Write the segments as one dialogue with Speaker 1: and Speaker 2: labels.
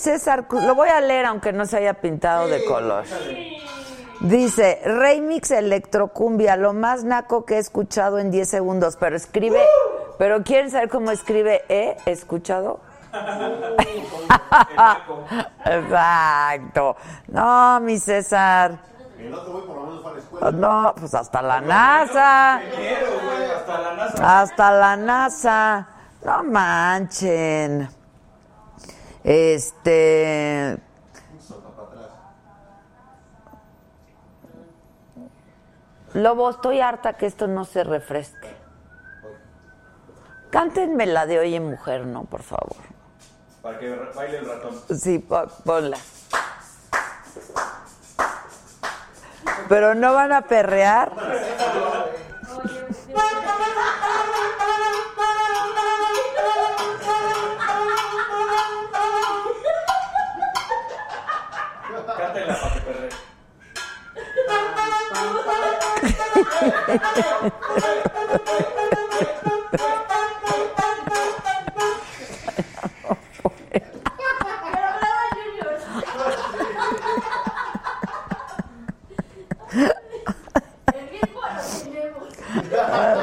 Speaker 1: César Cruz? Lo voy a leer aunque no se haya pintado de color. Dice, Remix Electrocumbia, lo más naco que he escuchado en 10 segundos, pero escribe, pero ¿quieren saber cómo escribe he escuchado? Exacto. No, mi César. No, pues hasta la NASA. Hasta la NASA. No manchen. Este. Lobo, estoy harta que esto no se refresque. Cántenme la de Oye Mujer, ¿no? Por favor.
Speaker 2: Para que baile el ratón.
Speaker 1: Sí, po- ponla. Pero no van a perrear.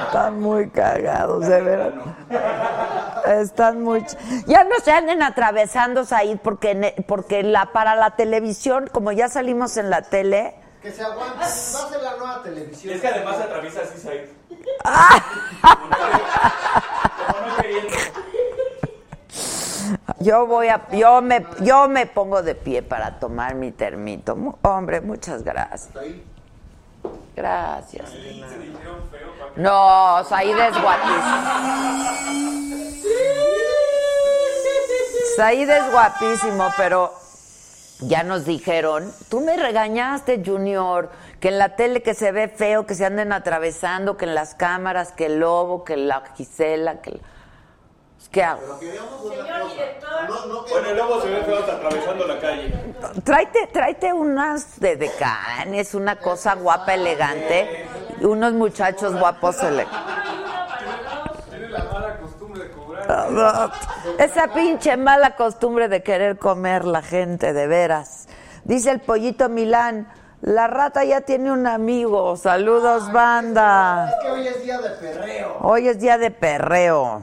Speaker 1: Están muy cagados, de verdad. Están muy... Ya no se anden atravesando, Said, porque, porque la, para la televisión, como ya salimos en la tele...
Speaker 3: Que se aguante. Va a ser la nueva televisión.
Speaker 2: Es que además se atraviesa así, Said. Como no queriendo.
Speaker 1: Yo voy a... Yo me, yo me pongo de pie para tomar mi termito. Hombre, muchas gracias. Gracias. No, Said es guapísimo. Said es guapísimo, pero ya nos dijeron, tú me regañaste, Junior, que en la tele que se ve feo, que se anden atravesando, que en las cámaras, que el lobo, que la Gisela, que... la- ¿Qué hago?
Speaker 4: Señor director.
Speaker 2: Bueno, el lobo se ve feo hasta atravesando la calle.
Speaker 1: Tráete, tráete unas de decanes, una cosa guapa, elegante, y unos muchachos guapos.
Speaker 2: Tiene la mala.
Speaker 1: Esa pinche mala costumbre de querer comer la gente, de veras. Dice el pollito Milán, la rata ya tiene un amigo. Saludos, banda.
Speaker 3: Es que hoy es día de perreo.
Speaker 1: Hoy es día de perreo.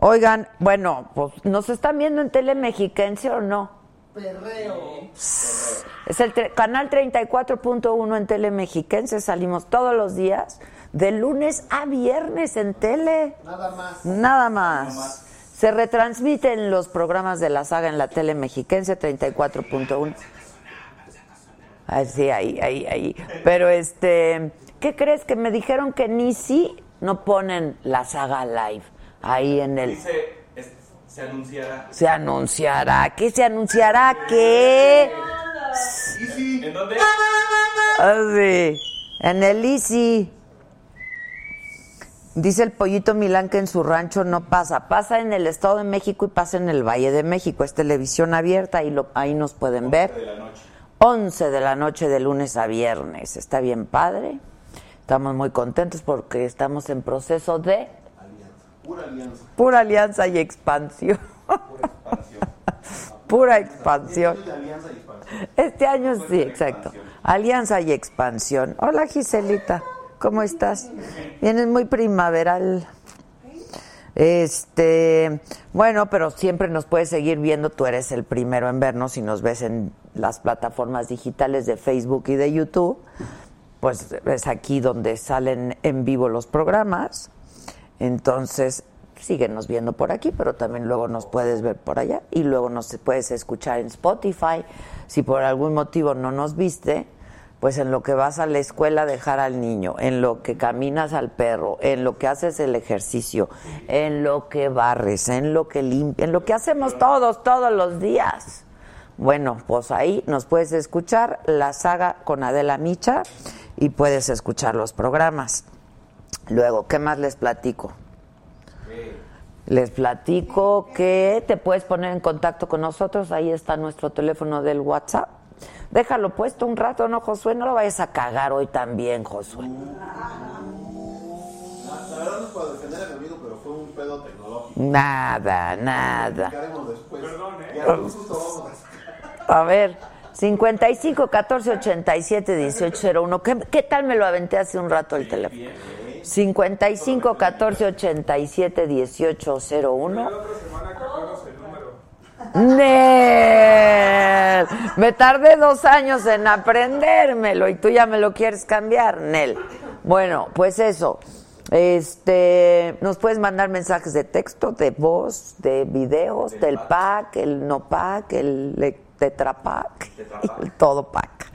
Speaker 1: Oigan, bueno, pues nos están viendo en tele mexiquense o no.
Speaker 3: Perreo.
Speaker 1: Es el canal 34.1 en tele mexiquense. Salimos todos los días, de lunes a viernes en tele.
Speaker 3: Nada más.
Speaker 1: Nada más. Se retransmiten los programas de la saga en la tele mexiquense 34.1. Ah, sí, ahí, ahí, ahí. Pero este, ¿qué crees? Que me dijeron que ni si no ponen la saga live ahí en el.
Speaker 2: Dice, es- se anunciará.
Speaker 1: Se anunciará. ¿Qué se anunciará? ¿Qué?
Speaker 2: ¿En dónde?
Speaker 1: Ah, sí. En el Easy. Dice el pollito Milán que en su rancho no pasa. Pasa en el Estado de México y pasa en el Valle de México. Es televisión abierta y lo, ahí nos pueden ver.
Speaker 2: De la noche.
Speaker 1: 11 de la noche de lunes a viernes. Está bien padre. Estamos muy contentos porque estamos en proceso de
Speaker 3: Pura alianza.
Speaker 1: pura alianza y expansión. Pura expansión.
Speaker 3: De alianza y expansión.
Speaker 1: Este año sí, exacto. Alianza y expansión. Hola Giselita, ¿cómo estás? Vienes muy primaveral. Este, bueno, pero siempre nos puedes seguir viendo. Tú eres el primero en vernos y nos ves en las plataformas digitales de Facebook y de YouTube. Pues es aquí donde salen en vivo los programas. Entonces, síguenos viendo por aquí, pero también luego nos puedes ver por allá y luego nos puedes escuchar en Spotify. Si por algún motivo no nos viste, Pues en lo que vas a la escuela a dejar al niño, en lo que caminas al perro, en lo que haces el ejercicio, en lo que barres, en lo que limpias, en lo que hacemos todos, todos los días. Bueno, pues ahí nos puedes escuchar la saga con Adela Micha y puedes escuchar los programas. Luego, ¿qué más les platico? Les platico que te puedes poner en contacto con nosotros. Ahí está nuestro teléfono del WhatsApp. Déjalo puesto un rato, ¿no, Josué? No lo vayas a cagar hoy también, Josué.
Speaker 3: La verdad no es para defender a mi amigo, pero fue un pedo tecnológico.
Speaker 1: Nada, nada.
Speaker 3: ¿Qué haremos después?
Speaker 2: Perdón, ¿eh?
Speaker 3: Vamos a
Speaker 1: A ver, 55 14 87 18 01. ¿Qué, ¿Qué tal me lo aventé hace un rato el teléfono? 55 14 87 18 01.
Speaker 2: La otra semana que acuerdas el número.
Speaker 1: Nel, me tardé dos años en aprendérmelo y tú ya me lo quieres cambiar, Nel. Bueno, pues eso. Este, nos puedes mandar mensajes de texto, de voz, de videos, del pack, el no pack, el tetrapack, el todo pack.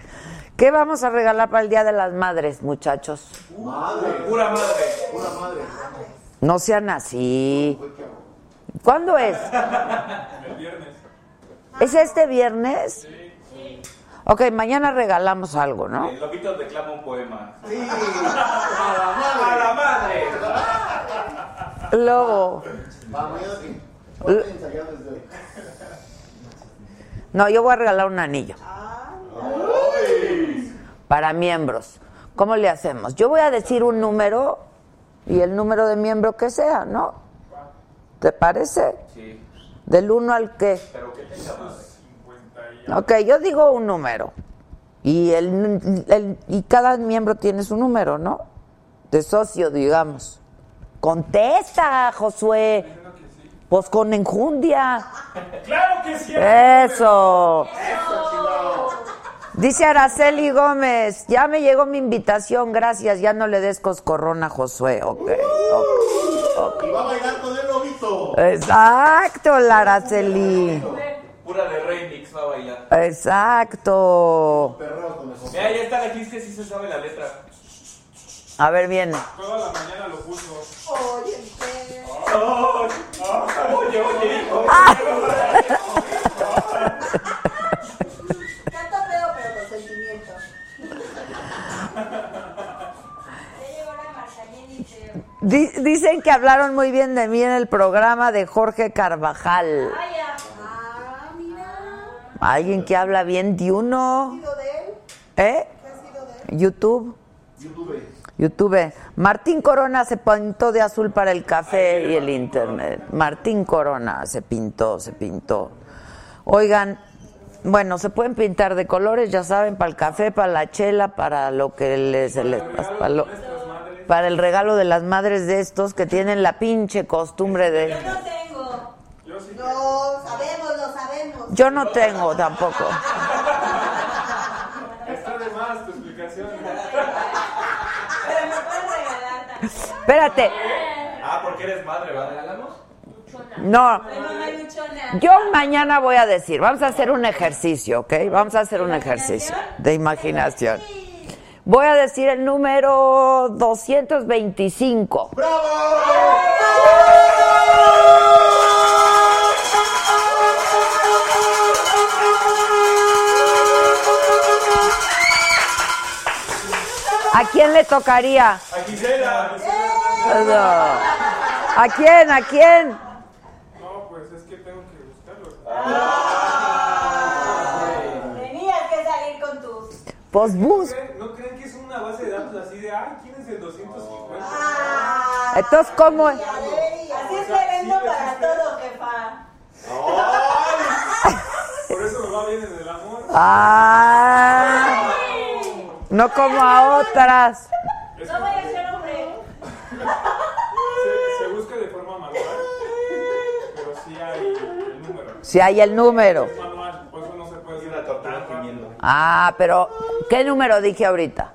Speaker 1: ¿Qué vamos a regalar para el Día de las Madres, muchachos?
Speaker 3: Madre,
Speaker 2: Pura madre.
Speaker 3: pura madre.
Speaker 1: No sean así. ¿Cuándo es?
Speaker 2: El viernes.
Speaker 1: ¿Es este viernes? Ok, mañana regalamos algo, ¿no?
Speaker 5: El lobito declama un poema.
Speaker 3: Sí, a la madre.
Speaker 5: ¡A la madre!
Speaker 1: Lobo.
Speaker 3: Sí.
Speaker 1: No, yo voy a regalar un anillo. Para miembros. ¿Cómo le hacemos? Yo voy a decir un número y el número de miembro que sea, ¿no? ¿Te parece?
Speaker 5: Sí,
Speaker 1: Del 1 al qué.
Speaker 5: pero que tenga madre.
Speaker 2: 50 y
Speaker 1: Ok, yo digo un número. Y, el, el- y cada miembro tiene su número, ¿no? De socio, digamos. Contesta, Josué. Pues con enjundia.
Speaker 2: ¡Claro que sí!
Speaker 1: Eso. Dice Araceli Gómez, ya me llegó mi invitación, gracias, ya no le des coscorrón a Josué. Ok, ok, ok.
Speaker 3: Y va a bailar con el
Speaker 1: Exacto, la Araceli.
Speaker 5: Pura de remix va a bailar.
Speaker 1: Exacto.
Speaker 5: Mira, ya está la Gis que sí se sabe la letra.
Speaker 1: A ver, viene.
Speaker 2: Toda la mañana lo puso.
Speaker 4: Oye, ¿qué?
Speaker 5: Oye, oye, hijo.
Speaker 4: Canto feo, pero con sentimiento. Ya llegó la Marcelín y dice,
Speaker 1: Di- dicen que hablaron muy bien de mí en el programa de Jorge Carvajal. Alguien que habla bien de uno.
Speaker 4: ¿Sido de él?
Speaker 1: ¿Eh? YouTube.
Speaker 3: YouTube.
Speaker 1: YouTube. Martín Corona se pintó de azul para el café y el internet. Martín Corona se pintó, se pintó. Oigan, bueno, se pueden pintar de colores, ya saben, para el café, para la chela, para lo que les, les- para, lo- para el regalo de las madres de estos que tienen la pinche costumbre de.
Speaker 4: Yo no tengo.
Speaker 2: Yo sí.
Speaker 4: No, sabemos, lo sabemos.
Speaker 1: Yo no tengo tampoco.
Speaker 2: Está de más tu explicación.
Speaker 4: Pero me pueden regalar también.
Speaker 1: Espérate,
Speaker 5: Ah, porque eres madre, ¿va? ¿Regalamos?
Speaker 1: no. Yo mañana voy a decir, vamos a hacer un ejercicio, ¿ok? Vamos a hacer un ejercicio de imaginación. Voy a decir el número 225. ¿A quién le tocaría?
Speaker 5: A Gisela.
Speaker 1: No. ¿A quién? ¿A quién?
Speaker 2: No, pues es que tengo que buscarlo.
Speaker 4: Tenías que salir con tus.
Speaker 1: Pues bus.
Speaker 2: ¿Creen- ¿No base de datos así de, ay, ¿quién es el 250?
Speaker 4: Ah,
Speaker 1: Entonces, ¿cómo es?
Speaker 4: Así es que vendo para todo, jefa.
Speaker 2: Por eso me va bien en el amor.
Speaker 1: Ah, no como a otras.
Speaker 4: No voy a ser hombre.
Speaker 2: se, se busca de forma manual, pero sí hay el número.
Speaker 1: Si hay el número.
Speaker 2: Es manual, por eso no se puede tan rápido.
Speaker 5: gimiendo.
Speaker 1: Ah, pero ¿qué número dije ahorita?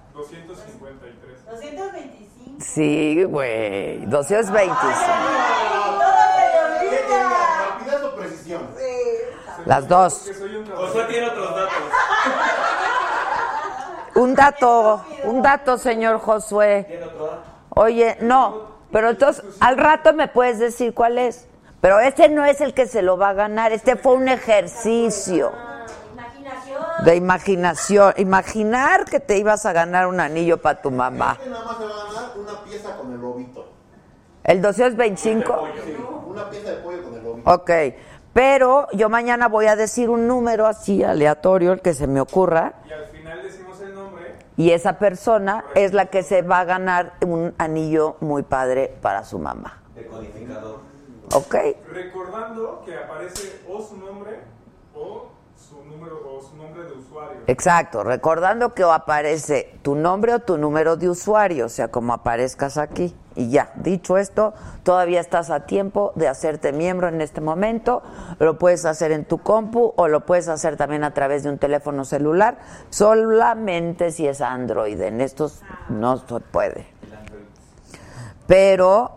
Speaker 2: 253.
Speaker 4: 225.
Speaker 1: Sí, güey, 225.
Speaker 4: Todo se le
Speaker 3: ¿Qué quería?
Speaker 4: olvida.
Speaker 3: ¿Rapidez o precisión?
Speaker 1: Las dos.
Speaker 2: Un
Speaker 5: Josué tiene otros datos.
Speaker 1: un dato, un dato, señor Josué.
Speaker 5: ¿Tiene otro dato?
Speaker 1: Oye, no, pero entonces al rato me puedes decir cuál es. Pero este no es el que se lo va a ganar, este fue un ejercicio
Speaker 4: Imaginación.
Speaker 1: de imaginación. Imaginar que te ibas a ganar un anillo para tu mamá.
Speaker 3: Este nada más se va a ganar una pieza con el lobito.
Speaker 1: El 225.
Speaker 3: Sí, una pieza de pollo con el lobito.
Speaker 1: Ok, pero yo mañana voy a decir un número así aleatorio, el que se me ocurra,
Speaker 2: Y al final decimos el nombre.
Speaker 1: y esa persona es la que se va a ganar un anillo muy padre para su mamá.
Speaker 5: Decodificador.
Speaker 1: ¿Ok?
Speaker 2: Recordando que aparece o su nombre o su número o su nombre de usuario.
Speaker 1: Exacto, recordando que aparece tu nombre o tu número de usuario, o sea, como aparezcas aquí. Y ya, dicho esto, todavía estás a tiempo de hacerte miembro en este momento. Lo puedes hacer en tu compu o lo puedes hacer también a través de un teléfono celular, solamente si es Android. En estos no se puede. Pero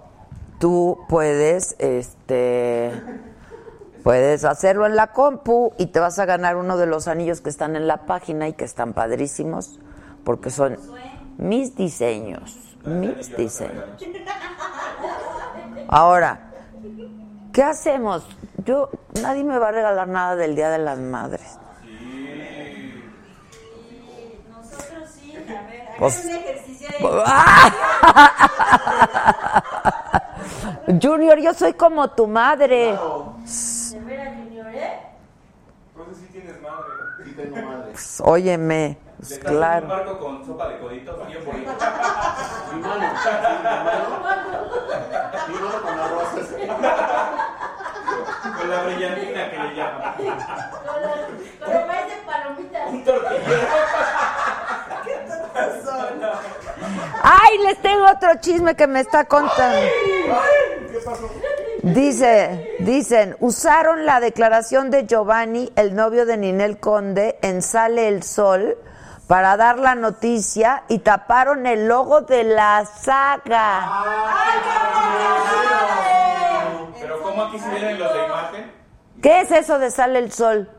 Speaker 1: tú puedes, este, puedes hacerlo en la compu y te vas a ganar uno de los anillos que están en la página y que están padrísimos porque son mis diseños, mis diseños. Ahora, ¿qué hacemos? Yo, nadie me va a regalar nada del Día de las Madres.
Speaker 4: Nosotros sí, a ver,
Speaker 1: Pues-
Speaker 4: un ejercicio de.
Speaker 1: Junior, yo soy como tu madre.
Speaker 4: De veras, Junior, ¿eh?
Speaker 2: Entonces sí tienes madre.
Speaker 3: Sí tengo madre.
Speaker 1: Pues, óyeme, pues,
Speaker 5: traje un
Speaker 1: claro.
Speaker 5: barco con sopa de coditos bien bonito.
Speaker 3: Mi mano, sí, mi mano. Mi mano con arroz.
Speaker 5: Con la brillantina que le llaman.
Speaker 4: Con los maíz de palomitas.
Speaker 5: Un tortillero.
Speaker 1: Ay, les tengo otro chisme que me está contando. Dice, dicen, usaron la declaración de Giovanni, el novio de Ninel Conde, en Sale el Sol para dar la noticia y taparon el logo de la saga.
Speaker 5: Pero ¿cómo aquí se vienen los de imagen?
Speaker 1: ¿Qué es eso de Sale el Sol?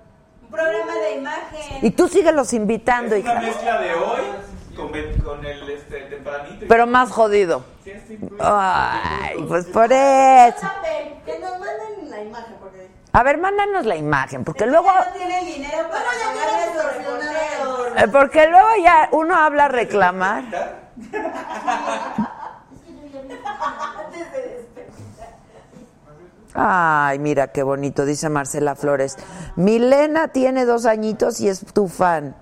Speaker 4: Un programa de imagen.
Speaker 1: Y tú síguelos invitando,
Speaker 5: Es una
Speaker 1: hija.
Speaker 5: mezcla de hoy con, con el este, tempranito. y-
Speaker 1: Pero más jodido.
Speaker 5: Sí, sí, sí.
Speaker 1: Ay, pues por eso.
Speaker 4: Que nos manden la imagen, porque.
Speaker 1: A ver, mándanos la imagen, porque luego...
Speaker 4: No tienen dinero para sus reporteros.
Speaker 1: Eh, Porque luego ya uno habla a reclamar. Ay, mira qué bonito, dice Marcela Flores. Milena tiene dos añitos y es tu fan.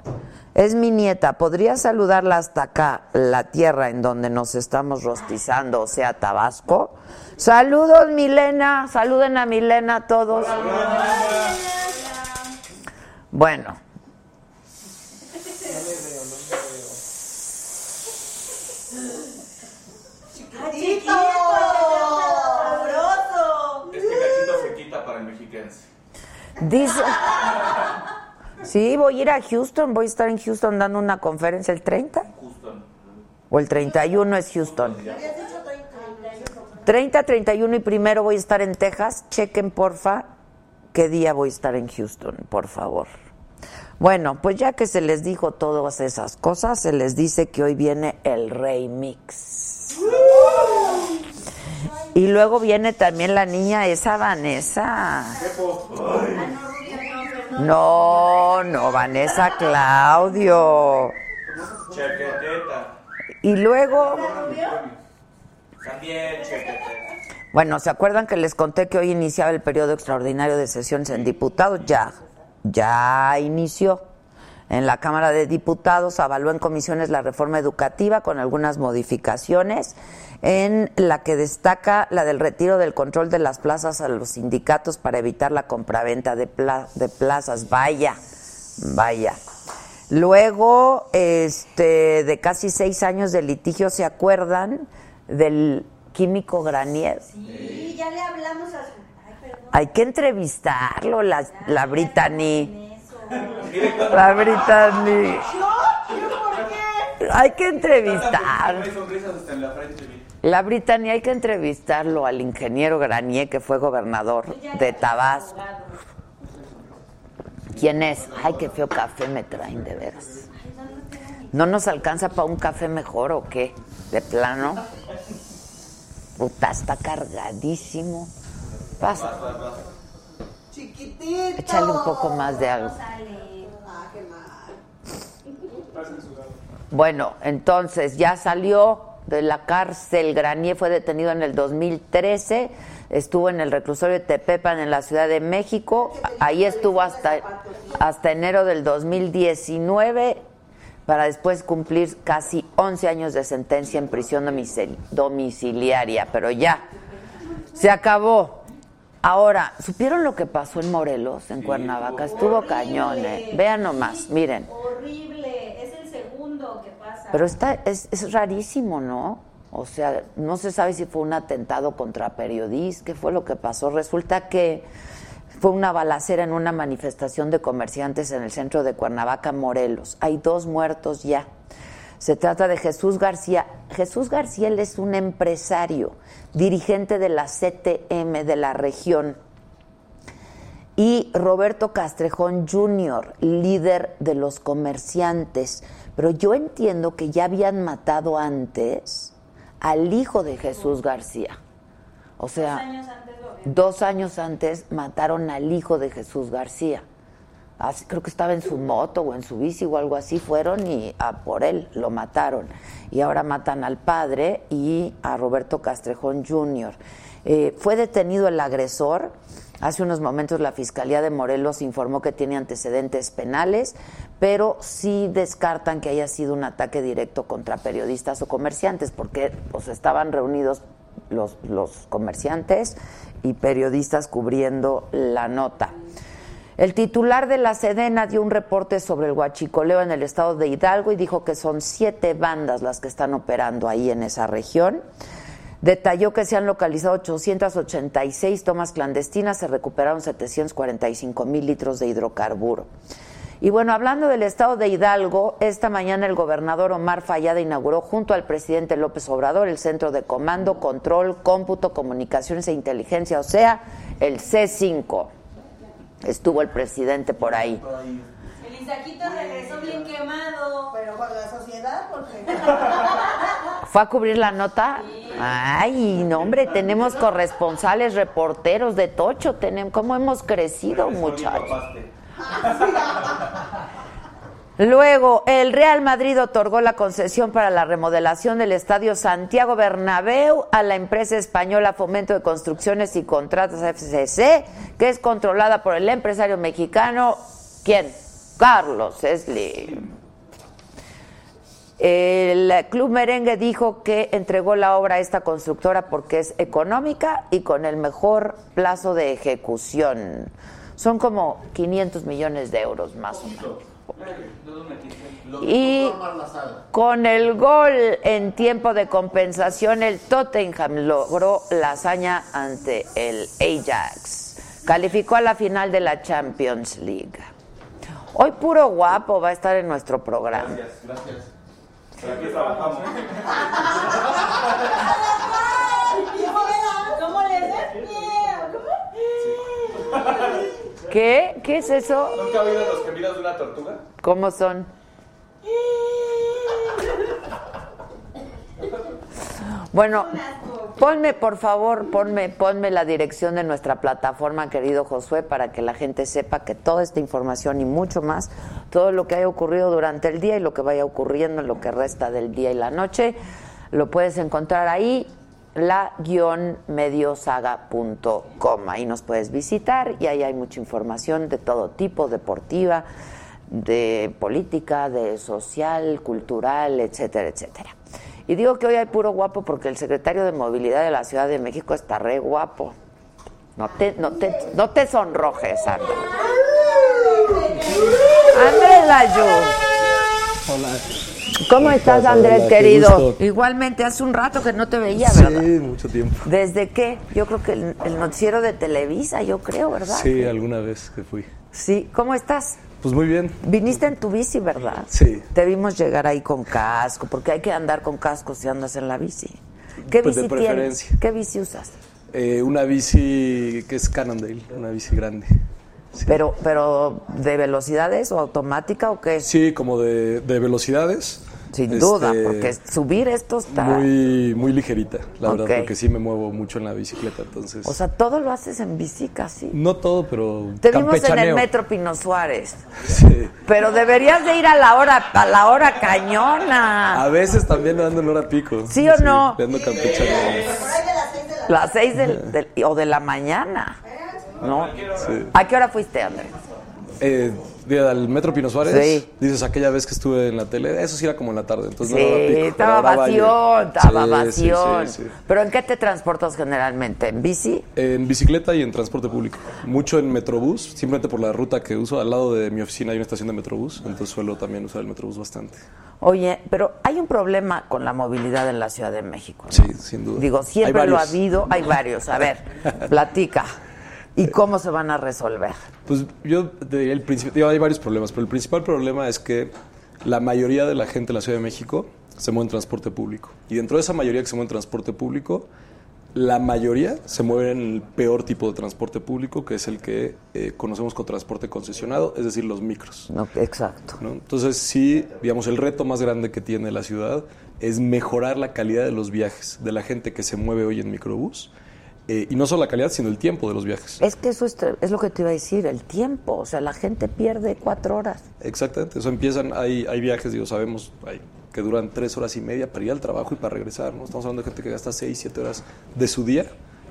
Speaker 1: Es mi nieta. ¿Podría saludarla hasta acá, la tierra en donde nos estamos rostizando, o sea, Tabasco? Saludos, Milena. Saluden a Milena todos. Bueno,
Speaker 4: ¡Chiquito! ¡Sabroso!
Speaker 5: Este cachito se quita para el mexiquense.
Speaker 1: dice... Sí, voy a ir a Houston. Voy a estar en Houston dando una conferencia el 30.
Speaker 5: Houston.
Speaker 1: O el 31 es Houston. 30, 31 y primero voy a estar en Texas. Chequen, porfa, qué día voy a estar en Houston, por favor. Bueno, pues ya que se les dijo todas esas cosas, se les dice que hoy viene el Rey Mix. Y luego viene también la niña esa Vanessa. No, no, Vanessa Claudio. Y luego...
Speaker 5: También.
Speaker 1: Bueno, ¿se acuerdan que les conté que hoy iniciaba el periodo extraordinario de sesiones en diputados? Ya, ya inició. En la Cámara de Diputados avaló en comisiones la reforma educativa con algunas modificaciones, en la que destaca la del retiro del control de las plazas a los sindicatos para evitar la compraventa de, pla- de plazas. Vaya, vaya. Luego, este, de casi seis años de litigio, ¿se acuerdan del químico Granier?
Speaker 4: Sí, ya le hablamos a su. Ay, perdón.
Speaker 1: Hay que entrevistarlo, la, la Brittany. La Brittany.
Speaker 4: ¿Yo? ¿Yo por qué?
Speaker 1: Hay que entrevistar.
Speaker 5: La
Speaker 1: Brittany, hay que entrevistarlo al ingeniero Granier, que fue gobernador de Tabasco. ¿Quién es? Ay, qué feo café me traen, de veras. ¿No nos alcanza para un café mejor o qué? ¿De plano? Puta, está cargadísimo. Pasa.
Speaker 6: Chiquitito.
Speaker 1: Échale un poco más de algo.
Speaker 6: Ah.
Speaker 1: Bueno, entonces ya salió de la cárcel. Granier fue detenido en el 2013. Estuvo en el reclusorio de Tepepan en la Ciudad de México. Ahí estuvo hasta, hasta enero del 2019 para después cumplir casi 11 años de sentencia en prisión domicil- domiciliaria. Pero ya, se acabó. Ahora, ¿supieron lo que pasó en Morelos, en Cuernavaca? Estuvo cañón, ¿eh? Vean nomás, miren.
Speaker 4: Horrible, es el segundo que pasa.
Speaker 1: Pero está, es, rarísimo, ¿no? O sea, no se sabe si fue un atentado contra periodistas, qué fue lo que pasó. Resulta que fue una balacera en una manifestación de comerciantes en el centro de Cuernavaca, Morelos. Hay dos muertos ya. Se trata de Jesús García. Jesús García es un empresario, dirigente de la CTM de la región y Roberto Castrejón Jr., líder de los comerciantes. Pero yo entiendo que ya habían matado antes al hijo de Jesús García. O sea,
Speaker 4: Dos años antes lo vieron.
Speaker 1: dos años antes mataron al hijo de Jesús García. Así, creo que estaba en su moto o en su bici o algo así, fueron y a por él lo mataron. Y ahora matan al padre y a Roberto Castrejón Jr. Eh, fue detenido el agresor. Hace unos momentos la Fiscalía de Morelos informó que tiene antecedentes penales, pero sí descartan que haya sido un ataque directo contra periodistas o comerciantes, porque pues, estaban reunidos los, los comerciantes y periodistas cubriendo la nota. El titular de la Sedena dio un reporte sobre el huachicoleo en el estado de Hidalgo y dijo que son siete bandas las que están operando ahí en esa región. Detalló que se han localizado 886 tomas clandestinas, se recuperaron 745 mil litros de hidrocarburo. Y bueno, hablando del estado de Hidalgo, esta mañana el gobernador Omar Fallada inauguró junto al presidente López Obrador el Centro de Comando, Control, Cómputo, Comunicaciones e Inteligencia, o sea, el C5. Estuvo el presidente por ahí.
Speaker 4: El Isaquito regresó bien quemado.
Speaker 6: Pero con la sociedad, porque.
Speaker 1: ¿Fue a cubrir la nota? Ay, no, hombre, tenemos corresponsales, reporteros de Tocho, tenemos, ¿cómo hemos crecido, muchachos? Luego, el Real Madrid otorgó la concesión para la remodelación del Estadio Santiago Bernabéu a la empresa española Fomento de Construcciones y Contratos FCC, que es controlada por el empresario mexicano, ¿quién? Carlos Slim. El club merengue dijo que entregó la obra a esta constructora porque es económica y con el mejor plazo de ejecución. Son como 500 millones de euros más o menos. Y con el gol en tiempo de compensación, el Tottenham logró la hazaña ante el Ajax. Calificó a la final de la Champions League. Hoy puro guapo va a estar en nuestro programa.
Speaker 5: Gracias, gracias. Pero aquí trabajamos.
Speaker 4: ¿Cómo le haces? ¿Cómo?
Speaker 1: ¿Qué? ¿Qué es eso?
Speaker 5: ¿Nunca ha oído los gemidos de una tortuga?
Speaker 1: ¿Cómo son? Bueno, ponme por favor, ponme, ponme la dirección de nuestra plataforma, querido Josué, para que la gente sepa que toda esta información y mucho más, todo lo que haya ocurrido durante el día y lo que vaya ocurriendo en lo que resta del día y la noche, lo puedes encontrar ahí, la-mediosaga.com. Ahí nos puedes visitar y ahí hay mucha información de todo tipo, deportiva, de política, de social, cultural, etcétera, etcétera. Y digo que hoy hay puro guapo porque el secretario de Movilidad de la Ciudad de México está re guapo. No te, no te, no te sonrojes, Andrés. Andrés Layo.
Speaker 7: Hola.
Speaker 1: ¿Cómo estás, Andrés, querido? Igualmente, hace un rato que no te veía,
Speaker 7: Sí,
Speaker 1: ¿verdad?
Speaker 7: mucho tiempo.
Speaker 1: ¿Desde qué? Yo creo que el, el noticiero de Televisa, yo creo, ¿verdad?
Speaker 7: Sí, alguna vez que fui.
Speaker 1: Sí, ¿cómo estás?
Speaker 7: Pues muy bien.
Speaker 1: Viniste en tu bici, ¿verdad?
Speaker 7: Sí.
Speaker 1: Te vimos llegar ahí con casco, porque hay que andar con casco si andas en la bici. ¿Qué
Speaker 7: Pues de
Speaker 1: bici tienes?
Speaker 7: preferencia.
Speaker 1: ¿Qué bici usas?
Speaker 7: Eh, una bici que es Cannondale, una bici grande.
Speaker 1: Pero, pero ¿de velocidades o automática o qué?
Speaker 7: Sí, como de, de velocidades.
Speaker 1: Sin duda,
Speaker 7: Este,
Speaker 1: porque subir esto está...
Speaker 7: Muy, muy ligerita, la verdad, porque sí me muevo mucho en la bicicleta, entonces...
Speaker 1: O sea, todo lo haces en bici casi.
Speaker 7: no todo, pero
Speaker 1: Te vimos en el
Speaker 7: campechaneo.
Speaker 1: metro Pino Suárez.
Speaker 7: Sí.
Speaker 1: Pero deberías de ir a la hora, a la hora cañona.
Speaker 7: A veces también le ando en hora pico.
Speaker 1: ¿Sí o no?
Speaker 7: le ando
Speaker 6: de las seis de la
Speaker 1: o de la mañana. ¿No?
Speaker 7: Sí.
Speaker 1: ¿A qué hora fuiste, Andrés?
Speaker 7: Eh, al Metro Pino Suárez,
Speaker 1: Sí.
Speaker 7: dices aquella vez que estuve en la tele, eso sí era como en la tarde, entonces
Speaker 1: Sí,
Speaker 7: no era hora pico, pero
Speaker 1: estaba vacío, estaba
Speaker 7: Sí.
Speaker 1: ¿Pero en qué te transportas generalmente? ¿En bici?
Speaker 7: En bicicleta y en transporte público. Mucho en Metrobús, simplemente por la ruta que uso. Al lado de mi oficina hay una estación de Metrobús, entonces suelo también usar el Metrobús bastante.
Speaker 1: Oye, pero hay un problema con la movilidad en la Ciudad de México. ¿no?
Speaker 7: Sí, sin duda.
Speaker 1: Digo, siempre lo ha habido, hay varios. A ver, platica. ¿Y cómo se van a resolver?
Speaker 7: Pues yo te diría el principio, hay varios problemas, pero el principal problema es que la mayoría de la gente en la Ciudad de México se mueve en transporte público. Y dentro de esa mayoría que se mueve en transporte público, la mayoría se mueve en el peor tipo de transporte público, que es el que eh, conocemos como transporte concesionado, es decir, los micros.
Speaker 1: No, exacto.
Speaker 7: ¿no? Entonces, sí, digamos, el reto más grande que tiene la ciudad es mejorar la calidad de los viajes de la gente que se mueve hoy en microbús. Eh, y no solo la calidad, sino el tiempo de los viajes.
Speaker 1: Es que eso es, es lo que te iba a decir, el tiempo. O sea, la gente pierde cuatro horas.
Speaker 7: Exactamente, eso empiezan, hay, hay viajes, digo, sabemos, hay, que duran tres horas y media para ir al trabajo y para regresar, ¿no? Estamos hablando de gente que gasta seis, siete horas de su día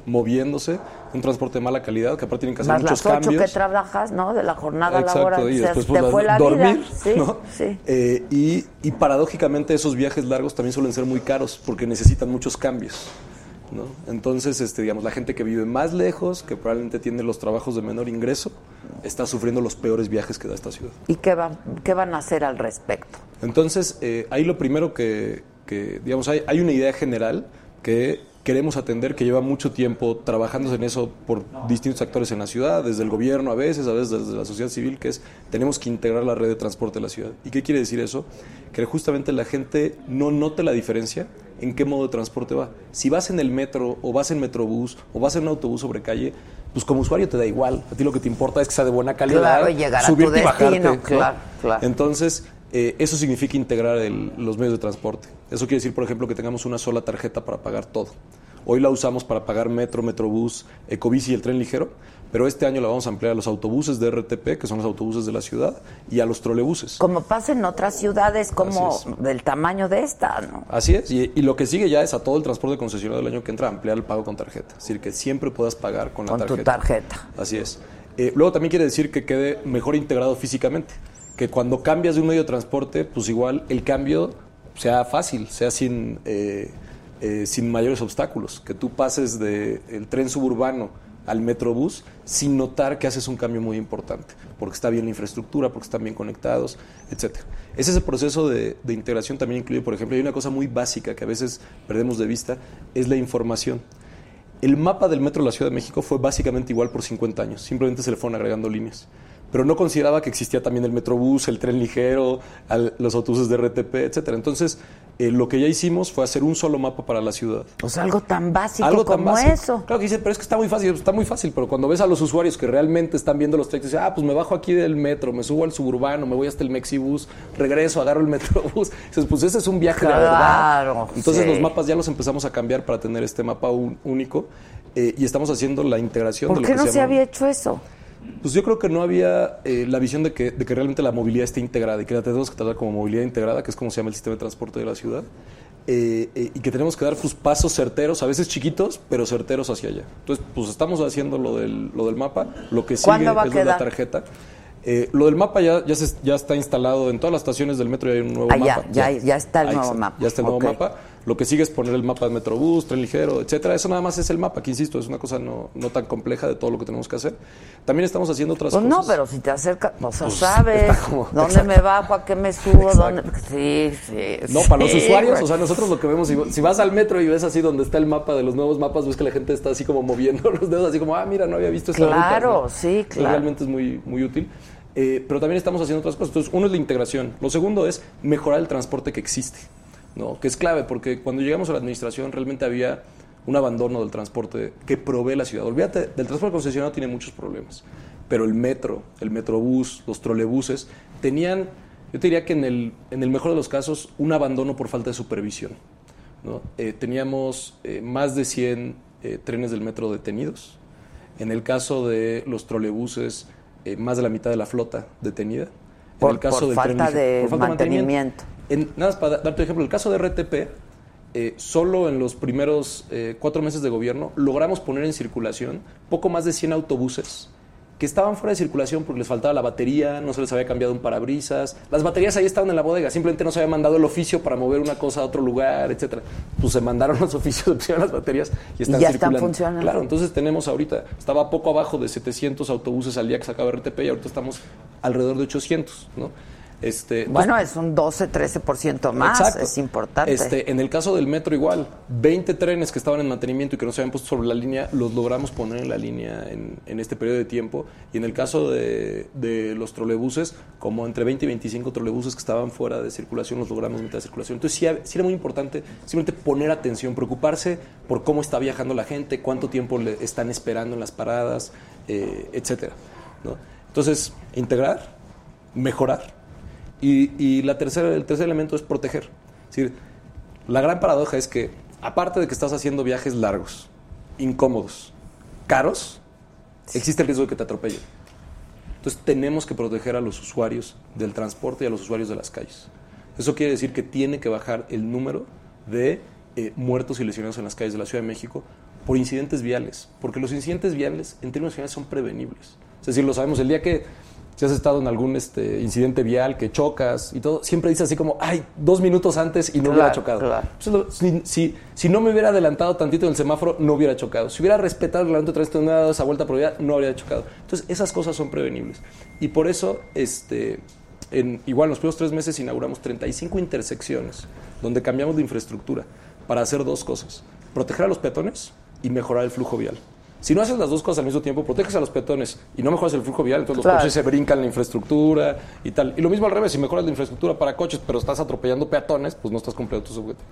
Speaker 7: moviéndose, un transporte de mala calidad, que aparte tienen que hacer
Speaker 1: Más
Speaker 7: muchos
Speaker 1: las ocho
Speaker 7: cambios.
Speaker 1: que trabajas, ¿no? De la jornada
Speaker 7: Exacto,
Speaker 1: laboral.
Speaker 7: y
Speaker 1: Se-
Speaker 7: después
Speaker 1: te
Speaker 7: pues,
Speaker 1: fue la
Speaker 7: dormir,
Speaker 1: vida. Sí,
Speaker 7: ¿no?
Speaker 1: sí.
Speaker 7: Eh, y, y paradójicamente esos viajes largos también suelen ser muy caros porque necesitan muchos cambios. ¿No? Entonces, este, digamos, la gente que vive más lejos, que probablemente tiene los trabajos de menor ingreso, está sufriendo los peores viajes que da esta ciudad.
Speaker 1: ¿Y qué van, qué van a hacer al respecto?
Speaker 7: Entonces, eh, ahí lo primero que, que, digamos, hay, hay una idea general que queremos atender, que lleva mucho tiempo trabajándose en eso por distintos actores en la ciudad, desde el gobierno a veces, a veces desde la sociedad civil, que es tenemos que integrar la red de transporte de la ciudad. ¿Y qué quiere decir eso? Que justamente la gente no note la diferencia en qué modo de transporte va. Si vas en el metro o vas en metrobús o vas en un autobús sobre calle, pues como usuario te da igual. A ti lo que te importa es que sea de buena calidad,
Speaker 1: Claro, y
Speaker 7: subirte bajarte, ¿no?
Speaker 1: claro, claro.
Speaker 7: Entonces, eh, eso significa integrar el- los medios de transporte. Eso quiere decir, por ejemplo, que tengamos una sola tarjeta para pagar todo. Hoy la usamos para pagar metro, metrobús, ecobici y el tren ligero, pero este año la vamos a ampliar a los autobuses de RTP, que son los autobuses de la ciudad, y a los trolebuses.
Speaker 1: Como pasa en otras ciudades como del tamaño de esta, ¿no?
Speaker 7: Así es, y, y lo que sigue ya es a todo el transporte concesionado del año que entra ampliar el pago con tarjeta. Es decir, que siempre puedas pagar con la
Speaker 1: Con tu
Speaker 7: tarjeta.
Speaker 1: tarjeta.
Speaker 7: Así es. Eh, luego también quiere decir que quede mejor integrado físicamente. Que cuando cambias de un medio de transporte, pues igual el cambio sea fácil, sea sin, eh, eh, sin mayores obstáculos. Que tú pases del tren suburbano al metrobús sin notar que haces un cambio muy importante, porque está bien la infraestructura, porque están bien conectados, etc. Ese es el proceso de, integración también incluye, por ejemplo, hay una cosa muy básica que a veces perdemos de vista, es la información. El mapa del metro de la Ciudad de México fue básicamente igual por 50 años, simplemente se le fueron agregando líneas. Pero no consideraba que existía también el metrobús, el tren ligero, los autobuses de RTP, etcétera. Entonces, eh, lo que ya hicimos fue hacer un solo mapa para la ciudad.
Speaker 1: O sea, algo tan básico
Speaker 7: Algo tan
Speaker 1: como
Speaker 7: básico.
Speaker 1: eso.
Speaker 7: Claro que dice, pero es que está muy fácil, está muy fácil, pero cuando ves a los usuarios que realmente están viendo los trayectos, dicen, ah, pues me bajo aquí del metro, me subo al suburbano, me voy hasta el Mexibus, regreso, agarro el metrobús. Dices, pues ese es un viaje de verdad.
Speaker 1: Claro,
Speaker 7: Entonces
Speaker 1: sí.
Speaker 7: los mapas ya los empezamos a cambiar para tener este mapa un- único eh, y estamos haciendo la integración
Speaker 1: ¿Por
Speaker 7: de lo
Speaker 1: qué
Speaker 7: que
Speaker 1: no
Speaker 7: se
Speaker 1: se
Speaker 7: llama-
Speaker 1: había hecho eso?
Speaker 7: Pues yo creo que no había eh, la visión de que, de que realmente la movilidad esté integrada y que la tenemos que tratar como movilidad integrada, que es como se llama el sistema de transporte de la ciudad, eh, eh, y que tenemos que dar pues, pasos certeros, a veces chiquitos, pero certeros hacia allá. Entonces, pues estamos haciendo lo del, lo del mapa, lo que sigue
Speaker 1: ¿Cuándo va a
Speaker 7: es lo de la tarjeta. Eh, lo del mapa ya, ya, se- ya está instalado en todas las estaciones del metro, ya hay un nuevo
Speaker 1: Ah,
Speaker 7: mapa.
Speaker 1: ya- ya está el
Speaker 7: Ahí
Speaker 1: nuevo mapa.
Speaker 7: Ya está el nuevo mapa. Lo que sigue es poner el mapa de Metrobús, tren ligero, etcétera. Eso nada más es el mapa, que insisto, es una cosa no, no tan compleja de todo lo que tenemos que hacer. También estamos haciendo otras
Speaker 1: Pues
Speaker 7: cosas.
Speaker 1: no, pero si te acercas, o sea,
Speaker 7: Pues,
Speaker 1: sabes
Speaker 7: como-
Speaker 1: dónde me bajo, a qué me subo, dónde... Sí, sí.
Speaker 7: No, para los usuarios,
Speaker 1: güey.
Speaker 7: o sea, nosotros lo que vemos, si, si vas al metro y ves así donde está el mapa de los nuevos mapas, ves que la gente está así como moviendo los dedos, así como, ah, mira, no había visto esta ruta",
Speaker 1: Claro,
Speaker 7: ¿no?
Speaker 1: sí, claro.
Speaker 7: realmente es muy, muy útil. Eh, pero también estamos haciendo otras cosas. Entonces, uno es la integración. Lo segundo es mejorar el transporte que existe, ¿no? que es clave, porque cuando llegamos a la administración realmente había un abandono del transporte que provee la ciudad. Olvídate, del transporte concesionado tiene muchos problemas, pero el metro, el metrobús, los trolebuses, tenían, yo te diría que en el, en el mejor de los casos, un abandono por falta de supervisión. ¿no? Eh, teníamos eh, más de 100 eh, trenes del metro detenidos. En el caso de los trolebuses, más de la mitad de la flota detenida. En
Speaker 1: Por-
Speaker 7: el caso
Speaker 1: por
Speaker 7: del
Speaker 1: falta
Speaker 7: tren
Speaker 1: de
Speaker 7: por falta
Speaker 1: mantenimiento.
Speaker 7: En- nada más para darte un ejemplo, el caso de RTP, eh, solo en los primeros eh, cuatro meses de gobierno logramos poner en circulación poco más de 100 autobuses que estaban fuera de circulación porque les faltaba la batería, no se les había cambiado un parabrisas. Las baterías ahí estaban en la bodega, simplemente no se había mandado el oficio para mover una cosa a otro lugar, etcétera. Pues se mandaron los oficios, se pusieron las baterías y están
Speaker 1: ya están
Speaker 7: circulando.
Speaker 1: funcionando.
Speaker 7: Claro, entonces tenemos ahorita, estaba poco abajo de 700 autobuses al día que sacaba RTP y ahorita estamos alrededor de 800, ¿no? Este,
Speaker 1: Bueno, es un 12-13% más,
Speaker 7: Exacto.
Speaker 1: es importante.
Speaker 7: Este, en el caso del metro igual, 20 trenes que estaban en mantenimiento y que no se habían puesto sobre la línea, los logramos poner en la línea en, en este periodo de tiempo. Y en el caso de, de los trolebuses, como entre 20 y 25 trolebuses que estaban fuera de circulación, los logramos meter a circulación. Entonces sí, era muy importante simplemente poner atención, preocuparse por cómo está viajando la gente, cuánto tiempo le están esperando en las paradas, eh, etcétera. ¿no? Entonces, integrar, mejorar y, y la tercera, el tercer elemento es proteger. Es decir, la gran paradoja es que, aparte de que estás haciendo viajes largos, incómodos, caros, existe el riesgo de que te atropellen. Entonces tenemos que proteger a los usuarios del transporte y a los usuarios de las calles. Eso quiere decir que tiene que bajar el número de eh, muertos y lesionados en las calles de la Ciudad de México por incidentes viales, porque los incidentes viales en términos generales son prevenibles. Es decir, lo sabemos, el día que si has estado en algún este, incidente vial, que chocas y todo, siempre dices así como, ay, dos minutos antes y no hubiera chocado.
Speaker 1: claro.
Speaker 7: Si, si- si no me hubiera adelantado tantito en el semáforo, no hubiera chocado. Si hubiera respetado el reglamento de tránsito, no hubiera dado esa vuelta prohibida, no habría chocado. Entonces, esas cosas son prevenibles. Y por eso, este, en, igual, en los primeros tres meses inauguramos 35 intersecciones donde cambiamos de infraestructura para hacer dos cosas. Proteger a los peatones y mejorar el flujo vial. Si no haces las dos cosas al mismo tiempo, proteges a los peatones y no mejoras el flujo vial, entonces
Speaker 1: Claro.
Speaker 7: los coches se brincan la infraestructura y tal. Y lo mismo al revés, si mejoras la infraestructura para coches, pero estás atropellando peatones, pues no estás cumpliendo tus objetivos.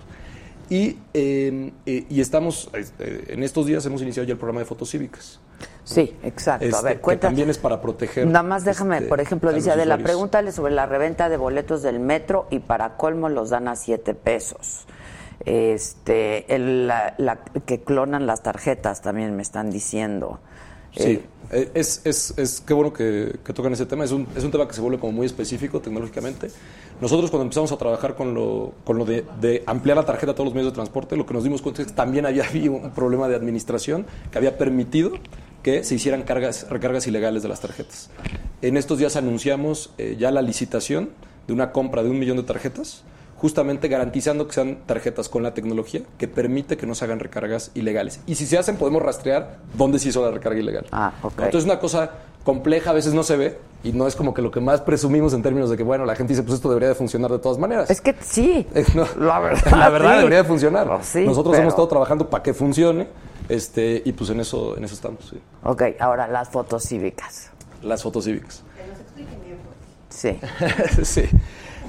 Speaker 7: Y, eh, eh, y estamos, este, en estos días hemos iniciado ya el programa de fotos cívicas.
Speaker 1: Sí, exacto. a
Speaker 7: este,
Speaker 1: ver,
Speaker 7: que
Speaker 1: cuenta.
Speaker 7: también es para proteger.
Speaker 1: Nada más déjame,
Speaker 7: este,
Speaker 1: por ejemplo, dice Adela, pregúntale sobre la reventa de boletos del metro y para colmo los dan a siete pesos. Este, el- la, la- que clonan las tarjetas también me están diciendo.
Speaker 7: Sí,
Speaker 1: Eh,
Speaker 7: eh, es, es, es qué bueno que, que tocan ese tema. Es un, es un tema que se vuelve como muy específico tecnológicamente. Nosotros cuando empezamos a trabajar con lo, con lo de, de ampliar la tarjeta a todos los medios de transporte, lo que nos dimos cuenta es que también había habido un problema de administración que había permitido que se hicieran cargas, recargas ilegales de las tarjetas. En estos días anunciamos eh, ya la licitación de una compra de un millón de tarjetas, justamente garantizando que sean tarjetas con la tecnología que permite que no se hagan recargas ilegales. Y si se hacen, podemos rastrear dónde se hizo la recarga ilegal.
Speaker 1: Ah, ok.
Speaker 7: Entonces es una cosa compleja, a veces no se ve y no es como que lo que más presumimos en términos de que, bueno, la gente dice, pues esto debería de funcionar de todas maneras.
Speaker 1: es que sí,
Speaker 7: no,
Speaker 1: la verdad.
Speaker 7: la verdad
Speaker 1: sí.
Speaker 7: debería de funcionar.
Speaker 1: Pues sí,
Speaker 7: Nosotros
Speaker 1: pero-
Speaker 7: hemos estado trabajando para que funcione este, y pues en eso, en eso estamos. sí.
Speaker 1: Ok, ahora las fotos cívicas.
Speaker 7: Las fotos cívicas.
Speaker 1: Sí,
Speaker 7: sí.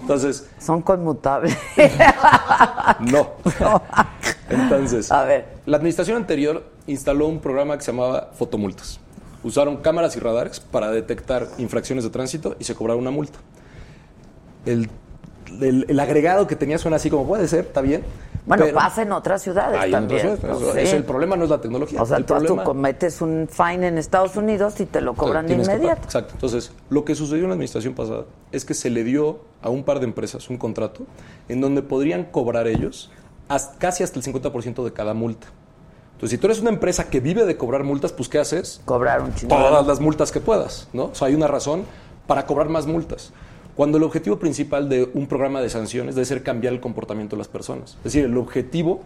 Speaker 7: Entonces,
Speaker 1: son conmutables.
Speaker 7: no. Entonces,
Speaker 1: A ver.
Speaker 7: la administración anterior instaló un programa que se llamaba Fotomultas. Usaron cámaras y radares para detectar infracciones de tránsito y se cobraba una multa. El, el- el agregado que tenía suena así como puede ser, está bien.
Speaker 1: Bueno,
Speaker 7: pero-
Speaker 1: pasa en otras ciudades
Speaker 7: Hay
Speaker 1: también.
Speaker 7: otras ciudades,
Speaker 1: pues,
Speaker 7: es
Speaker 1: sí.
Speaker 7: el problema no es la tecnología.
Speaker 1: O sea,
Speaker 7: el
Speaker 1: tú, cometes un fine en Estados Unidos y te lo cobran de
Speaker 7: que
Speaker 1: inmediato.
Speaker 7: Exacto. Entonces, lo que sucedió en la administración pasada es que se le dio a un par de empresas un contrato en donde podrían cobrar ellos hasta- casi hasta el 50% de cada multa. Entonces, si tú eres una empresa que vive de cobrar multas, pues ¿qué haces?
Speaker 1: Cobrar un chingo.
Speaker 7: Todas las multas que puedas, ¿no? O sea, hay una razón para cobrar más multas. Cuando el objetivo principal de un programa de sanciones debe ser cambiar el comportamiento de las personas. Es decir, el objetivo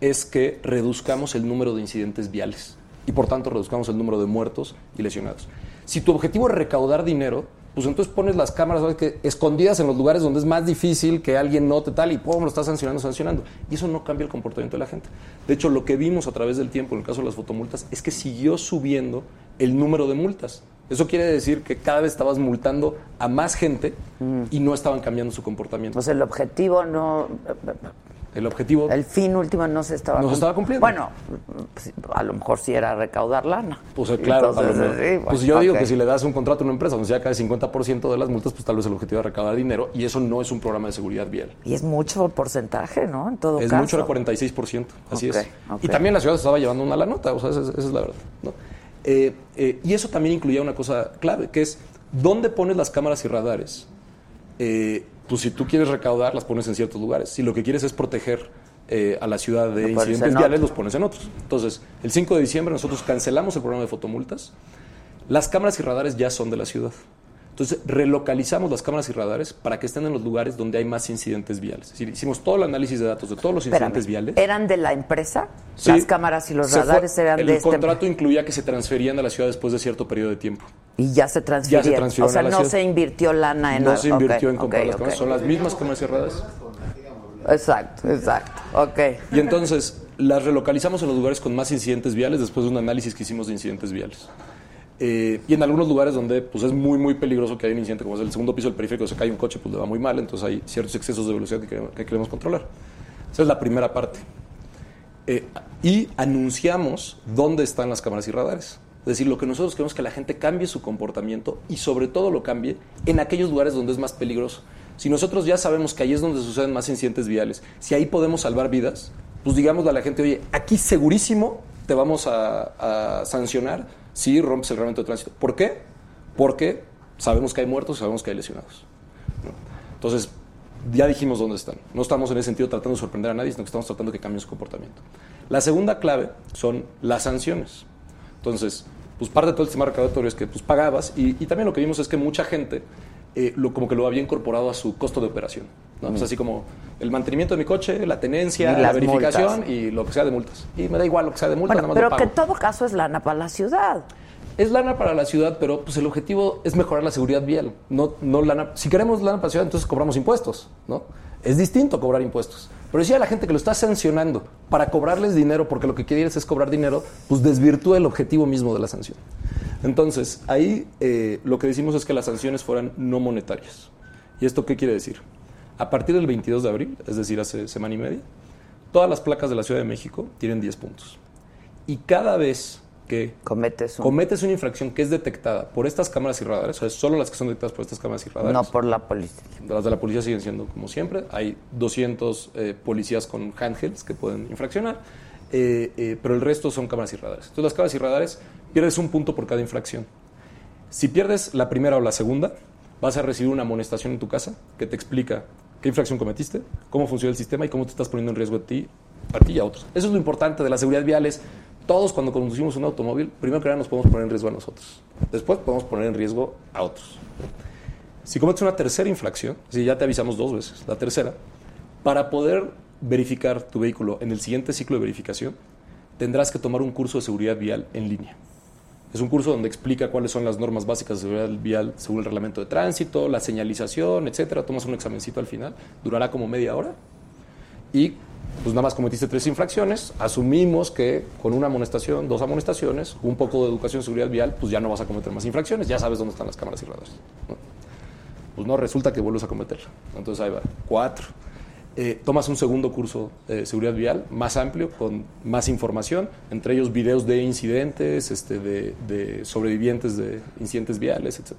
Speaker 7: es que reduzcamos el número de incidentes viales y por tanto reduzcamos el número de muertos y lesionados. Si tu objetivo es recaudar dinero, pues entonces pones las cámaras ¿sabes? que escondidas en los lugares donde es más difícil que alguien note tal y pum, lo estás sancionando, sancionando. Y eso no cambia el comportamiento de la gente. De hecho, lo que vimos a través del tiempo en el caso de las fotomultas es que siguió subiendo el número de multas. Eso quiere decir que cada vez estabas multando a más gente y no estaban cambiando su comportamiento.
Speaker 1: Pues el objetivo no.
Speaker 7: El objetivo...
Speaker 1: El fin último no se estaba
Speaker 7: No se
Speaker 1: cum-
Speaker 7: estaba cumpliendo.
Speaker 1: Bueno, pues, a lo mejor sí era recaudar lana.
Speaker 7: Pues claro, a lo
Speaker 1: Entonces,
Speaker 7: mejor.
Speaker 1: sí, bueno,
Speaker 7: pues yo digo que si le das un contrato a una empresa donde ya cae 50% de las multas, pues tal vez el objetivo es recaudar dinero y eso no es un programa de seguridad vial.
Speaker 1: Y es mucho porcentaje, ¿no? En todo
Speaker 7: Es
Speaker 1: caso.
Speaker 7: mucho, era 46%, así es. Y también la ciudad se estaba llevando una la nota, o sea, esa, es- esa es la verdad. ¿no? Eh, eh, y eso también incluía una cosa clave, que es dónde pones las cámaras y radares. Eh, pues si tú quieres recaudar, las pones en ciertos lugares. Si lo que quieres es proteger eh, a la ciudad de
Speaker 1: Lo pones
Speaker 7: incidentes
Speaker 1: en
Speaker 7: viales, los pones en otros. Entonces, el 5 de diciembre nosotros cancelamos el programa de fotomultas. Las cámaras y radares ya son de la ciudad. Entonces, relocalizamos las cámaras y radares para que estén en los lugares donde hay más incidentes viales. Es decir, hicimos todo el análisis de datos de todos los
Speaker 1: Espérame,
Speaker 7: incidentes viales.
Speaker 1: ¿Eran de la empresa?
Speaker 7: Sí.
Speaker 1: Las cámaras y los
Speaker 7: Se fue-
Speaker 1: radares eran
Speaker 7: el
Speaker 1: de este
Speaker 7: contrato incluía que se transferían a la ciudad después de cierto periodo de tiempo.
Speaker 1: Y ya se transfirieron.
Speaker 7: transfirieron
Speaker 1: o sea,
Speaker 7: a la
Speaker 1: no
Speaker 7: ciudad.
Speaker 1: se invirtió lana en
Speaker 7: No se invirtió en comprar las cámaras, son las mismas cámaras y radares.
Speaker 1: Exacto, exacto. Ok.
Speaker 7: Y entonces las relocalizamos en los lugares con más incidentes viales después de un análisis que hicimos de incidentes viales. Eh, y en algunos lugares donde pues, es muy, muy peligroso que haya un incidente, como es el segundo piso del periférico, se cae un coche, pues le va muy mal, entonces hay ciertos excesos de velocidad que que queremos controlar. Esa es la primera parte. Eh, y anunciamos dónde están las cámaras y radares. Es decir, lo que nosotros queremos es que la gente cambie su comportamiento y sobre todo lo cambie en aquellos lugares donde es más peligroso. Si nosotros ya sabemos que ahí es donde suceden más incidentes viales, si ahí podemos salvar vidas, pues digámosle a la gente, oye, aquí segurísimo te vamos a, a sancionar si rompes el reglamento de tránsito. ¿Por qué? Porque sabemos que hay muertos, sabemos que hay lesionados. Entonces, ya dijimos dónde están. No estamos en ese sentido tratando de sorprender a nadie, sino que estamos tratando de que cambien su comportamiento. La segunda clave son las sanciones. Entonces, pues parte de todo el sistema recaudatorio es que pues, pagabas y también lo que vimos es que mucha gente eh, lo, como que lo había incorporado a su costo de operación. ¿no? O sea, así como el mantenimiento de mi coche, la tenencia, la verificación
Speaker 1: multas.
Speaker 7: y lo que sea de multas. Y me da igual lo que sea de multas,
Speaker 1: Bueno,
Speaker 7: nada más
Speaker 1: pero que en todo caso es lana para la ciudad.
Speaker 7: Es lana para la ciudad, pero pues el objetivo es mejorar la seguridad vial. No, no lana. Si queremos lana para la ciudad, entonces cobramos impuestos, ¿no? Es distinto cobrar impuestos. Pero decir a la gente que lo está sancionando para cobrarles dinero, porque lo que quieres es cobrar dinero, pues desvirtúa el objetivo mismo de la sanción. Entonces, ahí eh, lo que decimos es que las sanciones fueran no monetarias. ¿Y esto qué quiere decir? A partir del 22 de abril, es decir, hace semana y media, todas las placas de la Ciudad de México tienen 10 puntos. Y cada vez que
Speaker 1: Cometes un...
Speaker 7: cometes una infracción que es detectada por estas cámaras y radares, o sea, solo las que son detectadas por estas cámaras y radares.
Speaker 1: no por la policía.
Speaker 7: Las de la policía siguen siendo como siempre. Hay 200 eh, policías con handhelds que pueden infraccionar, eh, eh, pero el resto son cámaras y radares. Entonces, las cámaras y radares pierdes un punto por cada infracción. Si pierdes la primera o la segunda, vas a recibir una amonestación en tu casa que te explica qué infracción cometiste, cómo funciona el sistema y cómo te estás poniendo en riesgo a ti, a ti y a otros. Eso es lo importante de la seguridad vial. Es todos cuando conducimos un automóvil, primero que nada nos podemos poner en riesgo a nosotros. Después podemos poner en riesgo a otros. Si cometes una tercera infracción, si ya te avisamos dos veces, la tercera, para poder verificar tu vehículo en el siguiente ciclo de verificación, tendrás que tomar un curso de seguridad vial en línea. Es un curso donde explica cuáles son las normas básicas de seguridad vial según el reglamento de tránsito, la señalización, etcétera. Tomas un examencito al final, durará como media hora. Y pues nada más cometiste tres infracciones, asumimos que con una amonestación, dos amonestaciones, un poco de educación de seguridad vial, pues ya no vas a cometer más infracciones, ya sabes dónde están las cámaras y radares. ¿no? Pues no, resulta que vuelves a cometerla. Entonces ahí va, cuatro. Eh, tomas un segundo curso de seguridad vial, más amplio, con más información, entre ellos videos de incidentes, este, de, de sobrevivientes de incidentes viales, etc.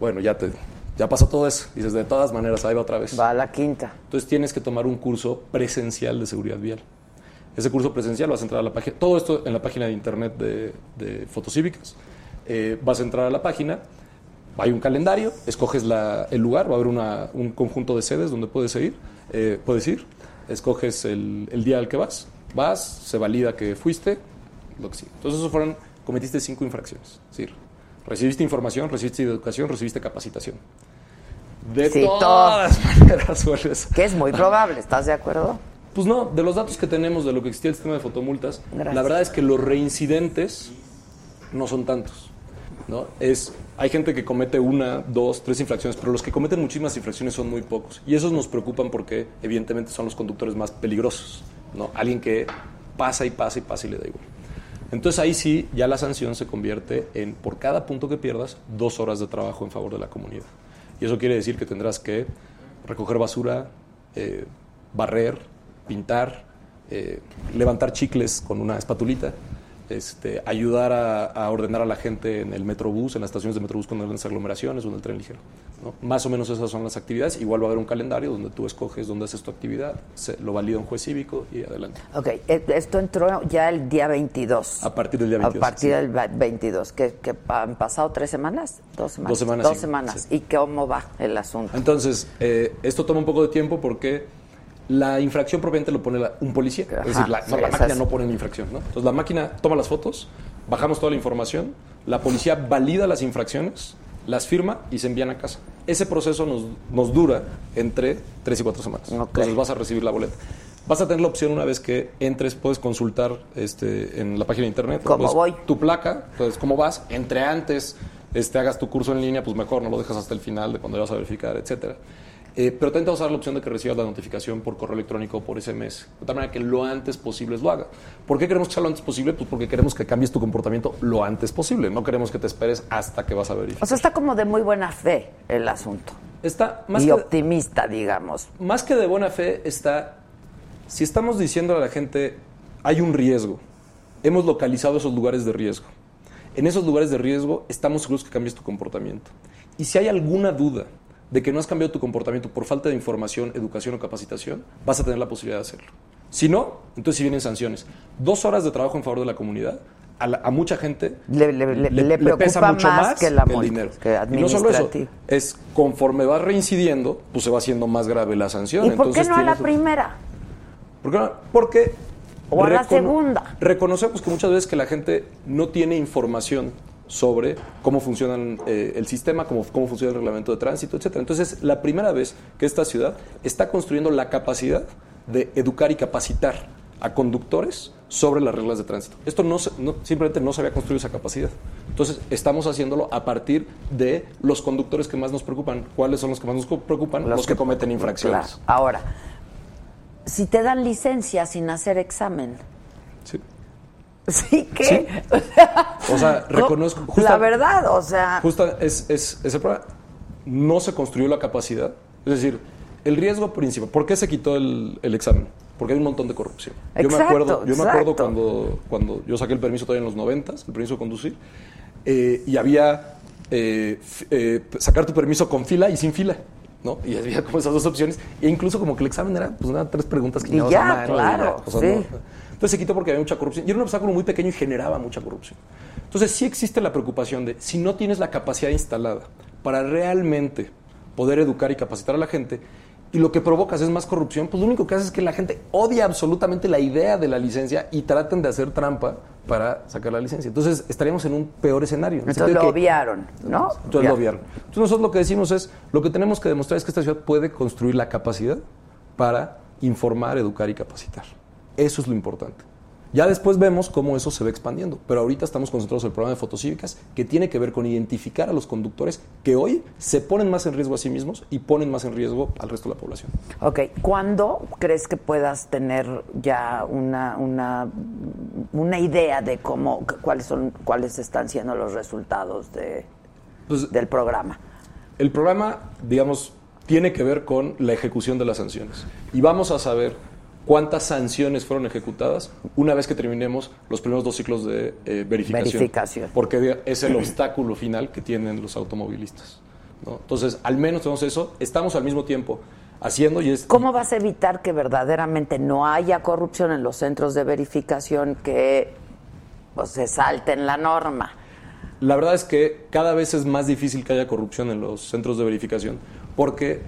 Speaker 7: Bueno, ya, te, ya pasó todo eso. Dices, de todas maneras, ahí va otra vez.
Speaker 1: Va a la quinta.
Speaker 7: Entonces tienes que tomar un curso presencial de seguridad vial. Ese curso presencial vas a entrar a la página, todo esto en la página de internet de, de Fotocívicas. Eh, vas a entrar a la página, hay un calendario, escoges la- el lugar, va a haber una- un conjunto de sedes donde puedes ir, eh, puedes ir, escoges el, el día al que vas, vas, se valida que fuiste, lo que sí. Entonces eso fueron, cometiste cinco infracciones. Es decir, recibiste información, recibiste educación, recibiste capacitación. De
Speaker 1: Sí,
Speaker 7: todas maneras vuelves
Speaker 1: Que es muy probable, ¿estás de acuerdo?
Speaker 7: pues no, de los datos que tenemos de lo que existía el sistema de fotomultas,
Speaker 1: Gracias.
Speaker 7: la verdad es que los reincidentes no son tantos. ¿no? Es, hay gente que comete una, dos, tres infracciones, pero los que cometen muchísimas infracciones son muy pocos. Y esos nos preocupan porque evidentemente son los conductores más peligrosos. ¿no? Alguien que pasa y pasa y pasa y le da igual. Entonces ahí sí, ya la sanción se convierte en, por cada punto que pierdas, dos horas de trabajo en favor de la comunidad. Y eso quiere decir que tendrás que recoger basura, eh, barrer, pintar, eh, levantar chicles con una espatulita, este, ayudar a, a ordenar a la gente en el metrobús, en las estaciones de metrobús con grandes aglomeraciones o en el tren ligero. ¿no? Más o menos esas son las actividades. Igual va a haber un calendario donde tú escoges dónde haces tu actividad, se, lo valida un juez cívico y adelante.
Speaker 1: Ok, e- esto entró ya el día 22.
Speaker 7: A partir del día 22.
Speaker 1: A partir
Speaker 7: sí.
Speaker 1: del va- 22, que, que han pasado tres semanas, dos semanas.
Speaker 7: Dos semanas,
Speaker 1: Dos
Speaker 7: sí,
Speaker 1: semanas.
Speaker 7: sí.
Speaker 1: ¿Y cómo va el asunto?
Speaker 7: Entonces, eh, esto toma un poco de tiempo porque la infracción propiamente lo pone la- un policía.
Speaker 1: Ajá,
Speaker 7: es decir, la, no, la máquina no pone la infracción. ¿no? Entonces, la máquina toma las fotos, bajamos toda la información, la policía valida las infracciones, las firma y se envían a casa. Ese proceso nos, nos dura entre tres y cuatro semanas.
Speaker 1: Ok.
Speaker 7: Entonces, vas a recibir la boleta. Vas a tener la opción una vez que entres, puedes consultar este, en la página de internet.
Speaker 1: ¿Cómo voy?
Speaker 7: Tu placa, entonces, ¿cómo vas? Entre antes, este, hagas tu curso en línea, pues mejor, no lo dejas hasta el final de cuando ya vas a verificar, etcétera. Eh, pero también te vas a dar la opción de que recibas la notificación por correo electrónico o por SMS. De tal manera que lo antes posible lo haga. ¿Por qué queremos que sea lo antes posible? Pues porque queremos que cambies tu comportamiento lo antes posible. No queremos que te esperes hasta que vas a verificar.
Speaker 1: O sea, está como de muy buena fe el asunto.
Speaker 7: está más
Speaker 1: y
Speaker 7: que,
Speaker 1: optimista, digamos.
Speaker 7: más que de buena fe, está. Si estamos diciendo a la gente, hay un riesgo, hemos localizado esos lugares de riesgo. En esos lugares de riesgo estamos seguros que cambies tu comportamiento. Y si hay alguna duda de que no has cambiado tu comportamiento por falta de información, educación o capacitación, vas a tener la posibilidad de hacerlo. Si no, entonces si vienen sanciones. Dos horas de trabajo en favor de la comunidad, a, la- a mucha gente
Speaker 1: Le- le- le- le preocupa más que la multa,
Speaker 7: dinero.
Speaker 1: que
Speaker 7: y no solo eso, es conforme vas reincidiendo, pues se va haciendo más grave la sanción.
Speaker 1: ¿Y por qué
Speaker 7: Entonces
Speaker 1: no a la primera?
Speaker 7: ¿Por qué no? Porque
Speaker 1: O a la segunda.
Speaker 7: Reconocemos que muchas veces que la gente no tiene información sobre cómo funciona el sistema, cómo, cómo funciona el reglamento de tránsito, etcétera. Entonces, la primera vez que esta ciudad está construyendo la capacidad de educar y capacitar a conductores sobre las reglas de tránsito. Esto no, se- no- simplemente no se había construido esa capacidad. Entonces, estamos haciéndolo a partir de los conductores que más nos preocupan. ¿Cuáles son los que más nos preocupan? Los, que, cometen infracciones.
Speaker 1: Claro. Ahora, si te dan licencia sin hacer examen,
Speaker 7: Sí.
Speaker 1: ¿Sí qué?
Speaker 7: O sea, reconozco.
Speaker 1: la verdad, o sea,
Speaker 7: Justa es, es, problema. No se construyó la capacidad. Es decir, el riesgo principal. ¿Por qué se quitó el, el examen? Porque hay un montón de corrupción. yo me acuerdo, yo me acuerdo cuando, cuando yo saqué el permiso todavía en los noventas, el permiso de conducir, eh, y había eh, eh, sacar tu permiso con fila y sin fila. ¿no? Y había como esas dos opciones. E incluso como que el examen era pues, eran tres preguntas que
Speaker 1: Y ya, claro,
Speaker 7: o sea,
Speaker 1: sí.
Speaker 7: no- entonces se quitó porque había mucha corrupción. Y era un obstáculo muy pequeño y generaba mucha corrupción. Entonces sí existe la preocupación de si no tienes la capacidad instalada para realmente poder educar y capacitar a la gente, y lo que provocas es más corrupción, pues lo único que hace es que la gente odia absolutamente la idea de la licencia y traten de hacer trampa para sacar la licencia. Entonces estaríamos en un peor escenario. en
Speaker 1: entonces lo
Speaker 7: que-
Speaker 1: obviaron, ¿no?
Speaker 7: entonces lo obviaron. Entonces nosotros lo que decimos es, lo que tenemos que demostrar es que esta ciudad puede construir la capacidad para informar, educar y capacitar. Eso es lo importante. Ya después vemos cómo eso se va expandiendo, pero ahorita estamos concentrados en el programa de fotocívicas que tiene que ver con identificar a los conductores que hoy se ponen más en riesgo a sí mismos y ponen más en riesgo al resto de la población.
Speaker 1: Ok, ¿cuándo crees que puedas tener ya una, una, una idea de cómo, cuáles son, cuáles están siendo los resultados de,
Speaker 7: Pues,
Speaker 1: del programa?
Speaker 7: El programa, digamos, tiene que ver con la ejecución de las sanciones. Y vamos a saber cuántas sanciones fueron ejecutadas una vez que terminemos los primeros dos ciclos de eh, verificación.
Speaker 1: Verificación.
Speaker 7: Porque es el obstáculo final que tienen los automovilistas. ¿no? Entonces, al menos tenemos eso. Estamos al mismo tiempo haciendo y es...
Speaker 1: ¿Cómo vas a evitar que verdaderamente no haya corrupción en los centros de verificación que pues, se salten la norma?
Speaker 7: La verdad es que cada vez es más difícil que haya corrupción en los centros de verificación, porque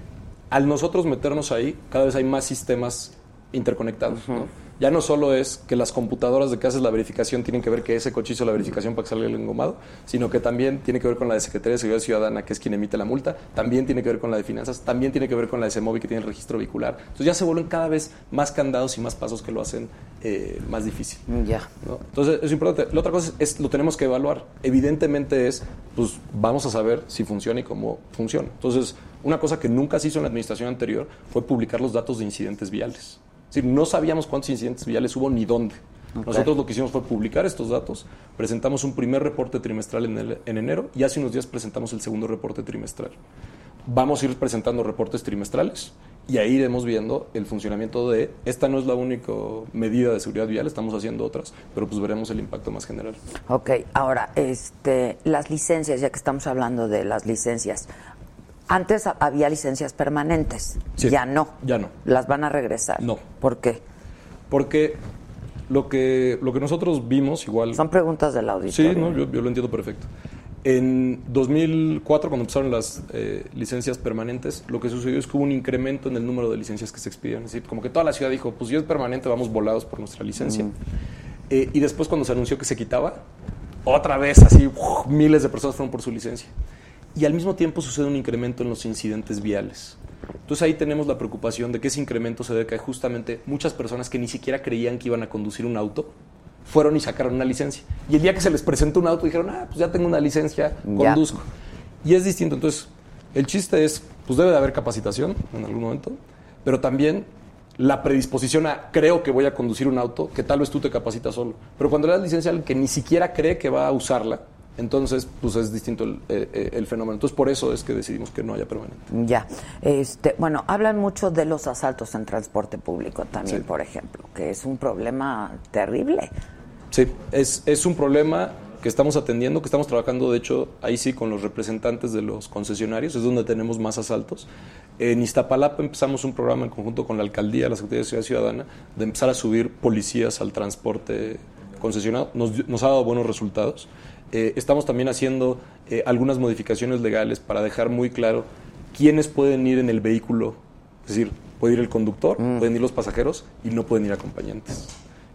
Speaker 7: al nosotros meternos ahí, cada vez hay más sistemas interconectados. ¿no? Ya no solo es que las computadoras de que haces la verificación tienen que ver que ese coche hizo la verificación para que salga el engomado, sino que también tiene que ver con la de Secretaría de Seguridad Ciudadana, que es quien emite la multa, también tiene que ver con la de finanzas, también tiene que ver con la de CEMOVI, que tiene el registro vehicular. Entonces ya se vuelven cada vez más candados y más pasos que lo hacen eh, más difícil.
Speaker 1: Ya.
Speaker 7: ¿no? Entonces, es importante. La otra cosa es, es, lo tenemos que evaluar. Evidentemente es, pues vamos a saber si funciona y cómo funciona. Entonces, una cosa que nunca se hizo en la administración anterior fue publicar los datos de incidentes viales. Es decir, no sabíamos cuántos incidentes viales hubo ni dónde. Nosotros lo que hicimos fue publicar estos datos, presentamos un primer reporte trimestral en, el- en enero y hace unos días presentamos el segundo reporte trimestral. Vamos a ir presentando reportes trimestrales y ahí iremos viendo el funcionamiento de, esta no es la única medida de seguridad vial, estamos haciendo otras, pero pues veremos el impacto más general.
Speaker 1: Ok, ahora, este, las licencias, ya que estamos hablando de las licencias, antes había licencias permanentes,
Speaker 7: Sí.
Speaker 1: ya no.
Speaker 7: Ya no.
Speaker 1: ¿Las van a regresar?
Speaker 7: No.
Speaker 1: ¿Por qué?
Speaker 7: Porque lo que, lo que nosotros vimos, igual...
Speaker 1: Son preguntas del
Speaker 7: Sí,
Speaker 1: auditorio.
Speaker 7: no, yo, yo lo entiendo perfecto. En 2004, cuando empezaron las eh, licencias permanentes, lo que sucedió es que hubo un incremento en el número de licencias que se expidían. Es decir, como que toda la ciudad dijo, pues si es permanente, vamos volados por nuestra licencia. Eh, y después, cuando se anunció que se quitaba, otra vez así, ¡uf! miles de personas fueron por su licencia. Y al mismo tiempo sucede un incremento en los incidentes viales. Entonces ahí tenemos la preocupación de que ese incremento se debe a que justamente muchas personas que ni siquiera creían que iban a conducir un auto fueron y sacaron una licencia. Y el día que se les presentó un auto dijeron, ah, pues ya tengo una licencia,
Speaker 1: Ya.
Speaker 7: conduzco. Y es distinto. Entonces, el chiste es, pues debe de haber capacitación en algún momento, pero también la predisposición a creo que voy a conducir un auto, que tal vez tú te capacitas solo. Pero cuando le das licencia a alguien que ni siquiera cree que va a usarla, entonces pues es distinto el, eh, eh, el fenómeno. Entonces por eso es que decidimos que no haya permanente.
Speaker 1: Ya. Este, bueno, hablan mucho de los asaltos en transporte público también,
Speaker 7: Sí.
Speaker 1: por ejemplo, que es un problema terrible.
Speaker 7: Sí, es, es un problema que estamos atendiendo, que estamos trabajando, de hecho, ahí sí, con los representantes de los concesionarios, es donde tenemos más asaltos. En Iztapalapa empezamos un programa en conjunto con la alcaldía, la Secretaría de Ciudad Ciudadana, de empezar a subir policías al transporte concesionado. Nos, nos ha dado buenos resultados. Eh, estamos también haciendo eh, algunas modificaciones legales para dejar muy claro quiénes pueden ir en el vehículo. Es decir, puede ir el conductor, pueden ir los pasajeros y no pueden ir acompañantes.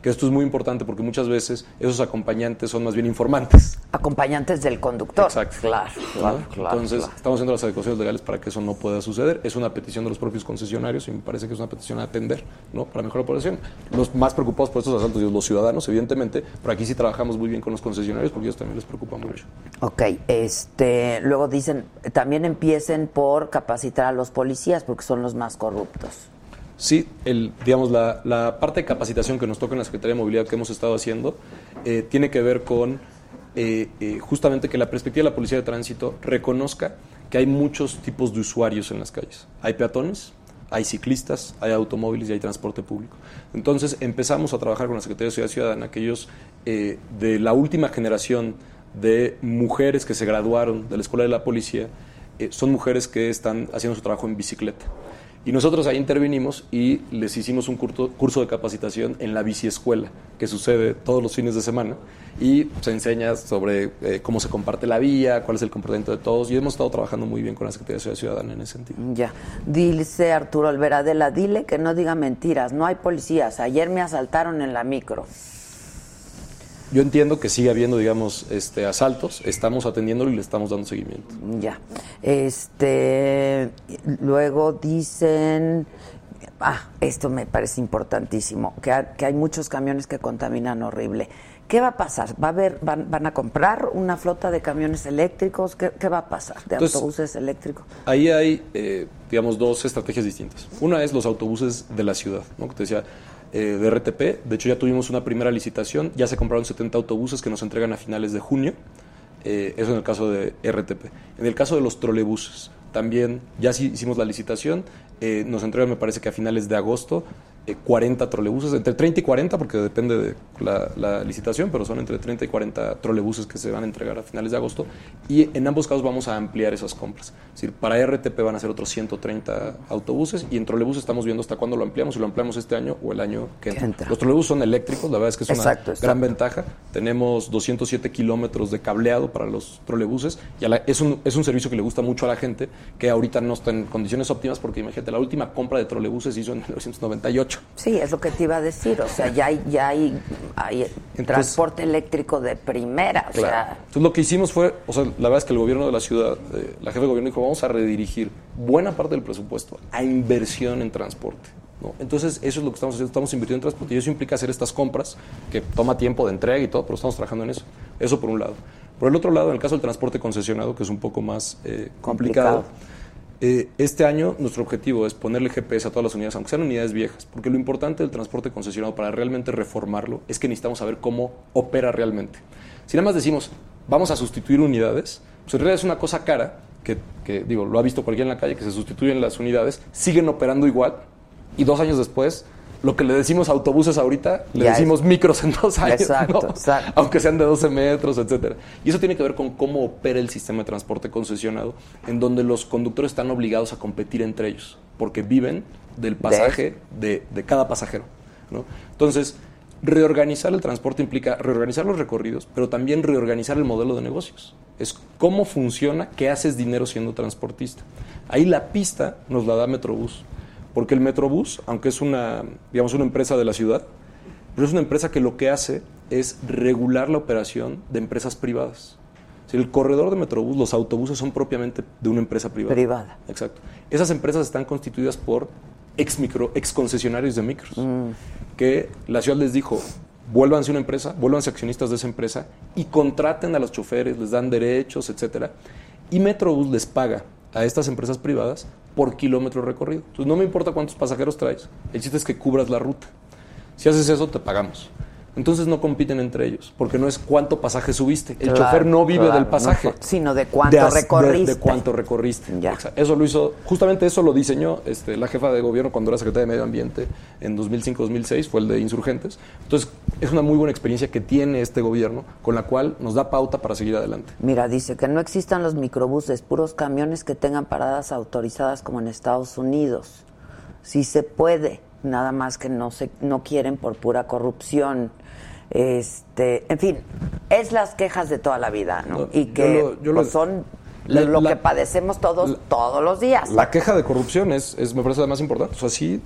Speaker 7: Que esto es muy importante porque muchas veces esos acompañantes son más bien informantes.
Speaker 1: Acompañantes del conductor.
Speaker 7: Exacto.
Speaker 1: Claro,
Speaker 7: ¿no?
Speaker 1: claro, claro.
Speaker 7: Entonces,
Speaker 1: claro.
Speaker 7: estamos haciendo las adecuaciones legales para que eso no pueda suceder. Es una petición de los propios concesionarios y me parece que es una petición a atender, ¿no? Para mejor operación. Los más preocupados por estos asaltos son los ciudadanos, evidentemente, pero aquí sí trabajamos muy bien con los concesionarios porque ellos también les preocupa mucho.
Speaker 1: Ok, este, luego dicen, también empiecen por capacitar a los policías porque son los más corruptos.
Speaker 7: Sí, el, digamos, la, la parte de capacitación que nos toca en la Secretaría de Movilidad que hemos estado haciendo eh, tiene que ver con eh, eh, justamente que la perspectiva de la Policía de Tránsito reconozca que hay muchos tipos de usuarios en las calles. Hay peatones, hay ciclistas, hay automóviles y hay transporte público. Entonces empezamos a trabajar con la Secretaría de Ciudad Ciudadana, que ellos eh, de la última generación de mujeres que se graduaron de la Escuela de la Policía, son mujeres que están haciendo su trabajo en bicicleta. Y nosotros ahí intervinimos y les hicimos un curso, de capacitación en la biciescuela, que sucede todos los fines de semana. Y se enseña sobre eh, cómo se comparte la vía, cuál es el comportamiento de todos. Y hemos estado trabajando muy bien con la Secretaría de Ciudad Ciudadana en ese sentido.
Speaker 1: Ya. Dice Arturo Alveradela, dile que no diga mentiras, no hay policías. Ayer me asaltaron en la micro.
Speaker 7: Yo entiendo que sigue habiendo, digamos, este, asaltos, estamos atendiéndolo y le estamos dando seguimiento.
Speaker 1: Ya. Este, luego dicen, ah, esto me parece importantísimo, que, ha- que hay muchos camiones que contaminan horrible. ¿Qué va a pasar? ¿Va a haber, van, van a comprar una flota de camiones eléctricos? ¿Qué, qué va a pasar? ¿De
Speaker 7: Entonces-
Speaker 1: autobuses eléctricos?
Speaker 7: Ahí hay, eh, digamos, dos estrategias distintas. Una es los autobuses de la ciudad, ¿no? que te decía, eh, de RTP. De hecho, ya tuvimos una primera licitación, ya se compraron 70 autobuses que nos entregan a finales de junio. Eh, eso en el caso de RTP. En el caso de los trolebuses, también ya sí hicimos la licitación, eh, nos entregan, me parece que a finales de agosto, eh, 40 trolebuses, entre 30 y 40, porque depende de la, la licitación, pero son entre 30 y 40 trolebuses que se van a entregar a finales de agosto. Y en ambos casos vamos a ampliar esas compras. Es decir, para RTP van a ser otros 130 autobuses y en trolebuses estamos viendo hasta cuándo lo ampliamos, si lo ampliamos este año o el año que entra.
Speaker 1: entra.
Speaker 7: Los trolebuses son eléctricos, la verdad es que es una
Speaker 1: Exacto,
Speaker 7: gran ventaja. Tenemos 207 kilómetros de cableado para los trolebuses y la- es, un, es un servicio que le gusta mucho a la gente, que ahorita no está en condiciones óptimas porque imagínate, la última compra de trolebuses se hizo en 1998.
Speaker 1: Sí, es lo que te iba a decir. O sea, ya hay, ya hay, hay transporte eléctrico de primera. O sea,
Speaker 7: Entonces lo que hicimos fue, o sea, la verdad es que el gobierno de la ciudad, eh, la jefe de gobierno dijo, vamos a redirigir buena parte del presupuesto a inversión en transporte. ¿no? Entonces eso es lo que estamos haciendo, estamos invirtiendo en transporte y eso implica hacer estas compras, que toma tiempo de entrega y todo, pero estamos trabajando en eso. Eso por un lado. Por el otro lado, en el caso del transporte concesionado, que es un poco más eh, complicado,
Speaker 1: Complicado.
Speaker 7: Eh, este año nuestro objetivo es ponerle GPS a todas las unidades, aunque sean unidades viejas, porque lo importante del transporte concesionado para realmente reformarlo es que necesitamos saber cómo opera realmente. Si nada más decimos, vamos a sustituir unidades, pues en realidad es una cosa cara que, que, digo, lo ha visto cualquiera en la calle, que se sustituyen las unidades, siguen operando igual y dos años después lo que le decimos autobuses ahorita, le
Speaker 1: Ya
Speaker 7: decimos
Speaker 1: es-
Speaker 7: micros en dos años,
Speaker 1: Exacto,
Speaker 7: ¿no?
Speaker 1: exacto.
Speaker 7: aunque sean de 12 metros, etcétera. Y eso tiene que ver con cómo opera el sistema de transporte concesionado, en donde los conductores están obligados a competir entre ellos, porque viven del pasaje de, de cada pasajero. ¿no? Entonces, reorganizar el transporte implica reorganizar los recorridos, pero también reorganizar el modelo de negocios. Es cómo funciona, qué haces dinero siendo transportista. Ahí la pista nos la da Metrobús, porque el Metrobús, aunque es una, digamos, una empresa de la ciudad, pero es una empresa que lo que hace es regular la operación de empresas privadas. Si el corredor de Metrobús, los autobuses son propiamente de una empresa privada.
Speaker 1: Privada.
Speaker 7: Exacto. Esas empresas están constituidas por ex micro, ex concesionarios de micros, que la ciudad les dijo, vuélvanse una empresa, vuélvanse accionistas de esa empresa y contraten a los choferes, les dan derechos, etcétera. Y Metrobús les paga a estas empresas privadas por kilómetro recorrido. Entonces no me importa cuántos pasajeros traes, el chiste es que cubras la ruta. Si haces eso, te pagamos. Entonces no compiten entre ellos, porque no es cuánto pasaje subiste. El
Speaker 1: Claro,
Speaker 7: chofer no vive
Speaker 1: claro,
Speaker 7: del pasaje.
Speaker 1: no, sino de cuánto recorriste.
Speaker 7: De, cuánto recorriste.
Speaker 1: Ya.
Speaker 7: Eso lo hizo, justamente eso lo diseñó este, la jefa de gobierno cuando era secretaria de Medio Ambiente en 2005-2006, fue el de Insurgentes. Entonces, es una muy buena experiencia que tiene este gobierno, con la cual nos da pauta para seguir adelante.
Speaker 1: Mira, dice que no existan los microbuses, puros camiones que tengan paradas autorizadas como en Estados Unidos. Sí se puede, nada más que no se no quieren por pura corrupción. Este, en fin, es las quejas de toda la vida, ¿no?
Speaker 7: No,
Speaker 1: y
Speaker 7: yo
Speaker 1: que
Speaker 7: lo- yo
Speaker 1: pues,
Speaker 7: lo-
Speaker 1: son
Speaker 7: la-
Speaker 1: lo
Speaker 7: la-
Speaker 1: que padecemos todos
Speaker 7: la-
Speaker 1: todos los días.
Speaker 7: La queja de corrupción es, es me parece la más importante. O sea, sí,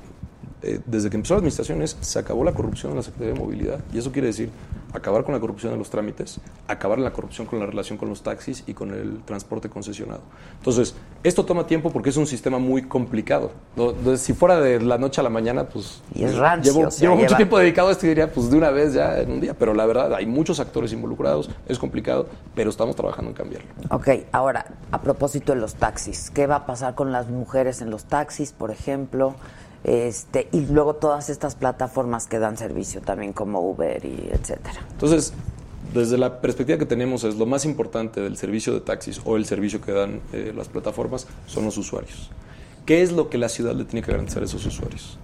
Speaker 7: eh, desde que empezó la administración es, se acabó la corrupción en la Secretaría de Movilidad. Y eso quiere decir acabar con la corrupción en los trámites, acabar la corrupción con la relación con los taxis y con el transporte concesionado. Entonces, esto toma tiempo porque es un sistema muy complicado. ¿no? Entonces, si fuera de la noche a la mañana, pues...
Speaker 1: Y es rancio,
Speaker 7: Llevo,
Speaker 1: o sea,
Speaker 7: llevo mucho
Speaker 1: lleva-
Speaker 7: tiempo dedicado a esto y diría, pues de una vez ya en un día. Pero la verdad, hay muchos actores involucrados, es complicado, pero estamos trabajando en cambiarlo.
Speaker 1: Ok, ahora, a propósito de los taxis, ¿qué va a pasar con las mujeres en los taxis, por ejemplo? Este, y luego todas estas plataformas que dan servicio también como Uber y etcétera.
Speaker 7: Entonces, desde la perspectiva que tenemos es lo más importante del servicio de taxis o el servicio que dan eh, las plataformas son los usuarios. ¿Qué es lo que la ciudad le tiene que garantizar a esos usuarios?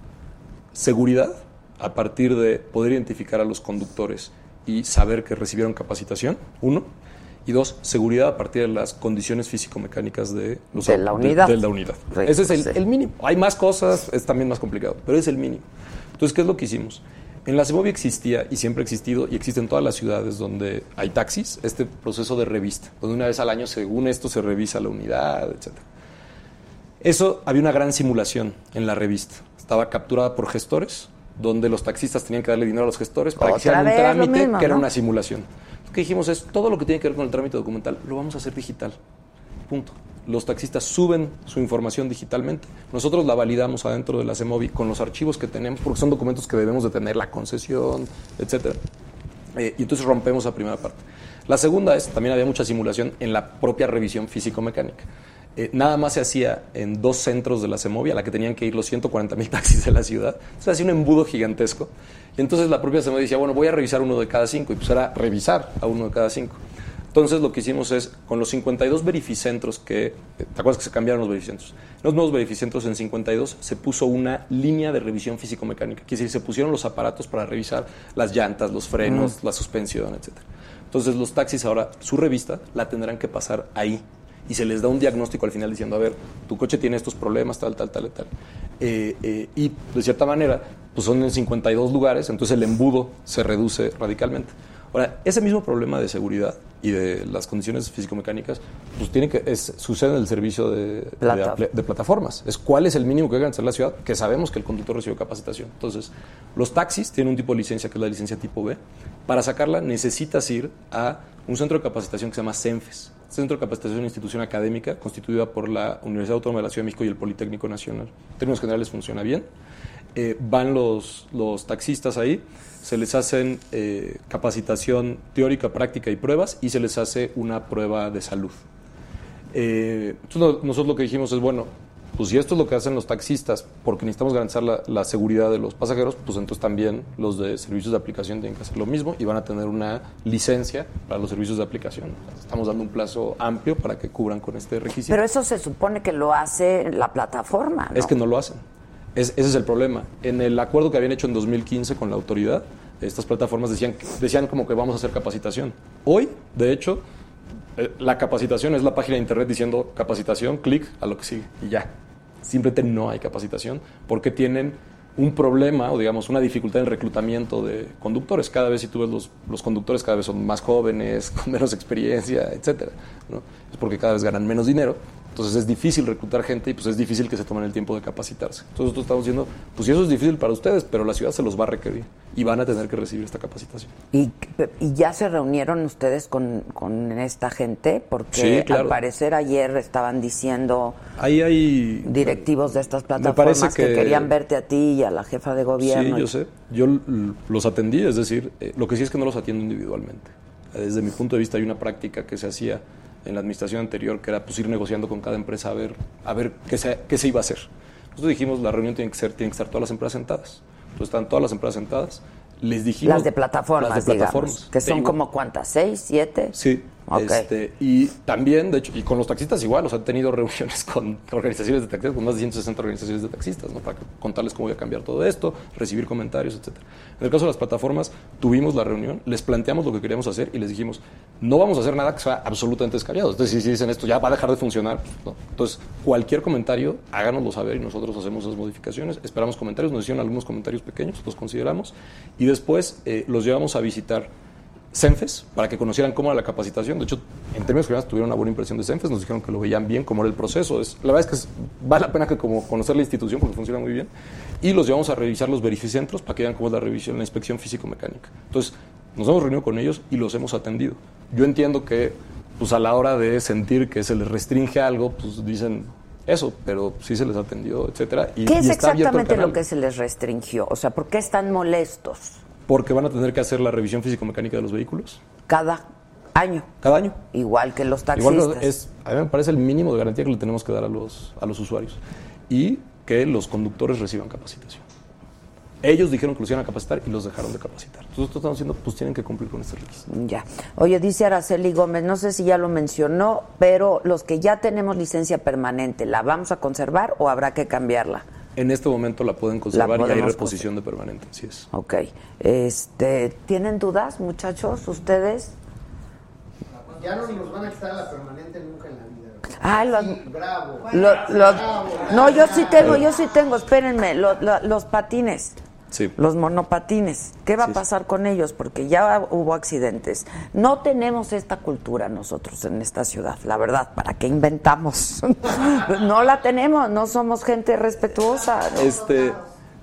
Speaker 7: Seguridad a partir de poder identificar a los conductores y saber que recibieron capacitación, uno. Y dos, seguridad a partir de las condiciones físico-mecánicas de, los
Speaker 1: De la unidad.
Speaker 7: de la unidad.
Speaker 1: Sí,
Speaker 7: Ese es el,
Speaker 1: sí.
Speaker 7: el mínimo. Hay más cosas, es también más complicado, pero es el mínimo. Entonces, ¿qué es lo que hicimos? En la Semovia existía y siempre ha existido y existe en todas las ciudades donde hay taxis este proceso de revista, donde una vez al año, según esto, se revisa la unidad, etc. Eso había una gran simulación en la revista. Estaba capturada por gestores, donde los taxistas tenían que darle dinero a los gestores para que hicieran un trámite
Speaker 1: mismo,
Speaker 7: que era
Speaker 1: ¿no?
Speaker 7: una simulación. Que dijimos es, todo lo que tiene que ver con el trámite documental lo vamos a hacer digital. Punto. Los taxistas suben su información digitalmente. Nosotros la validamos adentro de la CEMOVI con los archivos que tenemos, porque son documentos que debemos de tener, la concesión, etcétera. Eh, y entonces rompemos la primera parte. La segunda es, también había mucha simulación en la propia revisión físico-mecánica. Eh, nada más se hacía en dos centros de la CEMOVI, a la que tenían que ir los 140 mil taxis de la ciudad. Se hacía un embudo gigantesco. Y entonces la propia CEMOVI decía, bueno, voy a revisar uno de cada cinco. Y pues era revisar a uno de cada cinco. Entonces lo que hicimos es, con los 52 verificentros que, eh, ¿te acuerdas que se cambiaron los verificentros? En los nuevos verificentros en 52 se puso una línea de revisión físico-mecánica, quiere decir, se pusieron los aparatos para revisar las llantas, los frenos, la suspensión, etc. Entonces los taxis ahora, su revista la tendrán que pasar ahí y se les da un diagnóstico al final diciendo, a ver, tu coche tiene estos problemas, tal, tal, tal, tal. Eh, eh, y de cierta manera, pues son en 52 lugares, entonces el embudo se reduce radicalmente. Ahora, ese mismo problema de seguridad y de las condiciones físico-mecánicas, pues tiene que, es, sucede en el servicio de, de
Speaker 1: Plata.
Speaker 7: de plataformas. Es cuál es el mínimo que debe garantizar la ciudad, que sabemos que el conductor recibió capacitación. Entonces, los taxis tienen un tipo de licencia que es la licencia tipo B. Para sacarla necesitas ir a un centro de capacitación que se llama CENFES. Centro de Capacitación e Institución Académica, constituida por la Universidad Autónoma de la Ciudad de México y el Politécnico Nacional. En términos generales funciona bien. Eh, van los, los taxistas ahí, se les hacen eh, capacitación teórica, práctica y pruebas y se les hace una prueba de salud. Eh, nosotros lo que dijimos es, bueno, pues si esto es lo que hacen los taxistas, porque necesitamos garantizar la, la seguridad de los pasajeros, pues entonces también los de servicios de aplicación tienen que hacer lo mismo y van a tener una licencia para los servicios de aplicación. Estamos dando un plazo amplio para que cubran con este requisito.
Speaker 1: Pero eso se supone que lo hace la plataforma. ¿no?
Speaker 7: Es que no lo hacen. Es- ese es el problema. En el acuerdo que habían hecho en 2015 con la autoridad, estas plataformas decían, decían como que vamos a hacer capacitación. Hoy, de hecho, eh, la capacitación es la página de internet diciendo capacitación, clic a lo que sigue y ya. Simplemente no hay capacitación porque tienen un problema o digamos una dificultad en el reclutamiento de conductores. Cada vez si tú ves los, los conductores cada vez son más jóvenes, con menos experiencia, etcétera. ¿no? Es porque cada vez ganan menos dinero. Entonces es difícil reclutar gente y pues es difícil que se tomen el tiempo de capacitarse. Entonces nosotros estamos diciendo, pues si eso es difícil para ustedes, pero la ciudad se los va a requerir y van a tener que recibir esta capacitación.
Speaker 1: ¿Y, y ya se reunieron ustedes con, con esta gente? Porque
Speaker 7: Sí, claro.
Speaker 1: al parecer ayer estaban diciendo
Speaker 7: Ahí hay
Speaker 1: directivos de estas plataformas que,
Speaker 7: que-
Speaker 1: querían verte a ti y a la jefa de gobierno.
Speaker 7: Sí, yo sé. Yo los atendí, es decir, eh, lo que sí es que no los atiendo individualmente. Desde mi punto de vista hay una práctica que se hacía en la administración anterior, que era pues, ir negociando con cada empresa a ver, a ver qué, se, qué se iba a hacer. Nosotros dijimos, la reunión tiene que, ser, tienen que estar todas las empresas sentadas. Entonces están todas las empresas sentadas. Les dijimos...
Speaker 1: Las de plataformas,
Speaker 7: Las de
Speaker 1: digamos.
Speaker 7: plataformas.
Speaker 1: Que son
Speaker 7: Tengo-
Speaker 1: como cuántas, ¿seis, siete?
Speaker 7: Sí. Este, y también, de hecho, y con los taxistas igual, o sea, he tenido reuniones con organizaciones de taxistas, con más de 160 organizaciones de taxistas, ¿no? Para contarles cómo voy a cambiar todo esto, recibir comentarios, etcétera. En el caso de las plataformas, tuvimos la reunión, les planteamos lo que queríamos hacer y les dijimos, no vamos a hacer nada que sea absolutamente descabellado. Entonces, si, dicen esto ya va a dejar de funcionar, no. Entonces, cualquier comentario, háganoslo saber y nosotros hacemos esas modificaciones. Esperamos comentarios, nos hicieron algunos comentarios pequeños, los consideramos, y después eh, los llevamos a visitar CENFES para que conocieran cómo era la capacitación. De hecho, en términos generales tuvieron una buena impresión de CENFES, nos dijeron que lo veían bien, cómo era el proceso. Es, la verdad es que vale la pena que como conocer la institución porque funciona muy bien. Y los llevamos a revisar los verificentros para que vean cómo es la revisión, la inspección físico-mecánica. Entonces, nos hemos reunido con ellos y los hemos atendido. Yo entiendo que pues a la hora de sentir que se les restringe algo, pues dicen eso, pero sí se les atendió, etcétera. Y,
Speaker 1: ¿Qué es
Speaker 7: y está
Speaker 1: exactamente lo que se les restringió? O sea, ¿por qué están molestos
Speaker 7: Porque van a tener que hacer la revisión físico-mecánica de los vehículos
Speaker 1: cada año?
Speaker 7: cada año.
Speaker 1: Igual que los taxistas.
Speaker 7: Igual que es, a mí me parece el mínimo de garantía que le tenemos que dar a los, a los usuarios. Y que los conductores reciban capacitación. Ellos dijeron que los iban a capacitar y los dejaron de capacitar. Entonces, nosotros estamos diciendo, pues tienen que cumplir con este requisito.
Speaker 1: Ya. Oye, dice Araceli Gómez, no sé si ya lo mencionó, pero los que ya tenemos licencia permanente, ¿la vamos a conservar o habrá que cambiarla?
Speaker 7: En este momento la pueden conservar y hay reposición de permanente, así es.
Speaker 1: Ok. Este, ¿Tienen dudas, muchachos, ustedes?
Speaker 3: Ya no nos van a quitar la permanente nunca en la vida.
Speaker 1: Ah, los,
Speaker 3: Sí, bravo.
Speaker 1: lo- lo- no, yo sí tengo, yo sí tengo, espérenme, lo- lo- los patines.
Speaker 7: Sí.
Speaker 1: Los monopatines, ¿qué va a
Speaker 7: Sí,
Speaker 1: pasar con ellos? Porque ya hubo accidentes. No tenemos esta cultura nosotros en esta ciudad, la verdad, ¿para qué inventamos? no la tenemos, no somos gente respetuosa. ¿no?
Speaker 7: Este,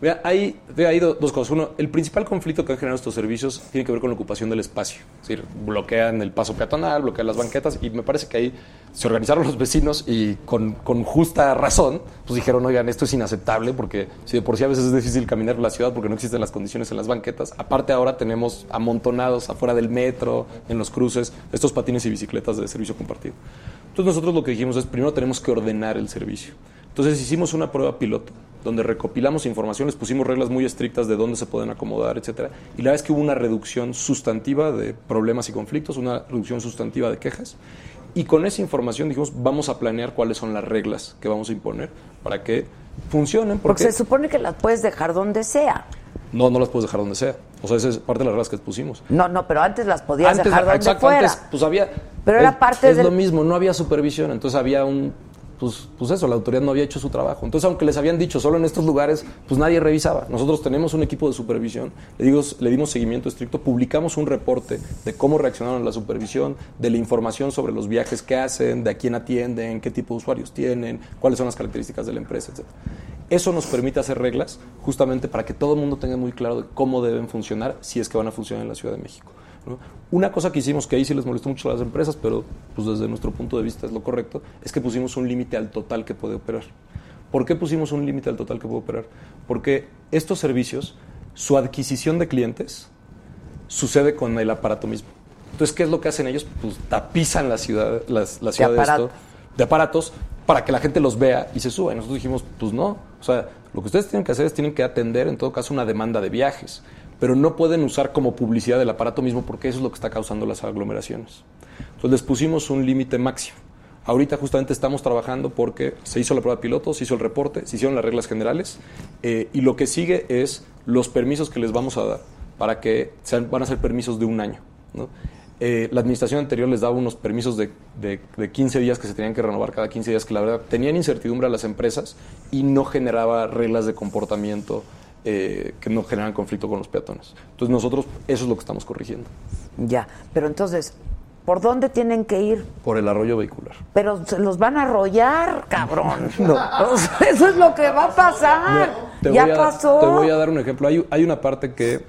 Speaker 7: mira, hay, hay do- dos cosas. Uno, el principal conflicto que han generado estos servicios tiene que ver con la ocupación del espacio. Es decir, bloquean el paso peatonal, bloquean las banquetas y me parece que ahí se organizaron los vecinos y con, con justa razón, pues dijeron, oigan, esto es inaceptable porque si de por sí a veces es difícil caminar en la ciudad porque no existen las condiciones en las banquetas, aparte ahora tenemos amontonados afuera del metro, en los cruces, estos patines y bicicletas de servicio compartido. Entonces nosotros lo que dijimos es, primero tenemos que ordenar el servicio. Entonces hicimos una prueba piloto donde recopilamos información, les pusimos reglas muy estrictas de dónde se pueden acomodar, etcétera, y la verdad es que hubo una reducción sustantiva de problemas y conflictos, una reducción sustantiva de quejas, y con esa información dijimos, vamos a planear cuáles son las reglas que vamos a imponer para que funcionen,
Speaker 1: Porque
Speaker 7: porque
Speaker 1: se supone que las puedes dejar donde sea.
Speaker 7: no, no las puedes dejar donde sea. O sea, esa es parte de las reglas que pusimos.
Speaker 1: No, no, pero antes las podías
Speaker 7: Antes,
Speaker 1: dejar donde
Speaker 7: exacto,
Speaker 1: fuera.
Speaker 7: antes, pues había.
Speaker 1: Pero era
Speaker 7: es-
Speaker 1: parte
Speaker 7: es lo mismo, no había supervisión, entonces había un. Pues, pues eso, la autoridad no había hecho su trabajo. Entonces, aunque les habían dicho solo en estos lugares, pues nadie revisaba. Nosotros tenemos un equipo de supervisión, le, digo, le dimos seguimiento estricto, publicamos un reporte de cómo reaccionaron a la supervisión, de la información sobre los viajes que hacen, de a quién atienden, qué tipo de usuarios tienen, cuáles son las características de la empresa, etc. Eso nos permite hacer reglas justamente para que todo el mundo tenga muy claro de cómo deben funcionar si es que van a funcionar en la Ciudad de México. ¿No? Una cosa que hicimos que ahí sí les molestó mucho a las empresas, pero pues desde nuestro punto de vista es lo correcto, es que pusimos un límite al total que puede operar. ¿Por qué pusimos un límite al total que puede operar? Porque estos servicios, su adquisición de clientes sucede con el aparato mismo. Entonces, ¿qué es lo que hacen ellos? Pues tapizan la ciudad, las- la ciudad de,
Speaker 1: aparatos.
Speaker 7: esto, de aparatos, para que la gente los vea y se suba. Y nosotros dijimos, pues no. O sea, lo que ustedes tienen que hacer es tienen que atender, en todo caso, una demanda de viajes. Pero no pueden usar como publicidad el aparato mismo porque eso es lo que está causando las aglomeraciones. Entonces les pusimos un límite máximo. Ahorita justamente estamos trabajando porque se hizo la prueba piloto, se hizo el reporte, se hicieron las reglas generales eh, y lo que sigue es los permisos que les vamos a dar para que sean, van a ser permisos de un año. Eh, la administración anterior les daba unos permisos de, de, de 15 días que se tenían que renovar cada 15 días, que la verdad tenían incertidumbre a las empresas y no generaba reglas de comportamiento eh, que no generan conflicto con los peatones. Entonces nosotros eso es lo que estamos corrigiendo.
Speaker 1: Ya, pero entonces, ¿por dónde tienen que ir?
Speaker 7: Por el arroyo vehicular.
Speaker 1: Pero se los van a arrollar, cabrón. O sea, eso es lo que va a pasar. Ya
Speaker 7: a-
Speaker 1: pasó.
Speaker 7: Te voy a dar un ejemplo. Hay, hay una parte que,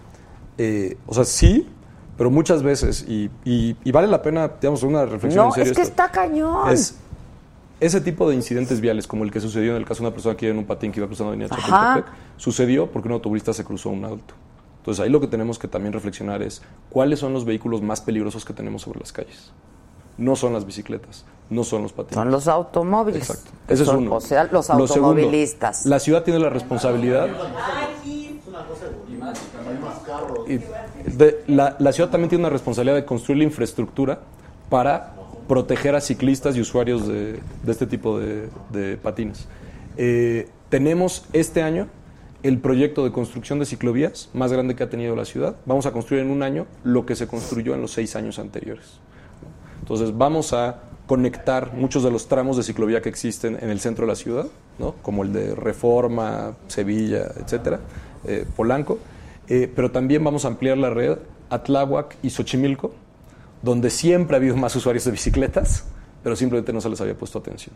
Speaker 7: eh, o sea, sí, pero muchas veces, y, y- y vale la pena, digamos, una reflexión
Speaker 1: no,
Speaker 7: en serio.
Speaker 1: es que
Speaker 7: esto.
Speaker 1: está cañón.
Speaker 7: Es ese tipo de incidentes viales, como el que sucedió en el caso de una persona que iba en un patín que iba cruzando la avenida. Chapultepec, sucedió porque un automovilista se cruzó un adulto. Entonces ahí lo que tenemos que también reflexionar es cuáles son los vehículos más peligrosos que tenemos sobre las calles. No son las bicicletas, no son los patines.
Speaker 1: Son los automóviles.
Speaker 7: Exacto. Ese es
Speaker 1: Son-
Speaker 7: uno.
Speaker 1: O sea, los
Speaker 7: Lo segundo,
Speaker 1: automovilistas.
Speaker 7: la ciudad tiene la responsabilidad. y de- la, la ciudad también tiene una responsabilidad de construir la infraestructura para proteger a ciclistas y usuarios de, este tipo de, patines. Eh, tenemos este año el proyecto de construcción de ciclovías más grande que ha tenido la ciudad. Vamos a construir en un año lo que se construyó en los seis años anteriores. Entonces vamos a conectar muchos de los tramos de ciclovía que existen en el centro de la ciudad, ¿no? como el de Reforma, Sevilla, etcétera, eh, Polanco, Eh, pero también vamos a ampliar la red a y Xochimilco, donde siempre ha habido más usuarios de bicicletas, pero simplemente no se les había puesto atención.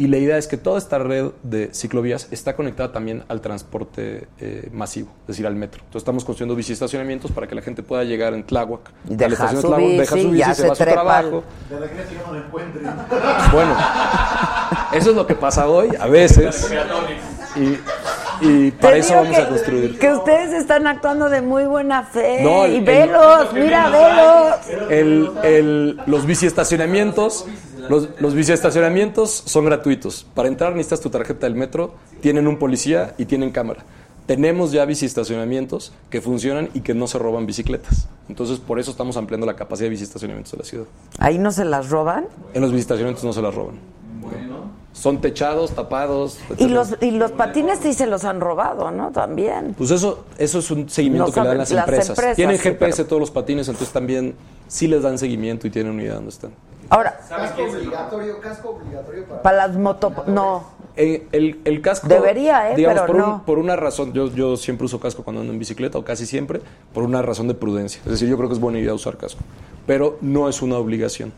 Speaker 7: Y la idea es que toda esta red de ciclovías está conectada también al transporte eh, masivo, es decir, al metro. Entonces estamos construyendo biciestacionamientos para que la gente pueda llegar en Tláhuac,
Speaker 1: Y
Speaker 7: a la
Speaker 1: deja
Speaker 7: estación de
Speaker 1: su
Speaker 7: Tláhuac, deja
Speaker 1: bici,
Speaker 7: su bici,
Speaker 1: ya
Speaker 7: se
Speaker 1: se
Speaker 7: va a su trabajo.
Speaker 3: De no lo.
Speaker 7: Bueno, eso es lo que pasa hoy, a veces. Y, y para
Speaker 1: Te
Speaker 7: eso vamos
Speaker 1: que,
Speaker 7: a construir.
Speaker 1: Que ustedes están actuando de muy buena fe.
Speaker 7: No, el-
Speaker 1: y
Speaker 7: el-
Speaker 1: velos, mira, velos.
Speaker 7: El, el- los biciestacionamientos, los, los biciestacionamientos son gratuitos. Para entrar necesitas tu tarjeta del metro, tienen un policía y tienen cámara. Tenemos ya biciestacionamientos que funcionan y que no se roban bicicletas. Entonces, por eso estamos ampliando la capacidad de biciestacionamientos de la ciudad.
Speaker 1: Ahí no se las roban.
Speaker 7: En los biciestacionamientos no se las roban. Son techados, tapados.
Speaker 1: Y los, y los patines sí se los han robado, ¿no? También.
Speaker 7: Pues eso, eso es un seguimiento
Speaker 1: No
Speaker 7: que le dan las
Speaker 1: las
Speaker 7: empresas.
Speaker 1: empresas,
Speaker 7: Tienen
Speaker 1: sí,
Speaker 7: GPS
Speaker 1: pero-
Speaker 7: todos los patines, entonces también sí les dan seguimiento y tienen unidad donde están.
Speaker 1: Ahora,
Speaker 8: Casco obligatorio, casco obligatorio para...
Speaker 1: para las moto... No.
Speaker 7: Eh, el, el casco.
Speaker 1: Debería, ¿eh?
Speaker 7: Digamos,
Speaker 1: Pero
Speaker 7: por,
Speaker 1: no.
Speaker 7: un- por una razón, yo, yo siempre uso casco cuando ando en bicicleta, o casi siempre, por una razón de prudencia. Es decir, yo creo que es buena idea usar casco. Pero no es una obligación.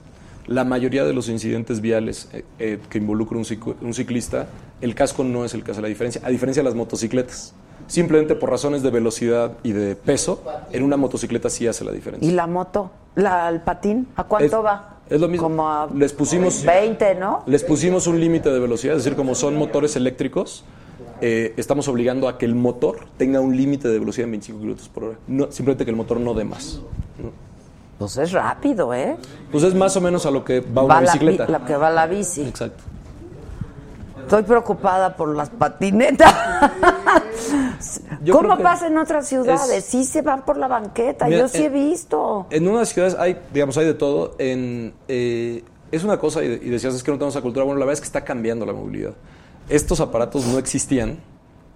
Speaker 7: La mayoría de los incidentes viales eh, eh, que involucran un, un ciclista, el casco no es el que hace la diferencia, a diferencia de las motocicletas. Simplemente por razones de velocidad y de peso, en una motocicleta sí hace la diferencia.
Speaker 1: ¿Y la moto? La, ¿El patín? ¿A cuánto
Speaker 7: Es-
Speaker 1: va?
Speaker 7: es lo mismo.
Speaker 1: Como a
Speaker 7: Les pusimos-
Speaker 1: 20, ¿no?
Speaker 7: Les pusimos un límite de velocidad, es decir, como son motores eléctricos, eh, estamos obligando a que el motor tenga un límite de velocidad en 25 kilómetros por hora. No, simplemente que el motor no dé más. ¿no?
Speaker 1: Pues es rápido, ¿eh?
Speaker 7: Pues es más o menos a lo que va una
Speaker 1: Va
Speaker 7: bicicleta.
Speaker 1: bi- la que va la bici.
Speaker 7: Exacto.
Speaker 1: Estoy preocupada por las patinetas.
Speaker 7: Yo
Speaker 1: ¿Cómo
Speaker 7: que
Speaker 1: pasa en otras ciudades?
Speaker 7: es-
Speaker 1: Sí se van por la banqueta,
Speaker 7: Mira,
Speaker 1: yo sí he visto.
Speaker 7: En unas ciudades hay, digamos, hay de todo. En, eh, es una cosa, y, y decías, es que no tenemos esa cultura. Bueno, la verdad es que está cambiando la movilidad. Estos aparatos no existían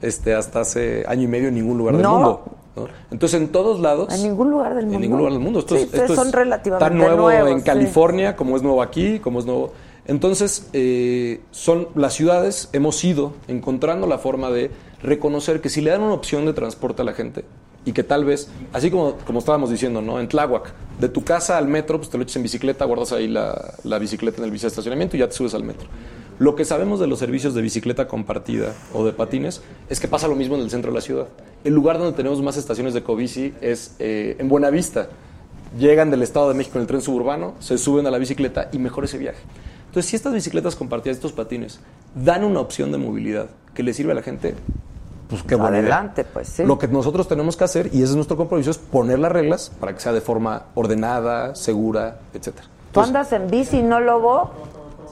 Speaker 7: este, hasta hace año y medio en ningún lugar del
Speaker 1: No.
Speaker 7: mundo. ¿No? Entonces, en todos lados...
Speaker 1: En ningún lugar del mundo.
Speaker 7: En ningún lugar del mundo. Esto,
Speaker 1: Sí,
Speaker 7: es, esto
Speaker 1: son
Speaker 7: es
Speaker 1: relativamente
Speaker 7: tan nuevo
Speaker 1: nuevos,
Speaker 7: en
Speaker 1: sí.
Speaker 7: California como es nuevo aquí, como es nuevo... Entonces, eh, son las ciudades, hemos ido encontrando la forma de reconocer que si le dan una opción de transporte a la gente y que tal vez, así como, como estábamos diciendo, ¿no? En Tláhuac, de tu casa al metro, pues te lo echas en bicicleta, guardas ahí la, la bicicleta en el biciestacionamiento y ya te subes al metro. Lo que sabemos de los servicios de bicicleta compartida o de patines es que pasa lo mismo en el centro de la ciudad. El lugar donde tenemos más estaciones de cobici es eh, en Buenavista. Llegan del Estado de México en el tren suburbano, se suben a la bicicleta y mejor ese viaje. Entonces, si estas bicicletas compartidas, estos patines, dan una opción de movilidad que le sirve a la gente, pues qué idea.
Speaker 1: Adelante, pues sí.
Speaker 7: Lo que nosotros tenemos que hacer, y ese es nuestro compromiso, es poner las reglas para que sea de forma ordenada, segura, etcétera.
Speaker 1: ¿Tú andas en bici, no lobo?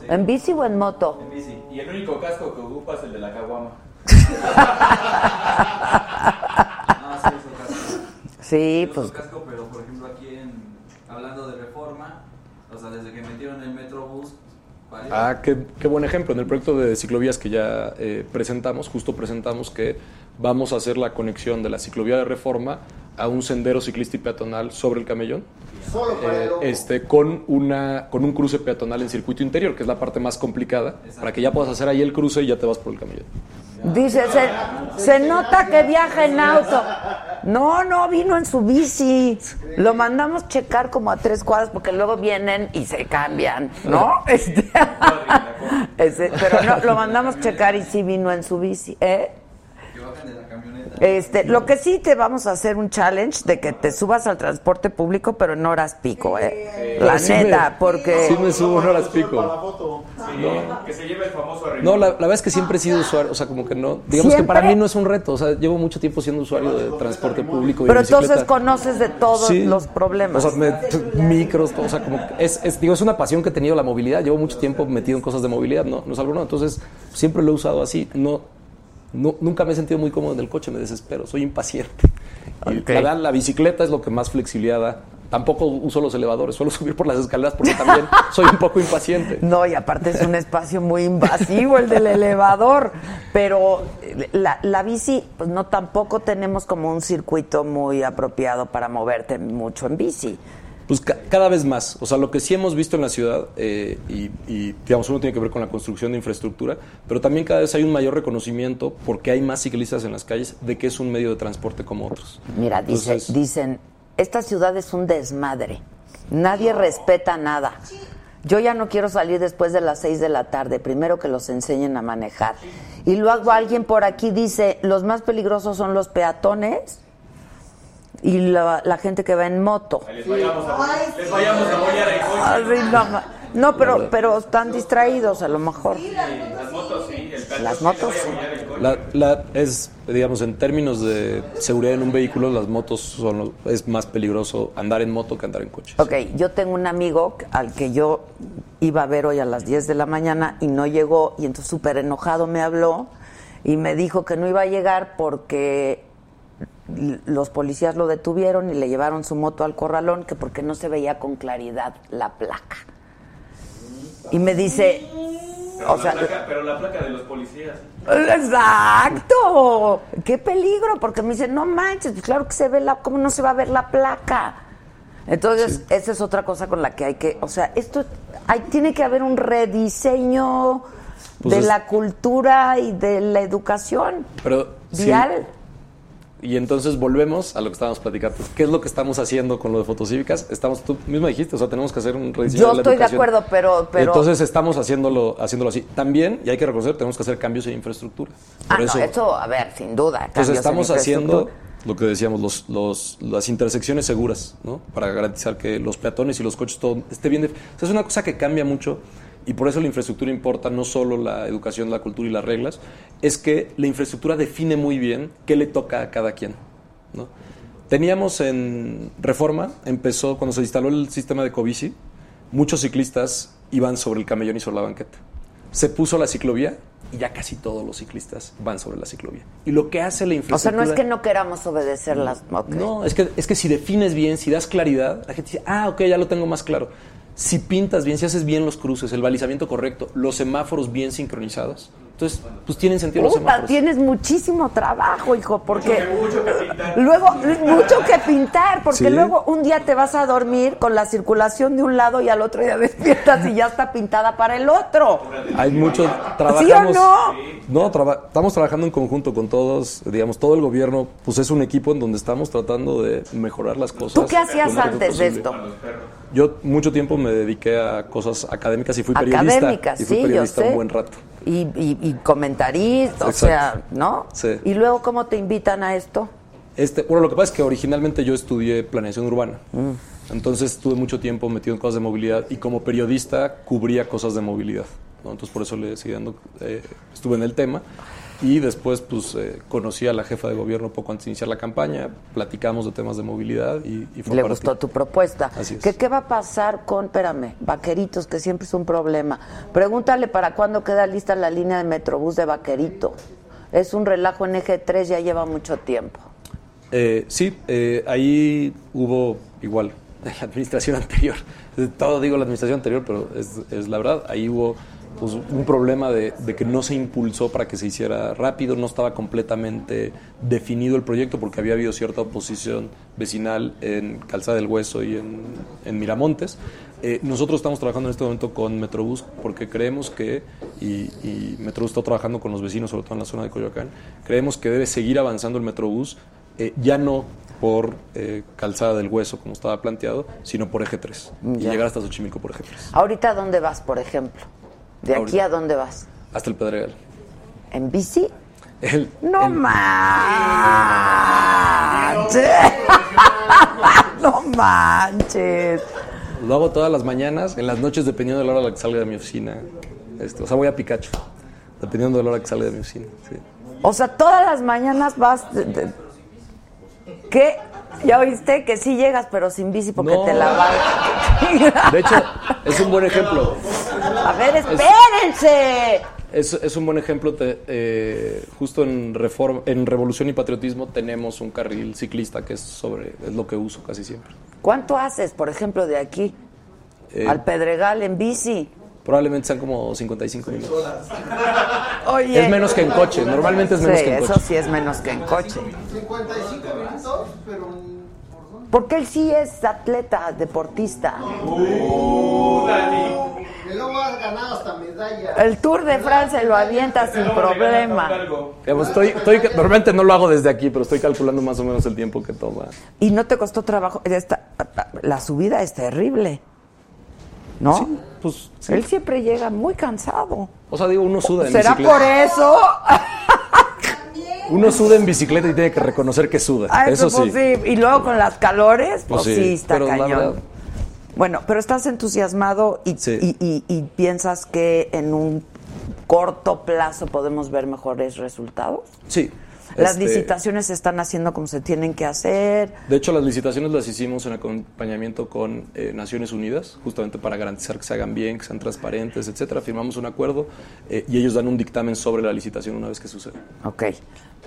Speaker 1: ¿En bici o en moto?
Speaker 5: En bici. Y el único casco que ocupa es el de la caguama.
Speaker 3: Ah, sí, uso casco.
Speaker 1: Sí, pues
Speaker 3: casco, pero por ejemplo aquí en, hablando de reforma, o sea, desde que metieron el Metrobús.
Speaker 7: Ah, qué, qué buen ejemplo. En el proyecto de ciclovías que ya eh, presentamos, justo presentamos que vamos a hacer la conexión de la ciclovía de reforma a un sendero ciclista y peatonal sobre el camellón.
Speaker 8: Solo para
Speaker 7: eh,
Speaker 8: el lobo.
Speaker 7: este, con, una, con un cruce peatonal en circuito interior, que es la parte más complicada, para que ya puedas hacer ahí el cruce y ya te vas por el camellón.
Speaker 1: dice, se, se nota que viaja en auto. No, no, vino en su bici. Lo mandamos checar como a tres cuadras porque luego vienen y se cambian, ¿no? Este, ese- pero no, lo mandamos checar y sí vino en su bici, ¿eh?
Speaker 3: Que bajan de la camioneta.
Speaker 1: Este, lo que sí te vamos a hacer un challenge de que te subas al transporte público, pero en horas pico, ¿eh? La
Speaker 7: Sí
Speaker 1: neta,
Speaker 7: me-
Speaker 1: porque
Speaker 7: Sí me subo en horas
Speaker 8: Para la
Speaker 7: pico.
Speaker 8: foto.
Speaker 5: Sí, que se lleve el famoso arriba.
Speaker 7: No, la, la verdad es que siempre he sido usuario, o sea, como que no, digamos que para mí no es un reto, o sea, llevo mucho tiempo siendo usuario de transporte público y
Speaker 1: pero
Speaker 7: bicicleta.
Speaker 1: entonces conoces de todos
Speaker 7: Sí.
Speaker 1: los problemas.
Speaker 7: O sea, me- micros, todo, o sea, como que es, es, digo, es una pasión que he tenido la movilidad. Llevo mucho tiempo metido en cosas de movilidad, no, no es algo nuevo. Entonces, siempre lo he usado así. No, no- nunca me he sentido muy cómodo en el coche, me desespero, soy impaciente. Y la verdad, la bicicleta es lo que más flexibilidad da. Tampoco uso los elevadores, suelo subir por las escaleras porque también soy un poco impaciente.
Speaker 1: No, y aparte es un espacio muy invasivo el del elevador, pero la, la bici, pues no tampoco tenemos como un circuito muy apropiado para moverte mucho en bici.
Speaker 7: Pues ca- cada vez más. O sea, lo que sí hemos visto en la ciudad, eh, y, y, digamos, uno tiene que ver con la construcción de infraestructura, pero también cada vez hay un mayor reconocimiento, porque hay más ciclistas en las calles, de que es un medio de transporte como otros.
Speaker 1: Mira, dice-
Speaker 7: Entonces-
Speaker 1: dicen, esta ciudad es un desmadre, nadie respeta nada. Yo ya no quiero salir después de las seis de la tarde, primero que los enseñen a manejar. Y luego alguien por aquí dice, los más peligrosos son los peatones y la, la gente que va en moto.
Speaker 5: Les vayamos a,
Speaker 6: Ay,
Speaker 5: les
Speaker 6: sí.
Speaker 5: vayamos a apoyar el coche.
Speaker 1: Así no, pero, pero están distraídos a lo mejor.
Speaker 5: Las motos sí, el
Speaker 1: Las motos sí.
Speaker 7: La, la- es, digamos, en términos de seguridad en un vehículo, las motos son lo- es más peligroso andar en moto que andar en coche.
Speaker 1: Ok, yo tengo un amigo al que yo iba a ver hoy a las 10 de la mañana y no llegó y entonces súper enojado me habló y me dijo que no iba a llegar porque los policías lo detuvieron y le llevaron su moto al corralón que porque no se veía con claridad la placa. Y me dice,
Speaker 5: Pero,
Speaker 1: o
Speaker 5: la
Speaker 1: sea,
Speaker 5: placa, pero la placa de los policías.
Speaker 1: Exacto. Qué peligro, porque me dicen, no manches, pues claro que se ve la, ¿cómo no se va a ver la placa? Entonces, esa es otra cosa con la que hay que, o sea, esto, hay, tiene que haber un rediseño
Speaker 7: Pues
Speaker 1: de
Speaker 7: es-
Speaker 1: la cultura y de la educación
Speaker 7: Pero sí,
Speaker 1: vial.
Speaker 7: Y entonces volvemos a lo que estábamos platicando. ¿Qué es lo que estamos haciendo con lo de fotocívicas? Estamos, tú mismo dijiste, o sea, tenemos que hacer un rediseño
Speaker 1: Yo
Speaker 7: de la
Speaker 1: estoy de acuerdo, pero- pero-
Speaker 7: Entonces estamos haciéndolo, haciéndolo así. También, y hay que reconocer, tenemos que hacer cambios en infraestructura.
Speaker 1: Ah,
Speaker 7: Por
Speaker 1: no, eso, a ver, sin duda.
Speaker 7: Entonces
Speaker 1: en
Speaker 7: estamos haciendo lo que decíamos, los, los- las intersecciones seguras, ¿no? Para garantizar que los peatones y los coches todo esté bien. O sea, es una cosa que cambia mucho y por eso la infraestructura importa, no solo la educación, la cultura y las reglas, es que la infraestructura define muy bien qué le toca a cada quien, ¿no? Teníamos en Reforma, empezó cuando se instaló el sistema de Covici, muchos ciclistas iban sobre el camellón y sobre la banqueta. Se puso la ciclovía y ya casi todos los ciclistas van sobre la ciclovía. Y lo que hace la
Speaker 1: O sea,
Speaker 7: infraestructura...
Speaker 1: no es que no queramos obedecer las... ok.
Speaker 7: No, es que, es que si defines bien, si das claridad, la gente dice, ah, ok, ya lo tengo más claro. Si pintas bien, si haces bien los cruces, el balizamiento correcto, los semáforos bien sincronizados, entonces, pues tienen sentido los semáforos.
Speaker 1: tienes muchísimo trabajo, hijo, porque
Speaker 5: Mucho que pintar.
Speaker 1: luego mucho que pintar, porque
Speaker 7: Sí.
Speaker 1: luego un día te vas a dormir con la circulación de un lado y al otro día despiertas y ya está pintada para el otro.
Speaker 7: Hay mucho,
Speaker 1: ¿Sí o
Speaker 7: trabajamos...
Speaker 1: no?
Speaker 7: No, traba- estamos trabajando en conjunto con todos, digamos, todo el gobierno, pues es un equipo en donde estamos tratando de mejorar las cosas.
Speaker 1: ¿Tú qué hacías antes de esto?
Speaker 7: Yo mucho tiempo me dediqué a cosas académicas y fui periodista.
Speaker 1: Académicas,
Speaker 7: y fui
Speaker 1: sí, yo
Speaker 7: periodista
Speaker 1: sé.
Speaker 7: un buen rato.
Speaker 1: Y, y, y comentarista, o sea, ¿no?
Speaker 7: Sí.
Speaker 1: Y luego, ¿cómo te invitan a esto?
Speaker 7: Este, bueno, lo que pasa es que originalmente yo estudié planeación urbana.
Speaker 1: Mm.
Speaker 7: Entonces estuve mucho tiempo metido en cosas de movilidad y como periodista cubría cosas de movilidad. ¿no? Entonces por eso le seguí dando, eh, estuve en el tema. Y después pues eh, conocí a la jefa de gobierno poco antes de iniciar la campaña, platicamos de temas de movilidad y, y fue
Speaker 1: Le
Speaker 7: para
Speaker 1: gustó
Speaker 7: ti.
Speaker 1: tu propuesta.
Speaker 7: Así es.
Speaker 1: ¿Qué, ¿Qué va a pasar con, espérame, vaqueritos, que siempre es un problema? Pregúntale para cuándo queda lista la línea de Metrobús de Vaquerito. Es un relajo en eje 3, ya lleva mucho tiempo.
Speaker 7: Eh, sí, eh, ahí hubo igual, en la administración anterior, todo digo la administración anterior, pero es, es la verdad, ahí hubo pues, un problema de, de que no se impulsó para que se hiciera rápido, no estaba completamente definido el proyecto porque había habido cierta oposición vecinal en Calzada del Hueso y en, en Miramontes. Eh, nosotros estamos trabajando en este momento con Metrobús porque creemos que, y, y Metrobús está trabajando con los vecinos, sobre todo en la zona de Coyoacán, creemos que debe seguir avanzando el Metrobús, eh, ya no por eh, Calzada del Hueso como estaba planteado, sino por Eje 3 y llegar hasta Xochimilco por Eje 3,
Speaker 1: ¿Ahorita dónde vas, por ejemplo? ¿De aquí a dónde vas?
Speaker 7: hasta el Pedregal.
Speaker 1: ¿En bici?
Speaker 7: El-
Speaker 1: ¡No
Speaker 7: el-
Speaker 1: manches! ¡No manches!
Speaker 7: Lo hago todas las mañanas, en las noches, dependiendo de la hora a la que salga de mi oficina. Este, o sea, voy a Pikachu, dependiendo de la hora que salga de mi oficina. sí.
Speaker 1: O sea, todas las mañanas vas... de- de- ¿Qué? ¿Ya oíste? Que sí llegas, pero sin bici porque
Speaker 7: No.
Speaker 1: te la vas.
Speaker 7: De hecho, es un buen ejemplo.
Speaker 1: A ver, espérense.
Speaker 7: Es, es un buen ejemplo. te- eh, justo en, Reforma, en Revolución y Patriotismo tenemos un carril ciclista que es sobre es lo que uso casi siempre.
Speaker 1: ¿Cuánto haces, por ejemplo, de aquí
Speaker 7: Eh,
Speaker 1: al Pedregal en bici?
Speaker 7: Probablemente sean como 55 minutos.
Speaker 1: Oye.
Speaker 7: Es menos que en coche. Normalmente es menos
Speaker 1: Sí,
Speaker 7: que en
Speaker 1: eso
Speaker 7: coche.
Speaker 1: sí es menos que en coche.
Speaker 8: 55 minutos, pero.
Speaker 1: Porque él sí es atleta, deportista.
Speaker 8: Y luego has ganado hasta medalla.
Speaker 1: El Tour de Francia lo avienta sin problema.
Speaker 7: Estoy, estoy, normalmente no lo hago desde aquí, pero estoy calculando más o menos el tiempo que toma.
Speaker 1: Y no te costó trabajo. Esta- la subida es terrible. ¿No?
Speaker 7: Sí, pues, sí.
Speaker 1: Él siempre llega muy cansado.
Speaker 7: O sea, digo, uno suda en
Speaker 1: ¿Será
Speaker 7: bicicleta.
Speaker 1: por eso?
Speaker 7: Uno suda en bicicleta y tiene que reconocer que suda.
Speaker 1: Ah,
Speaker 7: eso
Speaker 1: pues
Speaker 7: sí.
Speaker 1: Y luego con las calores, pues,
Speaker 7: Pues
Speaker 1: sí, está
Speaker 7: pero
Speaker 1: cañón.
Speaker 7: verdad-
Speaker 1: Bueno, pero estás entusiasmado y,
Speaker 7: Sí.
Speaker 1: y- y- y piensas que en un corto plazo podemos ver mejores resultados.
Speaker 7: Sí.
Speaker 1: Las
Speaker 7: Este,
Speaker 1: licitaciones se están haciendo como se tienen que hacer.
Speaker 7: De hecho, las licitaciones las hicimos en acompañamiento con eh, Naciones Unidas, justamente para garantizar que se hagan bien, que sean transparentes, etcétera. Firmamos un acuerdo eh, y ellos dan un dictamen sobre la licitación una vez que sucede.
Speaker 1: Ok.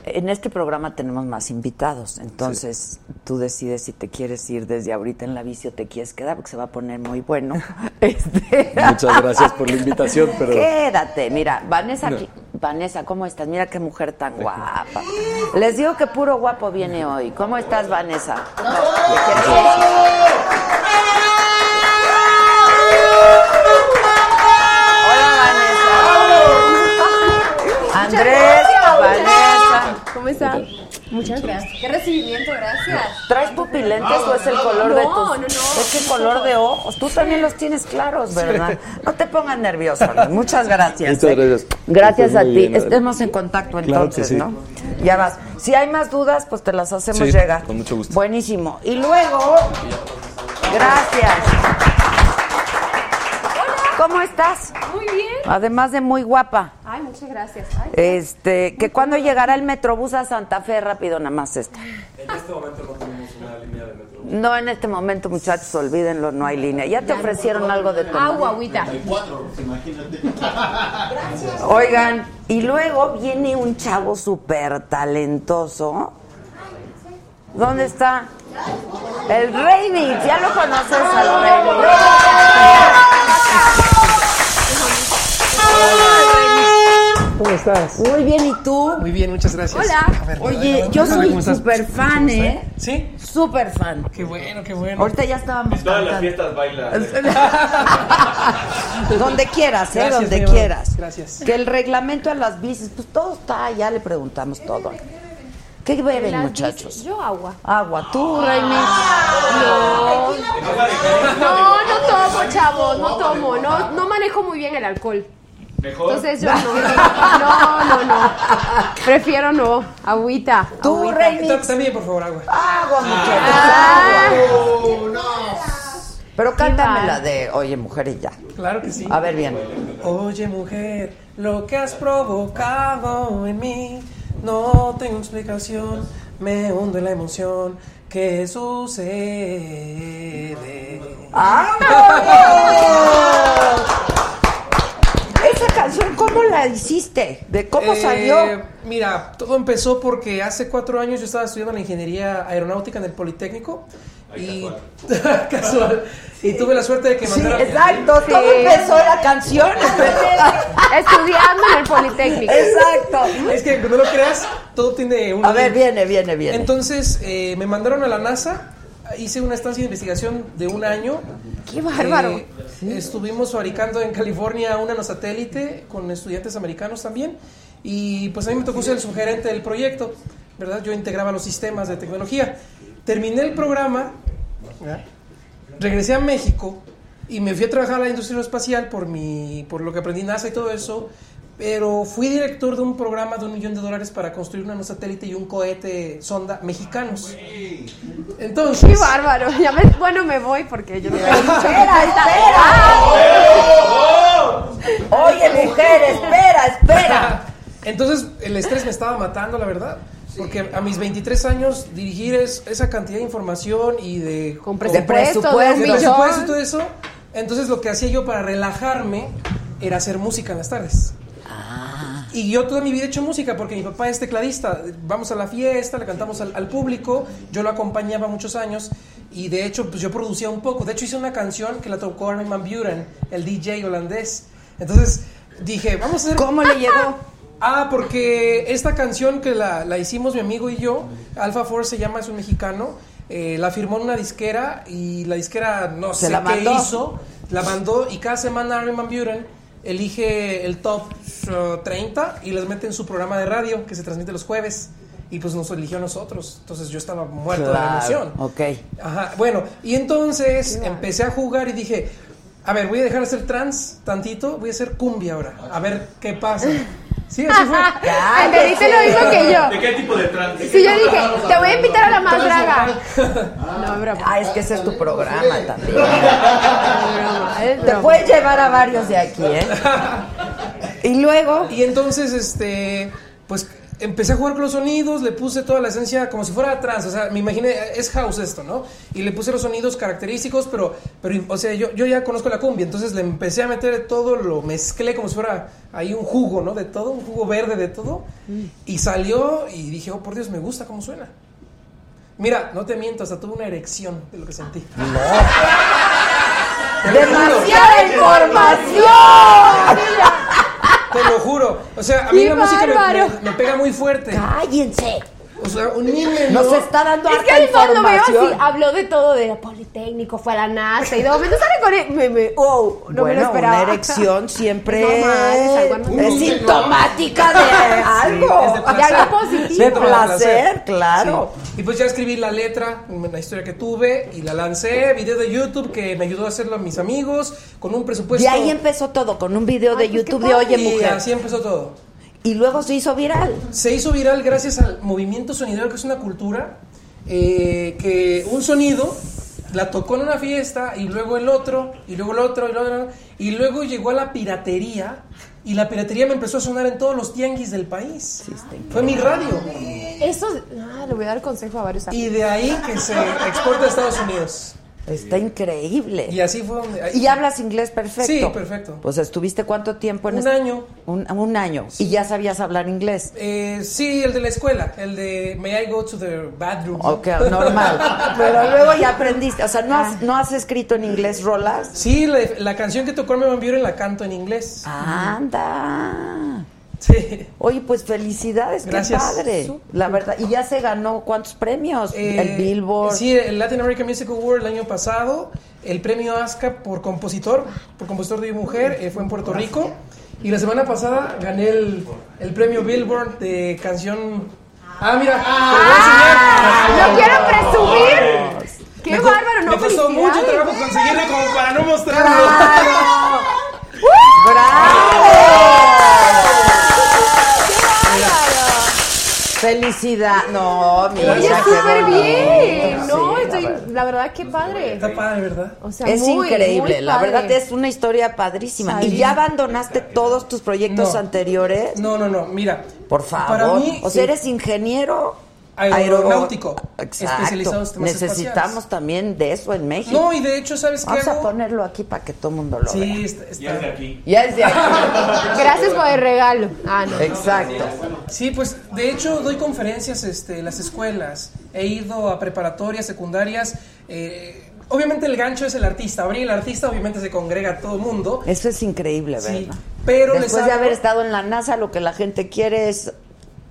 Speaker 1: En este programa tenemos más invitados, entonces tú decides si te quieres ir desde ahorita en la bici o te quieres quedar, porque se va a poner muy bueno. Este-
Speaker 7: Muchas gracias por la invitación, pero
Speaker 1: Quédate, mira, Vanessa,
Speaker 7: No.
Speaker 1: Vanessa, ¿cómo estás? Mira qué mujer tan guapa. Les digo que puro guapo viene hoy. ¿Cómo estás, Vanessa? ¿Le quieres Hola, Vanessa. Andrés, Vanessa.
Speaker 9: ¿Cómo están? Muchas gracias. Qué recibimiento, gracias.
Speaker 1: ¿Traes pupilentes o es el color de
Speaker 9: No,
Speaker 1: tus...
Speaker 9: no, no.
Speaker 1: Es que color de ojos. Tú también los tienes claros, ¿verdad? No te pongas nervioso. Muchas gracias.
Speaker 7: Muchas
Speaker 1: ¿eh?
Speaker 7: gracias.
Speaker 1: Gracias a ti.
Speaker 7: bien.
Speaker 1: Estemos en contacto
Speaker 7: Claro
Speaker 1: entonces,
Speaker 7: sí.
Speaker 1: ¿no? Ya vas. Si hay más dudas, pues te las hacemos
Speaker 7: Sí,
Speaker 1: llegar.
Speaker 7: con mucho gusto.
Speaker 1: Buenísimo. Y luego... Gracias. ¿Cómo estás?
Speaker 9: Muy bien.
Speaker 1: Además de muy guapa.
Speaker 9: Ay, muchas gracias. Ay,
Speaker 1: Este, que cuando llegará el Metrobús a Santa Fe, rápido nada más esta.
Speaker 7: En este momento no tenemos una línea de metro.
Speaker 1: No, en este momento, muchachos, olvídenlo, no hay línea. ¿Ya te ofrecieron algo de tomar?
Speaker 9: agua, agüita.
Speaker 1: Oigan, y luego viene un chavo súper talentoso. ¿Dónde está? El Rey Mix, ¿ya lo conoces al Rey
Speaker 10: ¿Cómo estás?
Speaker 1: Muy bien, ¿y tú?
Speaker 10: Muy bien, muchas gracias.
Speaker 9: Hola.
Speaker 10: Ver,
Speaker 1: Oye, yo soy súper fan, ¿eh?
Speaker 10: ¿Sí?
Speaker 1: Súper fan.
Speaker 10: Qué bueno, qué bueno.
Speaker 1: Ahorita ya estábamos
Speaker 5: En todas las fiestas baila.
Speaker 1: Donde quieras, ¿eh?
Speaker 10: Gracias,
Speaker 1: Donde quieras.
Speaker 10: Gracias.
Speaker 1: Que el reglamento a las bicis, pues todo está, ya le preguntamos todo. ¿Qué beben,
Speaker 9: Las
Speaker 1: muchachos?
Speaker 9: Yo agua.
Speaker 1: Agua, tú, Raimi.
Speaker 9: No. No, no tomo, chavos, no tomo. No, no manejo muy bien el alcohol.
Speaker 5: Mejor.
Speaker 9: Entonces yo no. No, no, no. Prefiero no. Agüita.
Speaker 1: Tú,
Speaker 9: agüita.
Speaker 10: También, por favor, agua.
Speaker 1: Agua, muchachos.
Speaker 9: Ah.
Speaker 1: agua. Pero cántame la de Oye, mujer, y ya.
Speaker 10: Claro que sí.
Speaker 1: A ver bien.
Speaker 10: Oye, mujer, lo que has provocado en mí. No tengo explicación, me hundo en la emoción. ¿Qué sucede?
Speaker 1: Esa canción, ¿cómo la hiciste? ¿De cómo
Speaker 10: Eh,
Speaker 1: salió?
Speaker 10: Mira, todo empezó porque hace cuatro años yo estaba estudiando la ingeniería aeronáutica en el Politécnico. Y casual. Y tuve la suerte de que
Speaker 1: Sí,
Speaker 10: mandaran.
Speaker 1: exacto.
Speaker 9: Sí.
Speaker 1: ¿Cómo empezó la canción?
Speaker 9: Estudiando en el Politécnico.
Speaker 1: Exacto.
Speaker 10: Es que no lo creas, todo tiene un.
Speaker 1: A ver, viene, viene, viene.
Speaker 10: Entonces eh, me mandaron a la NASA, hice una estancia de investigación de un año.
Speaker 9: Qué bárbaro.
Speaker 10: Eh, Estuvimos fabricando en California una nanosatélite con estudiantes americanos también. Y pues a mí me tocó ser el sugerente del proyecto, ¿verdad? Yo integraba los sistemas de tecnología. Terminé el programa, ¿verdad? regresé a México y me fui a trabajar a la industria aeroespacial por, mi, por lo que aprendí en NASA y todo eso. Pero fui director de un programa de un millón de dólares para construir una nanosatélite y un cohete sonda mexicanos. Entonces.
Speaker 9: Qué bárbaro. Ya me- bueno, me voy porque yo no
Speaker 1: Espera, espera. Oye, mujer, espera, espera.
Speaker 10: Entonces el estrés me estaba matando, la verdad. Porque a mis 23 años dirigir es- esa cantidad de información y de...
Speaker 9: Con presupuesto,
Speaker 1: presupuesto.
Speaker 10: todo eso. Entonces lo que hacía yo para relajarme era hacer música en las tardes. Y yo toda mi vida he hecho música porque mi papá es tecladista. Vamos a la fiesta, le cantamos al, al público. Yo lo acompañaba muchos años. Y de hecho, pues yo producía un poco. De hecho, hice una canción que la tocó Armin Van Buren, el DJ holandés. Entonces dije, vamos a hacer.
Speaker 1: ¿Cómo le llegó?
Speaker 10: Ah, porque esta canción que la, la hicimos mi amigo y yo, Alpha Force se llama, es un mexicano, eh, la firmó en una disquera y la disquera no
Speaker 1: Se
Speaker 10: sé
Speaker 1: la
Speaker 10: qué
Speaker 1: mandó.
Speaker 10: hizo, la mandó y cada semana Armin Van Buren elige el top uh, 30 y les mete en su programa de radio que se transmite los jueves y pues nos eligió a nosotros, entonces yo estaba muerto de la emoción.
Speaker 1: Ok.
Speaker 10: Ajá, bueno, y entonces empecé a jugar y dije, a ver, voy a dejar de ser trans tantito, voy a hacer cumbia ahora, a ver qué pasa. Sí, así fue.
Speaker 9: Entendiste lo mismo que yo.
Speaker 5: ¿De qué tipo de trans?
Speaker 9: Sí, yo dije, te voy a invitar a la más draga. No, broma.
Speaker 1: Ah, es que ese es tu programa también. Te puedes llevar a varios de aquí, ¿eh? Y luego,
Speaker 10: Y entonces, este, pues empecé a jugar con los sonidos, le puse toda la esencia como si fuera trans, o sea, me imaginé, es house esto, ¿no? Y le puse los sonidos característicos, pero, pero o sea, yo, yo ya conozco la cumbia, entonces le empecé a meter todo, lo mezclé como si fuera ahí un jugo, ¿no? De todo, un jugo verde de todo, y salió y dije, oh, por Dios, me gusta cómo suena. Mira, no te miento, hasta tuve una erección de lo que sentí. Juro.
Speaker 1: ¡demasiada información!
Speaker 10: Te lo juro. O sea, a mí
Speaker 9: ¡Qué
Speaker 10: la música me- me pega muy fuerte.
Speaker 1: ¡Cállense!
Speaker 10: O sea, un niño.
Speaker 1: Nos está dando
Speaker 9: Es que al fondo veo así,
Speaker 1: información.
Speaker 9: habló de todo, de Politécnico, fue a la NASA y de momento sale con él. Me, me, wow, no me lo
Speaker 1: bueno,
Speaker 9: esperaba.
Speaker 1: una erección siempre
Speaker 9: Es es algo normal.
Speaker 1: es sintomática de algo.
Speaker 10: es de
Speaker 9: De algo positivo.
Speaker 1: De placer, claro.
Speaker 10: Sí. Y pues ya escribí la letra, la historia que tuve y la lancé, video de YouTube que me ayudó a hacerlo a mis amigos con un presupuesto.
Speaker 1: Y ahí empezó todo, con un video de
Speaker 9: Ay, pues,
Speaker 1: YouTube de Oye
Speaker 10: y
Speaker 1: Mujer.
Speaker 10: así empezó todo.
Speaker 1: Y luego se hizo viral.
Speaker 10: Se hizo viral gracias al movimiento sonidero, que es una cultura eh, que un sonido la tocó en una fiesta y luego el otro, y luego el otro, y luego, el otro, y luego llegó a la piratería. Y la piratería me empezó a sonar en todos los tianguis del país. Fue mi radio.
Speaker 9: Eso, ah, le voy a dar consejo a varios amigos.
Speaker 10: Y de ahí que se exporta a Estados Unidos.
Speaker 1: Está increíble.
Speaker 10: Y así fue donde...
Speaker 1: ¿Y hablas inglés perfecto?
Speaker 10: Sí, perfecto.
Speaker 1: Pues estuviste cuánto tiempo en
Speaker 10: Un
Speaker 1: este-
Speaker 10: año.
Speaker 1: Un, un año. Y ya sabías hablar inglés.
Speaker 10: Eh, sí, el de la escuela, el de May I go to the bathroom.
Speaker 1: Ok, normal. Pero luego ya aprendiste. O sea, ¿no has, ¿no has escrito en inglés rolas?
Speaker 10: Sí, la, la canción que tocó Armin Van Buren la canto en inglés.
Speaker 1: Anda.
Speaker 10: Sí.
Speaker 1: Oye, pues felicidades,
Speaker 10: Gracias.
Speaker 1: qué padre. La verdad. Y ya se ganó cuántos premios?
Speaker 10: Eh,
Speaker 1: el Billboard.
Speaker 10: Sí, el Latin American Music Award el año pasado, el premio ASCA por compositor, por compositor de mujer, eh, fue en Puerto Rico. Y la semana pasada gané el, el premio Billboard de canción. Ah, mira, te voy a enseñar.
Speaker 9: ¡No quiero presumir! ¡Qué
Speaker 10: Me
Speaker 9: bárbaro! ¡No
Speaker 10: Me costó mucho trabajo conseguirlo como para no mostrarlo.
Speaker 1: ¡Bravo! ¡Bravo! Felicidad. No, mira.
Speaker 9: Oye,
Speaker 1: qué
Speaker 9: súper bien.
Speaker 1: Sí,
Speaker 9: No,
Speaker 1: la
Speaker 9: estoy,
Speaker 1: verdad.
Speaker 9: la verdad, qué padre.
Speaker 10: Está padre, ¿verdad?
Speaker 9: O sea,
Speaker 1: es
Speaker 9: muy,
Speaker 1: increíble,
Speaker 9: muy
Speaker 1: la verdad es una historia padrísima. ¿Y ya abandonaste todos tus proyectos
Speaker 10: No.
Speaker 1: anteriores?
Speaker 10: No, no, no, mira.
Speaker 1: Por favor.
Speaker 10: Para mí,
Speaker 1: o sea,
Speaker 10: sí.
Speaker 1: eres ingeniero
Speaker 10: Aeronáutico,
Speaker 1: Exacto.
Speaker 10: especializado en
Speaker 1: Necesitamos
Speaker 10: espaciales.
Speaker 1: también de eso en México.
Speaker 10: No, y de hecho, ¿sabes qué
Speaker 1: Vamos a ponerlo aquí para que todo el mundo lo
Speaker 10: Sí,
Speaker 1: vea.
Speaker 10: está, está-
Speaker 5: Ya es de aquí.
Speaker 1: Ya es de aquí.
Speaker 9: Gracias por el regalo. Ah, no.
Speaker 1: Exacto.
Speaker 10: Sí, pues de hecho doy conferencias este, en las escuelas. He ido a preparatorias, secundarias. eh, obviamente el gancho es el artista. Abrir el artista, obviamente se congrega todo el mundo.
Speaker 1: Eso es increíble,
Speaker 10: Sí,
Speaker 1: ¿verdad?
Speaker 10: pero les
Speaker 1: Después de haber estado en la NASA, lo que la gente quiere es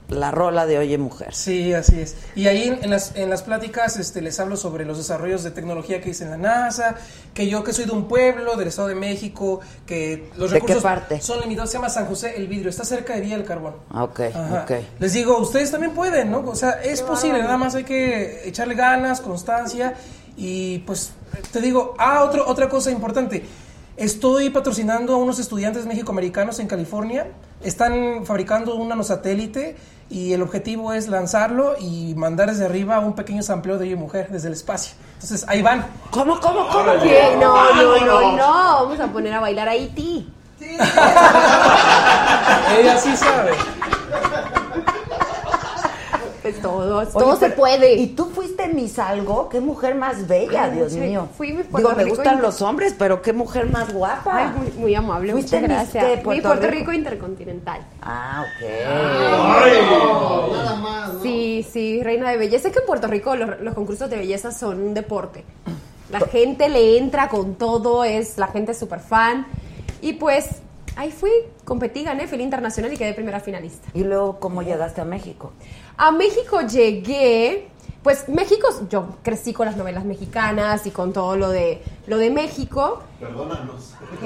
Speaker 1: la rola de Oye Mujer.
Speaker 10: Sí, así es. Y ahí en, en las, en las pláticas este, les hablo sobre los desarrollos de tecnología que hice en la NASA, que yo que soy de un pueblo, del Estado de México, que los
Speaker 1: ¿De qué
Speaker 10: recursos
Speaker 1: parte?
Speaker 10: son limitados. Se llama San José el Vidrio, está cerca de Villa del Carbón.
Speaker 1: Ah, Ok,
Speaker 10: Ajá.
Speaker 1: ok.
Speaker 10: Les digo, ustedes también pueden, ¿no? O sea, es posible, nada más hay que echarle ganas, constancia y pues te digo, ah, otro, otra cosa importante. Estoy patrocinando a unos estudiantes mexicoamericanos en California. Están fabricando un nanosatélite y el objetivo es lanzarlo y mandar desde arriba un pequeño sampleo de Oye Mujer desde el espacio. Entonces, ahí van.
Speaker 1: ¿Cómo, cómo, cómo?
Speaker 9: ¿Qué? No, no, no, no. Vamos a poner a bailar a E Iti.
Speaker 10: Ella sí sabe.
Speaker 9: Pues todo,
Speaker 1: Oye,
Speaker 9: todo se puede.
Speaker 1: ¿Y tú fuiste Miss Algo? ¡Qué mujer más bella,
Speaker 9: Ay,
Speaker 1: Dios
Speaker 9: sí,
Speaker 1: mío!
Speaker 9: fui Miss
Speaker 1: Digo, me gustan
Speaker 9: y-
Speaker 1: los hombres, pero qué mujer más guapa.
Speaker 9: Ay, muy, muy amable,
Speaker 1: ¿Fuiste
Speaker 9: muchas gracias. Mi
Speaker 1: Puerto
Speaker 9: Puerto
Speaker 1: Rico?
Speaker 9: Rico Intercontinental.
Speaker 1: Ah, ok.
Speaker 8: Nada más, ¿no?
Speaker 9: Sí, sí, reina de belleza. Es que en Puerto Rico los, los concursos de belleza son un deporte. La gente le entra con todo, es la gente es súper fan. Y pues ahí fui, competí, gané, fui internacional y quedé primera finalista.
Speaker 1: ¿Y luego cómo llegaste a México?
Speaker 9: A México llegué, pues México, yo crecí con las novelas mexicanas y con todo lo de lo de México.
Speaker 8: Perdónanos.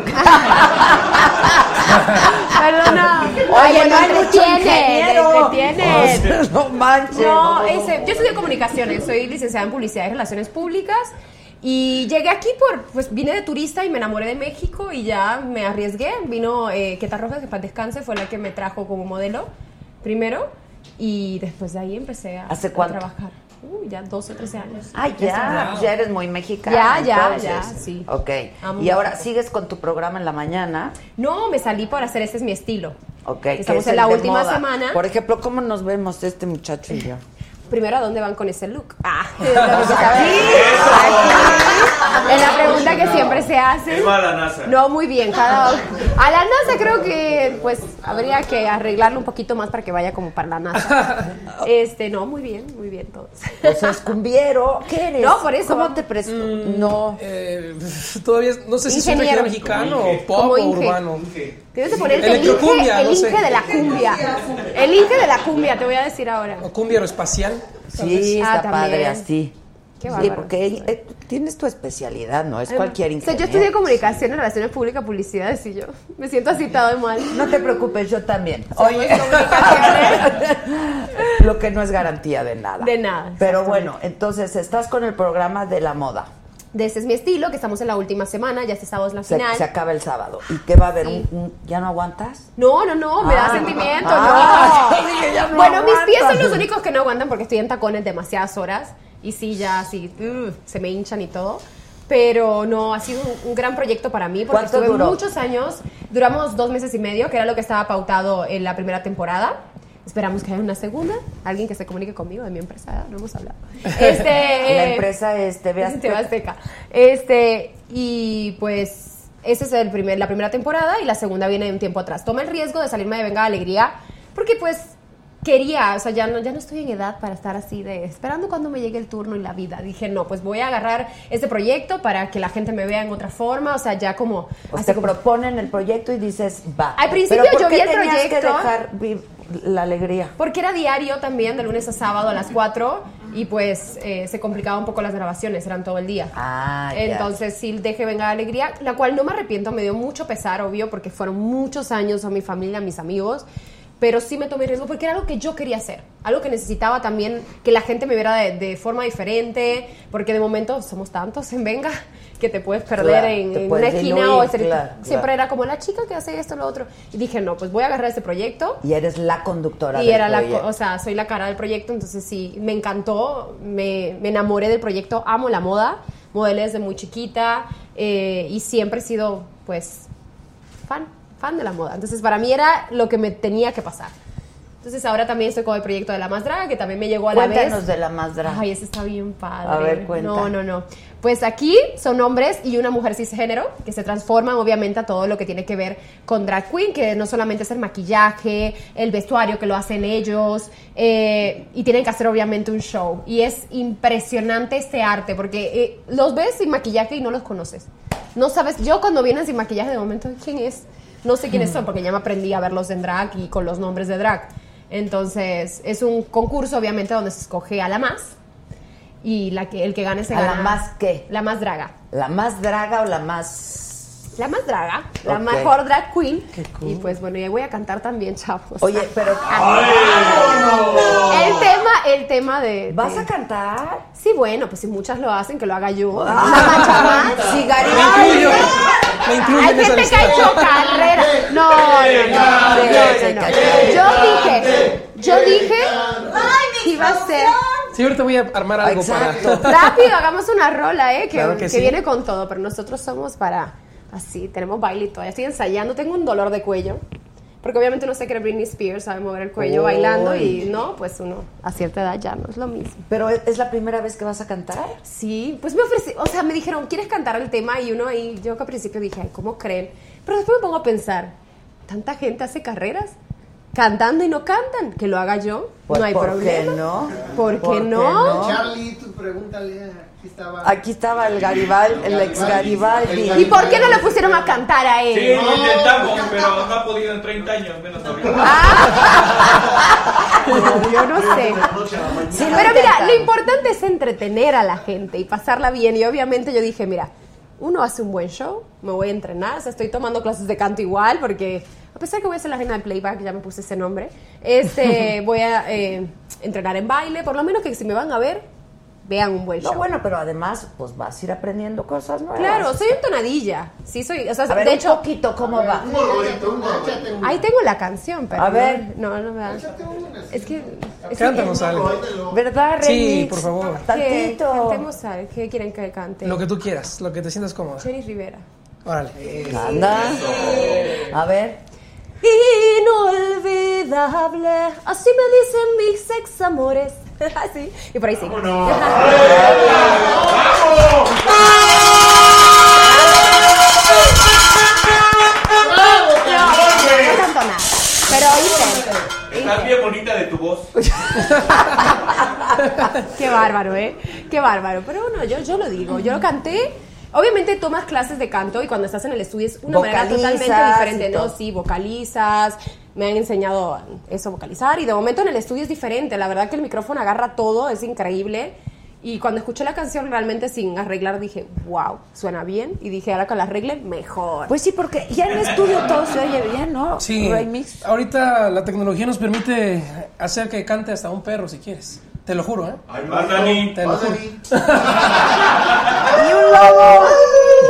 Speaker 9: Perdona.
Speaker 1: Oye,
Speaker 9: Oye,
Speaker 1: no
Speaker 9: no
Speaker 1: hay mucho
Speaker 9: entretiene,
Speaker 1: ingeniero.
Speaker 9: entretiene.
Speaker 1: No manches.
Speaker 9: No, ese, yo estudié comunicaciones, soy licenciada en publicidad y relaciones públicas. Y llegué aquí por, pues vine de turista y me enamoré de México y ya me arriesgué. Vino eh, Queta Rojas, que para descanse, fue la que me trajo como modelo primero. Y después de ahí empecé a,
Speaker 1: ¿Hace
Speaker 9: a trabajar. Uy, ya 12, 13 años.
Speaker 1: Ah, ya, ya eres muy mexicana.
Speaker 9: Ya, ya,
Speaker 1: entonces.
Speaker 9: ya, sí.
Speaker 1: Ok.
Speaker 9: Amo
Speaker 1: y ahora
Speaker 9: México.
Speaker 1: sigues con tu programa en la mañana.
Speaker 9: No, me salí para hacer Este es mi estilo.
Speaker 1: Ok.
Speaker 9: Estamos
Speaker 1: es
Speaker 9: en la última
Speaker 1: moda.
Speaker 9: semana.
Speaker 1: Por ejemplo, ¿cómo nos vemos este muchacho y yo?
Speaker 9: Primero, ¿a dónde van con ese look? Ah, es lo que. Aquí. Es la pregunta que siempre se hace.
Speaker 5: A la NASA.
Speaker 9: No, muy bien. Cada... A la NASA creo que pues habría que arreglarlo un poquito más para que vaya como para la NASA. Este, no, muy bien, muy bien todos.
Speaker 1: O sea, es cumbiero. ¿Qué eres?
Speaker 9: No, por eso,
Speaker 1: ¿Cómo te presto? no.
Speaker 10: Eh, todavía no sé si soy
Speaker 9: Ingeniero.
Speaker 10: regional mexicano o pop o
Speaker 9: Inge. Tienes que ponerte el Inge, el
Speaker 10: no.
Speaker 9: Inge de la cumbia. El Inge de la cumbia, te voy a decir ahora.
Speaker 10: O cumbia aeroespacial.
Speaker 1: Sí,
Speaker 9: Ah,
Speaker 1: está
Speaker 9: también.
Speaker 1: padre así.
Speaker 9: Qué
Speaker 1: sí, porque eh, tienes tu especialidad, no es cualquier
Speaker 9: O sea,
Speaker 1: ingeniero.
Speaker 9: yo estudié comunicación, relaciones públicas, publicidad, y yo me siento así todo mal.
Speaker 1: No te preocupes, yo también. Oye,
Speaker 9: comunicaciones.
Speaker 1: lo que no es garantía de nada.
Speaker 9: De nada,
Speaker 1: Pero bueno, entonces estás con el programa de la moda.
Speaker 9: De ese es mi estilo, que estamos en la última semana, ya este sábado es la
Speaker 1: Se,
Speaker 9: final.
Speaker 1: se acaba el sábado. ¿Y qué va a haber?
Speaker 9: Sí.
Speaker 1: Un, un- ¿Ya no aguantas?
Speaker 9: No, no, no, me da
Speaker 1: Ah.
Speaker 9: sentimiento,
Speaker 1: Ah,
Speaker 9: no.
Speaker 1: ya no
Speaker 9: bueno, mis pies son los únicos que no aguantan porque estoy en tacones demasiadas horas y sí, ya sí, uh, se me hinchan y todo. Pero no, ha sido un, un gran proyecto para mí porque
Speaker 1: ¿Cuánto
Speaker 9: estuve
Speaker 1: duró?
Speaker 9: muchos años, duramos dos meses y medio, que era lo que estaba pautado en la primera temporada. Esperamos que haya una segunda, alguien que se comunique conmigo de mi empresa, no hemos hablado. Este,
Speaker 1: La empresa es TV Azteca.
Speaker 9: Este, y pues, esa es el primer, la primera temporada y la segunda viene un tiempo atrás. Toma el riesgo de salirme de Venga Alegría, porque pues quería, o sea, ya no, ya no estoy en edad para estar así de esperando cuando me llegue el turno y la vida. Dije, no, pues voy a agarrar este proyecto para que la gente me vea en otra forma, o sea, ya como...
Speaker 1: O
Speaker 9: así
Speaker 1: te
Speaker 9: como-
Speaker 1: proponen el proyecto y dices, va.
Speaker 9: Al principio
Speaker 1: ¿Pero por
Speaker 9: yo vi el
Speaker 1: tenías que
Speaker 9: proyecto.
Speaker 1: dejar la alegría?
Speaker 9: Porque era diario también, de lunes a sábado a las 4, y pues eh, se complicaba un poco las grabaciones, eran todo el día.
Speaker 1: Ah.
Speaker 9: Entonces sí dejé Venga la Alegría, la cual no me arrepiento, me dio mucho pesar, obvio, porque fueron muchos años a mi familia, a mis amigos, pero sí me tomé riesgo porque era algo que yo quería hacer, algo que necesitaba también que la gente me viera de, de forma diferente, porque de momento somos tantos en Venga que te puedes perder
Speaker 1: Claro,
Speaker 9: en, una esquina
Speaker 1: diluir,
Speaker 9: o
Speaker 1: claro,
Speaker 9: siempre
Speaker 1: claro.
Speaker 9: era como la chica que hace esto, lo otro. Y dije, no, pues voy a agarrar este proyecto
Speaker 1: Y eres la conductora
Speaker 9: y
Speaker 1: del
Speaker 9: era la,
Speaker 1: proyecto.
Speaker 9: co- o sea, soy la cara del proyecto, entonces sí, me encantó, me, me enamoré del proyecto, amo la moda, modelé desde muy chiquita eh, y siempre he sido, pues, fan, fan de la moda. Entonces para mí era lo que me tenía que pasar. Entonces ahora también estoy con el proyecto de la más draga, que también me llegó a la
Speaker 1: Cuéntanos
Speaker 9: vez.
Speaker 1: de la más draga.
Speaker 9: Ay, ese está bien padre.
Speaker 1: A ver, cuenta.
Speaker 9: No, no, no. Pues aquí son hombres y una mujer cisgénero que se transforman obviamente a todo lo que tiene que ver con drag queen, que no solamente es el maquillaje, el vestuario que lo hacen ellos, eh, y tienen que hacer obviamente un show. Y es impresionante este arte, porque eh, los ves sin maquillaje y no los conoces. No sabes, yo cuando vienen sin maquillaje de momento, ¿quién es? No sé quiénes son, porque ya me aprendí a verlos en drag y con los nombres de drag. Entonces, es un concurso, obviamente, donde se escoge a la más. Y la que, el que gane se
Speaker 1: ¿A la
Speaker 9: gana.
Speaker 1: más qué?
Speaker 9: La más draga.
Speaker 1: ¿La más draga o la más...?
Speaker 9: La más draga. La mejor drag queen.
Speaker 1: Qué cool.
Speaker 9: Y pues bueno, ya voy a cantar también, chavos.
Speaker 1: Oye, pero...
Speaker 9: El tema, el tema de.
Speaker 1: ¿Vas
Speaker 9: de-
Speaker 1: a cantar?
Speaker 9: Sí, bueno, pues si muchas lo hacen, que lo haga yo.
Speaker 1: Ah.
Speaker 9: Una mancha más.
Speaker 1: Sí,
Speaker 10: Me
Speaker 1: Garibaldi.
Speaker 10: incluyo. Me incluyo
Speaker 9: Hay gente que ha hecho carrera. No, no, no. no, no, no. Yo dije, yo dije que iba a ser.
Speaker 10: Sí, ahorita voy a armar algo
Speaker 1: Exacto.
Speaker 10: para.
Speaker 9: Rápido, hagamos una rola, ¿eh? Que,
Speaker 10: Claro que
Speaker 9: que
Speaker 10: sí.
Speaker 9: viene con todo, pero nosotros somos para. Así, tenemos baile y todo. Ya estoy ensayando, tengo un dolor de cuello. Porque obviamente uno se cree Britney Spears, sabe mover el cuello
Speaker 1: Uy.
Speaker 9: bailando y no, pues uno a cierta edad ya no es lo mismo.
Speaker 1: ¿Pero es la primera vez que vas a cantar?
Speaker 9: Sí, pues me ofrecí, o sea, me dijeron, ¿quieres cantar el tema? Y uno ahí, yo que al principio dije, ay, ¿cómo creen? Pero después me pongo a pensar, ¿tanta gente hace carreras? Cantando y no cantan, que lo haga yo,
Speaker 1: Pues,
Speaker 9: no hay
Speaker 1: ¿por
Speaker 9: problema.
Speaker 1: qué no?
Speaker 9: ¿Por qué
Speaker 1: ¿Por qué
Speaker 9: no?
Speaker 1: no?
Speaker 8: Charlie, tú pregúntale. Aquí estaba.
Speaker 1: Aquí estaba el Garibaldi, el ex Garibaldi.
Speaker 9: ¿Y por qué no le pusieron a cantar a él?
Speaker 5: Sí, lo intentamos, pero no ha podido en 30 años, menos ahorita.
Speaker 9: No, yo no sé.
Speaker 1: Sí,
Speaker 9: Pero mira, lo importante es entretener a la gente y pasarla bien. Y obviamente yo dije, mira, uno hace un buen show, me voy a entrenar, o sea, estoy tomando clases de canto igual, porque a pesar que voy a ser la reina del playback, ya me puse ese nombre, este, voy a eh, entrenar en baile, por lo menos que si me van a ver, vean un buen show.
Speaker 1: No, bueno, pero además, pues vas a ir aprendiendo cosas nuevas.
Speaker 9: Claro, soy entonadilla. Sí, soy. O sea,
Speaker 1: A ver,
Speaker 9: de
Speaker 1: un
Speaker 9: hecho,
Speaker 1: poquito, ¿cómo va?
Speaker 8: Un un
Speaker 9: ahí tengo la canción, pero.
Speaker 1: A ver.
Speaker 9: No, no me da. Es que. es
Speaker 10: Cántanos
Speaker 9: que-
Speaker 10: algo.
Speaker 1: ¿Verdad,
Speaker 10: Sí,
Speaker 1: Remix?
Speaker 10: por favor.
Speaker 1: Tantito.
Speaker 9: Cantemos algo. ¿Qué quieren que cante?
Speaker 10: Lo que tú quieras, lo que te sientas cómoda.
Speaker 9: Jenny Rivera.
Speaker 10: Órale.
Speaker 1: Anda. A ver.
Speaker 9: Inolvidable, así me dicen mis ex amores. Así, y por ahí sigue. No, no canto nada, pero intento.
Speaker 5: Estás bien bonita de tu voz.
Speaker 9: Qué bárbaro, ¿eh? Qué bárbaro. Pero bueno, yo, yo lo digo, yo lo canté. Obviamente tomas clases de canto y cuando estás en el estudio es una manera totalmente diferente, ¿no? Sí, vocalizas, me han enseñado eso, vocalizar, y de momento en el estudio es diferente. La verdad que el micrófono agarra todo, es increíble. Y cuando escuché la canción realmente sin arreglar dije, wow, suena bien. Y dije, ahora que la arreglen, mejor.
Speaker 1: Pues sí, porque ya en el estudio todo se oye bien, ¿no?
Speaker 10: Sí,
Speaker 1: Remix.
Speaker 10: ahorita la tecnología nos permite hacer que cante hasta un perro si quieres. Te lo juro, ¿eh?
Speaker 5: Vas, Dani.
Speaker 10: Te lo juro.
Speaker 1: Y un lobo.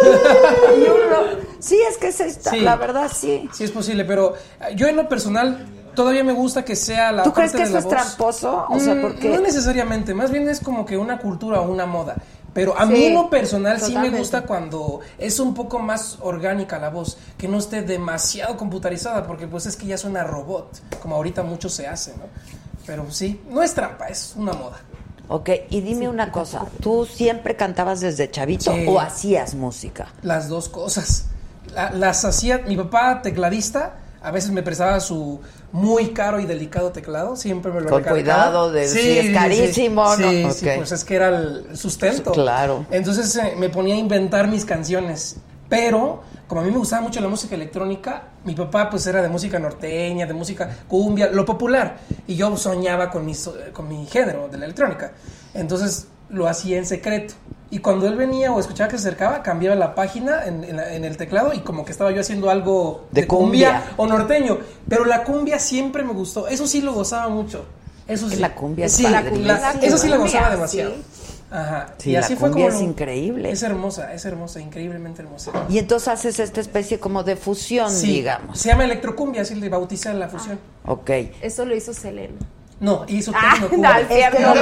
Speaker 1: y un lobo. Sí, es que es esta,
Speaker 10: Sí.
Speaker 1: la verdad sí.
Speaker 10: Sí es posible, pero eh, yo en lo personal todavía me gusta que sea la
Speaker 1: ¿Tú crees
Speaker 10: parte
Speaker 1: que
Speaker 10: de la
Speaker 1: es
Speaker 10: voz.
Speaker 1: tramposo? O sea,
Speaker 10: Mm,
Speaker 1: porque
Speaker 10: No necesariamente, más bien es como que una cultura o una moda. Pero a
Speaker 9: Sí,
Speaker 10: mí en lo personal sí me gusta cuando es un poco más orgánica la voz, que no esté demasiado computarizada, porque pues es que ya suena robot, como ahorita mucho se hace, ¿no? Pero sí, no es trampa, es una moda.
Speaker 1: Ok, y dime una cosa, ¿tú siempre cantabas desde chavito
Speaker 10: Sí.
Speaker 1: o hacías música?
Speaker 10: Las dos cosas. La- las hacía, mi papá tecladista, a veces me prestaba su muy caro y delicado teclado, siempre me lo
Speaker 1: Con cuidado de- sí, es carísimo, ¿no?
Speaker 10: Sí, sí, pues es que era el sustento.
Speaker 1: Claro.
Speaker 10: Entonces eh, me ponía a inventar mis canciones, pero como a mí me gustaba mucho la música electrónica, mi papá pues era de música norteña, de música cumbia, lo popular, y yo soñaba con mi, con mi género de la electrónica. Entonces lo hacía en secreto. Y cuando él venía o escuchaba que se acercaba, cambiaba la página en, en la- en el teclado y como que estaba yo haciendo algo
Speaker 1: De cumbia.
Speaker 10: o norteño. Pero la cumbia siempre me gustó. Eso sí lo gozaba mucho. Eso sí.
Speaker 1: la cumbia es
Speaker 10: sí, la- eso sí la gozaba demasiado.
Speaker 9: sí.
Speaker 10: Ajá.
Speaker 1: Sí,
Speaker 10: y
Speaker 1: la
Speaker 10: fue como
Speaker 1: es
Speaker 10: lo-
Speaker 1: increíble.
Speaker 10: Es hermosa, es hermosa, increíblemente hermosa.
Speaker 1: Y entonces haces esta especie como de fusión,
Speaker 10: Sí,
Speaker 1: digamos.
Speaker 10: Se llama electrocumbia, así le bautizan la fusión.
Speaker 1: Ok.
Speaker 9: Eso lo hizo Selena.
Speaker 10: No, hizo
Speaker 9: Ah,
Speaker 10: tecnocumbia.
Speaker 9: no, es cierto.
Speaker 1: que no le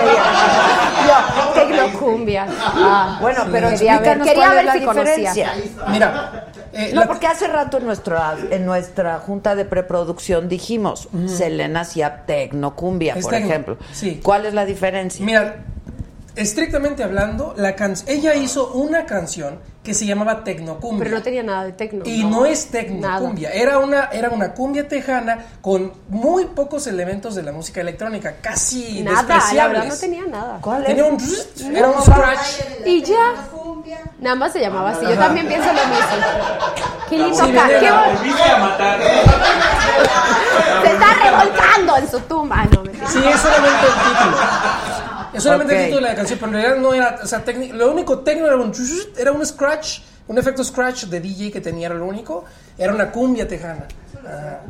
Speaker 9: Yo, tecnocumbia. Ah,
Speaker 1: Bueno, pero
Speaker 9: quería ver, quería ver si conocía.
Speaker 1: diferencia.
Speaker 10: Mira, eh,
Speaker 1: No,
Speaker 10: la-
Speaker 1: porque hace rato en nuestra, en nuestra junta de preproducción dijimos, Selena hacía tecnocumbia, por
Speaker 10: tecno,
Speaker 1: ejemplo.
Speaker 10: sí.
Speaker 1: ¿Cuál es la diferencia?
Speaker 10: Mira, estrictamente hablando, la can- ella hizo una canción que se llamaba Tecnocumbia.
Speaker 9: Pero no tenía nada de tecno.
Speaker 10: Y no es tecnocumbia, era una, era una cumbia tejana con muy pocos elementos de la música electrónica, casi
Speaker 9: Nada, la
Speaker 10: despreciables.
Speaker 9: verdad no tenía nada.
Speaker 1: ¿Cuál
Speaker 10: Tenía
Speaker 1: es?
Speaker 10: un, era un scratch.
Speaker 9: Y ya. Nada más se llamaba así. Yo también pienso lo mismo. Qué lindo
Speaker 10: Sí,
Speaker 9: ca- qué
Speaker 10: la-
Speaker 5: a matar.
Speaker 9: Se está revolcando en su tumba. Ay, no, mentira.
Speaker 10: Sí, es solamente el título. Es solamente
Speaker 1: Ok.
Speaker 10: el título de la canción, pero en realidad no era, o sea, técnic- lo único técnico era un, era un scratch, un efecto scratch de DJ que tenía, era lo único, era una cumbia tejana. Ajá.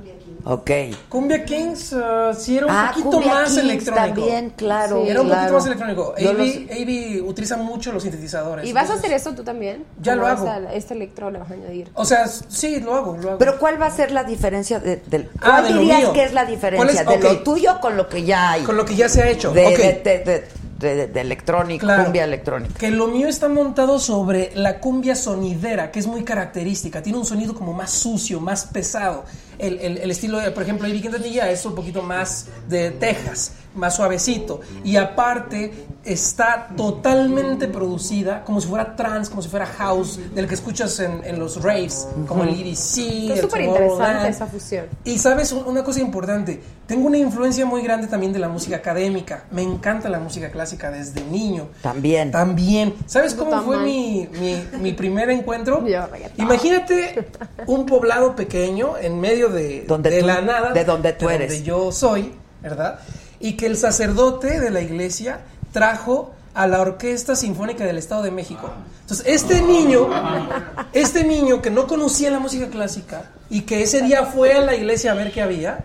Speaker 1: Ok.
Speaker 10: Cumbia Kings uh, sí era un
Speaker 1: Ah,
Speaker 10: poquito
Speaker 1: Cumbia
Speaker 10: más
Speaker 1: Kings
Speaker 10: electrónico.
Speaker 1: también, claro,
Speaker 10: Era un
Speaker 1: claro.
Speaker 10: poquito más electrónico.
Speaker 1: Yo
Speaker 10: AB,
Speaker 1: los-
Speaker 10: AB utiliza mucho los sintetizadores.
Speaker 9: ¿Y vas a hacer eso tú también?
Speaker 10: Ya lo
Speaker 9: ¿Cómo
Speaker 10: hago.
Speaker 9: a- este electro le vas a añadir.
Speaker 10: O sea, sí, lo hago, lo hago.
Speaker 1: Pero ¿cuál va a ser la diferencia de, del
Speaker 10: Ah,
Speaker 1: ¿Cuál
Speaker 10: de lo
Speaker 1: dirías
Speaker 10: mío.
Speaker 1: que es la
Speaker 10: ¿Cuál
Speaker 1: diferencia
Speaker 10: es?
Speaker 1: de lo tuyo con lo que ya hay?
Speaker 10: Con lo que ya se ha hecho.
Speaker 1: de,
Speaker 10: Ok.
Speaker 1: de, de, de- de- de electrónica,
Speaker 10: Claro.
Speaker 1: cumbia electrónica.
Speaker 10: Que lo mío está montado sobre la cumbia sonidera, que es muy característica. Tiene un sonido como más sucio, más pesado. El, el- el estilo, de, por ejemplo, Ivy Quintanilla es un poquito más de Texas, más suavecito. Y aparte, está totalmente producida como si fuera trance, como si fuera house, del que escuchas en, en los raves, como el EDC. El
Speaker 9: súper interesante esa fusión.
Speaker 10: Y sabes Un- una cosa importante, tengo una influencia muy grande también de la música académica. Me encanta la música clásica desde niño.
Speaker 1: También.
Speaker 10: También. ¿Sabes cómo fue mi, mi, mi primer encuentro?
Speaker 9: Yo.
Speaker 10: Imagínate un poblado pequeño en medio de,
Speaker 1: Donde
Speaker 10: de
Speaker 1: tú-
Speaker 10: la nada.
Speaker 1: de donde tú
Speaker 10: de
Speaker 1: eres.
Speaker 10: Donde yo soy, ¿verdad? Y que el sacerdote de la iglesia trajo a la Orquesta Sinfónica del Estado de México. Entonces, este niño, este niño que no conocía la música clásica y que ese día fue a la iglesia a ver qué había,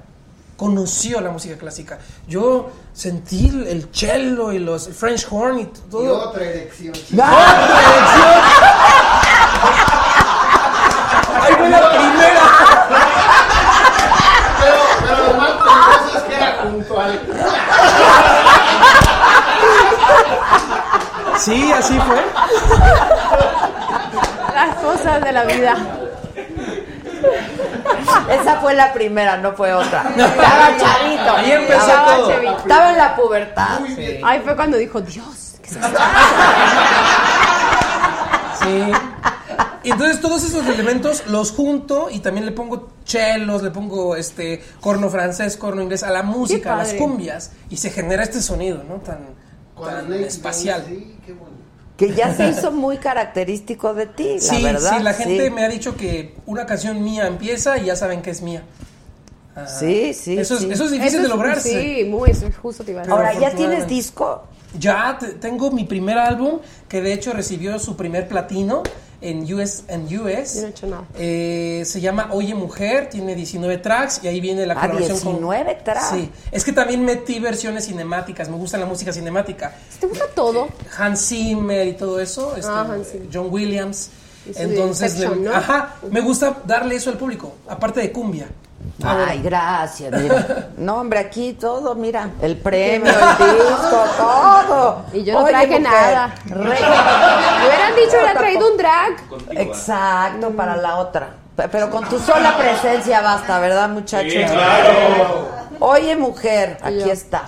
Speaker 10: conoció la música clásica. Yo sentí el- el cello y los French horn y
Speaker 8: Y
Speaker 10: todo.
Speaker 8: otra erección.
Speaker 10: ¡Ay, fue la primera!
Speaker 8: Pero, pero lo más peligroso es que era puntual.
Speaker 10: Sí, así fue.
Speaker 9: Las cosas de la vida.
Speaker 1: Esa fue la primera, no fue otra. Estaba chavito.
Speaker 10: Ahí empezó
Speaker 1: Estaba
Speaker 10: todo.
Speaker 1: chavito. Estaba en la pubertad.
Speaker 9: Ay, fue cuando dijo, Dios, ¿qué?
Speaker 10: Sí. Y entonces todos esos elementos los junto y también le pongo chelos, le pongo este corno francés, corno inglés a la música, a las cumbias y se genera este sonido, ¿no? Tan, tan espacial.
Speaker 8: Sí, qué bonito.
Speaker 1: Que ya se hizo muy característico de ti,
Speaker 10: Sí,
Speaker 1: la verdad.
Speaker 10: sí, la gente
Speaker 1: sí.
Speaker 10: me ha dicho que una canción mía empieza y ya saben que es mía. Ajá.
Speaker 1: Sí, sí,
Speaker 10: Eso es,
Speaker 1: sí.
Speaker 10: eso es difícil
Speaker 9: Eso
Speaker 10: de lograrse.
Speaker 9: Sí, muy, eso es justo te iba a decir.
Speaker 1: Ahora, ¿ya tienes disco?
Speaker 10: Ya te- tengo mi primer álbum que de hecho recibió su primer platino en US. En US.
Speaker 9: Yo no he hecho nada.
Speaker 10: Eh, se llama Oye Mujer, tiene 19 tracks y ahí viene la
Speaker 1: Ah,
Speaker 10: colaboración
Speaker 1: 19
Speaker 10: con...
Speaker 1: tracks.
Speaker 10: Sí, es que también metí versiones cinemáticas, me gusta la música cinemática.
Speaker 9: ¿Te gusta todo?
Speaker 10: Hans Zimmer y todo eso, este,
Speaker 9: Ah, Hans Zimmer.
Speaker 10: John Williams. Entonces, le-
Speaker 9: ¿no?
Speaker 10: ajá, me gusta darle eso al público, aparte de cumbia.
Speaker 1: Ay, gracias, mira. No, hombre, aquí todo, mira, el premio, el disco, todo.
Speaker 9: Y yo no
Speaker 1: Oye,
Speaker 9: traje
Speaker 1: mujer,
Speaker 9: nada.
Speaker 1: re-
Speaker 9: Me hubieran dicho, hubiera traído un drag.
Speaker 1: Exacto, para la otra. Pe- Pero con tu sola presencia basta, ¿verdad, muchachos? Oye, mujer, aquí está.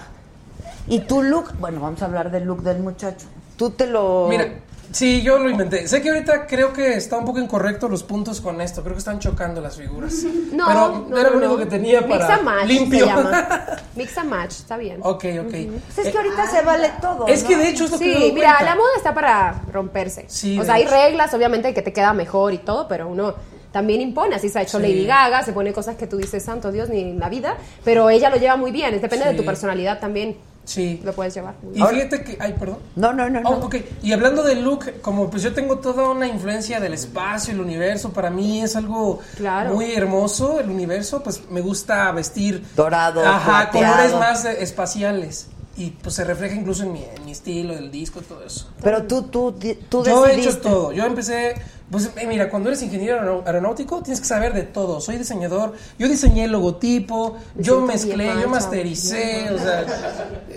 Speaker 1: Y tu look, bueno, vamos a hablar del look del muchacho. Tú te lo...
Speaker 10: Mira, sí, yo lo inventé. Sé que ahorita creo que está un poco incorrecto los puntos con esto. Creo que están chocando las figuras.
Speaker 9: No,
Speaker 10: Pero
Speaker 9: no,
Speaker 10: era
Speaker 9: no,
Speaker 10: lo único
Speaker 9: no.
Speaker 10: que tenía para
Speaker 9: Mix and match
Speaker 10: limpio.
Speaker 9: se llama. Mix and match, está bien.
Speaker 10: ok, ok.
Speaker 1: Pues es que ahorita se vale todo.
Speaker 10: Es
Speaker 1: ¿no?
Speaker 10: que de hecho es lo que me
Speaker 9: Sí, mira,
Speaker 10: cuenta.
Speaker 9: la moda está para romperse.
Speaker 10: Sí,
Speaker 9: o sea, hay
Speaker 10: hecho.
Speaker 9: reglas, obviamente, que te queda mejor y todo, pero uno también impone. Así se ha hecho
Speaker 10: Sí.
Speaker 9: Lady Gaga, se pone cosas que tú dices, santo Dios, ni en la vida, pero ella lo lleva muy bien. Depende de tu personalidad también.
Speaker 10: Sí.
Speaker 9: lo puedes llevar.
Speaker 10: Y fíjate que, ay, perdón.
Speaker 1: No, no, no, no.
Speaker 10: Oh, ok. Y hablando del look, como pues yo tengo toda una influencia del espacio, el universo, para mí es algo
Speaker 9: Claro.
Speaker 10: muy hermoso, el universo, pues me gusta vestir
Speaker 1: Dorado,
Speaker 10: Ajá,
Speaker 1: plateado.
Speaker 10: colores más eh, espaciales. Y pues se refleja incluso en mi, en mi estilo, el disco, todo eso.
Speaker 1: Pero tú, tú, di- tú
Speaker 10: Yo he
Speaker 1: decidiste.
Speaker 10: hecho todo. Yo empecé, pues eh, mira, cuando eres ingeniero aero- aeronáutico tienes que saber de todo. Soy diseñador, yo diseñé el logotipo,
Speaker 9: Me
Speaker 10: yo mezclé, yo mastericé, o sea,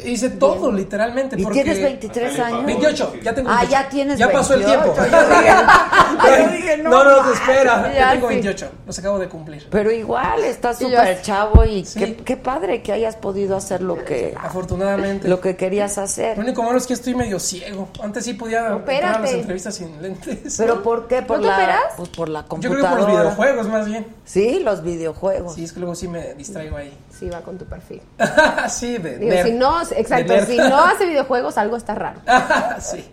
Speaker 10: hice todo literalmente.
Speaker 1: ¿Y
Speaker 10: porque-
Speaker 1: tienes 23 años?
Speaker 10: 28, ya tengo
Speaker 1: Ah,
Speaker 10: 28.
Speaker 1: ya tienes
Speaker 10: Ya pasó el
Speaker 1: 28.
Speaker 10: tiempo.
Speaker 1: Yo dije, yo dije, no
Speaker 10: no, no,
Speaker 1: manches.
Speaker 10: espera, ya tengo
Speaker 9: sí.
Speaker 10: 28, los acabo de cumplir.
Speaker 1: Pero igual, estás súper chavo y
Speaker 10: Sí.
Speaker 1: qué, qué padre que hayas podido hacer lo que,
Speaker 10: Afortunadamente.
Speaker 1: lo que querías
Speaker 10: Lo
Speaker 1: hacer.
Speaker 10: único malo es que estoy medio ciego. Antes sí podía entrar a las
Speaker 9: Opérate.
Speaker 10: entrevistas sin lentes.
Speaker 1: ¿Pero por qué? ¿Por
Speaker 9: ¿No te
Speaker 1: la,
Speaker 9: operas?
Speaker 1: pues por la
Speaker 10: Yo
Speaker 1: computadora.
Speaker 10: creo que por los videojuegos más bien.
Speaker 1: Sí, los videojuegos.
Speaker 10: Sí, es que luego sí me distraigo ahí.
Speaker 9: Sí, va con tu perfil.
Speaker 10: sí, de
Speaker 9: Digo,
Speaker 10: nerd.
Speaker 9: si no, exacto,
Speaker 10: De nerd.
Speaker 9: si no hace videojuegos, algo está raro.
Speaker 10: sí.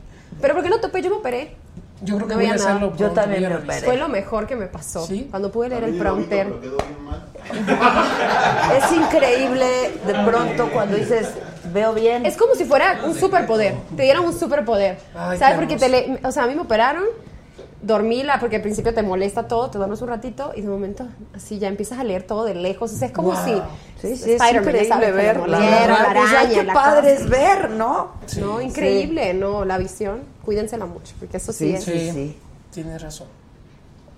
Speaker 9: Pero ¿por qué no topé? Yo me operé.
Speaker 10: Yo creo que
Speaker 9: No
Speaker 10: voy a hacerlo
Speaker 1: Yo también me operé.
Speaker 9: Fue lo mejor que me pasó.
Speaker 10: ¿Sí?
Speaker 9: Cuando pude leer el prompter.
Speaker 1: Es increíble de pronto cuando dices, veo bien.
Speaker 9: Es como si fuera un superpoder. Te dieron un superpoder.
Speaker 10: Ay,
Speaker 9: ¿Sabes? Porque te le, o sea, a mí me operaron, dormí la, porque al principio te molesta todo, te duermes un ratito y de momento así ya empiezas a leer todo de lejos. O sea, es como
Speaker 10: Wow.
Speaker 9: si
Speaker 1: Sí, sí, es
Speaker 9: Spider-Man, ya
Speaker 1: increíble ver la
Speaker 9: la
Speaker 1: pues, qué
Speaker 9: la
Speaker 1: padre
Speaker 9: cosa.
Speaker 1: es ver, ¿no?
Speaker 9: No, increíble, no, la visión. Cuídensela mucho, porque eso sí,
Speaker 1: Sí,
Speaker 9: es.
Speaker 1: sí,
Speaker 10: Sí.
Speaker 1: sí.
Speaker 10: Tienes razón.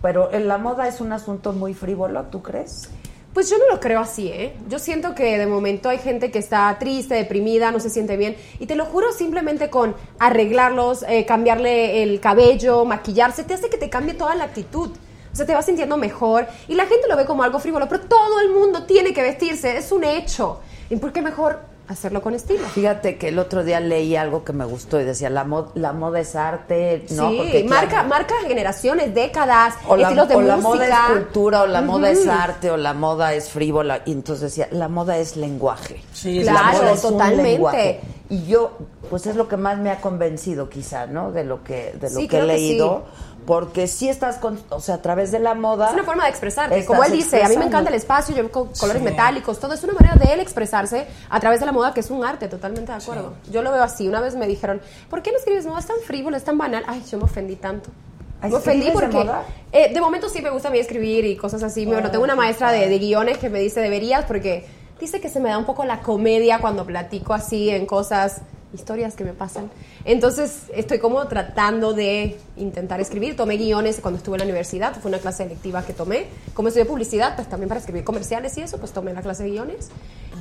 Speaker 1: Pero en la moda es un asunto muy frívolo, ¿tú crees?
Speaker 9: Pues yo no lo creo así, ¿eh? Yo siento que de momento hay gente que está triste, deprimida, no se siente bien. Y te lo juro, simplemente con arreglarlos, eh, cambiarle el cabello, maquillarse, te hace que te cambie toda la actitud. O sea, te vas sintiendo mejor. Y la gente lo ve como algo frívolo, pero todo el mundo tiene que vestirse, es un hecho. ¿Y por qué mejor hacerlo con estilo?
Speaker 1: Fíjate que el otro día leí algo que me gustó y decía, la, mo- la moda es arte, ¿no?
Speaker 9: sí,
Speaker 1: Porque,
Speaker 9: marca,
Speaker 1: claro,
Speaker 9: marca generaciones, décadas,
Speaker 1: o la,
Speaker 9: estilos de
Speaker 1: o la moda es cultura, o la moda es arte, o la moda es frívola. Y entonces decía, la moda es lenguaje.
Speaker 10: Sí,
Speaker 9: Claro,
Speaker 1: La moda es un
Speaker 9: totalmente.
Speaker 1: lenguaje. Y yo, pues es lo que más me ha convencido quizá, ¿no? De lo que, de lo
Speaker 9: Sí,
Speaker 1: que he
Speaker 9: creo que
Speaker 1: leído. Porque sí estás, con, o sea, a través de la moda.
Speaker 9: Es una forma de expresarte. Como él dice, a mí me encanta el espacio, yo con colores metálicos, todo es una manera de él expresarse a través de la moda, que es un arte, totalmente de acuerdo. Yo lo veo así. Una vez me dijeron, ¿por qué no escribes moda? Es tan frívolo, es tan banal. Ay, yo me ofendí tanto. Me ofendí
Speaker 1: ¿escribes de
Speaker 9: porque
Speaker 1: moda?
Speaker 9: eh, de momento sí me gusta a mí escribir y cosas así. Bueno, tengo una maestra de, de guiones que me dice deberías porque dice que se me da un poco la comedia cuando platico así en cosas, historias que me pasan. Entonces estoy como tratando de intentar escribir. Tomé guiones cuando estuve en la universidad, fue una clase electiva que tomé. Como estudié publicidad, pues también para escribir comerciales y eso, pues tomé la clase de guiones.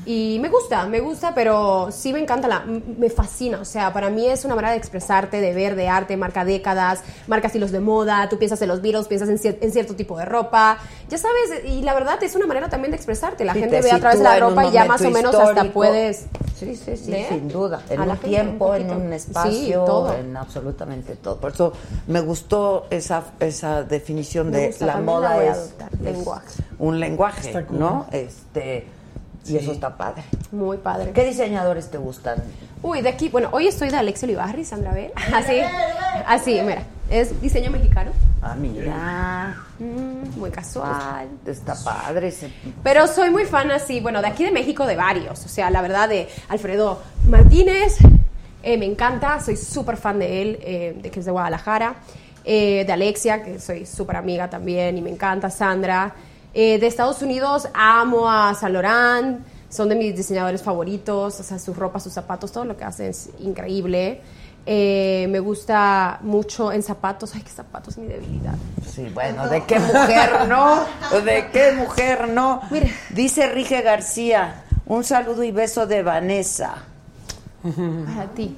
Speaker 9: Y me gusta, me gusta, pero sí me encanta, la, me fascina. O sea, para mí es una manera de expresarte, de ver, de arte, marca décadas, marca estilos de moda, tú piensas en los virus, piensas en, cier- en cierto tipo de ropa. Ya sabes, y la verdad es una manera también de expresarte. La
Speaker 1: Sí,
Speaker 9: gente
Speaker 1: te
Speaker 9: ve a través de la ropa y ya más o menos hasta puedes...
Speaker 1: Sí, sí, sí, sin duda. En
Speaker 9: a
Speaker 1: un tiempo,
Speaker 9: un
Speaker 1: en un
Speaker 9: Sí,
Speaker 1: espacio,
Speaker 9: todo.
Speaker 1: en absolutamente todo. Por eso me gustó esa, esa definición
Speaker 9: Me
Speaker 1: de
Speaker 9: gusta,
Speaker 1: la moda es,
Speaker 9: lenguaje.
Speaker 1: un lenguaje,
Speaker 10: cool.
Speaker 1: ¿no? Este y
Speaker 10: Sí.
Speaker 1: eso está padre.
Speaker 9: Muy padre.
Speaker 1: ¿Qué diseñadores te gustan?
Speaker 9: Uy, de aquí, bueno, hoy estoy de Alex Olivarri, Sandra Bell. Así, así, mira, es diseño mexicano.
Speaker 1: Ah, mira,
Speaker 9: Mm, muy casual.
Speaker 1: está padre. ese-
Speaker 9: Pero soy muy fan así, bueno, de aquí de México de varios. O sea, la verdad de Alfredo Martínez, eh, me encanta, soy súper fan de él, eh, de que es de Guadalajara. Eh, de Alexia, que soy súper amiga también y me encanta, Sandra. Eh, de Estados Unidos amo a Saint Laurent, son de mis diseñadores favoritos, o sea, sus ropas, sus zapatos, todo lo que hacen es increíble. Eh, me gusta mucho en zapatos, ay, qué zapatos, mi debilidad.
Speaker 1: Sí, bueno, ¿de qué mujer no? ¿De qué mujer no?
Speaker 9: Mira.
Speaker 1: Dice Rige García, un saludo y beso de Vanessa.
Speaker 9: Para ti.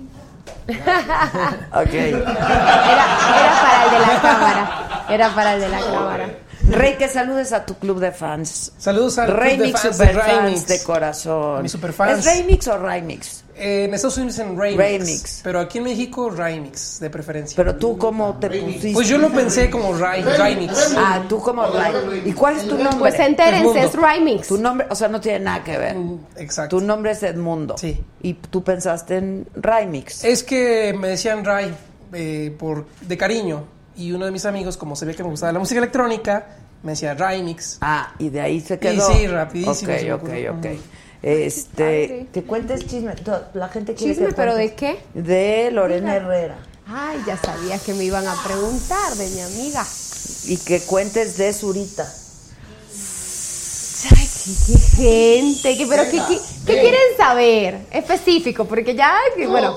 Speaker 1: Ok.
Speaker 9: Era, era para el de la cámara. Era para el de la cámara.
Speaker 1: Rey, que saludes a tu club de fans.
Speaker 10: Saludos de
Speaker 1: Remix
Speaker 10: fans de
Speaker 1: Superfans
Speaker 10: Remix.
Speaker 1: de corazón.
Speaker 10: Mis superfans.
Speaker 1: ¿Es Remix o Remix?
Speaker 10: Eh, en Estados Unidos en Remix,
Speaker 1: Remix.
Speaker 10: Pero aquí en México, Remix, de preferencia.
Speaker 1: Pero tú, ¿cómo te pusiste?
Speaker 10: pues yo lo pensé como Remix.
Speaker 1: Ah, tú como Remix. ¿Y cuál es tu nombre?
Speaker 9: Pues entérense, es. Rymix.
Speaker 1: Tu nombre, o sea, no tiene nada que ver.
Speaker 10: Mm, Exacto.
Speaker 1: Tu nombre es Edmundo.
Speaker 10: Sí.
Speaker 1: Y tú pensaste en Remix.
Speaker 10: Es que me decían Ray eh, por, de cariño. Y uno de mis amigos, como se ve que me gustaba la música electrónica, me decía Remix.
Speaker 1: Ah, y de ahí se
Speaker 10: Y
Speaker 1: quedó.
Speaker 10: sí, rapidísimo
Speaker 1: Ok, ok,
Speaker 10: ocurrió.
Speaker 1: ok. Este,
Speaker 9: padre.
Speaker 1: que cuentes chisme. To- La gente quiere
Speaker 9: Chisme,
Speaker 1: que
Speaker 9: pero ¿de qué?
Speaker 1: De Lorena Herrera.
Speaker 9: Ay, ya sabía que me iban a preguntar de mi amiga.
Speaker 1: Y que cuentes de Zurita.
Speaker 9: Qué, gente, pero qué, qué- qué quieren saber? Específico, porque ya, bueno,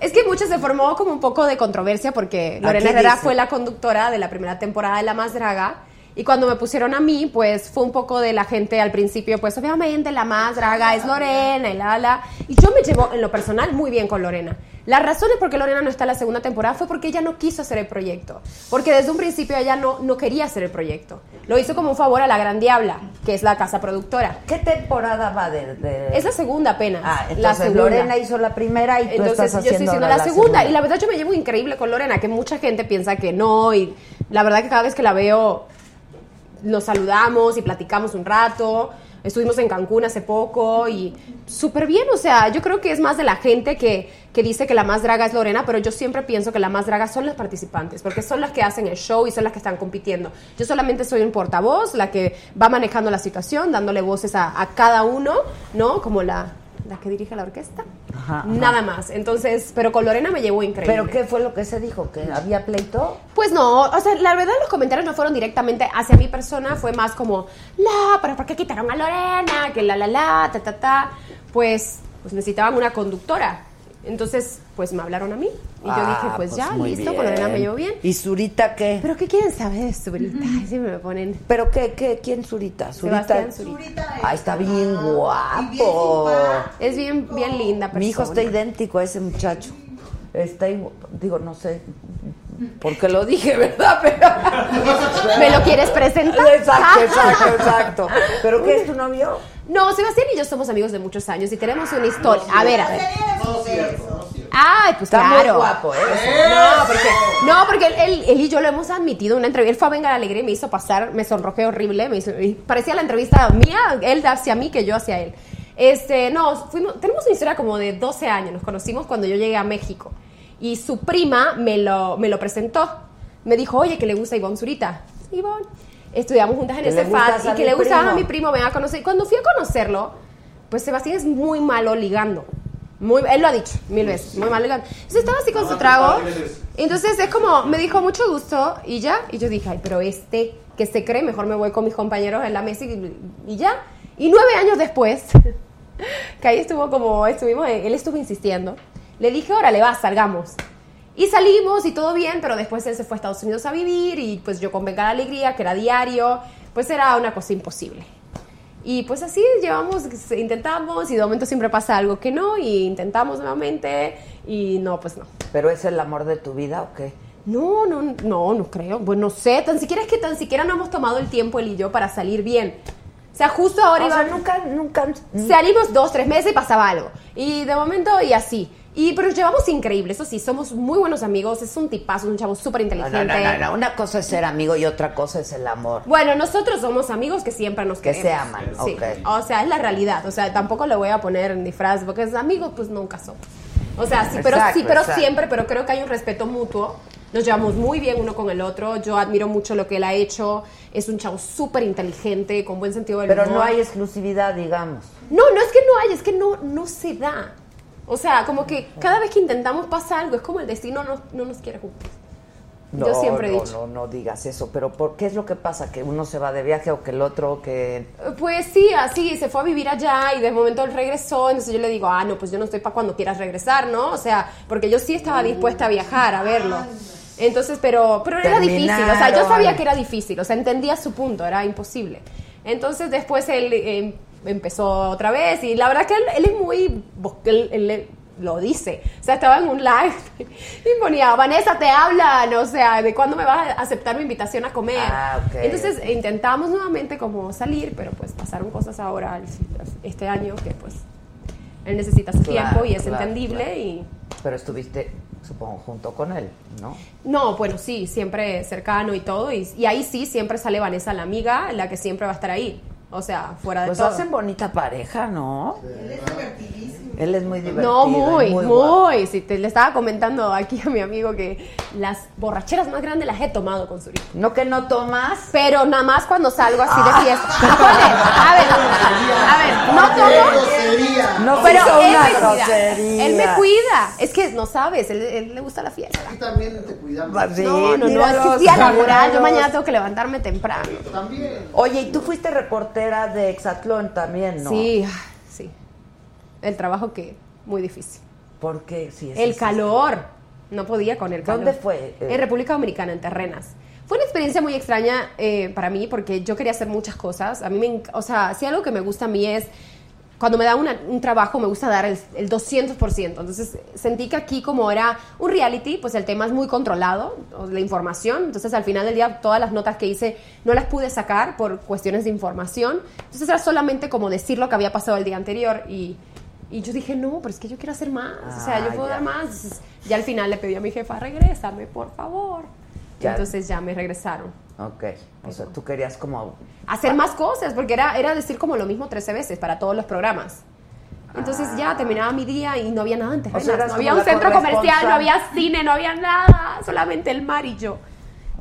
Speaker 9: es que mucho se formó como un poco de controversia porque Lorena Herrera
Speaker 1: dice.
Speaker 9: fue la conductora de la primera temporada de La Más Draga. Y cuando me pusieron a mí, pues fue un poco de la gente al principio, pues obviamente la más draga es Lorena y la la. Y yo me llevo en lo personal muy bien con Lorena. La razón es porque Lorena no está en la segunda temporada fue porque ella no quiso hacer el proyecto. Porque desde un principio ella no, no quería hacer el proyecto. Lo hizo como un favor a la Gran Diabla, que es la casa productora.
Speaker 1: ¿Qué temporada va de...? de-
Speaker 9: Es la segunda apenas.
Speaker 1: Ah,
Speaker 9: la
Speaker 1: entonces
Speaker 9: segunda.
Speaker 1: Lorena hizo la primera y tú
Speaker 9: Entonces
Speaker 1: estás
Speaker 9: yo estoy
Speaker 1: haciendo
Speaker 9: haciendo la, segunda. Y la verdad yo me llevo increíble con Lorena, que mucha gente piensa que no. Y la verdad que cada vez que la veo nos saludamos y platicamos un rato. Estuvimos en Cancún hace poco y súper bien, o sea, yo creo que es más de la gente que, que dice que la más draga es Lorena, pero yo siempre pienso que la más draga son las participantes, porque son las que hacen el show y son las que están compitiendo. Yo solamente soy un portavoz, la que va manejando la situación, dándole voces a, a cada uno, ¿no? Como la, la que dirige la orquesta.
Speaker 1: Ajá, ajá.
Speaker 9: Nada más. Entonces, pero con Lorena me llevó increíble.
Speaker 1: ¿Pero qué fue lo que se dijo? ¿Que había pleito?
Speaker 9: Pues no, o sea, la verdad los comentarios no fueron directamente hacia mi persona, fue más como, la, pero ¿por qué quitaron a Lorena? Que la, la, la, ta, ta, ta. Pues, pues necesitaban una conductora. Entonces, pues me hablaron a mí. Y yo
Speaker 1: Ah,
Speaker 9: dije, pues, ya, listo, con Lorena me llevo bien.
Speaker 1: ¿Y Zurita qué?
Speaker 9: ¿Pero qué quieren saber de Zurita? Ay, siempre me ponen...
Speaker 1: ¿Pero qué, qué? ¿Quién Zurita? Zurita.
Speaker 9: Sebastián Zurita.
Speaker 1: Ah, está bien guapo.
Speaker 9: Es bien, bien linda persona.
Speaker 1: Mi hijo está idéntico a ese muchacho. Está igual- digo, no sé porque lo dije, ¿verdad? Pero...
Speaker 9: ¿Me lo quieres presentar?
Speaker 1: Exacto, exacto, exacto. ¿Pero qué es tu novio?
Speaker 9: No, Sebastián y yo somos amigos de muchos años y tenemos una historia. A ver, a ver. Ay, pues
Speaker 1: Está
Speaker 9: claro.
Speaker 1: muy guapo, ¿eh?
Speaker 9: No, porque, no, porque él, él- él y yo lo hemos admitido en una entrevista. Él fue a Venga la Alegría y me hizo pasar, me sonrojé horrible. Me hizo, parecía la entrevista mía, él hacia mí que yo hacia él. Este, no, fuimos, tenemos una historia como de 12 años. Nos conocimos cuando yo llegué a México. Y su prima me lo, me lo presentó. Me dijo, oye, que le gusta Ivonne Zurita. Ivonne. Estudiamos juntas en ese FAD y que le gustaba
Speaker 1: primo.
Speaker 9: a mi primo, ven a conocer. Y cuando fui a conocerlo, pues Sebastián es muy malo ligando. Muy, él lo ha dicho mil veces, muy malo ligando. Entonces estaba así con su trago. Y entonces es como, me dijo mucho gusto y ya. Y yo dije, ay, pero este que se cree, mejor me voy con mis compañeros en la mesa y, y ya. Y nueve años después, que ahí estuvo como, estuvimos, él estuvo insistiendo. Le dije, órale, va, salgamos. Y salimos y todo bien, pero después él se fue a Estados Unidos a vivir y pues yo con Venga la Alegría, que era diario, pues era una cosa imposible. Y pues así llevamos, intentamos y de momento siempre pasa algo que no y intentamos nuevamente y no, pues no.
Speaker 1: ¿Pero es el amor de tu vida o qué?
Speaker 9: No, no, no, no creo. Bueno, no sé, tan siquiera es que tan siquiera no hemos tomado el tiempo él y yo para salir bien. O sea, justo ahora
Speaker 1: O sea,
Speaker 9: iba-
Speaker 1: nunca, nunca...
Speaker 9: Salimos dos, tres meses y pasaba algo. Y de momento y así. Y pero nos llevamos increíble, eso sí, somos muy buenos amigos, es un tipazo, un chavo súper inteligente.
Speaker 1: no, no, no, no. Una cosa es ser amigo y otra cosa es el amor.
Speaker 9: Bueno, nosotros somos amigos que siempre nos
Speaker 1: Que
Speaker 9: queremos.
Speaker 1: se aman,
Speaker 9: Sí.
Speaker 1: ok.
Speaker 9: O sea, es la realidad. O sea, tampoco le voy a poner en disfraz porque es amigos, pues nunca somos. O sea, sí, pero
Speaker 1: Exacto,
Speaker 9: sí, pero
Speaker 1: exacto.
Speaker 9: siempre, pero creo que hay un respeto mutuo. Nos llevamos muy bien uno con el otro. Yo admiro mucho lo que él ha hecho. Es un chavo súper inteligente, con buen sentido del
Speaker 1: Pero
Speaker 9: humor.
Speaker 1: no hay exclusividad, digamos.
Speaker 9: No, no es que no hay, es que no, no se da. O sea, como que cada vez que intentamos pasa algo, es como el destino no, no nos quiere juntos.
Speaker 1: No,
Speaker 9: Yo siempre he dicho.
Speaker 1: No, no digas eso. Pero ¿por qué es lo que pasa? ¿Que uno se va de viaje o que el otro que...?
Speaker 9: Pues sí, así, se fue a vivir allá y de momento él regresó, entonces yo le digo, ah, no, pues yo no estoy para cuando quieras regresar, ¿no? O sea, porque yo sí estaba dispuesta a viajar, a verlo. Entonces, pero, pero era difícil, o sea, yo sabía que era difícil, o sea, entendía su punto, era imposible. Entonces después él eh, empezó otra vez y la verdad que él, él es muy, él, él lo dice, o sea, estaba en un live y ponía, Vanessa, te hablan, o sea, de cuándo me vas a aceptar mi invitación a comer.
Speaker 1: Ah, ok.
Speaker 9: Entonces intentamos nuevamente como salir, pero pues pasaron cosas ahora este año que pues él necesita su
Speaker 1: Claro,
Speaker 9: tiempo y es
Speaker 1: claro,
Speaker 9: entendible
Speaker 1: claro.
Speaker 9: y
Speaker 1: Pero estuviste, supongo, junto con él, ¿no?
Speaker 9: no, bueno, sí, siempre cercano y todo y, y ahí sí siempre sale Vanessa la amiga, la que siempre va a estar ahí. O sea, fuera de
Speaker 1: Pues
Speaker 9: todo.
Speaker 1: hacen bonita pareja, ¿no?
Speaker 6: Él es divertidísimo.
Speaker 1: Él es muy divertido.
Speaker 9: No, muy, muy. Sí, te, le estaba comentando aquí a mi amigo que las borracheras más grandes las he tomado con Zurita.
Speaker 1: No que no tomas.
Speaker 9: Pero nada más cuando salgo así
Speaker 1: Ah.
Speaker 9: de fiesta. A ver, a ver, no tomo.
Speaker 8: grosería!
Speaker 1: No
Speaker 9: Pero
Speaker 1: hizo
Speaker 9: él
Speaker 1: una
Speaker 9: me cuida. Él me cuida. Es que no sabes, él, él le gusta la fiesta.
Speaker 8: Aquí también te cuidamos.
Speaker 1: Pues sí,
Speaker 9: No, no, no, es que día laboral. Yo mañana tengo que levantarme temprano.
Speaker 8: También.
Speaker 1: Oye, y tú fuiste reportera de Exatlón también, ¿no?
Speaker 9: Sí, ah, sí. El trabajo que muy difícil.
Speaker 1: ¿Por qué? Sí, es
Speaker 9: El calor. No podía con el calor.
Speaker 1: ¿Dónde fue? Eh,
Speaker 9: En República Dominicana, en Terrenas. Fue una experiencia muy extraña eh, para mí porque yo quería hacer muchas cosas. A mí me, o sea, si algo que me gusta a mí es cuando me da una- un trabajo me gusta dar el, el 200%. Entonces sentí que aquí como era un reality, pues el tema es muy controlado, la información. Entonces al final del día todas las notas que hice no las pude sacar por cuestiones de información. Entonces era solamente como decir lo que había pasado el día anterior y... Y yo dije, no, pero es que yo quiero hacer más. o sea, yo
Speaker 1: Ah,
Speaker 9: puedo
Speaker 1: ya.
Speaker 9: dar más. Entonces, ya al final le pedí a mi jefa, regrésame, por favor.
Speaker 1: Ya.
Speaker 9: Entonces ya me regresaron.
Speaker 1: Ok. O sea, tú querías como.
Speaker 9: Hacer más cosas, porque era, era decir como lo mismo 13 veces para todos los programas. Entonces ya terminaba mi día y no había nada.
Speaker 1: Ah. O sea,
Speaker 9: no había un centro comercial, no había cine, no había nada. Solamente el mar y yo.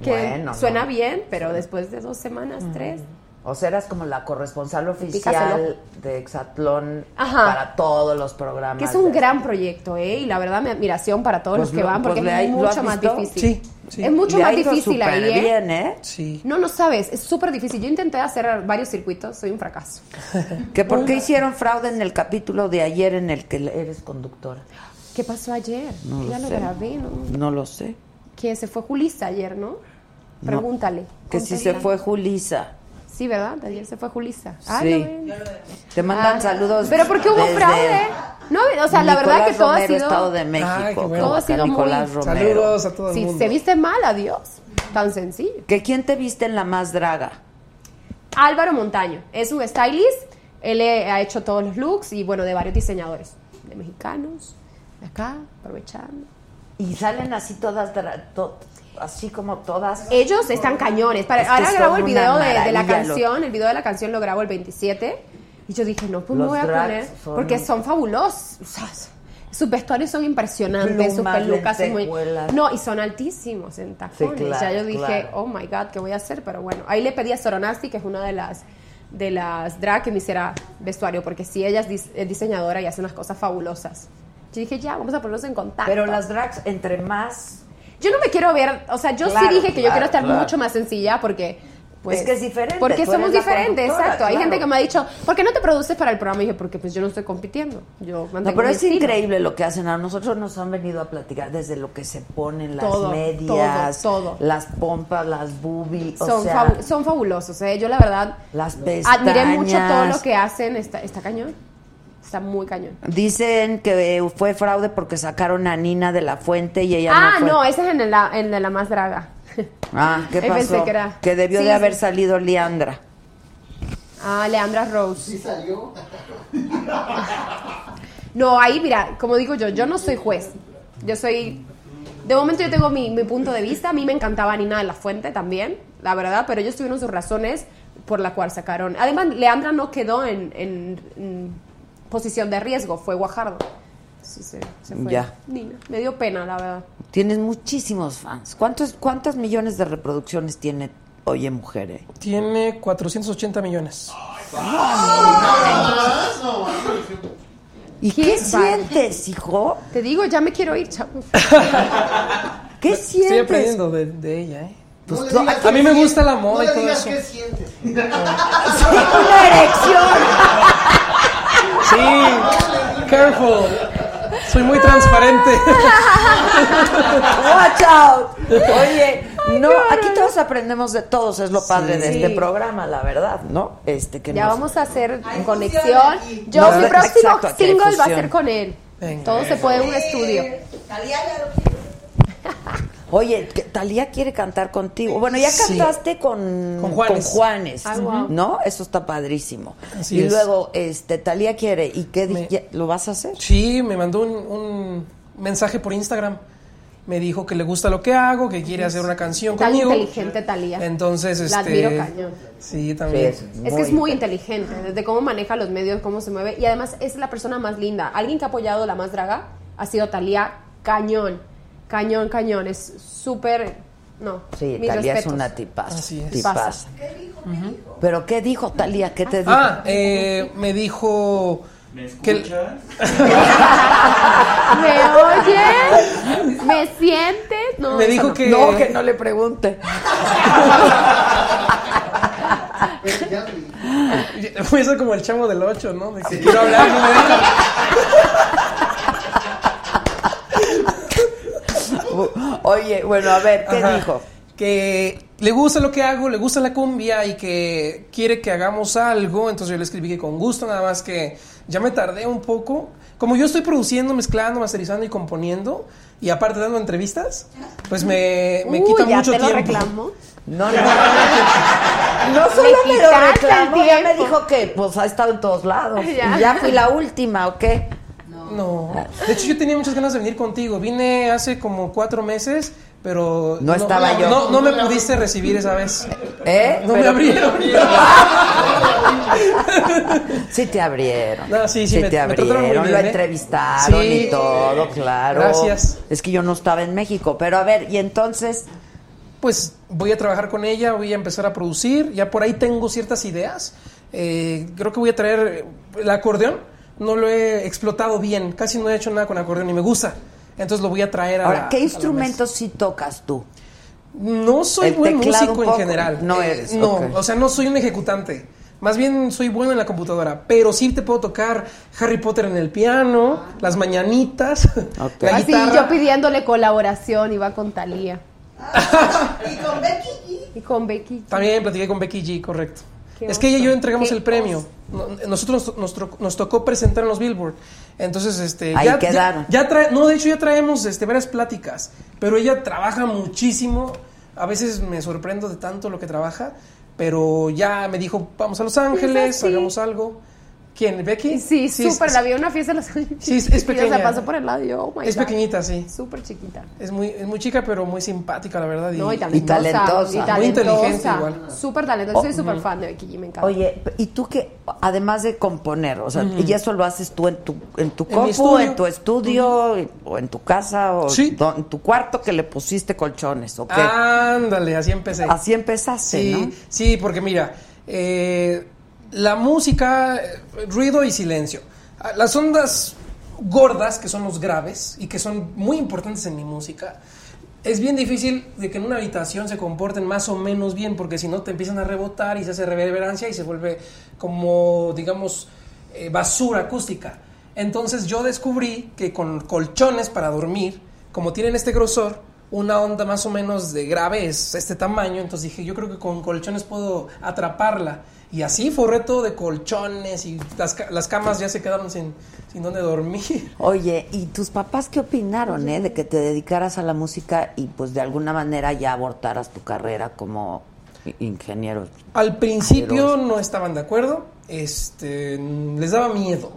Speaker 9: Que
Speaker 1: Bueno,
Speaker 9: suena
Speaker 1: no.
Speaker 9: bien, pero después de dos semanas, tres.
Speaker 1: O sea, eras como la corresponsal oficial de Exatlón
Speaker 9: Ajá.
Speaker 1: para todos los programas.
Speaker 9: Que es un gran proyecto, ¿eh? Y la verdad, mi admiración para todos
Speaker 1: Pues
Speaker 9: los que
Speaker 1: lo-
Speaker 9: van, porque
Speaker 1: pues
Speaker 9: es
Speaker 1: ¿lo has
Speaker 9: mucho más difícil.
Speaker 10: Sí, sí.
Speaker 9: Es mucho
Speaker 1: Le
Speaker 9: más
Speaker 1: ha ido
Speaker 9: difícil ahí, ¿eh?
Speaker 1: bien, ¿eh?
Speaker 10: Sí.
Speaker 9: No, no sabes, es súper difícil. Yo intenté hacer varios circuitos, soy un fracaso.
Speaker 1: ¿Que por qué hicieron fraude en el capítulo de ayer en el que eres conductora?
Speaker 9: ¿Qué pasó ayer?
Speaker 1: No lo
Speaker 9: ya lo
Speaker 1: sé.
Speaker 9: grabé, ¿no?
Speaker 1: No lo sé.
Speaker 9: Que se fue Julissa ayer, ¿no? Pregúntale.
Speaker 1: Que si se fue Julisa.
Speaker 9: Sí, ¿verdad? Ayer se fue Julissa. Ah,
Speaker 1: Sí.
Speaker 9: lo ven.
Speaker 1: Te mandan
Speaker 9: Ah,
Speaker 1: saludos.
Speaker 9: Pero ¿por qué hubo
Speaker 1: desde
Speaker 9: fraude? No, o sea, la verdad que todo ha sido...
Speaker 1: Estado de México.
Speaker 10: Ay, bueno.
Speaker 9: Todo ha sido muy-
Speaker 1: Nicolás Romero.
Speaker 10: Saludos a todo el
Speaker 9: Si
Speaker 10: mundo.
Speaker 9: se viste mal, adiós. Tan sencillo.
Speaker 1: ¿Que quién te viste en la más draga?
Speaker 9: Álvaro Montaño es un stylist. Él eh, ha hecho todos los looks y bueno, de varios diseñadores. De mexicanos, de acá, aprovechando.
Speaker 1: Y salen así todas, dra- to- así como todas.
Speaker 9: Ellos están cañones. Para,
Speaker 1: Es que
Speaker 9: ahora grabo el video de, de la canción. El video de la canción lo grabo el 27. Y yo dije, no, pues me
Speaker 1: Los
Speaker 9: voy a poner.
Speaker 1: son-
Speaker 9: Porque son fabulosos. O sea, sus vestuarios son impresionantes, sus pelucas son muy. No, y son altísimos en tacones.
Speaker 1: Sí, claro,
Speaker 9: ya yo dije,
Speaker 1: claro.
Speaker 9: oh my god, ¿qué voy a hacer? Pero bueno, ahí le pedí a Soronasti, que es una de las de las drag que me hiciera vestuario, porque sí, ella es, dis- es diseñadora y hace unas cosas fabulosas. Yo dije, ya, vamos a ponernos en contacto.
Speaker 1: Pero las drags, entre más.
Speaker 9: Yo no me quiero ver, o sea, yo
Speaker 1: Claro,
Speaker 9: sí dije que yo quiero estar mucho más sencilla porque pues
Speaker 1: Es que es diferente,
Speaker 9: Porque somos diferentes, exacto. Hay gente que me ha dicho, ¿por qué no te produces para el programa? Y dije, porque pues yo no estoy compitiendo. Yo
Speaker 1: No, pero es
Speaker 9: estilo".
Speaker 1: increíble lo que hacen. A nosotros nos han venido a platicar desde lo que se ponen, las
Speaker 9: Todo,
Speaker 1: medias,
Speaker 9: todo, todo.
Speaker 1: las pompas, las boobies, o
Speaker 9: Son,
Speaker 1: sea,
Speaker 9: fabu- son fabulosos, ¿eh? Yo la verdad
Speaker 1: las pestañas.
Speaker 9: admiré mucho todo lo que hacen. Está, está cañón. Está muy cañón.
Speaker 1: Dicen que fue fraude porque sacaron a Nina de la Fuente y ella
Speaker 9: ah,
Speaker 1: no
Speaker 9: no,
Speaker 1: fue.
Speaker 9: ese es en el, la- en de la más draga.
Speaker 1: Ah, ¿qué
Speaker 9: pensé
Speaker 1: pasó?
Speaker 9: que era-
Speaker 1: debió
Speaker 9: Sí,
Speaker 1: de
Speaker 9: sí.
Speaker 1: haber salido Leandra.
Speaker 9: Ah, Leandra Rose.
Speaker 8: Sí salió.
Speaker 9: No, ahí mira, como digo yo, yo no soy juez. Yo soy... De momento yo tengo mi, mi punto de vista. A mí me encantaba Nina de la Fuente también, la verdad, pero ellos tuvieron sus razones por la cual sacaron... Además, Leandra no quedó en, en- en posición de riesgo, fue Guajardo. Sí, sí, se fue
Speaker 1: Ya.
Speaker 9: Nina. Me dio pena, la verdad.
Speaker 1: Tienes muchísimos fans. ¿Cuántos, ¿Cuántas millones de reproducciones tiene Oye Mujer? eh?
Speaker 10: Tiene 480 millones.
Speaker 1: ¿Y
Speaker 9: Qué
Speaker 1: qué,
Speaker 9: bárbaro.
Speaker 1: sientes, hijo?
Speaker 9: Te digo, ya me quiero ir, chavo.
Speaker 1: ¿Qué
Speaker 10: Estoy
Speaker 1: sientes?
Speaker 10: aprendiendo de, de ella, ¿eh?
Speaker 8: Digas
Speaker 10: a mí me gusta la moda
Speaker 8: no
Speaker 10: y todo
Speaker 8: digas
Speaker 10: eso.
Speaker 8: qué sientes.
Speaker 1: Una erección.
Speaker 10: Sí, careful. Soy muy transparente.
Speaker 1: Watch out. Oye, no, aquí todos aprendemos de todos, es lo padre de
Speaker 9: Sí.
Speaker 1: este programa, la verdad, ¿no? Este que
Speaker 9: Ya
Speaker 1: nos-
Speaker 9: vamos a hacer
Speaker 6: Hay
Speaker 9: conexión. Yo,
Speaker 1: No,
Speaker 9: mi próximo single va a ser con él.
Speaker 10: Venga.
Speaker 9: Todo se puede en un estudio.
Speaker 1: Oye, Talía quiere cantar contigo. Bueno, ya
Speaker 10: Sí.
Speaker 1: cantaste con,
Speaker 10: Con Juanes.
Speaker 1: Juanes,
Speaker 9: Ah.
Speaker 1: ¿no? Eso está padrísimo.
Speaker 10: Así
Speaker 1: y
Speaker 10: es.
Speaker 1: luego, este, Talía quiere, ¿y qué
Speaker 10: Me-
Speaker 1: lo vas a hacer?
Speaker 10: Sí, me mandó un, un mensaje por Instagram. me dijo que le gusta lo que hago, que quiere hacer una canción
Speaker 9: Tan
Speaker 10: conmigo.
Speaker 9: inteligente Talía.
Speaker 10: Entonces, este
Speaker 9: La admiro cañón.
Speaker 10: Sí, también.
Speaker 1: Sí,
Speaker 9: Es que es muy inteligente, desde cómo maneja los medios, cómo se mueve. Y además es la persona más linda. Alguien que ha apoyado La Más Draga ha sido Talía Cañón. Cañón, cañón. Es súper. No.
Speaker 1: Sí,
Speaker 9: mis
Speaker 1: Talía es
Speaker 9: respetos.
Speaker 1: una tipaza.
Speaker 10: Así es.
Speaker 1: tipaza. ¿Pero qué dijo Talía? ¿Qué te dijo?
Speaker 10: Ah, eh, me dijo
Speaker 5: ¿Me
Speaker 10: que
Speaker 5: escuchas?
Speaker 9: ¿Me oyes? ¿Me sientes? No,
Speaker 10: me
Speaker 9: eso
Speaker 10: dijo
Speaker 9: no.
Speaker 10: que
Speaker 1: No, que no le pregunte.
Speaker 10: A ser como el chavo del 8, ¿no? De que quiero hablar, no me dejan.
Speaker 1: Oye, bueno, a ver, ¿qué
Speaker 10: Ajá.
Speaker 1: dijo?
Speaker 10: Que le gusta lo que hago, le gusta la cumbia y que quiere que hagamos algo. Entonces yo le escribí que con gusto, nada más que ya me tardé un poco. Como yo estoy produciendo, mezclando, masterizando y componiendo, y aparte dando entrevistas, pues me, me
Speaker 9: Uy,
Speaker 10: quita
Speaker 9: ya
Speaker 10: mucho
Speaker 9: te lo
Speaker 10: tiempo.
Speaker 9: reclamo.
Speaker 1: No, no, no solo
Speaker 9: Me
Speaker 1: me lo reclamó, ya me dijo que pues ha estado en todos lados.
Speaker 9: Ya.
Speaker 1: Y ya fui la última, ¿o qué?
Speaker 10: No. De hecho, yo tenía muchas ganas de venir contigo. Vine hace como cuatro meses, pero.
Speaker 1: No estaba yo.
Speaker 10: No, no me pudiste recibir esa vez.
Speaker 1: ¿Eh?
Speaker 10: No me abrieron.
Speaker 1: Sí te abrieron.
Speaker 10: No, sí, sí, me-
Speaker 1: te
Speaker 10: me
Speaker 1: abrieron, lo
Speaker 10: ¿eh?
Speaker 1: entrevistaron
Speaker 10: Sí.
Speaker 1: y todo, claro.
Speaker 10: Gracias.
Speaker 1: Es que yo no estaba en México, pero a ver, y entonces,
Speaker 10: Pues voy a trabajar con ella, voy a empezar a producir. Ya por ahí tengo ciertas ideas. Eh, creo que voy a traer eh, el acordeón. No lo he explotado bien. Casi no he hecho nada con acordeón y me gusta. Entonces lo voy a traer a
Speaker 1: ahora,
Speaker 10: la-
Speaker 1: ¿qué instrumentos sí tocas tú?
Speaker 10: No soy
Speaker 1: El
Speaker 10: buen músico en general.
Speaker 1: No
Speaker 10: Eh,
Speaker 1: eres,
Speaker 10: No, o sea, no soy un ejecutante. Más bien soy bueno en la computadora, pero sí te puedo tocar Harry Potter en el piano, las mañanitas,
Speaker 1: Ok.
Speaker 10: la
Speaker 9: Así
Speaker 10: guitarra.
Speaker 9: yo pidiéndole colaboración, iba con Talía
Speaker 6: Y con Becky G.
Speaker 9: y con Becky.
Speaker 10: También platiqué con Becky G, correcto. Es que ella y yo entregamos el premio.
Speaker 9: oso.
Speaker 10: No- Nosotros nos, nos tro- nos tocó presentar en los Billboard. Entonces, este.
Speaker 1: Ahí
Speaker 10: ya,
Speaker 1: quedaron.
Speaker 10: Ya, ya trae, no, de hecho ya traemos este, varias pláticas. Pero ella trabaja muchísimo. A veces me sorprendo de tanto lo que trabaja. Pero ya me dijo, vamos a Los Ángeles,
Speaker 9: así.
Speaker 10: hagamos algo. ¿Quién? ¿Becky?
Speaker 9: Sí, súper,
Speaker 10: es-
Speaker 9: la vi en una fiesta de los
Speaker 10: Sí, es- es
Speaker 9: Y
Speaker 10: pequeña.
Speaker 9: Se pasó por el lado y yo, oh my
Speaker 10: Es
Speaker 9: God.
Speaker 10: pequeñita, sí.
Speaker 9: Súper chiquita.
Speaker 10: Es muy, es muy chica, pero muy simpática, la verdad.
Speaker 9: No, y
Speaker 1: Y
Speaker 9: talentosa.
Speaker 1: talentosa.
Speaker 9: y
Speaker 10: Muy inteligente
Speaker 9: talentosa.
Speaker 10: igual.
Speaker 9: Súper talentosa. Soy súper fan de Becky G, me encanta.
Speaker 1: Oye, ¿y tú qué? Además de componer, o sea, ¿y eso lo haces tú en tu, en tu compu, en tu estudio, o en tu casa, o
Speaker 10: Sí.
Speaker 1: do- en tu cuarto que le pusiste colchones, ¿o qué?
Speaker 10: Ándale, así empecé.
Speaker 1: Así empezaste,
Speaker 10: Sí,
Speaker 1: ¿no?
Speaker 10: sí, porque mira, eh, la música, ruido y silencio. Las ondas gordas, que son los graves y que son muy importantes en mi música, es bien difícil de que en una habitación se comporten más o menos bien, porque si no te empiezan a rebotar y se hace reverberancia y se vuelve como, digamos, eh, basura acústica. Entonces yo descubrí que con colchones para dormir, como tienen este grosor, una onda más o menos de grave es este tamaño, entonces dije, yo creo que con colchones puedo atraparla. Y así forré todo de colchones y las, las camas ya se quedaron sin, sin dónde dormir.
Speaker 1: Oye, ¿y tus papás qué opinaron, eh? De que te dedicaras a la música y pues de alguna manera ya abortaras tu carrera como ingeniero.
Speaker 10: Al principio no estaban de acuerdo, este, les daba miedo.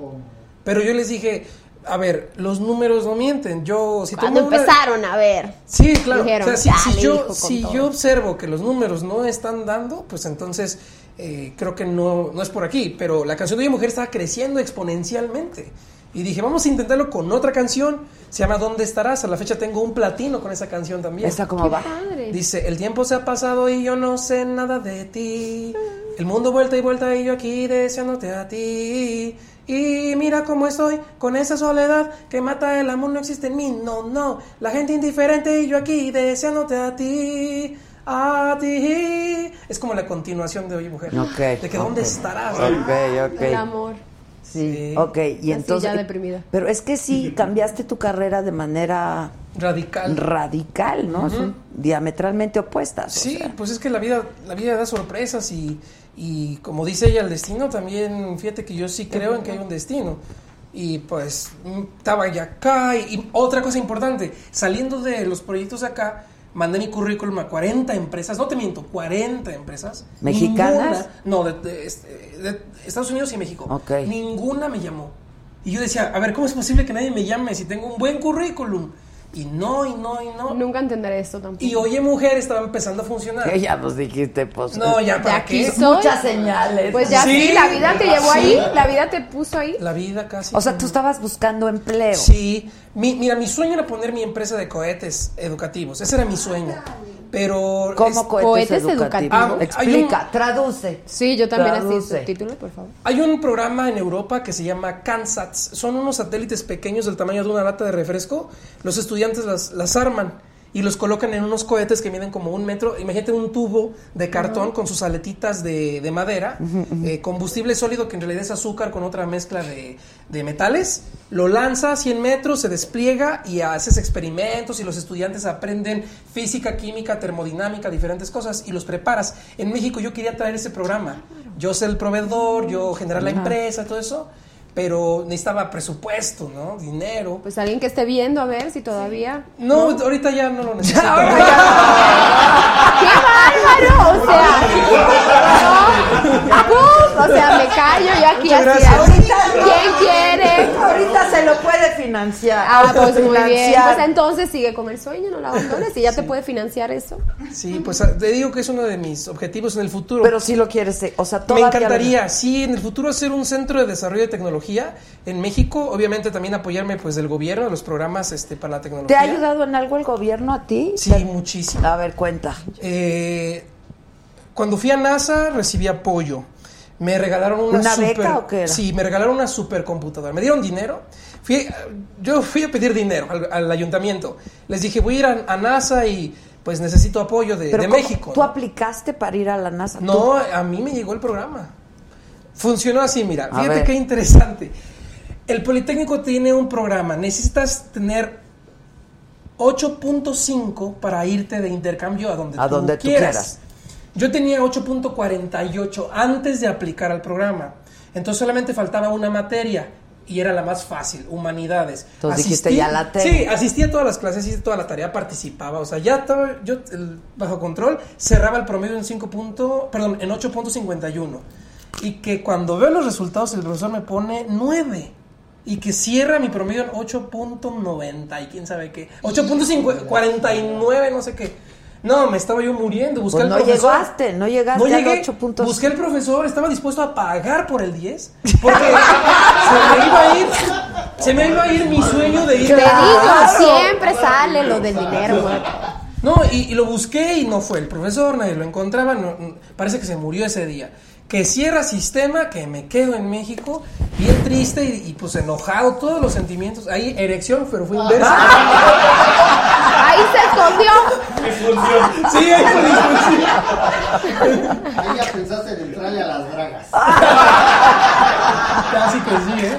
Speaker 10: Pero yo les dije, a ver, los números no mienten. Yo, si
Speaker 9: Cuando
Speaker 10: una-
Speaker 9: empezaron a ver.
Speaker 10: Sí, claro.
Speaker 9: Dijeron,
Speaker 10: o sea, si, si
Speaker 9: "Dale,
Speaker 10: yo,
Speaker 9: hijo, con
Speaker 10: si
Speaker 9: todo".
Speaker 10: yo observo que los números no están dando, pues entonces eh, creo que no, no es por aquí. Pero la canción de Oye Mujer está creciendo exponencialmente. Y dije, vamos a intentarlo con otra canción. Se llama ¿Dónde estarás? A la fecha tengo un platino con esa canción también.
Speaker 1: ¿Esa cómo va?
Speaker 9: Padre.
Speaker 10: Dice, el tiempo se ha pasado y yo no sé nada de ti. El mundo vuelta y vuelta y yo aquí deseándote a ti. Y mira cómo estoy con esa soledad que mata el amor, no existe en mí, no, no. La gente indiferente y yo aquí deseándote a ti, a ti. Es como la continuación de Oye Mujer.
Speaker 1: Ok,
Speaker 10: De que dónde
Speaker 1: ok.
Speaker 10: estarás.
Speaker 1: Ok, ok.
Speaker 9: El amor.
Speaker 1: Sí. Ok, y
Speaker 9: Así
Speaker 1: entonces...
Speaker 9: ya deprimida.
Speaker 1: Pero es que sí, cambiaste tu carrera de manera
Speaker 10: Radical.
Speaker 1: radical, ¿no? Son diametralmente opuestas. o
Speaker 10: Sí,
Speaker 1: sea.
Speaker 10: pues es que la vida, la vida da sorpresas y, y como dice ella, el destino también, fíjate que yo sí creo en que hay un destino. Y pues mm, estaba ya acá. Y, y otra cosa importante, saliendo de los proyectos acá, mandé mi currículum a 40 empresas, no te miento, 40 empresas.
Speaker 1: ¿Mexicanas?
Speaker 10: Ninguna- no, de, de- este, de Estados Unidos y México.
Speaker 1: Ok.
Speaker 10: Ninguna me llamó. Y yo decía, a ver, ¿cómo es posible que nadie me llame si tengo un buen currículum? Y no, y no, y no.
Speaker 9: Nunca entenderé esto tampoco.
Speaker 10: Y Oye Mujer estaba empezando a funcionar.
Speaker 1: Que ya nos dijiste, pues.
Speaker 10: No, ya para qué.
Speaker 9: soy.
Speaker 1: Muchas señales.
Speaker 9: Pues ya sí,
Speaker 10: Sí,
Speaker 9: la vida te llevó
Speaker 10: sí.
Speaker 9: ahí, la vida te puso ahí.
Speaker 10: La vida casi.
Speaker 1: O sea, tú estabas buscando empleo.
Speaker 10: Sí, mi- mira, mi sueño era poner mi empresa de cohetes educativos. Ese era mi sueño. Pero.
Speaker 1: ¿Cómo
Speaker 10: es-
Speaker 1: cohetes,
Speaker 9: cohetes
Speaker 1: educativos?
Speaker 10: educativos. Ah,
Speaker 1: Explica, traduce.
Speaker 9: Sí, yo también así
Speaker 1: Traduce.
Speaker 9: subtítulos, por favor.
Speaker 10: Hay un programa en Europa que se llama CANSATS. Son unos satélites pequeños del tamaño de una lata de refresco. Los estudiantes las, las arman y los colocan en unos cohetes que miden como un metro. Imagínate un tubo de cartón con sus aletitas de, de madera, eh, combustible sólido que en realidad es azúcar con otra mezcla de, de metales. Lo lanza a 100 metros, se despliega y haces experimentos y los estudiantes aprenden física, química, termodinámica, diferentes cosas y los preparas. En México yo quería traer ese programa. Yo ser el proveedor, yo generar la empresa, todo eso, pero necesitaba presupuesto, ¿no? Dinero.
Speaker 9: Pues alguien que esté viendo a ver si todavía.
Speaker 10: No, ahorita ya no lo necesito.
Speaker 9: ¡Qué bárbaro! O sea, no. O sea, me callo yo aquí
Speaker 10: Muchas
Speaker 9: así. Ahorita, ¿Quién quiere?
Speaker 1: Ahorita se lo puede financiar.
Speaker 9: Ah, pues muy bien. Pues entonces sigue con el sueño, no lo abandones. Y ya te puede financiar eso.
Speaker 10: Sí, pues ah, te digo que es uno de mis objetivos en el futuro.
Speaker 1: Pero si lo quieres, eh, o sea,
Speaker 10: Me encantaría, sí, en el futuro hacer un centro de desarrollo de tecnología en México, obviamente también apoyarme pues del gobierno, de los programas este para la
Speaker 1: ¿Te
Speaker 10: tecnología.
Speaker 1: ha ayudado en algo el gobierno a ti?
Speaker 10: Sí, muchísimo.
Speaker 1: A ver, cuenta.
Speaker 10: Eh, cuando fui a NASA recibí apoyo. Me regalaron una,
Speaker 1: ¿Una
Speaker 10: super,
Speaker 1: beca o qué era?
Speaker 10: Sí, me regalaron una supercomputadora. Me dieron dinero. Fui, yo fui a pedir dinero al, al ayuntamiento. Les dije, voy a ir a, a NASA y pues necesito apoyo de,
Speaker 1: Pero
Speaker 10: de
Speaker 1: ¿cómo-
Speaker 10: México.
Speaker 1: ¿Tú
Speaker 10: ¿no?
Speaker 1: aplicaste para ir a la NASA? ¿Tú?
Speaker 10: No, a mí me llegó el programa. Funcionó así, mira,
Speaker 1: A
Speaker 10: fíjate
Speaker 1: ver.
Speaker 10: qué interesante. El Politécnico tiene un programa, necesitas tener 8.5 para irte de intercambio a donde,
Speaker 1: A
Speaker 10: tú,
Speaker 1: donde tú
Speaker 10: quieras. Yo tenía 8.48 antes de aplicar al programa. Entonces solamente faltaba una materia y era la más fácil, humanidades.
Speaker 1: Entonces dijiste, ya la tengo.
Speaker 10: Sí, asistía a todas las clases, hice toda la tarea, participaba. O sea, ya estaba yo el- bajo control, cerraba el promedio en 5 punto- perdón, en 8.51. Y que cuando veo los resultados el profesor me pone 9. Y que cierra mi promedio en 8.90 y quién sabe qué. 8.49, no sé qué. No, me estaba yo muriendo. Busqué
Speaker 1: Pues
Speaker 10: al
Speaker 1: no
Speaker 10: profesor.
Speaker 1: llegaste, no llegaste
Speaker 10: No llegué.
Speaker 1: 8.5.
Speaker 10: Busqué al profesor, estaba dispuesto a pagar por el 10. Porque se me iba a ir. Se me iba a ir mi sueño de ir
Speaker 9: Te digo, siempre sale lo del dinero, güey.
Speaker 10: no, y, y lo busqué y no fue el profesor, nadie lo encontraba, no- no- parece que se murió ese día. Que cierra sistema, que me quedo en México, bien triste y, y, pues enojado, todos los sentimientos. Ahí erección, pero fue inversa.
Speaker 9: Ahí se escondió.
Speaker 10: sí, ahí fue disfunción.
Speaker 8: Ahí ya pensaste en entrarle a las dragas.
Speaker 10: Casi que sí, ¿eh?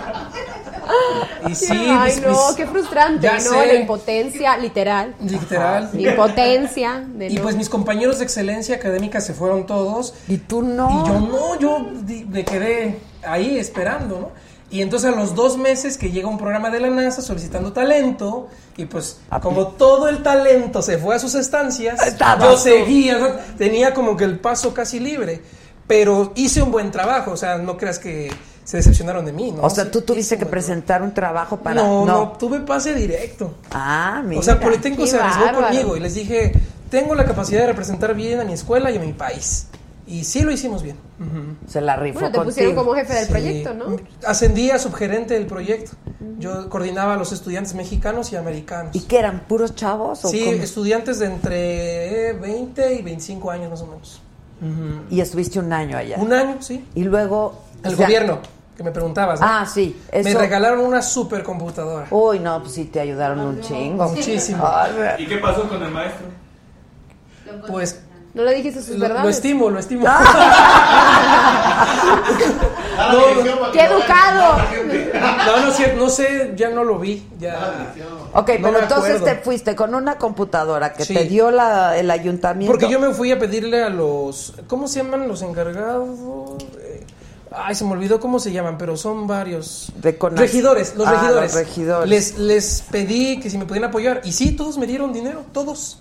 Speaker 10: Y sí,
Speaker 9: Ay, no,
Speaker 10: mis-
Speaker 9: qué frustrante, ¿no?
Speaker 10: sé.
Speaker 9: La impotencia, literal.
Speaker 10: literal.
Speaker 9: Impotencia. De
Speaker 10: Y
Speaker 9: no-
Speaker 10: pues mis compañeros de excelencia académica se fueron todos.
Speaker 1: Y tú no.
Speaker 10: Y yo no, yo me quedé ahí esperando, ¿no? Y entonces a los dos meses que llega un programa de la NASA solicitando talento, y pues como todo el talento se fue a sus estancias, yo seguía, tenía como que el paso casi libre, pero hice un buen trabajo, o sea, no creas que se decepcionaron de mí, ¿no?
Speaker 1: O sea, tú tuviste que presentar un trabajo para.
Speaker 10: No, no, tuve pase directo.
Speaker 1: Ah, mira.
Speaker 10: O sea, Politécnico se arriesgó
Speaker 9: bárbaro.
Speaker 10: conmigo y les dije, tengo la capacidad de representar bien a mi escuela y a mi país. Y sí lo hicimos bien. Ujú.
Speaker 1: Se la rifó
Speaker 9: Bueno, te pusieron como jefe del
Speaker 10: Sí.
Speaker 9: proyecto, ¿no?
Speaker 10: Ascendí a subgerente del proyecto. Yo coordinaba a los estudiantes mexicanos y americanos.
Speaker 1: ¿Y qué eran? ¿Puros chavos? O
Speaker 10: sí,
Speaker 1: cómo?
Speaker 10: estudiantes de entre 20 y 25 años más o menos.
Speaker 1: Y estuviste un año allá.
Speaker 10: Un año, sí.
Speaker 1: Y luego.
Speaker 10: El
Speaker 1: o sea-
Speaker 10: gobierno, que me preguntabas. ¿no?
Speaker 1: Ah, sí.
Speaker 10: Me regalaron una supercomputadora.
Speaker 1: Uy, no, pues sí te ayudaron un chingo.
Speaker 10: Muchísimo.
Speaker 2: ¿Y qué pasó con el maestro?
Speaker 10: Pues
Speaker 9: No le dijiste sus
Speaker 10: lo,
Speaker 9: verdades.
Speaker 10: lo estimo, lo estimo.
Speaker 8: Da la
Speaker 10: No,
Speaker 9: ¡Qué educado!
Speaker 10: No, no, cierto, no sé, ya no lo vi. Ya.
Speaker 8: dirección.
Speaker 1: Ok,
Speaker 10: No
Speaker 1: pero entonces
Speaker 10: acuerdo.
Speaker 1: te fuiste con una computadora que
Speaker 10: Sí.
Speaker 1: te dio la, el ayuntamiento.
Speaker 10: Porque yo me fui a pedirle a los. ¿Cómo se llaman los encargados? Ay, se me olvidó cómo se llaman, pero son varios.
Speaker 1: De
Speaker 10: regidores, los
Speaker 1: Ah,
Speaker 10: regidores.
Speaker 1: los regidores.
Speaker 10: Les, les pedí que si me podían apoyar. Y sí, todos me dieron dinero, todos.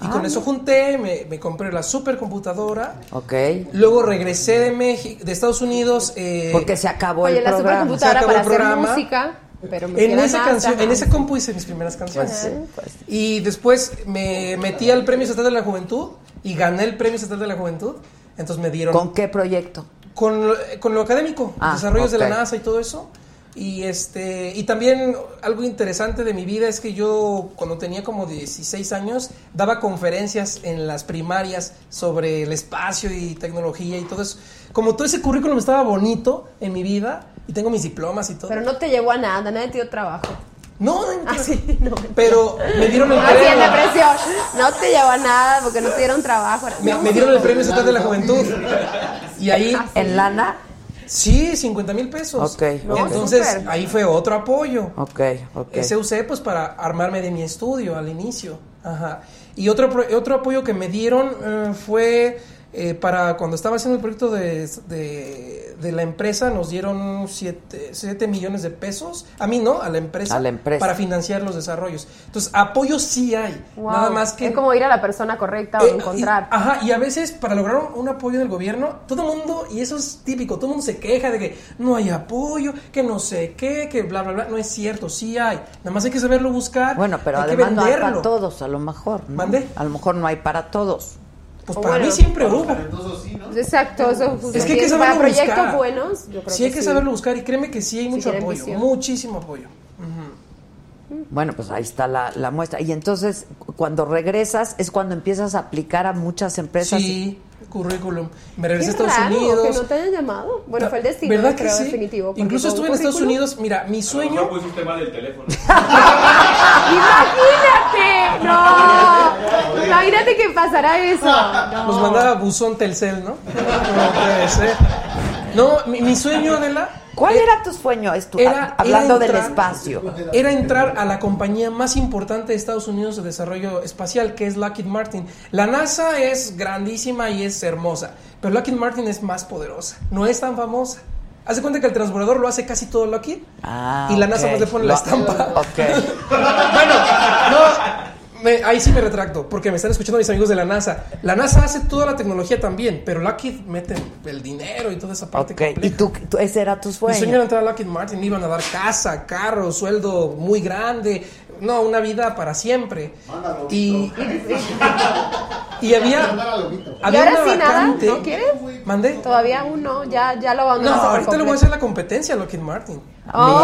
Speaker 10: Y
Speaker 1: Ah,
Speaker 10: con eso junté, me, me compré la supercomputadora.
Speaker 1: Ok.
Speaker 10: Luego regresé de México, de Estados Unidos. eh,
Speaker 1: Porque se acabó
Speaker 9: Oye,
Speaker 1: el
Speaker 9: la
Speaker 1: programa.
Speaker 10: Se
Speaker 9: supercomputadora
Speaker 10: acabó
Speaker 9: para
Speaker 10: el
Speaker 9: hacer
Speaker 10: programa.
Speaker 9: música. Pero me
Speaker 10: En esa canción, en esa compu hice mis primeras canciones.
Speaker 1: Pues sí, pues sí.
Speaker 10: Y después me metí al Premio Estatal de la Juventud y gané el Premio Estatal de la Juventud. Entonces me dieron
Speaker 1: ¿Con qué proyecto?
Speaker 10: Con, lo- con lo académico,
Speaker 1: Ah,
Speaker 10: desarrollos de la NASA y todo eso. Y este y también algo interesante de mi vida es que yo cuando tenía como 16 años daba conferencias en las primarias sobre el espacio y tecnología y todo eso. Como todo ese currículum estaba bonito en mi vida y tengo mis diplomas y todo.
Speaker 9: Pero no te llevó a nada, nadie te dio trabajo.
Speaker 10: no,
Speaker 9: Ah, sí, no.
Speaker 10: pero me dieron el
Speaker 9: No hacían
Speaker 10: premio.
Speaker 9: depresión. No te llevó a nada porque no te dieron trabajo.
Speaker 10: Me, me dieron el premio estatal de la juventud. Y ahí
Speaker 1: ¿En lana?
Speaker 10: Sí, 50 mil pesos.
Speaker 1: Ok,
Speaker 9: No,
Speaker 10: Entonces, ahí fue otro apoyo.
Speaker 1: Ok, ok.
Speaker 10: Ese usé pues para armarme de mi estudio al inicio. Ajá. Y otro, pro- otro apoyo que me dieron eh, fue eh, para cuando estaba haciendo el proyecto de, de, de la empresa, nos dieron 7 millones de pesos. A mí no, a la empresa.
Speaker 1: A la empresa.
Speaker 10: Para financiar los desarrollos. Entonces, apoyo sí hay.
Speaker 9: Wow.
Speaker 10: Nada más que...
Speaker 9: Es como ir a la persona correcta o
Speaker 10: Eh,
Speaker 9: encontrar.
Speaker 10: y- ajá, y a veces para lograr un, un apoyo del gobierno, todo el mundo, y eso es típico, todo el mundo se queja de que no hay apoyo, que no sé qué, que bla, bla, bla. No es cierto, sí hay. Nada más hay que saberlo buscar.
Speaker 1: Bueno, pero
Speaker 10: hay que
Speaker 1: además no hay para
Speaker 10: venderlo.
Speaker 1: todos, a lo mejor. ¿no?
Speaker 10: ¿Mande?
Speaker 1: A lo mejor no hay para todos.
Speaker 10: Pues
Speaker 9: O
Speaker 10: para
Speaker 9: bueno,
Speaker 10: mí siempre hubo.
Speaker 8: Talentosos sí, ¿no?
Speaker 9: Exacto, eso
Speaker 10: Es que hay que
Speaker 9: para
Speaker 10: saberlo
Speaker 9: proyectos
Speaker 10: buscar.
Speaker 9: buenos, yo creo
Speaker 10: Sí hay
Speaker 9: que
Speaker 10: saberlo buscar y créeme que sí hay mucho apoyo, muchísimo apoyo.
Speaker 1: Bueno, pues ahí está la, la muestra. Y entonces, cu- cuando regresas, es cuando empiezas a aplicar a muchas empresas.
Speaker 10: Sí, currículum. Me regresé a Estados
Speaker 9: raro
Speaker 10: Unidos.
Speaker 9: que no te hayan llamado. Bueno, fue el destino,
Speaker 10: ¿Verdad que
Speaker 9: creo,
Speaker 10: sí?
Speaker 9: definitivo.
Speaker 10: Incluso estuve
Speaker 9: un
Speaker 10: en Estados Unidos. Mira, mi sueño.
Speaker 5: No pusiste mal el teléfono.
Speaker 9: ¡Imagínate! ¡No! Imagínate que pasará eso. No.
Speaker 10: Nos mandaba buzón Telcel, ¿no? No puede ser. No, mi, mi sueño, Adela.
Speaker 1: ¿Cuál
Speaker 10: eh,
Speaker 1: era tu sueño? Es tu-
Speaker 10: era-
Speaker 1: hablando
Speaker 10: era
Speaker 1: del espacio.
Speaker 10: Era entrar a la compañía más importante de Estados Unidos de desarrollo espacial, que es Lockheed Martin. La NASA es grandísima y es hermosa, pero Lockheed Martin es más poderosa. No es tan famosa. Haz de cuenta que el transbordador lo hace casi todo Lockheed
Speaker 1: Ah,
Speaker 10: y la NASA
Speaker 1: ok.
Speaker 10: más le pone la estampa.
Speaker 1: Ok.
Speaker 10: Bueno, no, me- ahí sí me retracto, porque me están escuchando mis amigos de la NASA. La NASA hace toda la tecnología también, pero Lockheed mete el dinero y toda esa parte
Speaker 1: Ok. Y tú, tú- ese era tu
Speaker 10: Mi sueño era
Speaker 1: sueño.
Speaker 10: entrar a Lockheed Martin, me iban a dar casa, carro, sueldo muy grande, no, una vida para siempre.
Speaker 8: Mándalo,
Speaker 10: Y, y había,
Speaker 8: Mandar a Lobito.
Speaker 9: ¿Y
Speaker 10: había
Speaker 9: ahora
Speaker 10: una
Speaker 9: sí nada?
Speaker 10: vacante.
Speaker 9: ¿No quieres?
Speaker 10: ¿Mandé?
Speaker 9: Todavía aún no, ya, ya lo
Speaker 10: No,
Speaker 9: abandonaste por
Speaker 10: ahorita le voy a hacer la competencia a Lockheed Martin.
Speaker 9: ¡Amo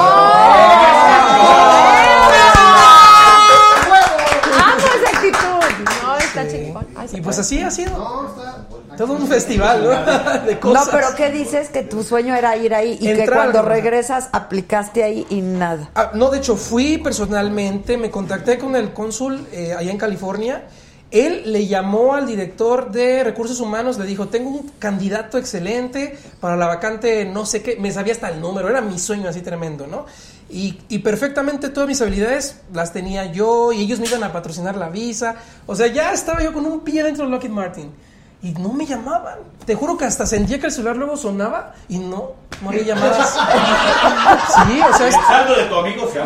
Speaker 10: Y pues así ha sido.
Speaker 8: No, está.
Speaker 10: Todo un festival, ¿no? De
Speaker 1: No,
Speaker 10: cosas.
Speaker 1: pero ¿qué dices? Que tu sueño era ir ahí y que cuando
Speaker 10: ¿no?
Speaker 1: regresas aplicaste ahí y nada.
Speaker 10: Ah, no, de hecho, fui personalmente, me contacté con el cónsul eh, allá en California. Él le llamó al director de recursos humanos, le dijo, tengo un candidato excelente para la vacante, no sé qué, me sabía hasta el número, era mi sueño así tremendo, ¿no? Y, y perfectamente todas mis habilidades las tenía yo y ellos me iban a patrocinar la visa. O sea, ya estaba yo con un pie dentro de Lockheed Martin. Y no me llamaban. Te juro que hasta sentía que el celular luego sonaba y no, no había llamadas. Sí, o sea, es-
Speaker 5: de tu amigo se.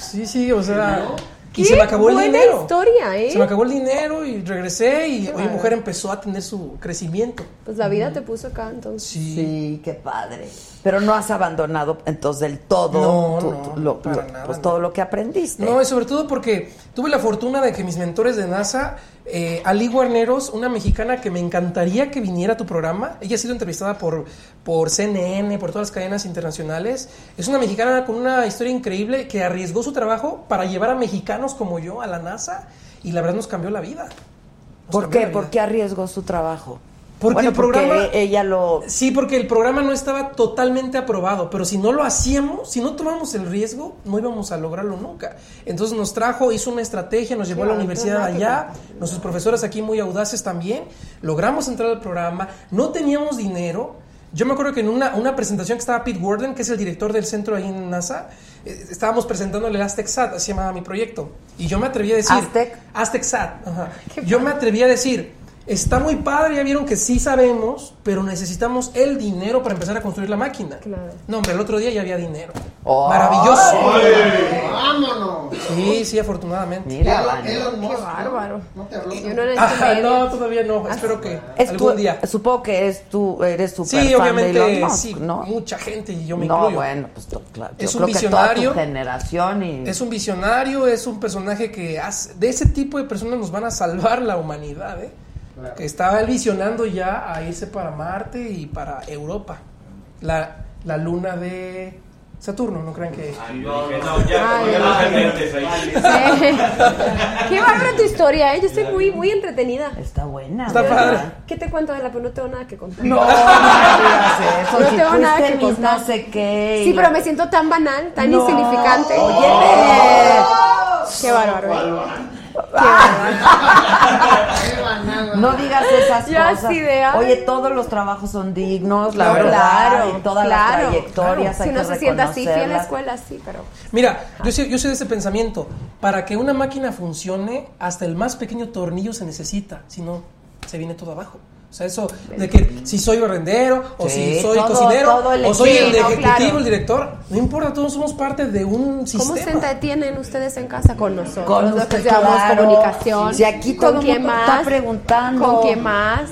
Speaker 10: Sí, sí, o sea. Y se me acabó el dinero.
Speaker 9: historia, ¿eh?
Speaker 10: Se me acabó el dinero y regresé y mi mujer empezó a tener su crecimiento.
Speaker 9: Pues la vida te puso acá, entonces.
Speaker 10: Sí.
Speaker 1: Sí, qué padre. Pero no has abandonado entonces del todo
Speaker 10: No,
Speaker 1: tu-
Speaker 10: no,
Speaker 1: tu- lo-
Speaker 10: para
Speaker 1: lo-
Speaker 10: nada,
Speaker 1: pues,
Speaker 10: no.
Speaker 1: todo lo que aprendiste.
Speaker 10: No, y sobre todo porque tuve la fortuna de que mis mentores de NASA, eh, Ali Guarneros, una mexicana que me encantaría que viniera a tu programa, ella ha sido entrevistada por, por CNN, por todas las cadenas internacionales, es una mexicana con una historia increíble que arriesgó su trabajo para llevar a mexicanos como yo a la NASA y la verdad nos cambió la vida. Nos
Speaker 1: ¿Por qué? ¿Por qué arriesgó su trabajo?
Speaker 10: Porque
Speaker 1: Bueno,
Speaker 10: el programa-
Speaker 1: porque ella lo...
Speaker 10: Sí, porque el programa no estaba totalmente aprobado, pero si no lo hacíamos, si no tomamos el riesgo, no íbamos a lograrlo nunca. Entonces nos trajo, hizo una estrategia, nos llevó a la universidad allá, nuestros profesores aquí muy audaces también, logramos entrar al programa, no teníamos dinero. Yo me acuerdo que en una, una presentación que estaba Pete Warden, que es el director del centro ahí en NASA, eh, estábamos presentándole el AztecSat, así se llamaba mi proyecto. Y yo me atreví a decir...
Speaker 1: ¿Aztec?
Speaker 10: AztecSat, ajá. Yo me atreví a decir, está muy padre, ya vieron que sí sabemos, pero necesitamos el dinero para empezar a construir la máquina.
Speaker 9: Claro.
Speaker 10: No, hombre, el otro día ya había dinero.
Speaker 1: ¡Ay!
Speaker 10: Maravilloso.
Speaker 8: ¡Vámonos!
Speaker 10: Sí, sí, afortunadamente.
Speaker 1: Mira,
Speaker 8: Elon,
Speaker 1: Vane.
Speaker 8: Elon Musk,
Speaker 9: Qué bárbaro.
Speaker 8: ¿No te habló?
Speaker 9: Yo no
Speaker 10: Ajá, no, todavía no. Espero que
Speaker 1: Es
Speaker 10: algún
Speaker 1: tu-
Speaker 10: día.
Speaker 1: Supongo que es tú, eres super
Speaker 10: Sí,
Speaker 1: fan
Speaker 10: obviamente,
Speaker 1: de Elon Musk,
Speaker 10: sí,
Speaker 1: ¿no?
Speaker 10: mucha gente y yo me
Speaker 1: no,
Speaker 10: incluyo.
Speaker 1: bueno, pues claro. Yo
Speaker 10: Es un
Speaker 1: creo que toda
Speaker 10: visionario.
Speaker 1: tu generación y
Speaker 10: Es un visionario, es un personaje que hace, de ese tipo de personas nos van a salvar la humanidad, ¿eh? Que estaba él visionando ya a irse para Marte y para Europa. La, la luna de Saturno, no crean que...
Speaker 5: No, no, ya,
Speaker 9: Ay,
Speaker 5: ya
Speaker 9: ay. Sí. Qué bárbara tu historia, ¿eh? Yo estoy muy, muy entretenida.
Speaker 1: está buena.
Speaker 10: Está padre.
Speaker 9: ¿Qué te cuento de la pero no tengo nada que contar?
Speaker 1: No, no eso.
Speaker 9: No
Speaker 1: si
Speaker 9: tengo nada que
Speaker 1: mis
Speaker 9: contar.
Speaker 1: no sé qué.
Speaker 9: Sí, pero me siento tan banal, tan
Speaker 1: No,
Speaker 9: insignificante.
Speaker 1: Óyeme.
Speaker 9: Qué bárbaro. ¿eh?
Speaker 1: No digas esas cosas.
Speaker 9: sí de, ay.
Speaker 1: Oye, todos los trabajos son dignos, la
Speaker 10: Claro.
Speaker 1: verdad,
Speaker 9: Claro,
Speaker 1: y todas
Speaker 9: claro,
Speaker 1: las trayectorias
Speaker 9: Si
Speaker 1: hay que
Speaker 9: se sienta así, fui a la escuela, sí, pero...
Speaker 10: Mira, yo soy, yo soy de ese pensamiento. Para que una máquina funcione, hasta el más pequeño tornillo se necesita. Si no, se viene todo abajo. O sea, eso de que si soy barrendero, o
Speaker 1: Sí,
Speaker 10: si soy
Speaker 1: todo-
Speaker 10: cocinero,
Speaker 1: todo
Speaker 10: o soy el ejecutivo,
Speaker 9: claro.
Speaker 10: el director, no importa, todos somos parte de un
Speaker 9: ¿Cómo se
Speaker 10: sistema.
Speaker 9: entretienen ustedes en casa con nosotros?
Speaker 1: Con
Speaker 9: los que
Speaker 1: claro.
Speaker 9: comunicación.
Speaker 1: Si aquí
Speaker 9: ¿Con
Speaker 1: todo el
Speaker 9: quién
Speaker 1: mundo
Speaker 9: más?
Speaker 1: está preguntando.
Speaker 9: ¿Con quién más?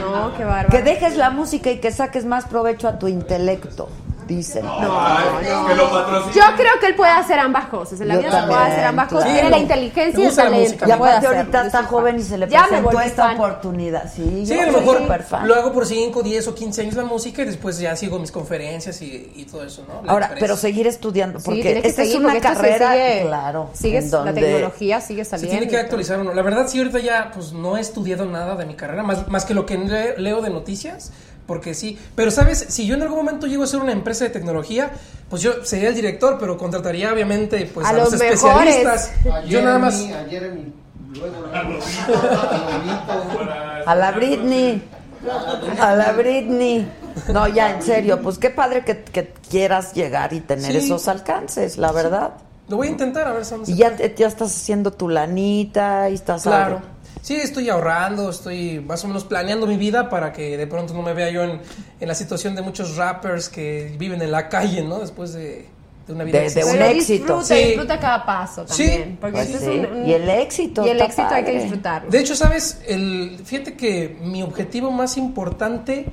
Speaker 9: No, qué bárbaro.
Speaker 1: Que dejes la música y que saques más provecho a tu intelecto, dicen.
Speaker 2: Que lo patrocine.
Speaker 9: Yo creo que él puede hacer ambas cosas. En la
Speaker 1: Yo
Speaker 9: vida se puede hacer ambas cosas.
Speaker 1: claro.
Speaker 9: Tiene la inteligencia y el talento.
Speaker 10: música.
Speaker 1: Y
Speaker 9: puede
Speaker 1: aparte ahorita está joven y se le
Speaker 9: Ya
Speaker 1: presentó esta
Speaker 9: fan.
Speaker 1: oportunidad. Sí,
Speaker 10: Sí,
Speaker 1: yo
Speaker 10: a lo mejor lo hago por 5, 10 o 15 años la música y después ya sigo mis conferencias y, y todo eso, ¿no? La
Speaker 1: Ahora, pero seguir estudiando, porque esta es una
Speaker 9: se
Speaker 1: carrera,
Speaker 9: sigue-
Speaker 1: claro,
Speaker 9: Sigue
Speaker 1: en
Speaker 9: la tecnología, sigue
Speaker 10: Se
Speaker 9: saliendo.
Speaker 10: tiene que actualizar uno. La verdad, sí, ahorita ya pues no he estudiado nada de mi carrera, más, más que lo que le- leo de noticias, porque sí. Pero, ¿sabes? Si yo en algún momento llego a ser una empresa de tecnología, pues yo sería el director, pero contrataría obviamente pues,
Speaker 9: A
Speaker 10: a,
Speaker 9: los
Speaker 10: especialistas.
Speaker 8: A
Speaker 10: Yo nada más...
Speaker 8: Jeremy, A Jeremy. Luego,
Speaker 1: la Britney. A la Britney. No, ya, en serio, pues qué padre que, que quieras llegar y tener
Speaker 10: Sí.
Speaker 1: esos alcances, la verdad.
Speaker 10: Lo voy a intentar a ver si
Speaker 1: Y ya, ya estás haciendo tu lanita y estás...
Speaker 10: Claro. Sí, estoy ahorrando, estoy más o menos planeando mi vida para que de pronto no me vea yo en, en la situación de muchos rappers que viven en la calle, ¿no? Después de, de una vida
Speaker 1: De- de un éxito.
Speaker 9: Disfruta,
Speaker 10: Sí.
Speaker 9: disfruta cada paso
Speaker 10: Sí.
Speaker 9: también. Porque
Speaker 1: Pues sí.
Speaker 9: es un- un-
Speaker 1: Y el éxito.
Speaker 9: Y el éxito hay que
Speaker 1: padre.
Speaker 9: disfrutarlo.
Speaker 10: De hecho, ¿sabes? El, fíjate que mi objetivo más importante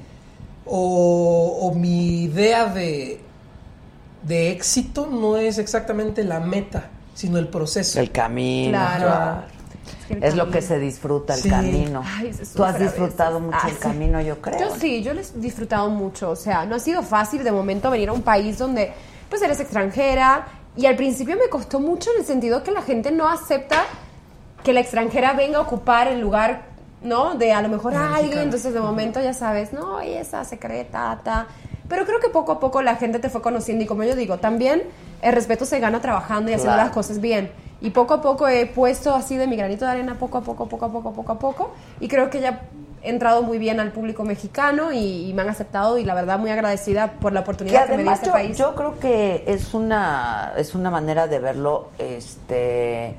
Speaker 10: o, o mi idea de, de éxito no es exactamente la meta, sino el proceso.
Speaker 1: El camino.
Speaker 9: Claro.
Speaker 1: claro.
Speaker 9: Que
Speaker 1: Es lo que se disfruta, el
Speaker 10: Sí.
Speaker 1: camino.
Speaker 9: Ay, se
Speaker 1: Tú has disfrutado
Speaker 9: veces.
Speaker 1: mucho
Speaker 9: Ah,
Speaker 1: el
Speaker 9: sí.
Speaker 1: camino, yo creo.
Speaker 9: Yo sí, yo les he disfrutado mucho. O sea, no ha sido fácil de momento venir a un país donde pues eres extranjera. Y al principio me costó mucho en el sentido que la gente no acepta que la extranjera venga a ocupar el lugar, ¿no? De a lo mejor alguien. Entonces de momento ya sabes, no, y esa secreta, ta. Pero creo que poco a poco la gente te fue conociendo y como yo digo, también el respeto se gana trabajando y haciendo las cosas bien. Y poco a poco he puesto así de mi granito de arena, poco a poco, poco a poco, poco a poco. Y creo que ya he entrado muy bien al público mexicano y, y me han aceptado y la verdad muy agradecida por la oportunidad que, me dio este
Speaker 1: yo,
Speaker 9: país.
Speaker 1: yo creo que es una es una manera de verlo este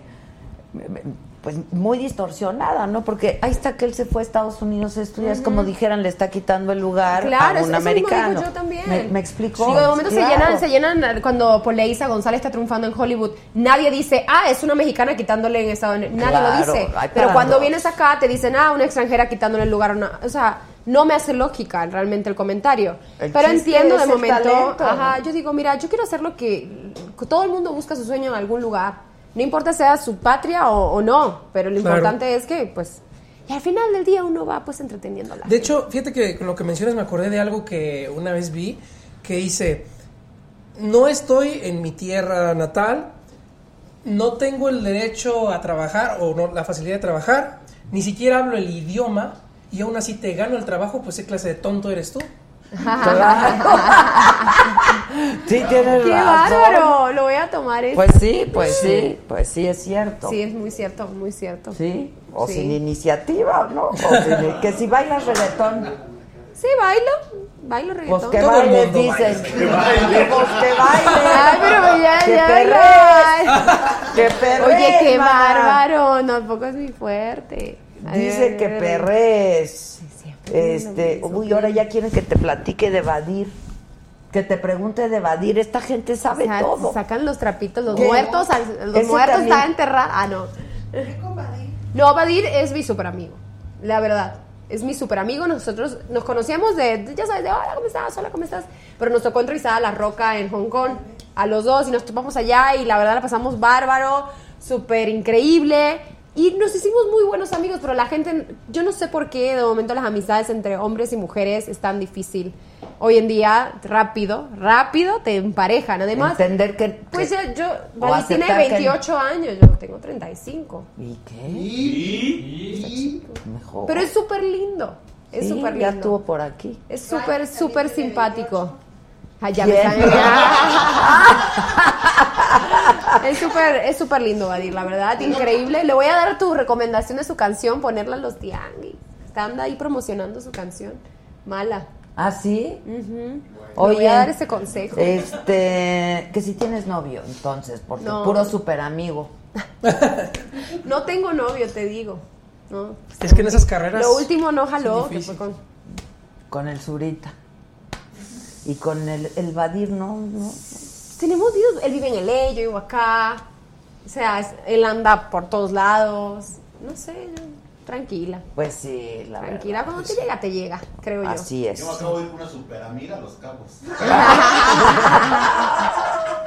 Speaker 1: pues muy distorsionada, ¿no? Porque ahí está que él se fue a Estados Unidos a estudiar, es como dijeran, le está quitando el lugar
Speaker 9: Claro,
Speaker 1: a
Speaker 9: eso,
Speaker 1: un
Speaker 9: eso mismo
Speaker 1: americano.
Speaker 9: digo yo también.
Speaker 1: ¿Me, me explicó?
Speaker 9: De momento se, llenan, se llenan cuando Poleisa González está triunfando en Hollywood. Nadie dice, ah, es una mexicana quitándole en Estados Unidos. Nadie
Speaker 1: Claro,
Speaker 9: lo dice. Pero cuando
Speaker 1: dos.
Speaker 9: vienes acá te dicen, ah, una extranjera quitándole el lugar una. O sea, no me hace lógica realmente el comentario.
Speaker 1: El
Speaker 9: Pero entiendo de momento. Ajá, yo digo, mira, yo quiero hacer lo que Todo el mundo busca su sueño en algún lugar. No importa sea su patria o, o no, pero lo
Speaker 10: Claro.
Speaker 9: importante es que, pues. Y al final del día uno va pues entreteniéndola.
Speaker 10: De hecho, fíjate que con lo que mencionas me acordé de algo que una vez vi que dice, no estoy en mi tierra natal, no tengo el derecho a trabajar o no, la facilidad de trabajar, ni siquiera hablo el idioma y aún así te gano el trabajo, pues qué clase de tonto eres tú.
Speaker 1: Sí, tienes
Speaker 9: ¡Qué
Speaker 1: razón.
Speaker 9: bárbaro! Lo voy a tomar. eso.
Speaker 1: Pues sí, pues sí, pues sí es cierto.
Speaker 9: Sí, es muy cierto, muy cierto.
Speaker 1: Sí, o
Speaker 9: Sí.
Speaker 1: sin iniciativa, ¿no? O sin- que si bailas reggaetón,
Speaker 9: Sí, bailo, bailo reggaetón.
Speaker 1: pues que
Speaker 10: Todo el
Speaker 1: bailes,
Speaker 10: mundo
Speaker 1: dices. Pues que bailes.
Speaker 9: Ay, pero ya,
Speaker 1: Que
Speaker 9: ya.
Speaker 1: Que perrees,
Speaker 9: Oye, qué
Speaker 1: mana.
Speaker 9: bárbaro, no, tampoco es muy fuerte.
Speaker 1: Dice que perres. Este,
Speaker 9: mismo,
Speaker 1: uy, ahora ya quieren que te platique de Badir. Que te pregunte de Badir. Esta gente sabe
Speaker 9: O sea,
Speaker 1: todo.
Speaker 9: Sacan los trapitos, los
Speaker 1: ¿Qué?
Speaker 9: muertos, los muertos
Speaker 1: también.
Speaker 9: están enterrados. Ah, no. No, Badir es mi super amigo, la verdad. Es mi super amigo. Nosotros nos conocíamos de, ya sabes, de hola, ¿cómo estás? Hola, ¿cómo estás? Pero nos tocó entrevistar a La Roca en Hong Kong, a los dos, y nos topamos allá y la verdad la pasamos bárbaro, súper increíble. Y nos hicimos muy buenos amigos, pero la gente, yo no sé por qué de momento las amistades entre hombres y mujeres es tan difícil. Hoy en día, rápido, rápido te emparejan. Además,
Speaker 1: Entender que.
Speaker 9: pues
Speaker 1: que-
Speaker 9: yo, yo tiene
Speaker 1: aceptar que-
Speaker 9: 28 años, yo tengo 35.
Speaker 1: ¿Y qué?
Speaker 8: Y,
Speaker 1: Mejor.
Speaker 9: Pero es súper lindo. Es
Speaker 1: Sí,
Speaker 9: súper
Speaker 1: Ya
Speaker 9: lindo.
Speaker 1: estuvo por aquí.
Speaker 9: Es súper, súper simpático. Me saben. es súper, es súper lindo, Vadir, la verdad, increíble. Le voy a dar tu recomendación de su canción, ponerla en los tianguis. Están ahí promocionando su canción. Mala.
Speaker 1: ¿Ah, sí? Oye,
Speaker 9: Le voy a dar ese consejo.
Speaker 1: Este, que si tienes novio, entonces, porque
Speaker 9: No.
Speaker 1: puro super amigo.
Speaker 9: No tengo novio, te digo. No.
Speaker 10: Es que en esas carreras.
Speaker 9: Lo último no jaló,
Speaker 10: es
Speaker 9: que fue con
Speaker 1: Con el Zurita. Y con el, el Badir, no, no.
Speaker 9: Tenemos ido, él vive en el yo vivo acá. O sea, es- él anda por todos lados. No sé, yo- tranquila.
Speaker 1: Pues sí, la
Speaker 9: Tranquila, cuando te llega, te llega, creo yo.
Speaker 1: Así es.
Speaker 11: Yo me acabo de ir con una super amiga a Los Cabos.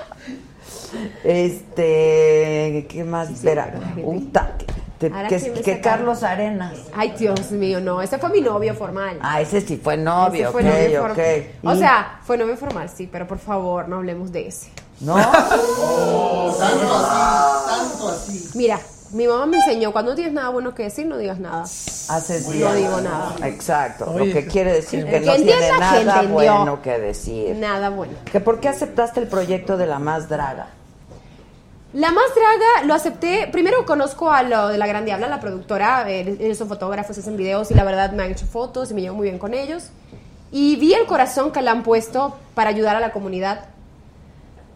Speaker 1: Este, ¿qué más? Espera, puta, que, te-
Speaker 9: Ahora
Speaker 1: que-. Carlos Arenas.
Speaker 9: Ay, Dios mío, no. Ese fue mi novio formal.
Speaker 1: Ah, ese sí fue novio,
Speaker 9: Ese fue
Speaker 1: ok,
Speaker 9: novio
Speaker 1: ok.
Speaker 9: formal. O sea, fue novio formal, sí, pero por favor, no hablemos de ese.
Speaker 1: ¿No?
Speaker 8: tanto así, tanto así.
Speaker 9: Mira, mi mamá me enseñó, cuando no tienes nada bueno que decir, no digas nada.
Speaker 1: Haces
Speaker 9: No digo nada.
Speaker 1: Exacto,
Speaker 10: Oye,
Speaker 1: lo que quiere decir que
Speaker 9: que
Speaker 1: no tiene
Speaker 9: que
Speaker 1: nada bueno que decir.
Speaker 9: Nada bueno.
Speaker 1: ¿Que ¿Por qué aceptaste el proyecto de la más draga?
Speaker 9: La más draga lo acepté. Primero conozco a lo de la Gran Diabla, la productora. eh, Ellos son fotógrafos, hacen videos y la verdad me han hecho fotos y me llevo muy bien con ellos. Y vi el corazón que le han puesto para ayudar a la comunidad.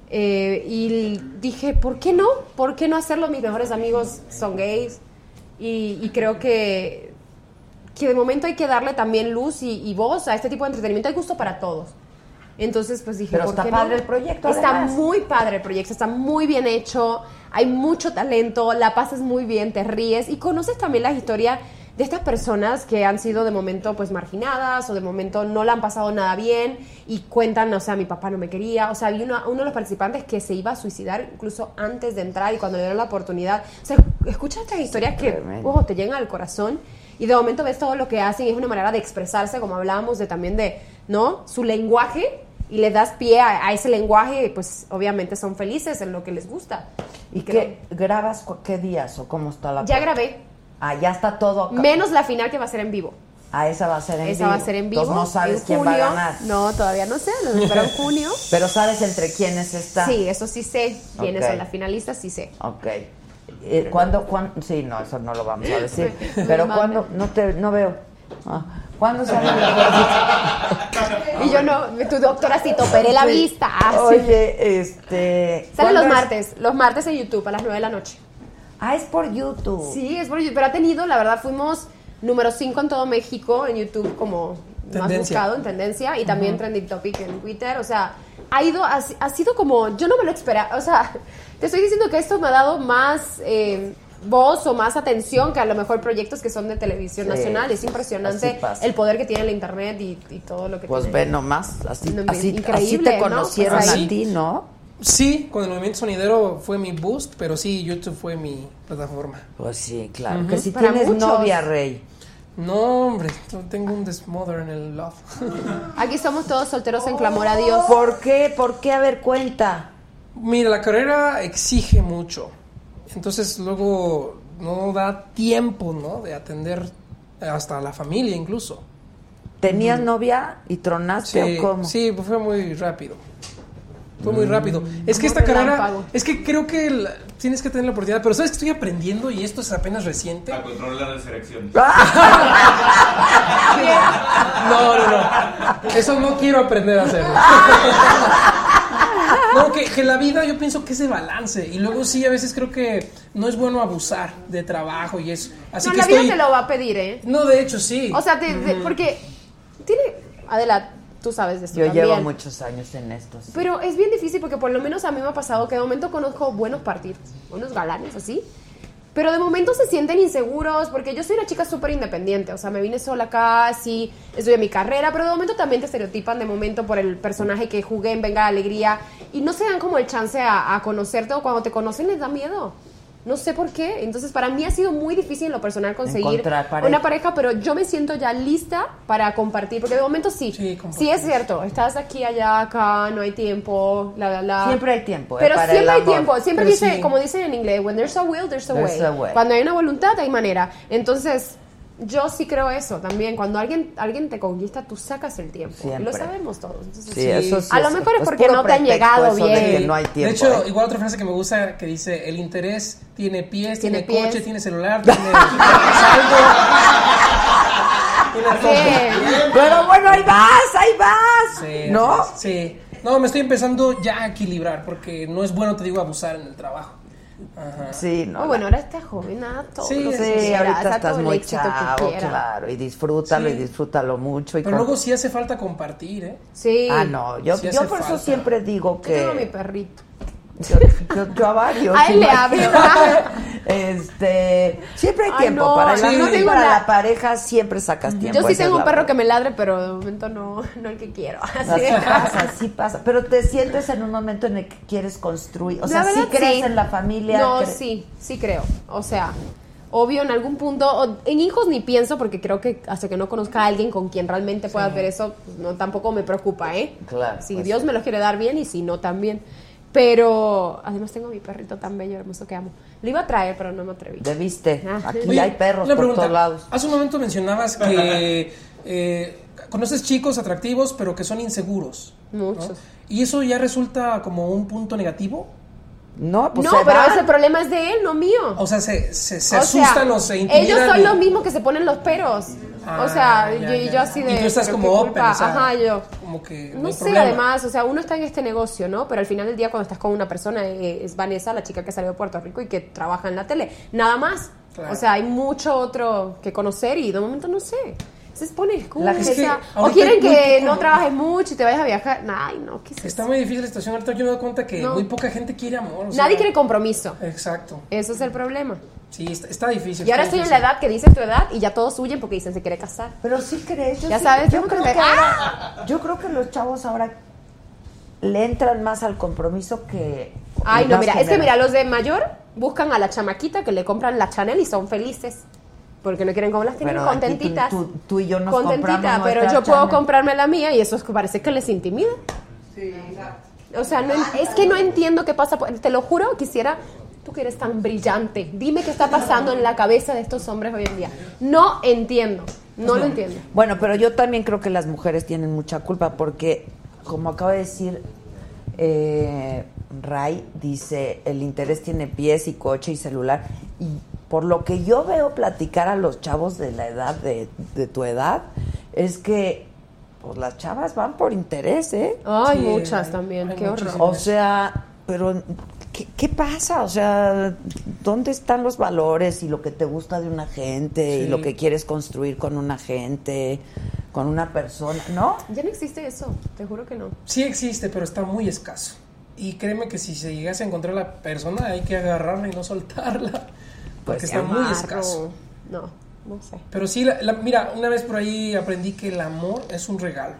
Speaker 9: Eh, y dije, ¿por qué no? ¿Por qué no hacerlo? Mis mejores amigos son gays. Y, creo que, que de momento hay que darle también luz y, y voz a este tipo de entretenimiento. Hay gusto para todos. Entonces, pues dije,
Speaker 1: Pero
Speaker 9: ¿por
Speaker 1: está
Speaker 9: qué
Speaker 1: padre
Speaker 9: no?
Speaker 1: el proyecto,
Speaker 9: Está
Speaker 1: además.
Speaker 9: muy padre el proyecto, está muy bien hecho, hay mucho talento, la pasas muy bien, te ríes y conoces también la historia de estas personas que han sido de momento pues marginadas o de momento no la han pasado nada bien y cuentan, o sea, mi papá no me quería, o sea, había una- uno de los participantes que se iba a suicidar incluso antes de entrar y cuando le dieron la oportunidad, o sea, escuchas estas historias que te llegan al corazón y de momento ves todo lo que hacen y es una manera de expresarse, como hablábamos de también de, ¿no? Su lenguaje y le das pie a, a ese lenguaje, pues obviamente son felices en lo que les gusta.
Speaker 1: ¿Y qué grabas qué días o cómo está la
Speaker 9: Ya grabé,
Speaker 1: Ah, ya está todo acá.
Speaker 9: menos la final que va a ser en vivo.
Speaker 1: Ah, esa va a ser en
Speaker 9: Esa
Speaker 1: vivo.
Speaker 9: va a ser en vivo.
Speaker 1: Entonces no sabes
Speaker 9: en
Speaker 1: quién
Speaker 9: junio.
Speaker 1: va a ganar.
Speaker 9: No, todavía no sé, lo espero en junio.
Speaker 1: Pero sabes entre quiénes está.
Speaker 9: Sí, eso sí sé. Quiénes son las finalistas, sí sé.
Speaker 1: Ok. Eh, ¿Cuándo, cuándo? Sí, no, eso no lo vamos a decir. Pero
Speaker 9: me
Speaker 1: ¿cuándo? No te, no veo. Ah, ¿Cuándo sale el
Speaker 9: Y yo no, tu doctora sí te operé la vista. Ah, sí.
Speaker 1: Oye, este.
Speaker 9: Sale los martes, los martes en YouTube a las 9 de la noche.
Speaker 1: Ah, es por YouTube.
Speaker 9: Sí, es por YouTube, pero ha tenido, la verdad, fuimos número 5 en todo México en YouTube como más buscado en tendencia y también trending topic en Twitter, o sea, ha ido, ha, ha sido como, yo no me lo esperaba, o sea, te estoy diciendo que esto me ha dado más eh, voz o más atención que a lo mejor proyectos que son de televisión
Speaker 1: Sí,
Speaker 9: nacional, es impresionante el poder que tiene la internet y, y todo lo que
Speaker 1: Pues
Speaker 9: tiene.
Speaker 1: ve nomás. Así,
Speaker 9: No,
Speaker 1: así, así
Speaker 9: increíble,
Speaker 1: te
Speaker 9: ¿no?
Speaker 1: conocieron
Speaker 9: Pues
Speaker 1: a ti, ¿no?
Speaker 10: Sí, con el movimiento sonidero fue mi boost, pero sí, YouTube fue mi plataforma.
Speaker 1: Pues sí, claro. Que si
Speaker 9: Para
Speaker 1: tienes
Speaker 9: muchos.
Speaker 1: novia, Rey.
Speaker 10: No, hombre, yo tengo un desmother en el love.
Speaker 9: Aquí somos todos solteros en clamor a Dios.
Speaker 1: ¿Por qué? ¿Por qué? A ver, cuenta.
Speaker 10: Mira, la carrera exige mucho. Entonces luego no da tiempo, ¿no? De atender hasta a la familia incluso.
Speaker 1: ¿Tenías novia y tronaste
Speaker 10: Sí,
Speaker 1: o cómo?
Speaker 10: sí, fue muy rápido. Fue muy rápido. Es que esta carrera, es que creo que la- tienes que tener la oportunidad, pero sabes que estoy aprendiendo y esto es apenas reciente.
Speaker 5: A controlar las erecciones.
Speaker 10: No, no, no. Eso no quiero aprender a hacerlo. No, que, que la vida yo pienso que es de balance. Y luego sí, a veces creo que no es bueno abusar de trabajo y eso. Así
Speaker 9: no,
Speaker 10: que
Speaker 9: la
Speaker 10: estoy...
Speaker 9: vida te lo va a pedir, ¿eh?
Speaker 10: No, de hecho sí.
Speaker 9: O sea, te- te- porque tiene... Adela, tú sabes de esto
Speaker 1: Yo
Speaker 9: también.
Speaker 1: llevo muchos años en esto. sí.
Speaker 9: Pero es bien difícil porque por lo menos a mí me ha pasado que de momento conozco buenos partidos, unos galanes así. Pero de momento se sienten inseguros porque yo soy una chica súper independiente. O sea, me vine sola acá, sí, estudié mi carrera, pero de momento también te estereotipan de momento por el personaje que jugué en Venga la Alegría y no se dan como el chance a, a conocerte o cuando te conocen les da miedo. No sé por qué. Entonces, para mí ha sido muy difícil en lo personal conseguir
Speaker 1: pareja.
Speaker 9: una pareja, pero yo me siento ya lista para compartir, porque de momento sí. Sí, es cierto. Estás aquí, allá, acá, no hay tiempo, la, la, la.
Speaker 1: Siempre hay tiempo, ¿eh?
Speaker 9: Pero
Speaker 1: para
Speaker 9: siempre
Speaker 1: el
Speaker 9: hay
Speaker 1: amor.
Speaker 9: tiempo. Siempre
Speaker 1: Pero
Speaker 9: dice,
Speaker 1: sí.
Speaker 9: como dicen en inglés, when there's a will, there's a,
Speaker 1: There's
Speaker 9: way.
Speaker 1: a way.
Speaker 9: Cuando hay una voluntad, hay manera. Entonces, yo sí creo eso también. Cuando alguien, alguien te conquista, tú sacas el tiempo. Y
Speaker 1: Siempre.
Speaker 9: lo sabemos todos. Entonces,
Speaker 1: Sí, eso sí
Speaker 9: a lo mejor es
Speaker 1: es
Speaker 9: porque no te han llegado
Speaker 1: de
Speaker 9: bien.
Speaker 1: que no hay
Speaker 10: de hecho,
Speaker 1: ¿eh?
Speaker 10: igual otra frase que me gusta que dice, el interés tiene pies, tiene,
Speaker 9: Tiene pies.
Speaker 10: coche, tiene celular, tiene.
Speaker 1: Pero bueno, ahí vas, ahí vas.
Speaker 10: Sí,
Speaker 1: ¿No?
Speaker 10: Sí. No, me estoy empezando ya a equilibrar porque no es bueno, te digo, abusar en el trabajo. Ajá.
Speaker 1: Sí, no.
Speaker 9: Oh, bueno, ahora estás joven, todo
Speaker 10: Sí,
Speaker 9: que
Speaker 1: Sí,
Speaker 9: quieras,
Speaker 1: ahorita estás muy
Speaker 9: que
Speaker 1: chavo, claro, y disfrútalo
Speaker 10: Sí.
Speaker 1: y disfrútalo mucho. Y
Speaker 10: Pero
Speaker 1: con-
Speaker 10: luego sí hace falta compartir, ¿eh?
Speaker 9: Sí.
Speaker 1: Ah, no, yo,
Speaker 10: Sí
Speaker 1: yo por eso
Speaker 10: falta.
Speaker 1: siempre digo
Speaker 9: Yo tengo mi
Speaker 1: que...
Speaker 9: perrito.
Speaker 1: Yo, yo- yo a varios.
Speaker 9: A él le hablo.
Speaker 1: este, siempre hay
Speaker 9: Ay,
Speaker 1: tiempo.
Speaker 9: no,
Speaker 1: para, el
Speaker 9: sí. no tengo
Speaker 1: para
Speaker 9: la-
Speaker 1: la pareja siempre sacas tiempo.
Speaker 9: Yo sí tengo un perro
Speaker 1: verdad.
Speaker 9: que me ladre, pero de momento no, no el que quiero. Así.
Speaker 1: Así pasa, sí pasa. Pero te sientes en un momento en el que quieres construir. O sea,
Speaker 9: La
Speaker 1: sí
Speaker 9: verdad,
Speaker 1: crees
Speaker 9: sí.
Speaker 1: en la familia.
Speaker 9: No,
Speaker 1: cre-
Speaker 9: sí, sí creo. O sea, obvio en algún punto, o- en hijos ni pienso porque creo que hasta que no conozca a alguien con quien realmente pueda ver eso, pues, no tampoco me preocupa, ¿eh?
Speaker 1: Claro,
Speaker 9: Si
Speaker 1: pues
Speaker 9: Dios
Speaker 1: sí.
Speaker 9: me lo quiere dar bien y si no también. Pero además tengo mi perrito tan bello, hermoso que amo. Lo iba a traer, pero no me atreví.
Speaker 1: Debiste.
Speaker 9: Ah.
Speaker 1: Aquí
Speaker 10: Oye,
Speaker 1: hay perros por
Speaker 10: pregunta.
Speaker 1: todos lados.
Speaker 10: Hace un momento mencionabas que eh, conoces chicos atractivos, pero que son inseguros. ¿no?
Speaker 9: Muchos.
Speaker 10: ¿Y eso ya resulta como un punto negativo?
Speaker 1: No, pues
Speaker 9: no,
Speaker 1: se
Speaker 9: pero
Speaker 1: van.
Speaker 9: ese problema es de él, no mío.
Speaker 10: O sea, se, se, se
Speaker 9: O sea,
Speaker 10: asustan o se intimidan.
Speaker 9: Ellos son
Speaker 10: y-
Speaker 9: los mismos que se ponen los peros.
Speaker 10: Ah,
Speaker 9: o sea,
Speaker 10: ya,
Speaker 9: yo,
Speaker 10: ya.
Speaker 9: yo así de.
Speaker 10: Y tú estás como open,
Speaker 9: culpa.
Speaker 10: o sea,
Speaker 9: Ajá, yo.
Speaker 10: Como que
Speaker 9: No sé,
Speaker 10: problema.
Speaker 9: además, o sea, uno está en este negocio, ¿no? Pero al final del día, cuando estás con una persona, eh, es Vanessa, la chica que salió de Puerto Rico y que trabaja en la tele. Nada más.
Speaker 10: Claro.
Speaker 9: O sea, hay mucho otro que conocer y de momento no sé. Se pone excusa.
Speaker 10: Es que
Speaker 9: o quieren que
Speaker 10: poco-
Speaker 9: no trabajes mucho y te vayas a viajar. Ay, no, ¿qué es
Speaker 10: Está
Speaker 9: eso?
Speaker 10: muy difícil la situación. Ahorita yo me doy cuenta que
Speaker 9: No.
Speaker 10: muy poca gente quiere amor. o sea,
Speaker 9: Nadie quiere compromiso.
Speaker 10: Exacto.
Speaker 9: Eso es el problema.
Speaker 10: Sí, está, está difícil.
Speaker 9: Y ahora estoy en la edad que dice tu edad y ya todos huyen porque dicen se quiere casar.
Speaker 1: Pero sí crees. yo
Speaker 9: Ya
Speaker 1: sí-
Speaker 9: sabes,
Speaker 1: yo
Speaker 9: yo
Speaker 1: creo
Speaker 9: creo
Speaker 1: que
Speaker 9: que-
Speaker 1: ahora, yo creo que los chavos ahora le entran más al compromiso que.
Speaker 9: Ay, no, mira, es que mira, los de mayor buscan a la chamaquita que le compran la Chanel y son felices. Porque no quieren como las tienen
Speaker 1: Pero tú-
Speaker 9: contentitas.
Speaker 1: tú- tú y yo nos
Speaker 9: Contentita,
Speaker 1: compramos
Speaker 9: pero yo puedo comprarme la mía y eso es que parece que les intimida. O sea, no, es que no entiendo qué pasa. por- Te lo juro, quisiera. Tú que eres tan brillante, dime qué está pasando en la cabeza de estos hombres hoy en día. No entiendo, no lo entiendo.
Speaker 1: Bueno, pero yo también creo que las mujeres tienen mucha culpa porque, como acaba de decir eh, Ray, dice, el interés tiene pies y coche y celular. Y por lo que yo veo platicar a los chavos de la edad, de, de tu edad, es que pues las chavas van por interés, ¿eh?
Speaker 9: Ay,
Speaker 10: Sí,
Speaker 9: muchas
Speaker 10: hay-
Speaker 9: también,
Speaker 10: hay
Speaker 9: qué horror.
Speaker 1: O sea, pero ¿qué, qué pasa? O sea, ¿dónde están los valores y lo que te gusta de una gente y lo que quieres construir con una gente, con una persona? ¿No?
Speaker 9: Ya no existe eso, te juro que no.
Speaker 10: Sí existe, pero está muy escaso. Y créeme que si se llegase a encontrar la persona, hay que agarrarla y no soltarla. Porque
Speaker 1: Pues
Speaker 10: está muy escaso.
Speaker 9: No, no sé.
Speaker 10: Pero sí, la- la- mira, una vez por ahí aprendí que el amor es un regalo.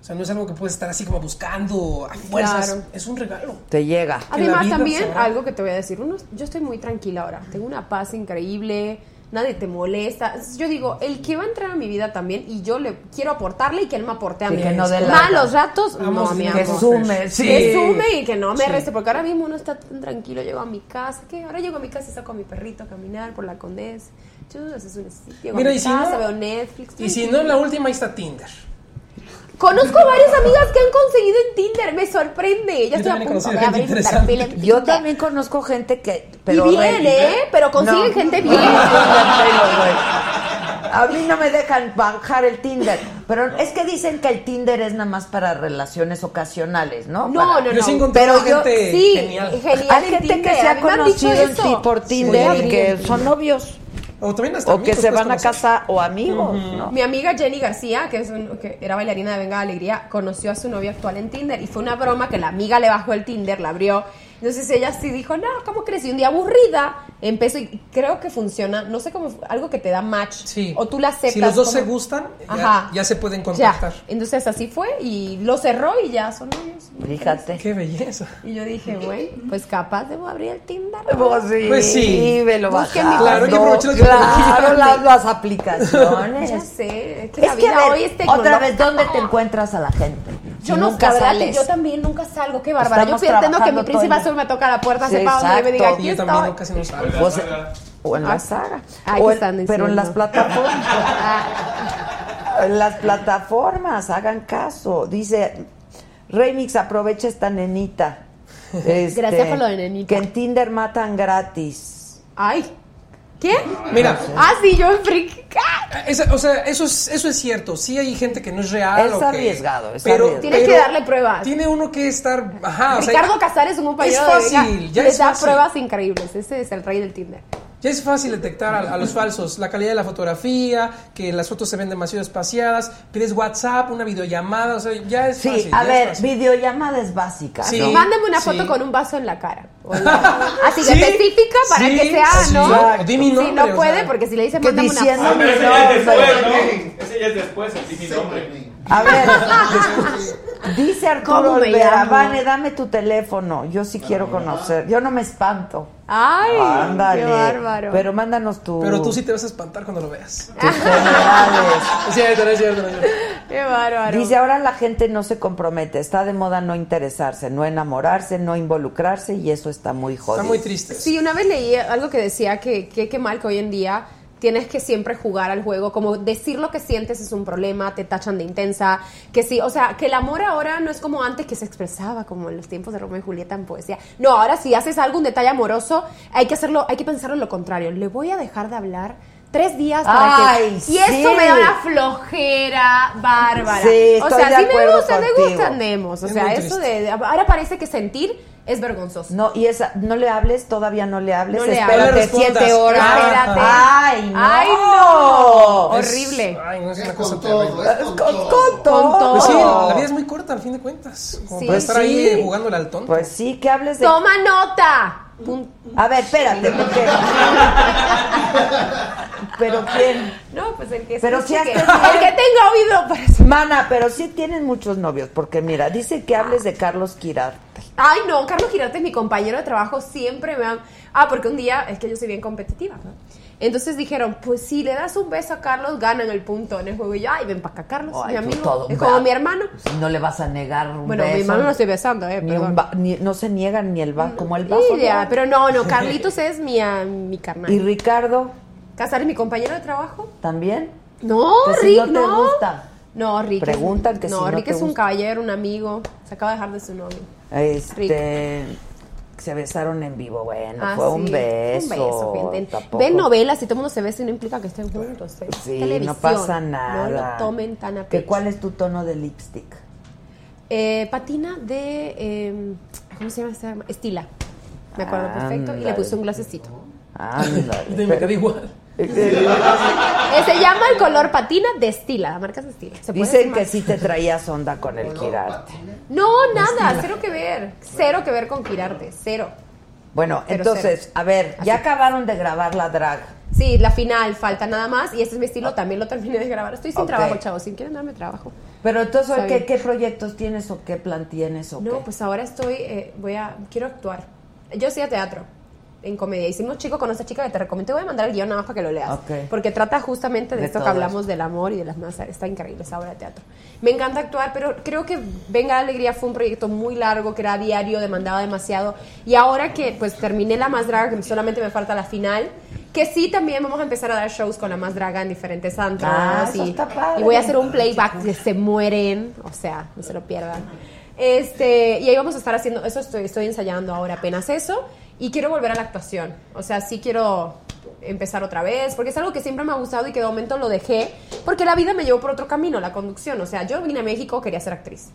Speaker 10: O sea, no es algo que puedes estar así como buscando a fuerzas.
Speaker 9: Claro.
Speaker 10: Es un regalo.
Speaker 1: Te llega.
Speaker 9: Además, también, algo que te voy a decir, uno, yo estoy muy tranquila ahora, tengo una paz increíble, nadie te molesta. Yo digo, el que va a entrar a mi vida también y yo le quiero aportarle y que él me aporte a
Speaker 1: Sí,
Speaker 9: mí.
Speaker 1: que no lata.
Speaker 9: Malos ratos, no,
Speaker 10: Vamos,
Speaker 9: mi
Speaker 10: que
Speaker 9: amor.
Speaker 1: Que sume, sí.
Speaker 9: Que sume y que no me
Speaker 10: Sí.
Speaker 9: reste, porque ahora mismo uno está tan tranquilo, llego a mi casa, que ahora llego a mi casa y saco a mi perrito a caminar por la Condesa. Chus, haces un llego
Speaker 10: Mira,
Speaker 9: a mi
Speaker 10: y si
Speaker 9: casa,
Speaker 10: no-
Speaker 9: veo Netflix.
Speaker 10: Y si no, en la última ahí está Tinder.
Speaker 9: Conozco varias amigas que han conseguido en Tinder, me sorprende. Ya
Speaker 10: Yo
Speaker 9: estoy a punto de abrir mi perfil en
Speaker 1: Yo
Speaker 9: Tinder.
Speaker 1: también conozco gente que... Pero
Speaker 9: y bien,
Speaker 1: re-
Speaker 9: ¿eh? Pero consiguen
Speaker 1: No.
Speaker 9: gente bien.
Speaker 1: Pero, A mí no me dejan bajar el Tinder. Pero es que dicen que el Tinder es nada más para relaciones ocasionales, ¿no?
Speaker 9: No,
Speaker 1: Para-
Speaker 9: no,
Speaker 10: Yo
Speaker 9: no.
Speaker 1: Pero yo-
Speaker 10: gente
Speaker 9: Sí,
Speaker 10: genial.
Speaker 9: genial.
Speaker 1: Hay
Speaker 9: en
Speaker 1: gente que se ha conocido en ti por Tinder
Speaker 10: Sí.
Speaker 1: y que son novios.
Speaker 10: O también hasta
Speaker 1: O que se
Speaker 10: puedes
Speaker 1: van a casa o amigos, ¿no?
Speaker 9: Mi amiga Jenny García, que, es un- que era bailarina de Venga Alegría, conoció a su novia actual en Tinder y fue una broma que la amiga le bajó el Tinder, la abrió. Entonces ella sí dijo, no, ¿cómo crees? Y un día aburrida empezó y creo que funciona, no sé cómo, algo que te da match.
Speaker 10: Sí.
Speaker 9: O tú la aceptas.
Speaker 10: Si los dos
Speaker 9: como-
Speaker 10: se gustan, ya,
Speaker 9: Ajá.
Speaker 10: ya se pueden
Speaker 9: Ya.
Speaker 10: contactar.
Speaker 9: Entonces así fue y lo cerró y ya son novios.
Speaker 1: Fíjate.
Speaker 10: Qué belleza.
Speaker 9: Y yo dije, güey, pues capaz debo abrir el Tinder.
Speaker 1: Pues sí,
Speaker 10: Pues sí.
Speaker 1: me lo bajaron.
Speaker 9: Claro,
Speaker 10: aprovechar la
Speaker 1: Claro, las, las aplicaciones.
Speaker 9: Ya sé, es que
Speaker 1: Es
Speaker 9: la
Speaker 1: que,
Speaker 9: vida
Speaker 1: a ver,
Speaker 9: hoy es
Speaker 1: otra vez, ¿dónde te encuentras a la gente?
Speaker 9: Yo no,
Speaker 1: nunca
Speaker 9: que
Speaker 1: sales.
Speaker 9: yo también nunca salgo, qué bárbara.
Speaker 1: Estamos
Speaker 9: yo pretendo que mi príncipe azul me toca la puerta,
Speaker 1: Sí,
Speaker 9: sepa dónde y me diga, aquí
Speaker 10: yo
Speaker 9: estoy.
Speaker 10: también casi no salgo.
Speaker 1: Pues, o en la
Speaker 9: Ah.
Speaker 1: saga.
Speaker 9: Ay,
Speaker 1: O
Speaker 9: ¿qué
Speaker 1: en-
Speaker 9: están
Speaker 1: pero en las plataformas. en las plataformas, hagan caso. Dice, Remix, aprovecha esta nenita. Este,
Speaker 9: Gracias por lo de nenita.
Speaker 1: Que en Tinder matan gratis.
Speaker 9: Ay, ¿qué?
Speaker 10: Mira,
Speaker 9: Ah, sí, yo en freak.
Speaker 10: esa- o sea, eso es, eso es cierto. Sí hay gente que no es real.
Speaker 1: Es
Speaker 10: o que-
Speaker 1: arriesgado, es
Speaker 10: pero,
Speaker 1: arriesgado.
Speaker 10: Pero
Speaker 9: que darle pruebas.
Speaker 10: Tiene uno que estar. Ajá, o sea,
Speaker 9: Ricardo Casares, un compañero
Speaker 10: es fácil, ya
Speaker 9: les
Speaker 10: es
Speaker 9: da
Speaker 10: fácil.
Speaker 9: pruebas increíbles. Ese es el rey del Tinder.
Speaker 10: Ya es fácil detectar a, a los falsos, la calidad de la fotografía, que las fotos se ven demasiado espaciadas, pides WhatsApp, una videollamada, o sea, ya es
Speaker 1: Sí,
Speaker 10: fácil.
Speaker 1: a
Speaker 10: ya es
Speaker 1: ver,
Speaker 10: fácil.
Speaker 1: videollamada es básica.
Speaker 10: Sí.
Speaker 1: ¿no?
Speaker 9: Mándame una
Speaker 10: sí.
Speaker 9: foto con un vaso en la cara. O la- así
Speaker 10: Sí,
Speaker 9: específica para
Speaker 10: sí,
Speaker 9: que sea,
Speaker 10: sí,
Speaker 9: ¿no?
Speaker 10: exacto. Di mi
Speaker 9: Si
Speaker 10: nombre,
Speaker 9: no
Speaker 10: o
Speaker 9: puede,
Speaker 10: sea.
Speaker 9: porque si le dice
Speaker 1: que
Speaker 9: mándame una
Speaker 1: diciendo
Speaker 9: foto.
Speaker 2: Ese ya es después, ¿no? Ese ya es después, el di mi nombre.
Speaker 1: A ver, dice Arturo dame tu teléfono. Yo sí quiero conocer. Yo no me espanto.
Speaker 9: Ay,
Speaker 1: Ándale.
Speaker 9: qué bárbaro.
Speaker 1: Pero mándanos tu,
Speaker 10: Pero tú sí te vas a espantar cuando lo veas.
Speaker 1: tus generales.
Speaker 10: Es cierto, es.
Speaker 9: Qué bárbaro.
Speaker 1: Dice, ahora la gente no se compromete. Está de moda no interesarse, no enamorarse, no involucrarse y eso está muy jodido.
Speaker 10: Está muy triste.
Speaker 9: Sí, una vez leí algo que decía que que qué mal que hoy en día tienes que siempre jugar al juego, como decir lo que sientes es un problema, te tachan de intensa, que sí, o sea, que el amor ahora no es como antes que se expresaba, como en los tiempos de Romeo y Julieta en poesía. No, ahora si haces algo, un detalle amoroso, hay que hacerlo, hay que pensarlo en lo contrario. Le voy a dejar de hablar tres días para
Speaker 1: Ay,
Speaker 9: que...
Speaker 1: sí.
Speaker 9: Y eso me da una flojera bárbara.
Speaker 1: Sí,
Speaker 9: o sea,
Speaker 1: de
Speaker 9: sí me gusta, me gusta, andemos. O
Speaker 10: Es
Speaker 9: sea, eso de... Ahora parece que sentir es vergonzoso.
Speaker 1: No, y esa, no le hables, todavía no le hables,
Speaker 9: No le
Speaker 1: espérate siete horas.
Speaker 9: Espérate.
Speaker 1: Ay, no.
Speaker 9: Ay, no.
Speaker 10: Es-
Speaker 9: Horrible.
Speaker 10: Ay, no es
Speaker 8: Es
Speaker 10: una cosa
Speaker 8: todo,
Speaker 10: terrible.
Speaker 8: es con
Speaker 1: Con,
Speaker 8: todo.
Speaker 1: con todo.
Speaker 10: Pues sí, la vida es muy corta al fin de cuentas. Como
Speaker 9: Sí.
Speaker 10: para
Speaker 1: Pues
Speaker 10: estar ahí
Speaker 1: sí.
Speaker 10: jugándole al tonto.
Speaker 1: Pues sí, que hables de...
Speaker 9: Toma nota. Pun-
Speaker 1: A ver, espérate, porque... ¿Pero quién?
Speaker 9: No, pues el que
Speaker 1: Pero si
Speaker 9: que- el que tenga oído para
Speaker 1: Mana, pero sí tienen muchos novios, porque mira, dice que hables de Carlos Quirarte.
Speaker 9: Ay, no, Carlos Girarte es mi compañero de trabajo, siempre me han... Ah, porque un día, es que yo soy bien competitiva, ¿no? Entonces dijeron, pues si le das un beso a Carlos, ganan el punto en el juego. Y yo, ay, ven para acá, Carlos,
Speaker 1: Ay,
Speaker 9: mi amigo.
Speaker 1: todo,
Speaker 9: es como mi hermano.
Speaker 1: Si no le vas a negar un
Speaker 9: Bueno,
Speaker 1: beso.
Speaker 9: mi hermano no estoy besando, eh,
Speaker 1: ni
Speaker 9: perdón.
Speaker 1: ni- no se niegan ni el va como el vaso.
Speaker 9: ya,
Speaker 1: ¿no?
Speaker 9: pero no, no, Carlitos es mi, ah, mi carnal.
Speaker 1: ¿Y Ricardo
Speaker 9: ¿Casar es mi compañero de trabajo?
Speaker 1: también?
Speaker 9: No,
Speaker 1: Que si
Speaker 9: Rick,
Speaker 1: no te
Speaker 9: no.
Speaker 1: gusta.
Speaker 9: No, Rick.
Speaker 1: Preguntan que si
Speaker 9: no,
Speaker 1: no
Speaker 9: Rick
Speaker 1: te
Speaker 9: es un
Speaker 1: gusta.
Speaker 9: caballero, un amigo. Se acaba de dejar de su novio.
Speaker 1: Este... Se besaron en vivo, bueno,
Speaker 9: Ah,
Speaker 1: fue un beso.
Speaker 9: Un beso, gente.
Speaker 1: tampoco-
Speaker 9: Ven novelas y todo el mundo se besa y no implica que estén juntos. ¿eh?
Speaker 1: Sí,
Speaker 9: Televisión.
Speaker 1: no pasa nada.
Speaker 9: No lo tomen tan a
Speaker 1: ¿Que
Speaker 9: pecho.
Speaker 1: ¿Cuál es tu tono de lipstick?
Speaker 9: Eh, patina de. eh, ¿Cómo se llama esta? Estila. Me acuerdo perfecto. Y le puse un glasecito.
Speaker 1: Ándale.
Speaker 10: Me queda igual.
Speaker 9: Eh, se llama el color patina de Estila. La marca es Estila. ¿Se
Speaker 1: Dicen que sí te traías onda con el Quirarte.
Speaker 9: No, nada. Cero que ver. Cero que ver con girarte. Cero.
Speaker 1: Bueno, entonces,
Speaker 9: cero.
Speaker 1: a ver, ya acabaron de grabar la drag.
Speaker 9: Sí, la final falta nada más. Y este es mi estilo. También lo terminé de grabar. Estoy sin trabajo, chavos. Si quieren darme trabajo.
Speaker 1: Pero entonces, ¿qué, qué proyectos tienes o qué plan tienes o
Speaker 9: No,
Speaker 1: qué?
Speaker 9: pues ahora estoy, eh, voy a, quiero actuar. Yo hacía teatro en comedia. Hicimos chico con esta chica que te recomiendo. Te voy a mandar el guion nada más para que lo leas.
Speaker 1: Ok.
Speaker 9: Porque trata justamente de,
Speaker 1: De
Speaker 9: esto que hablamos del amor y de las masas. Está increíble esa obra de teatro. Me encanta actuar, pero creo que Venga Alegría fue un proyecto muy largo, que era diario, demandaba demasiado. Y ahora que pues terminé la más draga, que solamente me falta la final, que sí también vamos a empezar a dar shows con la más draga en diferentes antros.
Speaker 1: Ah,
Speaker 9: y, y voy a hacer un playback que se mueren, o sea, no se lo pierdan. Este, y ahí vamos a estar haciendo, eso estoy, estoy ensayando ahora apenas eso, y quiero volver a la actuación. O sea, sí quiero empezar otra vez, porque es algo que siempre me ha gustado y que de momento lo dejé, porque la vida me llevó por otro camino, la conducción. O sea, yo vine a México, quería ser actriz.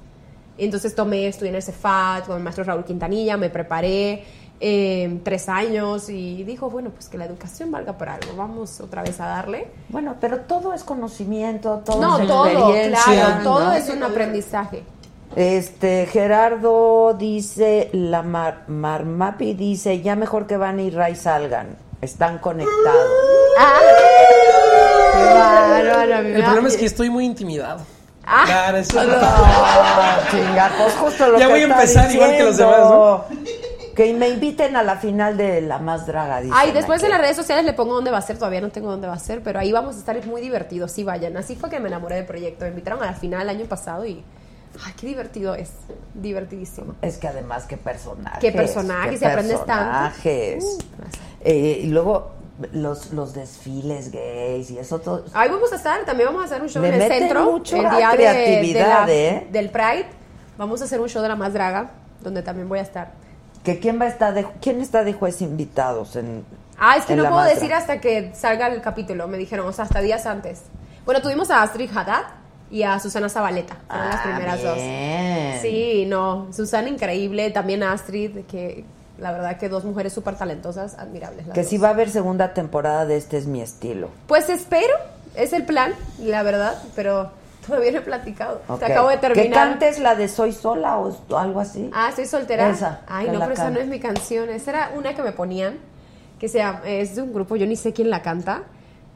Speaker 9: Entonces tomé, estudié en el Cefat con el maestro Raúl Quintanilla, me preparé eh, tres años y dijo, bueno, pues que la educación valga por algo, vamos otra vez a darle.
Speaker 1: Bueno, pero todo es conocimiento, todo
Speaker 9: No,
Speaker 1: es
Speaker 9: todo,
Speaker 1: experiencia.
Speaker 9: claro,
Speaker 1: ¿no?
Speaker 9: todo es un aprendizaje.
Speaker 1: Este, Gerardo dice, la Mar- Marmapi dice, ya mejor que Van y Ray salgan, están conectados.
Speaker 9: Ah. Qué bárbaro, mi
Speaker 10: El problema es que estoy muy intimidado.
Speaker 9: Ah.
Speaker 10: Claro, eso-
Speaker 1: Ah, chinga, pues justo lo
Speaker 10: Ya
Speaker 1: que
Speaker 10: voy a empezar igual que los
Speaker 1: diciendo. Que me inviten a la final de La Más Draga,
Speaker 9: Ay, después
Speaker 1: aquí.
Speaker 9: en las redes sociales le pongo dónde va a ser, todavía no tengo dónde va a ser, pero ahí vamos a estar, es muy divertido, sí vayan. Así fue que me enamoré del proyecto, me invitaron a la final el año pasado y, ay, qué divertido es, divertidísimo.
Speaker 1: Es que además, qué personajes.
Speaker 9: Qué personajes, y aprendes tanto.
Speaker 1: personajes.
Speaker 9: Uh,
Speaker 1: Eh, y luego los, los desfiles gays y eso todo.
Speaker 9: Ahí vamos a estar, también vamos a hacer un show
Speaker 1: Le
Speaker 9: en el centro,
Speaker 1: mucho
Speaker 9: el día de- de la-
Speaker 1: ¿eh?
Speaker 9: del Pride. Vamos a hacer un show de la más draga, donde también voy a estar.
Speaker 1: Que quién va a estar de, quién está de juez invitados en
Speaker 9: Ah, es que no puedo decir hasta que salga el capítulo, me dijeron, o sea, hasta días antes. Bueno, tuvimos a Astrid Haddad y a Susana Zabaleta, fueron las
Speaker 1: Ah,
Speaker 9: primeras dos. Sí, no, Susana increíble, también Astrid, que la verdad que dos mujeres súper talentosas, admirables. las
Speaker 1: Que
Speaker 9: dos.
Speaker 1: si va a haber segunda temporada de Este es mi estilo.
Speaker 9: Pues espero, es el plan, la verdad, pero todavía no he platicado. Te acabo de terminar.
Speaker 1: cantes la de Soy sola o algo así.
Speaker 9: Ah, estoy soltera.
Speaker 1: Esa,
Speaker 9: Ay, no, pero esa no es mi canción. Esa era una que me ponían, que se llama- es de un grupo, yo ni sé quién la canta,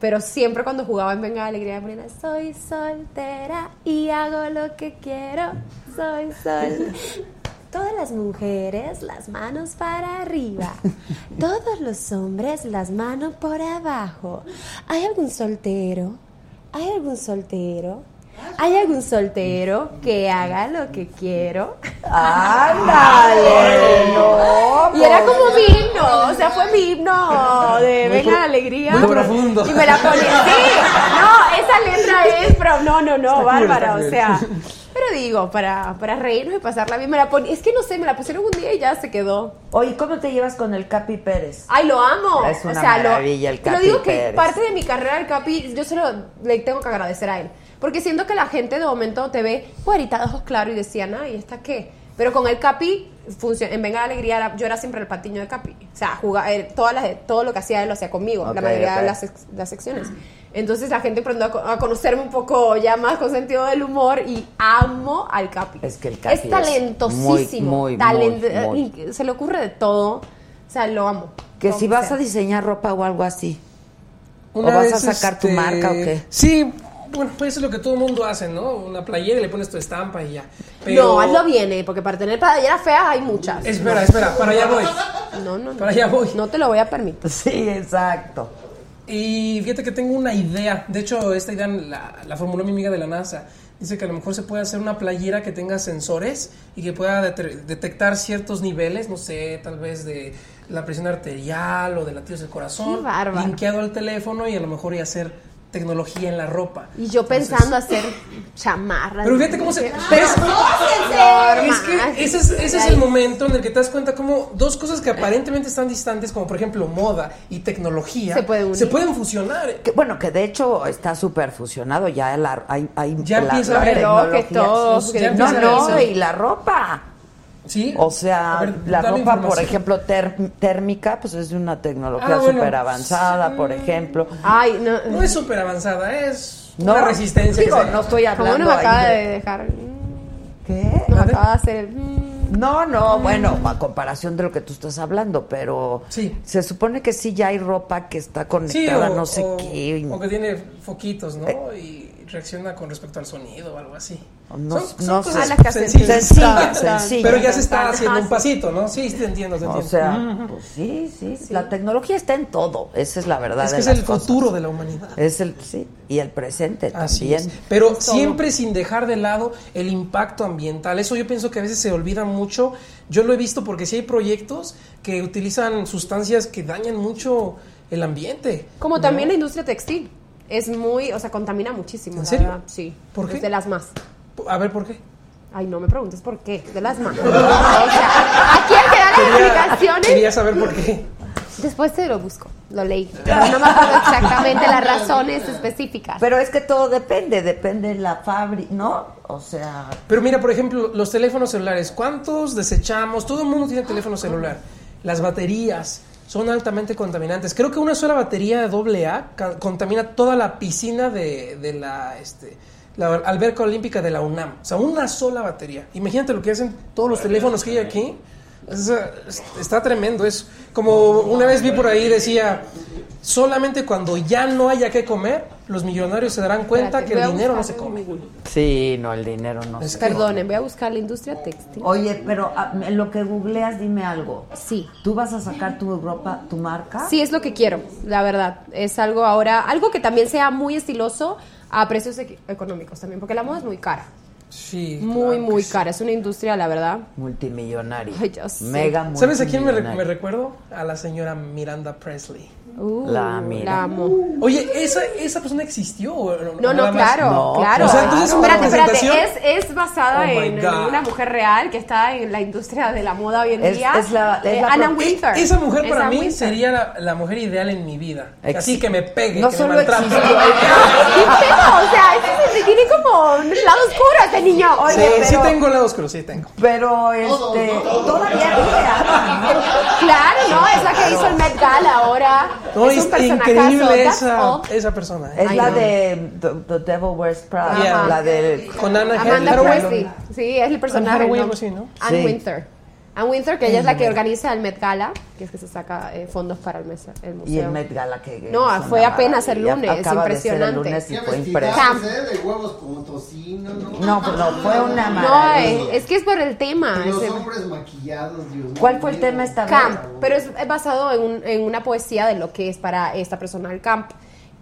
Speaker 9: pero siempre cuando jugaba en Venga Alegría me ponían, soy soltera y hago lo que quiero, soy soltera. Todas las mujeres, las manos para arriba. Todos los hombres, las manos por abajo. ¿Hay algún soltero? ¿Hay algún soltero? ¿Hay algún soltero que haga lo que quiero?
Speaker 1: ¡Ándale! No,
Speaker 9: Y era como mi himno, o sea, fue mi himno de
Speaker 10: Muy
Speaker 9: Venga la Alegría.
Speaker 10: muy profundo.
Speaker 9: Y me la ponía, sí, no, esa letra es, pero no, no, no, bárbara, o sea. Pero digo, para, para reírnos y pasarla bien, me la ponía, es que no sé, me la pusieron un día y ya se quedó.
Speaker 1: Oye, ¿cómo te llevas con el Capi Pérez?
Speaker 9: Ay, lo amo.
Speaker 1: Es una
Speaker 9: o sea, lo-
Speaker 1: maravilla el
Speaker 9: te Lo
Speaker 1: Capi
Speaker 9: digo que parte de mi carrera el Capi, yo solo le tengo que agradecer a él. Porque siento que la gente de momento te ve güerita de ojos claros y decían, ay, ¿esta qué? Pero con el Capi, funcion- en Venga la Alegría, era- yo era siempre el patiño de Capi. O sea, jugaba, eh, todas las, todo lo que hacía él lo hacía conmigo,
Speaker 1: Ok,
Speaker 9: la mayoría
Speaker 1: ok.
Speaker 9: de las, las secciones. Entonces la gente aprendió a, a conocerme un poco ya más con sentido del humor y amo al Capi.
Speaker 1: Es que el Capi es
Speaker 9: es talentosísimo.
Speaker 1: muy, muy,
Speaker 9: talent-
Speaker 1: muy,
Speaker 9: y Se le ocurre de todo. O sea, lo amo.
Speaker 1: Que si vas
Speaker 9: sea.
Speaker 1: a diseñar ropa o algo así.
Speaker 10: Una
Speaker 1: ¿O vas a sacar tu
Speaker 10: este,
Speaker 1: marca o qué?
Speaker 10: Sí, bueno, pues eso es lo que todo el mundo hace, ¿no? Una playera y le pones tu estampa y ya. Pero-
Speaker 9: No, hazlo bien, eh, porque para tener playeras feas hay muchas.
Speaker 10: Espera, espera, para allá voy.
Speaker 9: No, no, no.
Speaker 10: Para allá voy.
Speaker 9: No te lo voy a permitir.
Speaker 1: Sí, exacto.
Speaker 10: Y fíjate que tengo una idea. De hecho, esta idea la, la formuló mi amiga de la NASA. Dice que a lo mejor se puede hacer una playera que tenga sensores y que pueda detectar ciertos niveles, no sé, tal vez de la presión arterial o de latidos del corazón,
Speaker 9: Qué bárbaro.
Speaker 10: linkeado al teléfono y a lo mejor y hacer tecnología en la ropa.
Speaker 9: Y yo
Speaker 10: Entonces-
Speaker 9: pensando hacer chamarras.
Speaker 10: Pero fíjate cómo se...
Speaker 9: Pero
Speaker 10: Es que ese es, ese es el momento en el que te das cuenta cómo dos cosas que aparentemente están distantes, como por ejemplo moda y tecnología,
Speaker 9: Se pueden unir.
Speaker 10: pueden fusionar.
Speaker 1: Que, bueno, que de hecho está súper fusionado ya. La, hay, hay
Speaker 10: Ya
Speaker 1: la-
Speaker 10: empieza
Speaker 1: la
Speaker 10: a haber
Speaker 9: relojes,
Speaker 1: tecnología.
Speaker 9: todo,
Speaker 1: Sí,
Speaker 10: que
Speaker 1: no, no, y la ropa.
Speaker 10: Sí.
Speaker 1: O sea,
Speaker 10: ver,
Speaker 1: la ropa, por ejemplo, térmica, pues es de una tecnología
Speaker 10: Ah, bueno.
Speaker 1: súper avanzada, por ejemplo.
Speaker 9: Ay, no.
Speaker 10: No es súper avanzada, es
Speaker 1: No,
Speaker 10: una resistencia.
Speaker 1: digo,
Speaker 10: que se-
Speaker 1: no estoy
Speaker 9: ¿Cómo
Speaker 1: hablando
Speaker 9: nos acaba
Speaker 1: ahí
Speaker 9: de dejar?
Speaker 1: ¿Qué?
Speaker 9: Nos
Speaker 10: ¿Mande?
Speaker 9: acaba de hacer el. mm.
Speaker 1: No, no, bueno, a comparación de lo que tú estás hablando, pero
Speaker 10: Sí.
Speaker 1: se supone que sí ya hay ropa que está
Speaker 10: Sí,
Speaker 1: conectada,
Speaker 10: o,
Speaker 1: no sé
Speaker 10: o-
Speaker 1: qué.
Speaker 10: o que tiene foquitos, ¿no?
Speaker 1: Eh.
Speaker 10: Y reacciona con respecto al sonido o algo así.
Speaker 1: No-
Speaker 10: Son- son
Speaker 1: no
Speaker 10: cosas
Speaker 1: sé.
Speaker 9: Ah,
Speaker 10: sencillas.
Speaker 1: Sencilla.
Speaker 10: Pero ya se está haciendo un pasito, ¿no? Sí, te entiendo, te
Speaker 1: O
Speaker 10: entiendo.
Speaker 1: sea, pues sí, sí, La tecnología está en todo. Esa es la verdad.
Speaker 10: es
Speaker 1: de
Speaker 10: que es
Speaker 1: las
Speaker 10: el
Speaker 1: cosas.
Speaker 10: futuro de la humanidad.
Speaker 1: Es el, sí, y el presente
Speaker 10: Así
Speaker 1: también.
Speaker 10: es. Pero siempre sin dejar de lado el impacto ambiental. Eso yo pienso que a veces se olvida mucho. Yo lo he visto porque sí hay proyectos que utilizan sustancias que dañan mucho el ambiente.
Speaker 9: Como
Speaker 10: ¿no?
Speaker 9: también la industria textil. Es muy, o sea, contamina muchísimo.
Speaker 10: ¿En
Speaker 9: la
Speaker 10: serio?
Speaker 9: verdad, Sí.
Speaker 10: ¿Por qué?
Speaker 9: Es de las más.
Speaker 10: A ver, ¿por qué?
Speaker 9: Ay, no me preguntes por qué. De las más. o sea, aquí el que da las
Speaker 10: Quería,
Speaker 9: explicaciones.
Speaker 10: quería saber por qué.
Speaker 9: Después te lo busco, lo leí. Pero no me acuerdo exactamente las razones específicas.
Speaker 1: Pero es que todo depende, depende de la fábrica, ¿no? O sea,
Speaker 10: Pero mira, por ejemplo, los teléfonos celulares, ¿cuántos desechamos? Todo el mundo tiene teléfono celular. Las baterías son altamente contaminantes. Creo que una sola batería de doble A ca- contamina toda la piscina de, de la, este, la alberca olímpica de la UNAM. O sea, una sola batería. Imagínate lo que hacen todos los teléfonos que hay aquí. Es, es- está tremendo. Es como una vez vi por ahí, decía, solamente cuando ya no haya que comer, los millonarios se darán cuenta
Speaker 9: Espérate,
Speaker 10: que el dinero no se come.
Speaker 1: Sí, no, el dinero no
Speaker 10: Es
Speaker 1: se
Speaker 10: que-
Speaker 9: Perdonen, voy a buscar la industria textil.
Speaker 1: Oye, pero ah, en lo que googleas, dime algo.
Speaker 9: Sí.
Speaker 1: ¿Tú vas a sacar tu ropa, tu marca?
Speaker 9: Sí, es lo que quiero, la verdad. Es algo ahora, algo que también sea muy estiloso a precios económicos también, porque la moda es muy cara.
Speaker 10: Sí,
Speaker 9: Muy,
Speaker 10: claro
Speaker 9: muy
Speaker 10: sí.
Speaker 9: cara. Es una industria, la verdad.
Speaker 1: Multimillonaria.
Speaker 9: Ay, ya sé.
Speaker 1: Mega
Speaker 10: ¿Sabes a quién me, re-
Speaker 1: multimillonaria.
Speaker 10: me recuerdo? A la señora Miranda Presley.
Speaker 9: Uh,
Speaker 1: La mira.
Speaker 9: la amo.
Speaker 10: Oye, ¿esa, esa persona existió?
Speaker 9: No, no, claro,
Speaker 1: No,
Speaker 9: claro.
Speaker 10: O sea, entonces
Speaker 9: espérate, espérate. Es, es basada
Speaker 10: Oh
Speaker 9: en, una mujer real que está en la industria de la moda hoy en
Speaker 1: Es-
Speaker 9: día.
Speaker 1: es la- es
Speaker 9: Eh,
Speaker 1: la
Speaker 9: Anna Winter.
Speaker 10: E- Esa mujer para mí
Speaker 9: Winter.
Speaker 10: sería la, la mujer ideal en mi vida.
Speaker 1: Ex-
Speaker 10: Así que me pegue,
Speaker 1: No
Speaker 10: que
Speaker 1: solo
Speaker 10: me maltrate.
Speaker 1: existió.
Speaker 9: ¿Qué pedo? O sea, ese se tiene como un lado oscuro este niño.
Speaker 10: Sí,
Speaker 1: Oye,
Speaker 10: sí
Speaker 1: pero-
Speaker 10: tengo lado oscuro, sí tengo.
Speaker 1: Pero este, todavía Ana,
Speaker 9: Claro, ¿no? Es la que hizo el Met Gala ahora.
Speaker 10: No,
Speaker 9: es
Speaker 10: es increíble esa, esa persona.
Speaker 1: ¿no?
Speaker 10: ¿eh?
Speaker 1: Es
Speaker 9: Ay,
Speaker 1: la
Speaker 9: no.
Speaker 1: de The, The Devil Wears Prada,
Speaker 10: Yeah.
Speaker 1: la de
Speaker 10: Con Anna
Speaker 9: Amanda
Speaker 10: Hathaway.
Speaker 9: Wesley. Sí, es el personaje.
Speaker 10: Hathaway,
Speaker 9: ¿no?
Speaker 10: ¿no?
Speaker 9: Anne
Speaker 1: Sí.
Speaker 9: Winter. Anne Winter, que ella es la que organiza el Met Gala, que es que se saca eh, fondos para el, mes- el museo.
Speaker 1: y el Met Gala que
Speaker 9: No,
Speaker 1: es
Speaker 9: fue apenas el lunes,
Speaker 1: Acaba de ser el
Speaker 9: impresionante.
Speaker 1: lunes y fue impresionante.
Speaker 8: ¿eh? De huevos como tocino, ¿no?
Speaker 1: No, no, fue una
Speaker 9: No,
Speaker 1: maravilla.
Speaker 9: eh, es que es por el tema.
Speaker 8: Y los
Speaker 9: es el-
Speaker 8: hombres maquillados, Dios
Speaker 1: ¿Cuál fue el
Speaker 8: mío.
Speaker 1: tema esta vez?
Speaker 9: camp, pero es es basado en, un- en una poesía de lo que es para esta persona el camp.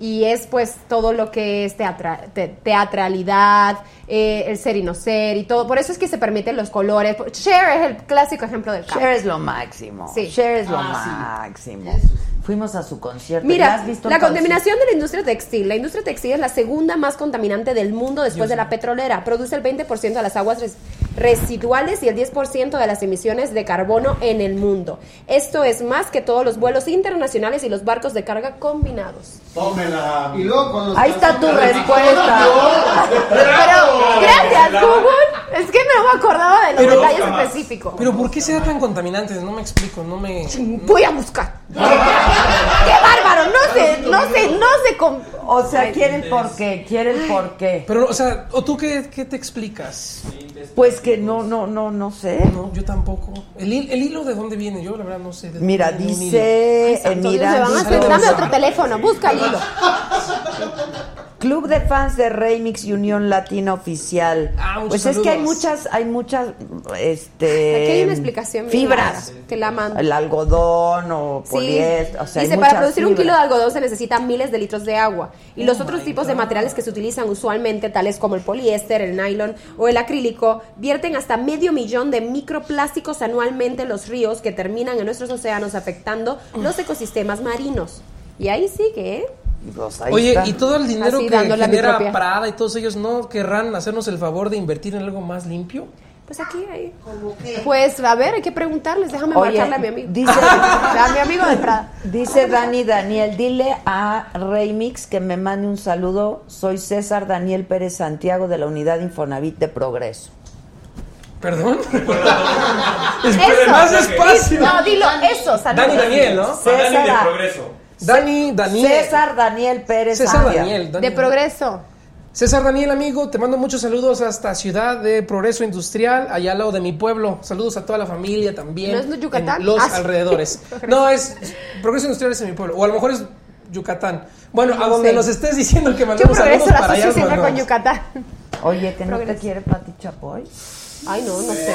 Speaker 9: Y es pues todo lo que es teatra- te- teatralidad, eh, el ser y no ser y todo. Por eso es que se permiten los colores. Cher es el clásico ejemplo del camp.
Speaker 1: Cher es lo máximo.
Speaker 9: Sí.
Speaker 1: Cher es lo
Speaker 8: Ah,
Speaker 1: máximo. Fuimos a su concierto. ¿Ya
Speaker 9: Mira,
Speaker 1: has visto
Speaker 9: la contaminación de la industria textil. La industria textil es la segunda más contaminante del mundo después de la petrolera. Produce el 20% de las aguas res- residuales y el 10% de las emisiones de carbono en el mundo. Esto es más que todos los vuelos internacionales y los barcos de carga combinados.
Speaker 11: Tómela.
Speaker 8: Y luego
Speaker 1: Ahí está tu respuesta.
Speaker 9: Pero, gracias, Google. Es que no me acordaba de los
Speaker 10: Pero-
Speaker 9: detalles específicos.
Speaker 10: Pero ¿por qué será tan contaminante? No me explico, no me...
Speaker 9: Voy a buscar. ¡Qué bárbaro! No sé, no sé, no sé cómo.
Speaker 1: O sea, quieren por qué, quieren por qué.
Speaker 10: Pero, o sea, ¿o tú qué, qué te explicas?
Speaker 1: Pues que no, no, no, no sé.
Speaker 10: No, yo tampoco. ¿El, hil- el hilo de dónde viene? Yo la verdad no sé. de
Speaker 1: Mira,
Speaker 10: dónde viene un
Speaker 1: dice
Speaker 9: Santo Dios, me
Speaker 1: Emiran,
Speaker 9: van a
Speaker 1: dice-
Speaker 9: hacer- Dame otro teléfono, busca el hilo.
Speaker 1: Club de fans de Remix Unión Latina Oficial.
Speaker 10: Ah, muchos
Speaker 1: pues es que hay
Speaker 10: saludos.
Speaker 1: muchas, hay muchas, este,
Speaker 9: Aquí hay una explicación. bien
Speaker 1: fibras.
Speaker 9: rara, Que la mando.
Speaker 1: El algodón o
Speaker 9: Sí.
Speaker 1: poliéster, o sea, hay
Speaker 9: Dice, para producir un
Speaker 1: fibras.
Speaker 9: kilo de algodón se necesitan miles de litros de agua. Y los otros tipos de materiales que se utilizan usualmente, tales como el poliéster, el nylon o el acrílico, vierten hasta medio millón de microplásticos anualmente en los ríos que terminan en nuestros océanos afectando los ecosistemas marinos. Y ahí sigue, ¿eh?
Speaker 1: Pues
Speaker 10: Oye,
Speaker 1: está.
Speaker 10: y todo el dinero
Speaker 9: Así,
Speaker 10: que genera. Prada y todos ellos no querrán hacernos el favor de invertir en algo más limpio.
Speaker 9: Pues aquí, ahí. Pues a ver, hay que preguntarles. Déjame
Speaker 1: Oye,
Speaker 9: marcarle a mi amigo.
Speaker 1: dice-
Speaker 9: a mi amigo de Prada.
Speaker 1: Dice Dani Daniel, dile a Remix que me mande un saludo. Soy César Daniel Pérez Santiago de la Unidad Infonavit de Progreso.
Speaker 10: ¿Perdón?
Speaker 9: Eso.
Speaker 10: más despacio.
Speaker 9: No, dilo, eso. saludos.
Speaker 10: Dani Daniel, ¿no?
Speaker 1: César,
Speaker 2: Dani de progreso.
Speaker 10: Dani Daniel.
Speaker 1: César Daniel Pérez
Speaker 10: César. Daniel.
Speaker 9: De progreso.
Speaker 10: César Daniel, amigo, te mando muchos saludos hasta Ciudad de Progreso Industrial, allá al lado de mi pueblo. Saludos a toda la familia también.
Speaker 9: ¿No es Yucatán?
Speaker 10: En los
Speaker 9: Ah,
Speaker 10: alrededores. No, es Progreso Industrial es en mi pueblo. O a lo mejor es Yucatán. Bueno, a
Speaker 9: No
Speaker 10: donde
Speaker 9: sé.
Speaker 10: nos estés diciendo que
Speaker 9: Yo
Speaker 10: mandemos
Speaker 9: progreso
Speaker 10: saludos
Speaker 9: la
Speaker 10: para allá.
Speaker 9: con. Yucatán.
Speaker 1: Oye, que no te quiere Pati Chapoy.
Speaker 9: Ay, no, no sé.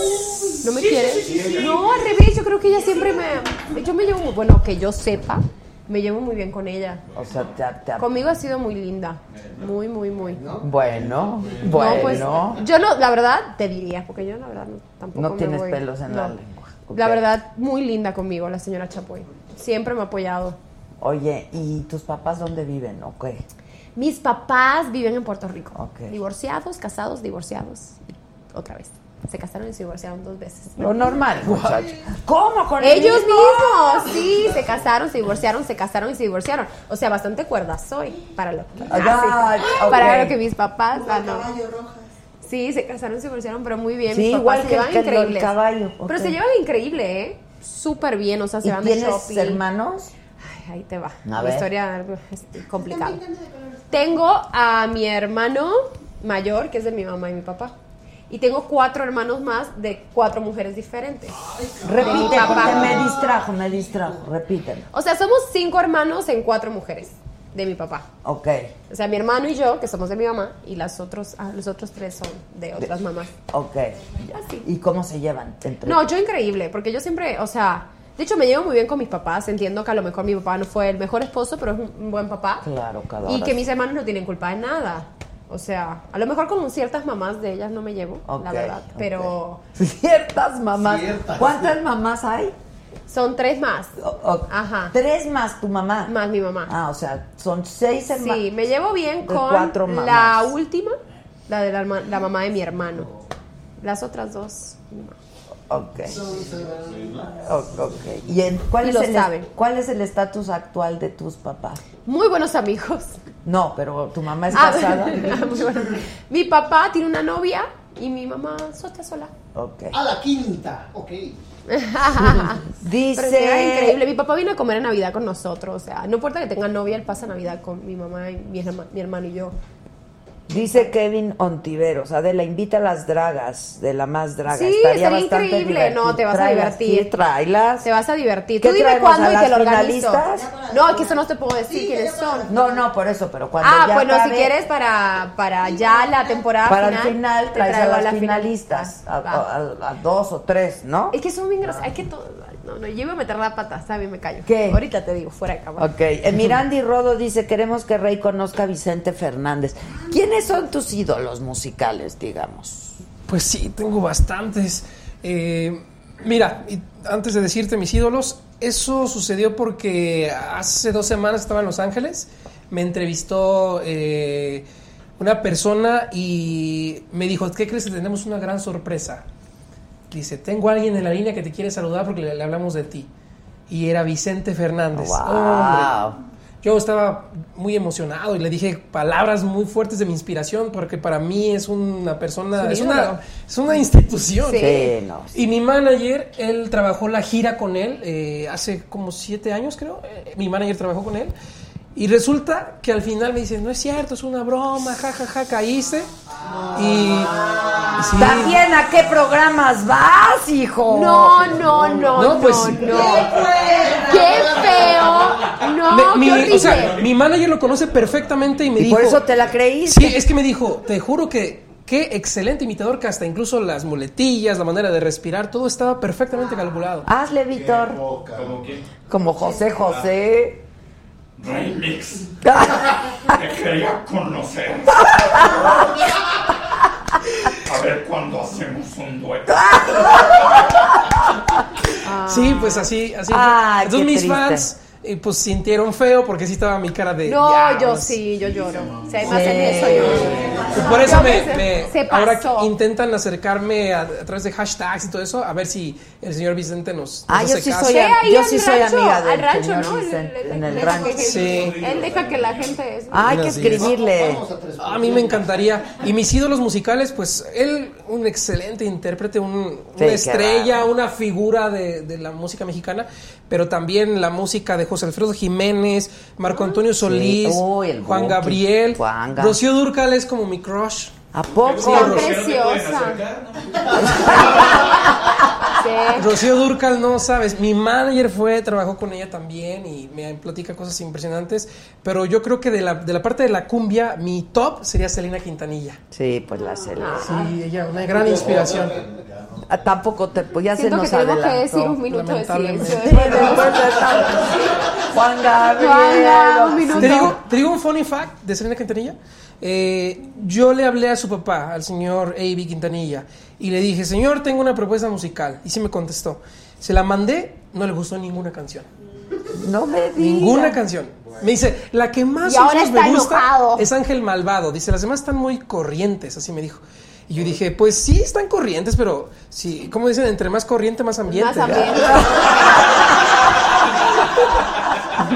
Speaker 9: ¿No me quiere? No, al revés, yo creo que ella siempre me... Yo me llevo muy... Bueno, que yo sepa, me llevo muy bien con ella.
Speaker 1: O sea, te, te-
Speaker 9: Conmigo ha sido muy linda. Muy, muy, muy.
Speaker 1: bueno,
Speaker 9: No,
Speaker 1: bueno.
Speaker 9: pues, yo no, la verdad, te diría, porque yo la verdad no, tampoco
Speaker 1: No
Speaker 9: me
Speaker 1: tienes
Speaker 9: voy-
Speaker 1: pelos en
Speaker 9: no.
Speaker 1: la lengua.
Speaker 9: La verdad, muy linda conmigo, la señora Chapoy. Siempre me ha apoyado.
Speaker 1: Oye, ¿y tus papás dónde viven? ¿O qué?
Speaker 9: Mis papás viven en Puerto Rico. Divorciados, casados, divorciados. Otra vez. Se casaron y se divorciaron dos veces.
Speaker 1: Lo normal, muchacho. ¿Cómo con
Speaker 9: Ellos
Speaker 1: el mismo?
Speaker 9: mismos, sí, se casaron, se divorciaron, se casaron y se divorciaron. O sea, bastante cuerda soy para lo que, ah, sí, para lo que mis papás. ah, no.
Speaker 6: Caballo rojas.
Speaker 9: Sí, se casaron, se divorciaron, pero muy bien.
Speaker 1: Sí,
Speaker 9: mis papás
Speaker 1: igual
Speaker 9: se
Speaker 1: que
Speaker 9: llevan
Speaker 1: que el
Speaker 9: Pero se llevan increíble, ¿eh? Súper bien, o sea, se
Speaker 1: ¿Y
Speaker 9: van de
Speaker 1: tienes
Speaker 9: shopping.
Speaker 1: hermanos?
Speaker 9: Ay, ahí te va.
Speaker 1: A
Speaker 9: La
Speaker 1: ver.
Speaker 9: historia es complicada. Tengo a mi hermano mayor, que es de mi mamá y mi papá. Y tengo cuatro hermanos más de cuatro mujeres diferentes.
Speaker 1: Repite, porque me distrajo, me distrajo. Repítelo.
Speaker 9: O sea, somos cinco hermanos en cuatro mujeres de mi papá.
Speaker 1: Ok.
Speaker 9: O sea, mi hermano y yo, que somos de mi mamá, y las otros, ah, los otros tres son de otras mamás.
Speaker 1: Ok. ¿Y cómo se llevan entre
Speaker 9: No, yo increíble, porque yo siempre, o sea, de hecho me llevo muy bien con mis papás. Entiendo que a lo mejor mi papá no fue el mejor esposo, pero es un, buen papá.
Speaker 1: Claro, cada
Speaker 9: Y
Speaker 1: hora
Speaker 9: que mis hermanos no tienen culpa de nada. O sea, a lo mejor con ciertas mamás de ellas no me llevo, la verdad. Pero
Speaker 1: Ciertas mamás.
Speaker 11: Ciertas.
Speaker 1: ¿Cuántas mamás hay?
Speaker 9: son tres más.
Speaker 1: O- o-
Speaker 9: Ajá.
Speaker 1: Tres más tu mamá.
Speaker 9: Más mi mamá.
Speaker 1: Ah, o sea, son seis hermanos.
Speaker 9: Sí, me llevo bien con
Speaker 1: cuatro
Speaker 9: la última, la de la, mamá de mi hermano. Las otras dos, no.
Speaker 1: Ok. O- ok. ¿Y en, cuál,
Speaker 9: Y
Speaker 1: es
Speaker 9: lo
Speaker 1: el,
Speaker 9: saben.
Speaker 1: cuál es el estatus actual de tus papás?
Speaker 9: Muy buenos amigos.
Speaker 1: No, pero tu mamá es
Speaker 9: Ah,
Speaker 1: casada.
Speaker 9: muy bueno. Mi papá tiene una novia y mi mamá está sola.
Speaker 1: Ok.
Speaker 8: A la quinta, ok.
Speaker 1: Dice.
Speaker 9: Pero era increíble. Mi papá vino a comer en Navidad con nosotros. O sea, no importa que tenga novia, él pasa Navidad con mi mamá, y mi, herma- mi hermano y yo.
Speaker 1: Dice Kevin Ontiveros, Adela, invita a las dragas de la más draga.
Speaker 9: Sí,
Speaker 1: Estaría
Speaker 9: estaría
Speaker 1: bastante
Speaker 9: increíble.
Speaker 1: divertido.
Speaker 9: No, te vas a divertir.
Speaker 1: sí, tráelas.
Speaker 9: Te vas a divertir.
Speaker 1: ¿Qué
Speaker 9: Tú dime cuándo y te lo organizo.
Speaker 1: finalistas?
Speaker 9: No, que eso no te puedo decir quiénes son.
Speaker 1: No, no, por eso, pero cuando
Speaker 9: Ah,
Speaker 1: ya
Speaker 9: bueno, si
Speaker 1: acabe,
Speaker 9: quieres para, para ya la temporada
Speaker 1: para
Speaker 9: final.
Speaker 1: el final traes a las
Speaker 9: la
Speaker 1: finalistas, a,
Speaker 9: Va.
Speaker 1: a- a- a dos o tres, ¿no?
Speaker 9: Es que son bien grosas. Hay que todo. No, no, yo iba a meter la pata, está bien, me callo.
Speaker 1: ¿Qué?
Speaker 9: Ahorita te digo, fuera de cámara.
Speaker 1: Ok, eh, Mirandi Rodo dice, queremos que Rey conozca a Vicente Fernández. ¿Quiénes son tus ídolos musicales, digamos?
Speaker 10: Pues sí, tengo bastantes. Eh, mira, y antes de decirte mis ídolos, eso sucedió porque hace dos semanas estaba en Los Ángeles, me entrevistó eh, una persona y me dijo, ¿qué crees que tenemos una gran sorpresa? Dice, tengo a alguien en la línea que te quiere saludar porque le, le hablamos de ti. Y era Vicente Fernández.
Speaker 1: Wow.
Speaker 10: Hombre, yo estaba muy emocionado y le dije palabras muy fuertes de mi inspiración porque para mí es una persona,
Speaker 9: Es
Speaker 10: es
Speaker 9: un
Speaker 10: una, es una institución.
Speaker 9: Sí.
Speaker 1: Sí, no.
Speaker 10: Y mi manager, él trabajó la gira con él eh, hace como siete años, creo. Eh, mi manager trabajó con él. Y resulta que al final me dice, no es cierto, es una broma, jajaja, caíste. Y, sí.
Speaker 1: También, ¿a qué programas vas, hijo?
Speaker 9: No, no, no,
Speaker 10: No,
Speaker 9: no,
Speaker 10: pues-
Speaker 9: no. ¡Qué feo! No,
Speaker 10: Me-
Speaker 9: qué
Speaker 10: mi, o sea, mi manager lo conoce perfectamente y me
Speaker 1: Y
Speaker 10: dijo...
Speaker 1: por eso te la creíste.
Speaker 10: Sí, es que me dijo, te juro que qué excelente imitador que hasta incluso las muletillas, la manera de respirar, todo estaba perfectamente calculado.
Speaker 1: Hazle, Víctor.
Speaker 11: ¿Cómo
Speaker 1: Como José José.
Speaker 12: Remix. Te quería conocer. A ver cuándo hacemos un dueto.
Speaker 10: Sí, pues así, así.
Speaker 1: Ay,
Speaker 10: Entonces
Speaker 1: qué
Speaker 10: mis
Speaker 1: triste.
Speaker 10: fans eh, pues sintieron feo porque sí estaba mi cara de...
Speaker 9: No,
Speaker 10: ya,
Speaker 9: yo sí, yo lloro. Si hay más
Speaker 1: Sí.
Speaker 9: en eso, yo
Speaker 10: por eso
Speaker 9: Yo
Speaker 10: me, me-
Speaker 9: se
Speaker 10: ahora intentan acercarme a, a través de hashtags y todo eso, a ver si el señor Vicente nos, nos
Speaker 1: Ah, yo
Speaker 10: hace
Speaker 1: sí
Speaker 10: caso.
Speaker 1: soy, yo
Speaker 9: al
Speaker 1: sí soy
Speaker 9: rancho,
Speaker 1: amiga del
Speaker 9: al rancho,
Speaker 1: señor
Speaker 9: ¿no? Él-
Speaker 1: Vicente, en el
Speaker 9: deja
Speaker 1: rancho.
Speaker 9: que-
Speaker 10: Sí.
Speaker 9: Él deja que la gente... es-
Speaker 1: Hay que escribirle.
Speaker 8: A
Speaker 10: A mí me encantaría. Y mis ídolos musicales, pues él, un excelente intérprete, un-
Speaker 1: Sí,
Speaker 10: una estrella, una figura de, de la música mexicana, pero también la música de José Alfredo Jiménez, Marco Antonio Solís, Juan. Gabriel,
Speaker 1: Juanga.
Speaker 10: Rocío Durcal es como mi crush.
Speaker 1: ¿A poco?
Speaker 9: Preciosa. Sí.
Speaker 10: Rocío Durcal, no sabes, mi manager fue, trabajó con ella también y me platica cosas impresionantes, pero yo creo que de la, de la parte de la cumbia, mi top sería Selena Quintanilla.
Speaker 1: Sí, pues la Selena.
Speaker 10: Sí, ella, una gran inspiración.
Speaker 1: Ah, Tampoco te, pues ya se
Speaker 9: Siento
Speaker 1: nos
Speaker 9: que tenemos que
Speaker 1: adelantó.
Speaker 9: decir un minuto de silencio.
Speaker 1: De. Juan Gabriel.
Speaker 9: Un minuto.
Speaker 10: Te digo, te digo un funny fact de Selena Quintanilla. Eh, yo le hablé a su papá, al señor A.B. Quintanilla, y le dije, señor, tengo una propuesta musical. Y sí me contestó. Se la mandé, no le gustó ninguna canción.
Speaker 1: No me digas.
Speaker 10: Ninguna canción. Me dice, la que más
Speaker 9: Y ahora está
Speaker 10: me gusta
Speaker 9: enojado.
Speaker 10: es Ángel Malvado. Dice, las demás están muy corrientes, así me dijo. Y yo dije, pues sí, están corrientes, pero sí, como dicen, entre más corriente, más ambiente.
Speaker 9: Más ambiente.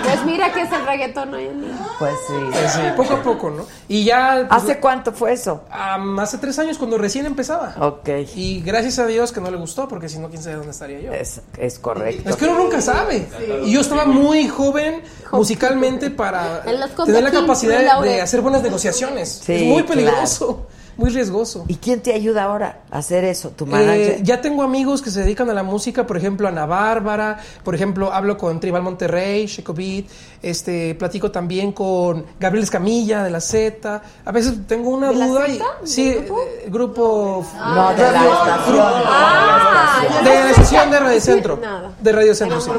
Speaker 9: Pues mira que es el reggaetón hoy en día.
Speaker 1: Pues sí.
Speaker 10: Pues sí, poco a poco, ¿no? Y ya... pues,
Speaker 1: ¿Hace cuánto fue eso?
Speaker 10: am, hace tres años, cuando recién empezaba.
Speaker 1: Ok.
Speaker 10: Y gracias a Dios que no le gustó, porque si no, quién sabe dónde estaría yo.
Speaker 1: Es, es correcto.
Speaker 10: Es que uno nunca sabe. Y yo estaba muy joven musicalmente para tener la capacidad de hacer buenas negociaciones.
Speaker 1: Sí,
Speaker 10: es muy
Speaker 1: claro.
Speaker 10: Muy riesgoso.
Speaker 1: ¿Y quién te ayuda ahora a hacer eso? ¿Tu
Speaker 10: Eh,
Speaker 1: manager?
Speaker 10: ya tengo amigos que se dedican a la música, por ejemplo, Ana Bárbara, por ejemplo, hablo con Tribal Monterrey, Checo Beat, este, platico también con Gabriel Escamilla de la Z. A veces tengo una
Speaker 9: ¿De la
Speaker 10: duda y sí,
Speaker 9: ¿Del grupo?
Speaker 10: eh, grupo
Speaker 1: no, de la estación.
Speaker 9: Ah,
Speaker 10: de la estación de Radio Centro. De Radio Centro, sí.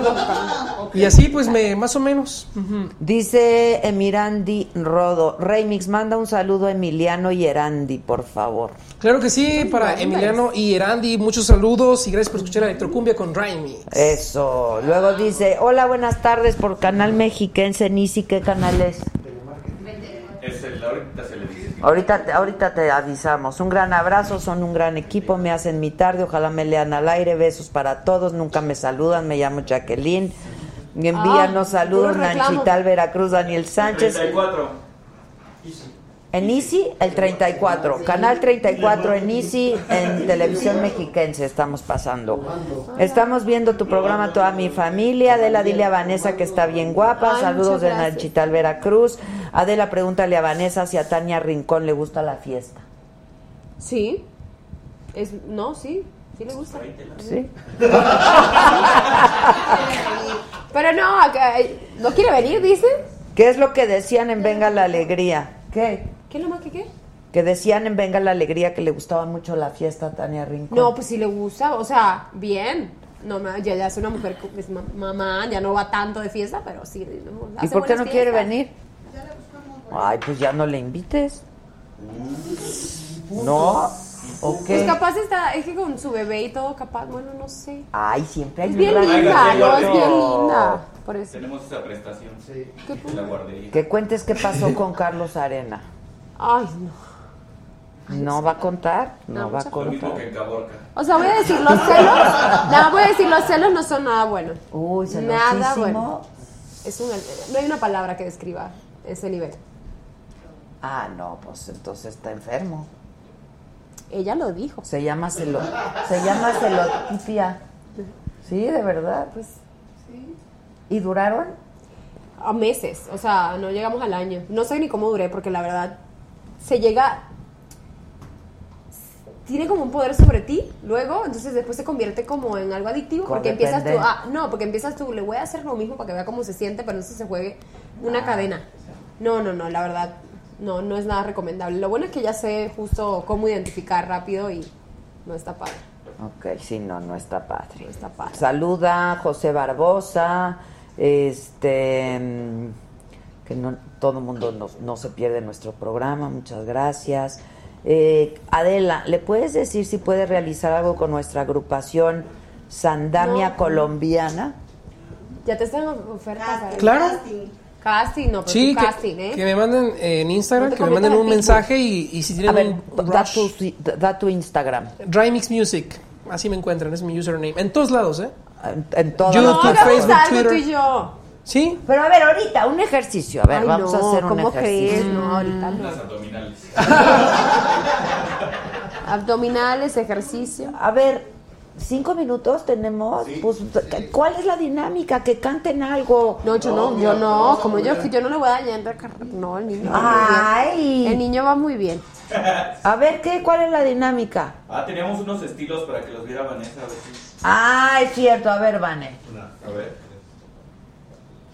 Speaker 10: Y así pues me más o menos.
Speaker 1: Dice Emirandi Rodo, Remix, manda un saludo a Emiliano y Erandi, por favor.
Speaker 10: Claro que sí, para Emiliano y Erandi, muchos saludos y gracias por escuchar Electrocumbia con Raimi.
Speaker 1: Eso. Luego dice, hola, buenas tardes por Canal Mexiquense, Nisi, ¿qué canal es?
Speaker 5: Es el, ahorita se le dice.
Speaker 1: Ahorita, te- ahorita te avisamos. Un gran abrazo, son un gran equipo, me hacen mi tarde, ojalá me lean al aire, besos para todos, nunca me saludan, me llamo Jacqueline. Y envíanos
Speaker 9: Ah,
Speaker 1: saludos. Nanchital, Veracruz, Daniel Sánchez.
Speaker 5: 34.
Speaker 1: En Easy, el 34. Canal 34 en Easy, en Televisión Mexiquense estamos pasando. Estamos viendo tu programa Toda mi familia. Adela, dile a Vanessa que está bien guapa.
Speaker 9: Ay,
Speaker 1: Saludos de. Nanchital, Veracruz. Adela, pregúntale a Vanessa si a Tania Rincón le gusta la fiesta.
Speaker 9: Sí. Es, no, sí. Sí le gusta.
Speaker 1: ¿Sí?
Speaker 9: Pero no, acá- ¿no quiere venir, dice?
Speaker 1: ¿Qué es lo que decían en Venga la Alegría? ¿Qué?
Speaker 9: ¿Qué es lo más que qué?
Speaker 1: Que decían en Venga la Alegría que le gustaba mucho la fiesta a Tania Rincón.
Speaker 9: No, pues sí le gusta, o sea, bien. No, ya, ya es una mujer, que es ma- mamá, ya no va tanto de fiesta, pero sí. no,
Speaker 1: ¿Y por qué no quiere venir? Ay, pues ya no le invites. ¿No? ¿O
Speaker 9: Pues capaz está, es que con su bebé y todo, capaz, bueno, no sé.
Speaker 1: Ay, siempre hay
Speaker 9: Es bien linda, no, es bien linda. Por eso.
Speaker 5: Tenemos esa prestación. Sí.
Speaker 9: ¿Qué
Speaker 5: la guardería.
Speaker 1: Que cuentes qué pasó con Carlos Arena.
Speaker 9: Ay, no.
Speaker 1: ¿No va a contar? No,
Speaker 9: No,
Speaker 1: va a
Speaker 9: mucha-
Speaker 5: Lo mismo que
Speaker 1: contar.
Speaker 5: en Caborca.
Speaker 9: O sea, voy a decir, los celos, no, voy a decir, los celos no son nada buenos.
Speaker 1: Uy,
Speaker 9: Nada bueno. Es un, no hay una palabra que describa ese nivel.
Speaker 1: Ah, no, pues entonces está enfermo.
Speaker 9: Ella lo dijo.
Speaker 1: Se llama celo, se llama celotipia. Sí, de verdad. Pues. ¿Y duraron?
Speaker 9: A meses, o sea, no llegamos al año. No sé ni cómo duré, porque la verdad se llega. Tiene como un poder sobre ti, luego, entonces después se convierte como en algo adictivo, porque empiezas tú, ah, no, porque empiezas tú, le voy a hacer lo mismo para que vea cómo se siente, pero entonces se juegue una cadena. No, no, no, la verdad, no, no es nada recomendable. Lo bueno es que ya sé justo cómo identificar rápido y no está padre.
Speaker 1: Ok, sí, no, no está padre.
Speaker 9: No está padre.
Speaker 1: Saluda a José Barbosa, este que no todo el mundo nos- no se pierde nuestro programa, muchas gracias. Eh, Adela, ¿le puedes decir si puede realizar algo con nuestra agrupación Sandamia
Speaker 9: No.
Speaker 1: Colombiana?
Speaker 9: Ya te están ofertas.
Speaker 10: Claro.
Speaker 9: Casting, no, pero
Speaker 10: Sí,
Speaker 9: tu
Speaker 10: que,
Speaker 9: casting, ¿eh?
Speaker 10: que me manden en Instagram,
Speaker 9: No
Speaker 10: que me manden un
Speaker 9: en
Speaker 10: mensaje y, y si
Speaker 1: A
Speaker 10: tienen
Speaker 1: ver,
Speaker 10: un
Speaker 1: da
Speaker 10: rush,
Speaker 1: tu, da tu Instagram.
Speaker 10: Dry Mix Music, así me encuentran, es mi username. En todos lados, ¿eh?
Speaker 1: En, en todas
Speaker 10: YouTube,
Speaker 9: No,
Speaker 10: Facebook, Twitter.
Speaker 9: tú y yo.
Speaker 10: Sí,
Speaker 1: Pero a ver, ahorita, un ejercicio. A ver,
Speaker 9: Ay,
Speaker 1: vamos
Speaker 9: no,
Speaker 1: a hacer un
Speaker 9: ¿cómo
Speaker 1: ejercicio.
Speaker 9: crees? No, ahorita no.
Speaker 5: Las abdominales.
Speaker 9: Abdominales, ejercicio.
Speaker 1: A ver, cinco minutos tenemos. Pues, ¿cuál es la dinámica? Que canten algo.
Speaker 9: No, yo no, yo no, como yo, yo no le voy a dañar. No, el niño va muy
Speaker 1: Ay.
Speaker 9: bien. El niño va muy bien.
Speaker 1: A ver, ¿qué? ¿Cuál es la dinámica?
Speaker 5: Ah, teníamos unos estilos para que los viera Vanessa. A ver si.
Speaker 1: Ah, es cierto. A ver, Vane.
Speaker 5: A ver.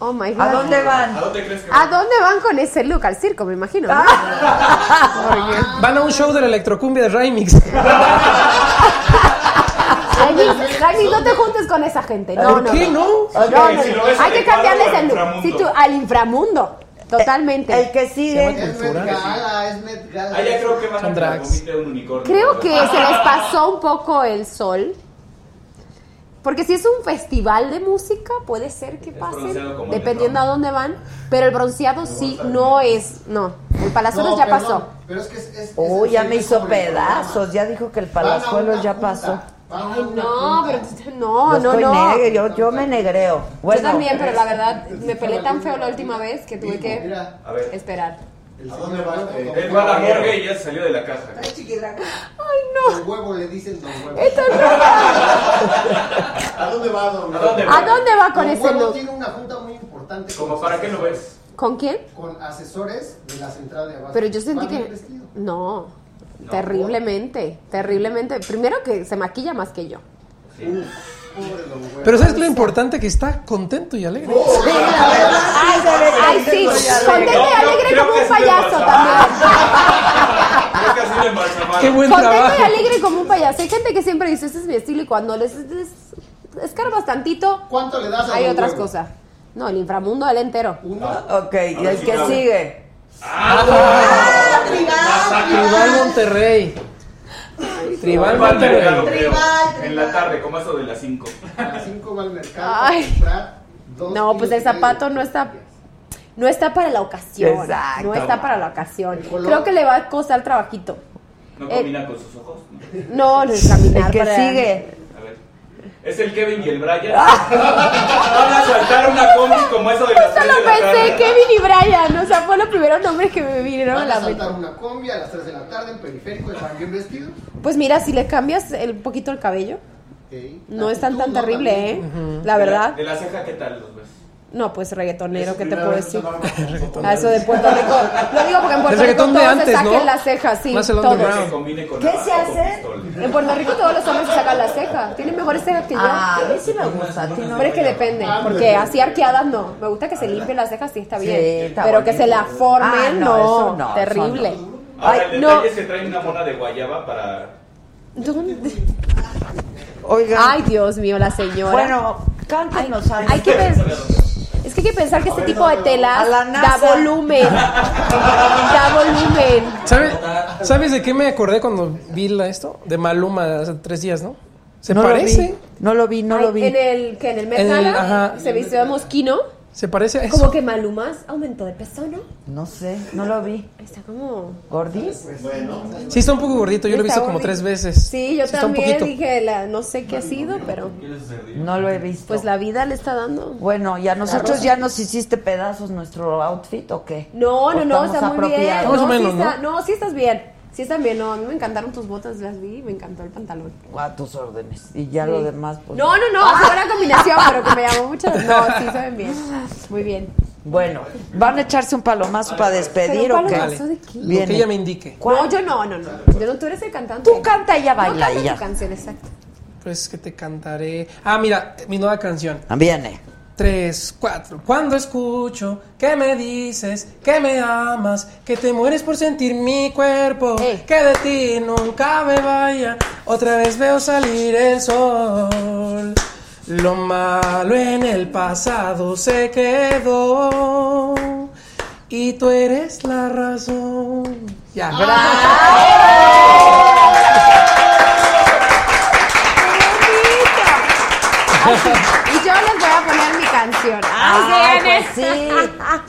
Speaker 9: Oh my God.
Speaker 1: ¿A dónde van?
Speaker 5: ¿A dónde crees que
Speaker 9: ¿A dónde van con ese look? Al circo, me imagino. ¿no?
Speaker 10: van a un show de la electrocumbia de Remix.
Speaker 9: Remix, no te juntes con esa gente. No,
Speaker 10: ¿Por
Speaker 9: no,
Speaker 10: qué no?
Speaker 9: No, no, no.
Speaker 5: Si lo ves
Speaker 9: Hay que cambiarles el look. Sí, tú, al inframundo. Totalmente.
Speaker 1: El que sigue.
Speaker 8: Es Met Gala, es Met Gala.
Speaker 5: Ah, ya creo que van a un unicornio.
Speaker 9: Creo que se les pasó un poco el sol. Porque si es un festival de música, puede ser que pasen, dependiendo a dónde van. Pero el bronceado sí no es, no. El Palazuelos
Speaker 8: No,
Speaker 9: ya pasó.
Speaker 8: Pero es que es. es-
Speaker 1: Oh, ya me hizo pedazos. Ya dijo que el Palazuelos ya pasó.
Speaker 8: A
Speaker 9: Ay, no, pero no,
Speaker 1: Yo
Speaker 9: no,
Speaker 1: estoy
Speaker 9: no.
Speaker 1: negre, yo, yo me negreo. Bueno,
Speaker 9: Yo también, pero la verdad me peleé tan feo la última vez que tuve que
Speaker 8: Mira,
Speaker 5: A ver.
Speaker 9: esperar.
Speaker 8: el
Speaker 11: ¿A dónde
Speaker 8: señor
Speaker 11: va?
Speaker 8: huevo
Speaker 11: Eh,
Speaker 5: Él va a la
Speaker 8: huevo.
Speaker 5: morgue y ya salió de la casa.
Speaker 6: Ay, chiquidraga.
Speaker 8: Don huevo le dicen don huevo.
Speaker 9: Esto no-
Speaker 11: ¿A dónde va, don
Speaker 5: ¿A dónde
Speaker 9: ¿A dónde va con
Speaker 8: Don
Speaker 9: ese
Speaker 8: huevo
Speaker 9: look?
Speaker 8: tiene una junta muy importante.
Speaker 5: ¿Como para qué lo ves?
Speaker 9: ¿Con quién?
Speaker 8: Con asesores de la central de abasto.
Speaker 9: Pero yo sentí que...
Speaker 8: vestidos.
Speaker 9: No, terriblemente, terriblemente. Primero que se maquilla más que yo.
Speaker 10: Pero ¿sabes lo importante? Que está contento y alegre.
Speaker 9: Ay, ay, sí, contento y alegre como un payaso también.
Speaker 10: Qué buen
Speaker 9: Contento
Speaker 10: trabajo.
Speaker 9: y alegre como un payaso. Hay gente que siempre dice, este es mi estilo y cuando les, les escarbas tantito,
Speaker 8: ¿Cuánto le das a
Speaker 9: hay otras cosas. No, el inframundo al entero.
Speaker 8: Uno.
Speaker 1: ok, y el que sigue.
Speaker 10: Tribal Monterrey. Tribal
Speaker 5: Va al mercado,
Speaker 10: Monterrey.
Speaker 5: creo.
Speaker 6: Tribal,
Speaker 5: En la tarde, como eso de las 5.
Speaker 8: A las 5 va al mercado
Speaker 9: Ay.
Speaker 8: a comprar dos
Speaker 9: No, pues el zapato no está no está para la ocasión.
Speaker 1: Exacto.
Speaker 9: No está para la ocasión. Creo que le va a costar trabajito.
Speaker 5: No
Speaker 9: Eh.
Speaker 5: combina con sus ojos. ¿no?
Speaker 9: No, no es caminar
Speaker 1: El que
Speaker 9: para-
Speaker 1: sigue.
Speaker 5: Es el Kevin y el Brian. Van a saltar una combi como eso de las
Speaker 9: Justo
Speaker 5: 3
Speaker 9: lo
Speaker 5: de la
Speaker 9: pensé,
Speaker 5: tarde.
Speaker 9: Kevin y Brian. O sea, fue los primeros nombres que me vinieron a
Speaker 8: Van
Speaker 9: la
Speaker 8: a
Speaker 9: mente.
Speaker 8: saltar una combi a las 3 de la tarde en periférico, están bien vestidos.
Speaker 9: Pues mira, si le cambias el poquito el cabello,
Speaker 8: Ok.
Speaker 9: no es tan tan terrible. ¿eh? La
Speaker 5: De
Speaker 9: verdad.
Speaker 5: De la ceja, ¿qué tal los?
Speaker 9: No, pues reggaetonero, ¿qué te puedo decir? A eso de Puerto Rico. Lo digo porque en Puerto Rico todos se saquen
Speaker 10: ¿no?
Speaker 9: las cejas, sí,
Speaker 10: Más el
Speaker 9: todos.
Speaker 1: ¿Qué se hace?
Speaker 9: En Puerto Rico todos los hombres se sacan las cejas. Tienen mejores cejas que yo.
Speaker 1: Ah, a mí sí me gusta, no.
Speaker 9: Pero es que depende, porque así arqueadas no. Me gusta que se limpien las cejas, sí está
Speaker 1: Sí,
Speaker 9: bien.
Speaker 1: está
Speaker 9: pero que se la formen,
Speaker 1: Ah, no,
Speaker 9: terrible.
Speaker 5: Ahora,
Speaker 9: Ay,
Speaker 5: el detalle es que traen una mona de guayaba para...
Speaker 9: ¿Dónde?
Speaker 1: Oigan,
Speaker 9: Ay, Dios mío, la señora.
Speaker 1: bueno, cántanos algo.
Speaker 9: hay que ver. Es que hay que pensar que este tipo de telas
Speaker 1: la
Speaker 9: da volumen. da volumen.
Speaker 10: ¿Sabe- ¿Sabes de qué me acordé cuando vi la- esto? De Maluma hace tres días, ¿no? Se
Speaker 1: no
Speaker 10: parece.
Speaker 1: Lo vi, no lo vi, no
Speaker 9: Ay,
Speaker 1: lo vi.
Speaker 9: En el que en el Met Gala se vistió de mosquino.
Speaker 10: Se parece a eso.
Speaker 9: Como que Malumas aumentó de peso, ¿no?
Speaker 1: No sé, no lo vi.
Speaker 9: Está como.
Speaker 1: ¿Gordis?
Speaker 11: Bueno,
Speaker 10: Sí, está un poco gordito. Yo lo he visto como tres veces.
Speaker 9: Sí, yo
Speaker 10: un
Speaker 9: también dije, la, no sé qué ha sido, pero.
Speaker 1: No lo he visto.
Speaker 9: pues la vida le está dando.
Speaker 1: Bueno, ¿y a nosotros ya nos hiciste pedazos nuestro outfit o qué?
Speaker 9: No,
Speaker 1: ¿O
Speaker 9: no, no, está muy bien.
Speaker 1: apropiados?
Speaker 10: Más o
Speaker 9: no,
Speaker 10: menos,
Speaker 9: sí está- no, sí estás bien. Sí están bien, no, a mí me encantaron tus botas, las vi, me encantó el pantalón.
Speaker 1: A tus órdenes. Y ya
Speaker 9: Sí.
Speaker 1: lo demás, pues.
Speaker 9: No, no, no, fue una combinación, pero que me llamó mucho. No, sí se ven bien. Muy bien.
Speaker 1: Bueno, ¿van a echarse un palomazo para despedir
Speaker 9: ¿Pero
Speaker 1: o qué?
Speaker 9: palomazo de qué?
Speaker 10: Lo que ella me indique.
Speaker 9: No, yo no, no, no. Yo no, tú eres el cantante.
Speaker 1: Tú canta y ella
Speaker 9: No,
Speaker 1: baila
Speaker 9: canta
Speaker 1: y ya.
Speaker 9: tu canción, exacto.
Speaker 10: Pues que te cantaré. Ah, mira, mi nueva canción.
Speaker 1: Viene.
Speaker 10: Tres, cuatro. Cuando escucho que me dices que me amas, que te mueres por sentir mi cuerpo,
Speaker 9: Ey.
Speaker 10: que de ti nunca me vaya, otra vez veo salir el sol. Lo malo en el pasado se quedó y tú eres la razón. Ya.
Speaker 1: Ah,
Speaker 9: Ay,
Speaker 1: pues sí.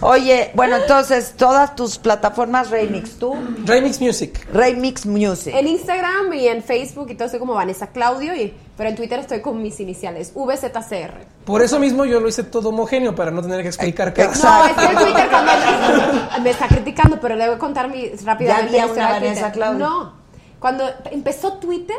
Speaker 1: Oye, bueno, entonces, todas tus plataformas Remix, tú,
Speaker 10: Remix Music.
Speaker 1: Remix Music.
Speaker 9: En Instagram y en Facebook y todo estoy como Vanessa Claudio, y, pero en Twitter estoy con mis iniciales, VZCR.
Speaker 10: Por eso mismo yo lo hice todo homogéneo para no tener que explicar cada
Speaker 9: No, es que Twitter cuando me está criticando, pero le voy a contar mi, rápidamente.
Speaker 1: Ya había una
Speaker 9: de
Speaker 1: Vanessa
Speaker 9: Twitter.
Speaker 1: Claudio.
Speaker 9: No, cuando empezó Twitter,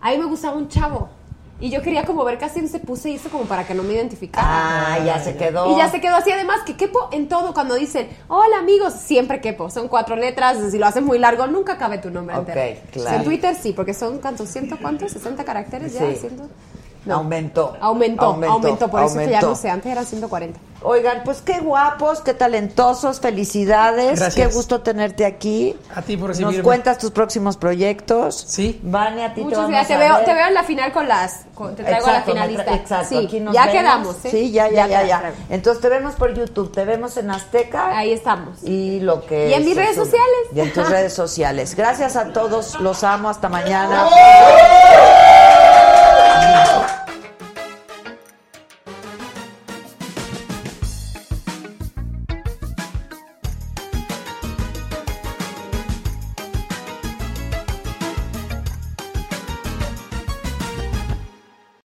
Speaker 9: a mí me gustaba un chavo. Y yo quería como ver casi se puse hizo como para que no me identificara.
Speaker 1: Ah, ya se quedó.
Speaker 9: Y ya se quedó así, además que quepo en todo cuando dicen, hola amigos, siempre quepo, son cuatro letras, si lo haces muy largo, nunca cabe tu nombre
Speaker 1: Ok,
Speaker 9: entero.
Speaker 1: claro.
Speaker 9: En Twitter sí, porque son cuántos, ciento cuántos, 60 caracteres ya,
Speaker 1: Sí. Aumentó.
Speaker 9: Aumentó, aumentó, por eso que ya no sé, antes eran 140.
Speaker 1: Oigan, pues qué guapos, qué talentosos, felicidades.
Speaker 10: Gracias.
Speaker 1: Qué gusto tenerte aquí.
Speaker 10: A ti por
Speaker 1: Nos
Speaker 10: recibirme.
Speaker 1: cuentas tus próximos proyectos.
Speaker 10: Sí.
Speaker 1: Vane, a ti te
Speaker 9: Muchas
Speaker 1: vamos
Speaker 9: gracias, te veo, te veo en la final con las, con- te traigo
Speaker 1: Exacto,
Speaker 9: a la finalista.
Speaker 1: Exacto,
Speaker 9: sí,
Speaker 1: aquí nos
Speaker 9: ya
Speaker 1: vemos.
Speaker 9: quedamos, ¿eh?
Speaker 1: Sí, ya, ya, ya, ya. Entonces te vemos por YouTube, te vemos en Azteca.
Speaker 9: Ahí estamos.
Speaker 1: Y lo que
Speaker 9: Y en mis redes
Speaker 1: sube.
Speaker 9: sociales.
Speaker 1: Y en tus redes sociales. Gracias a todos, los amo, hasta mañana.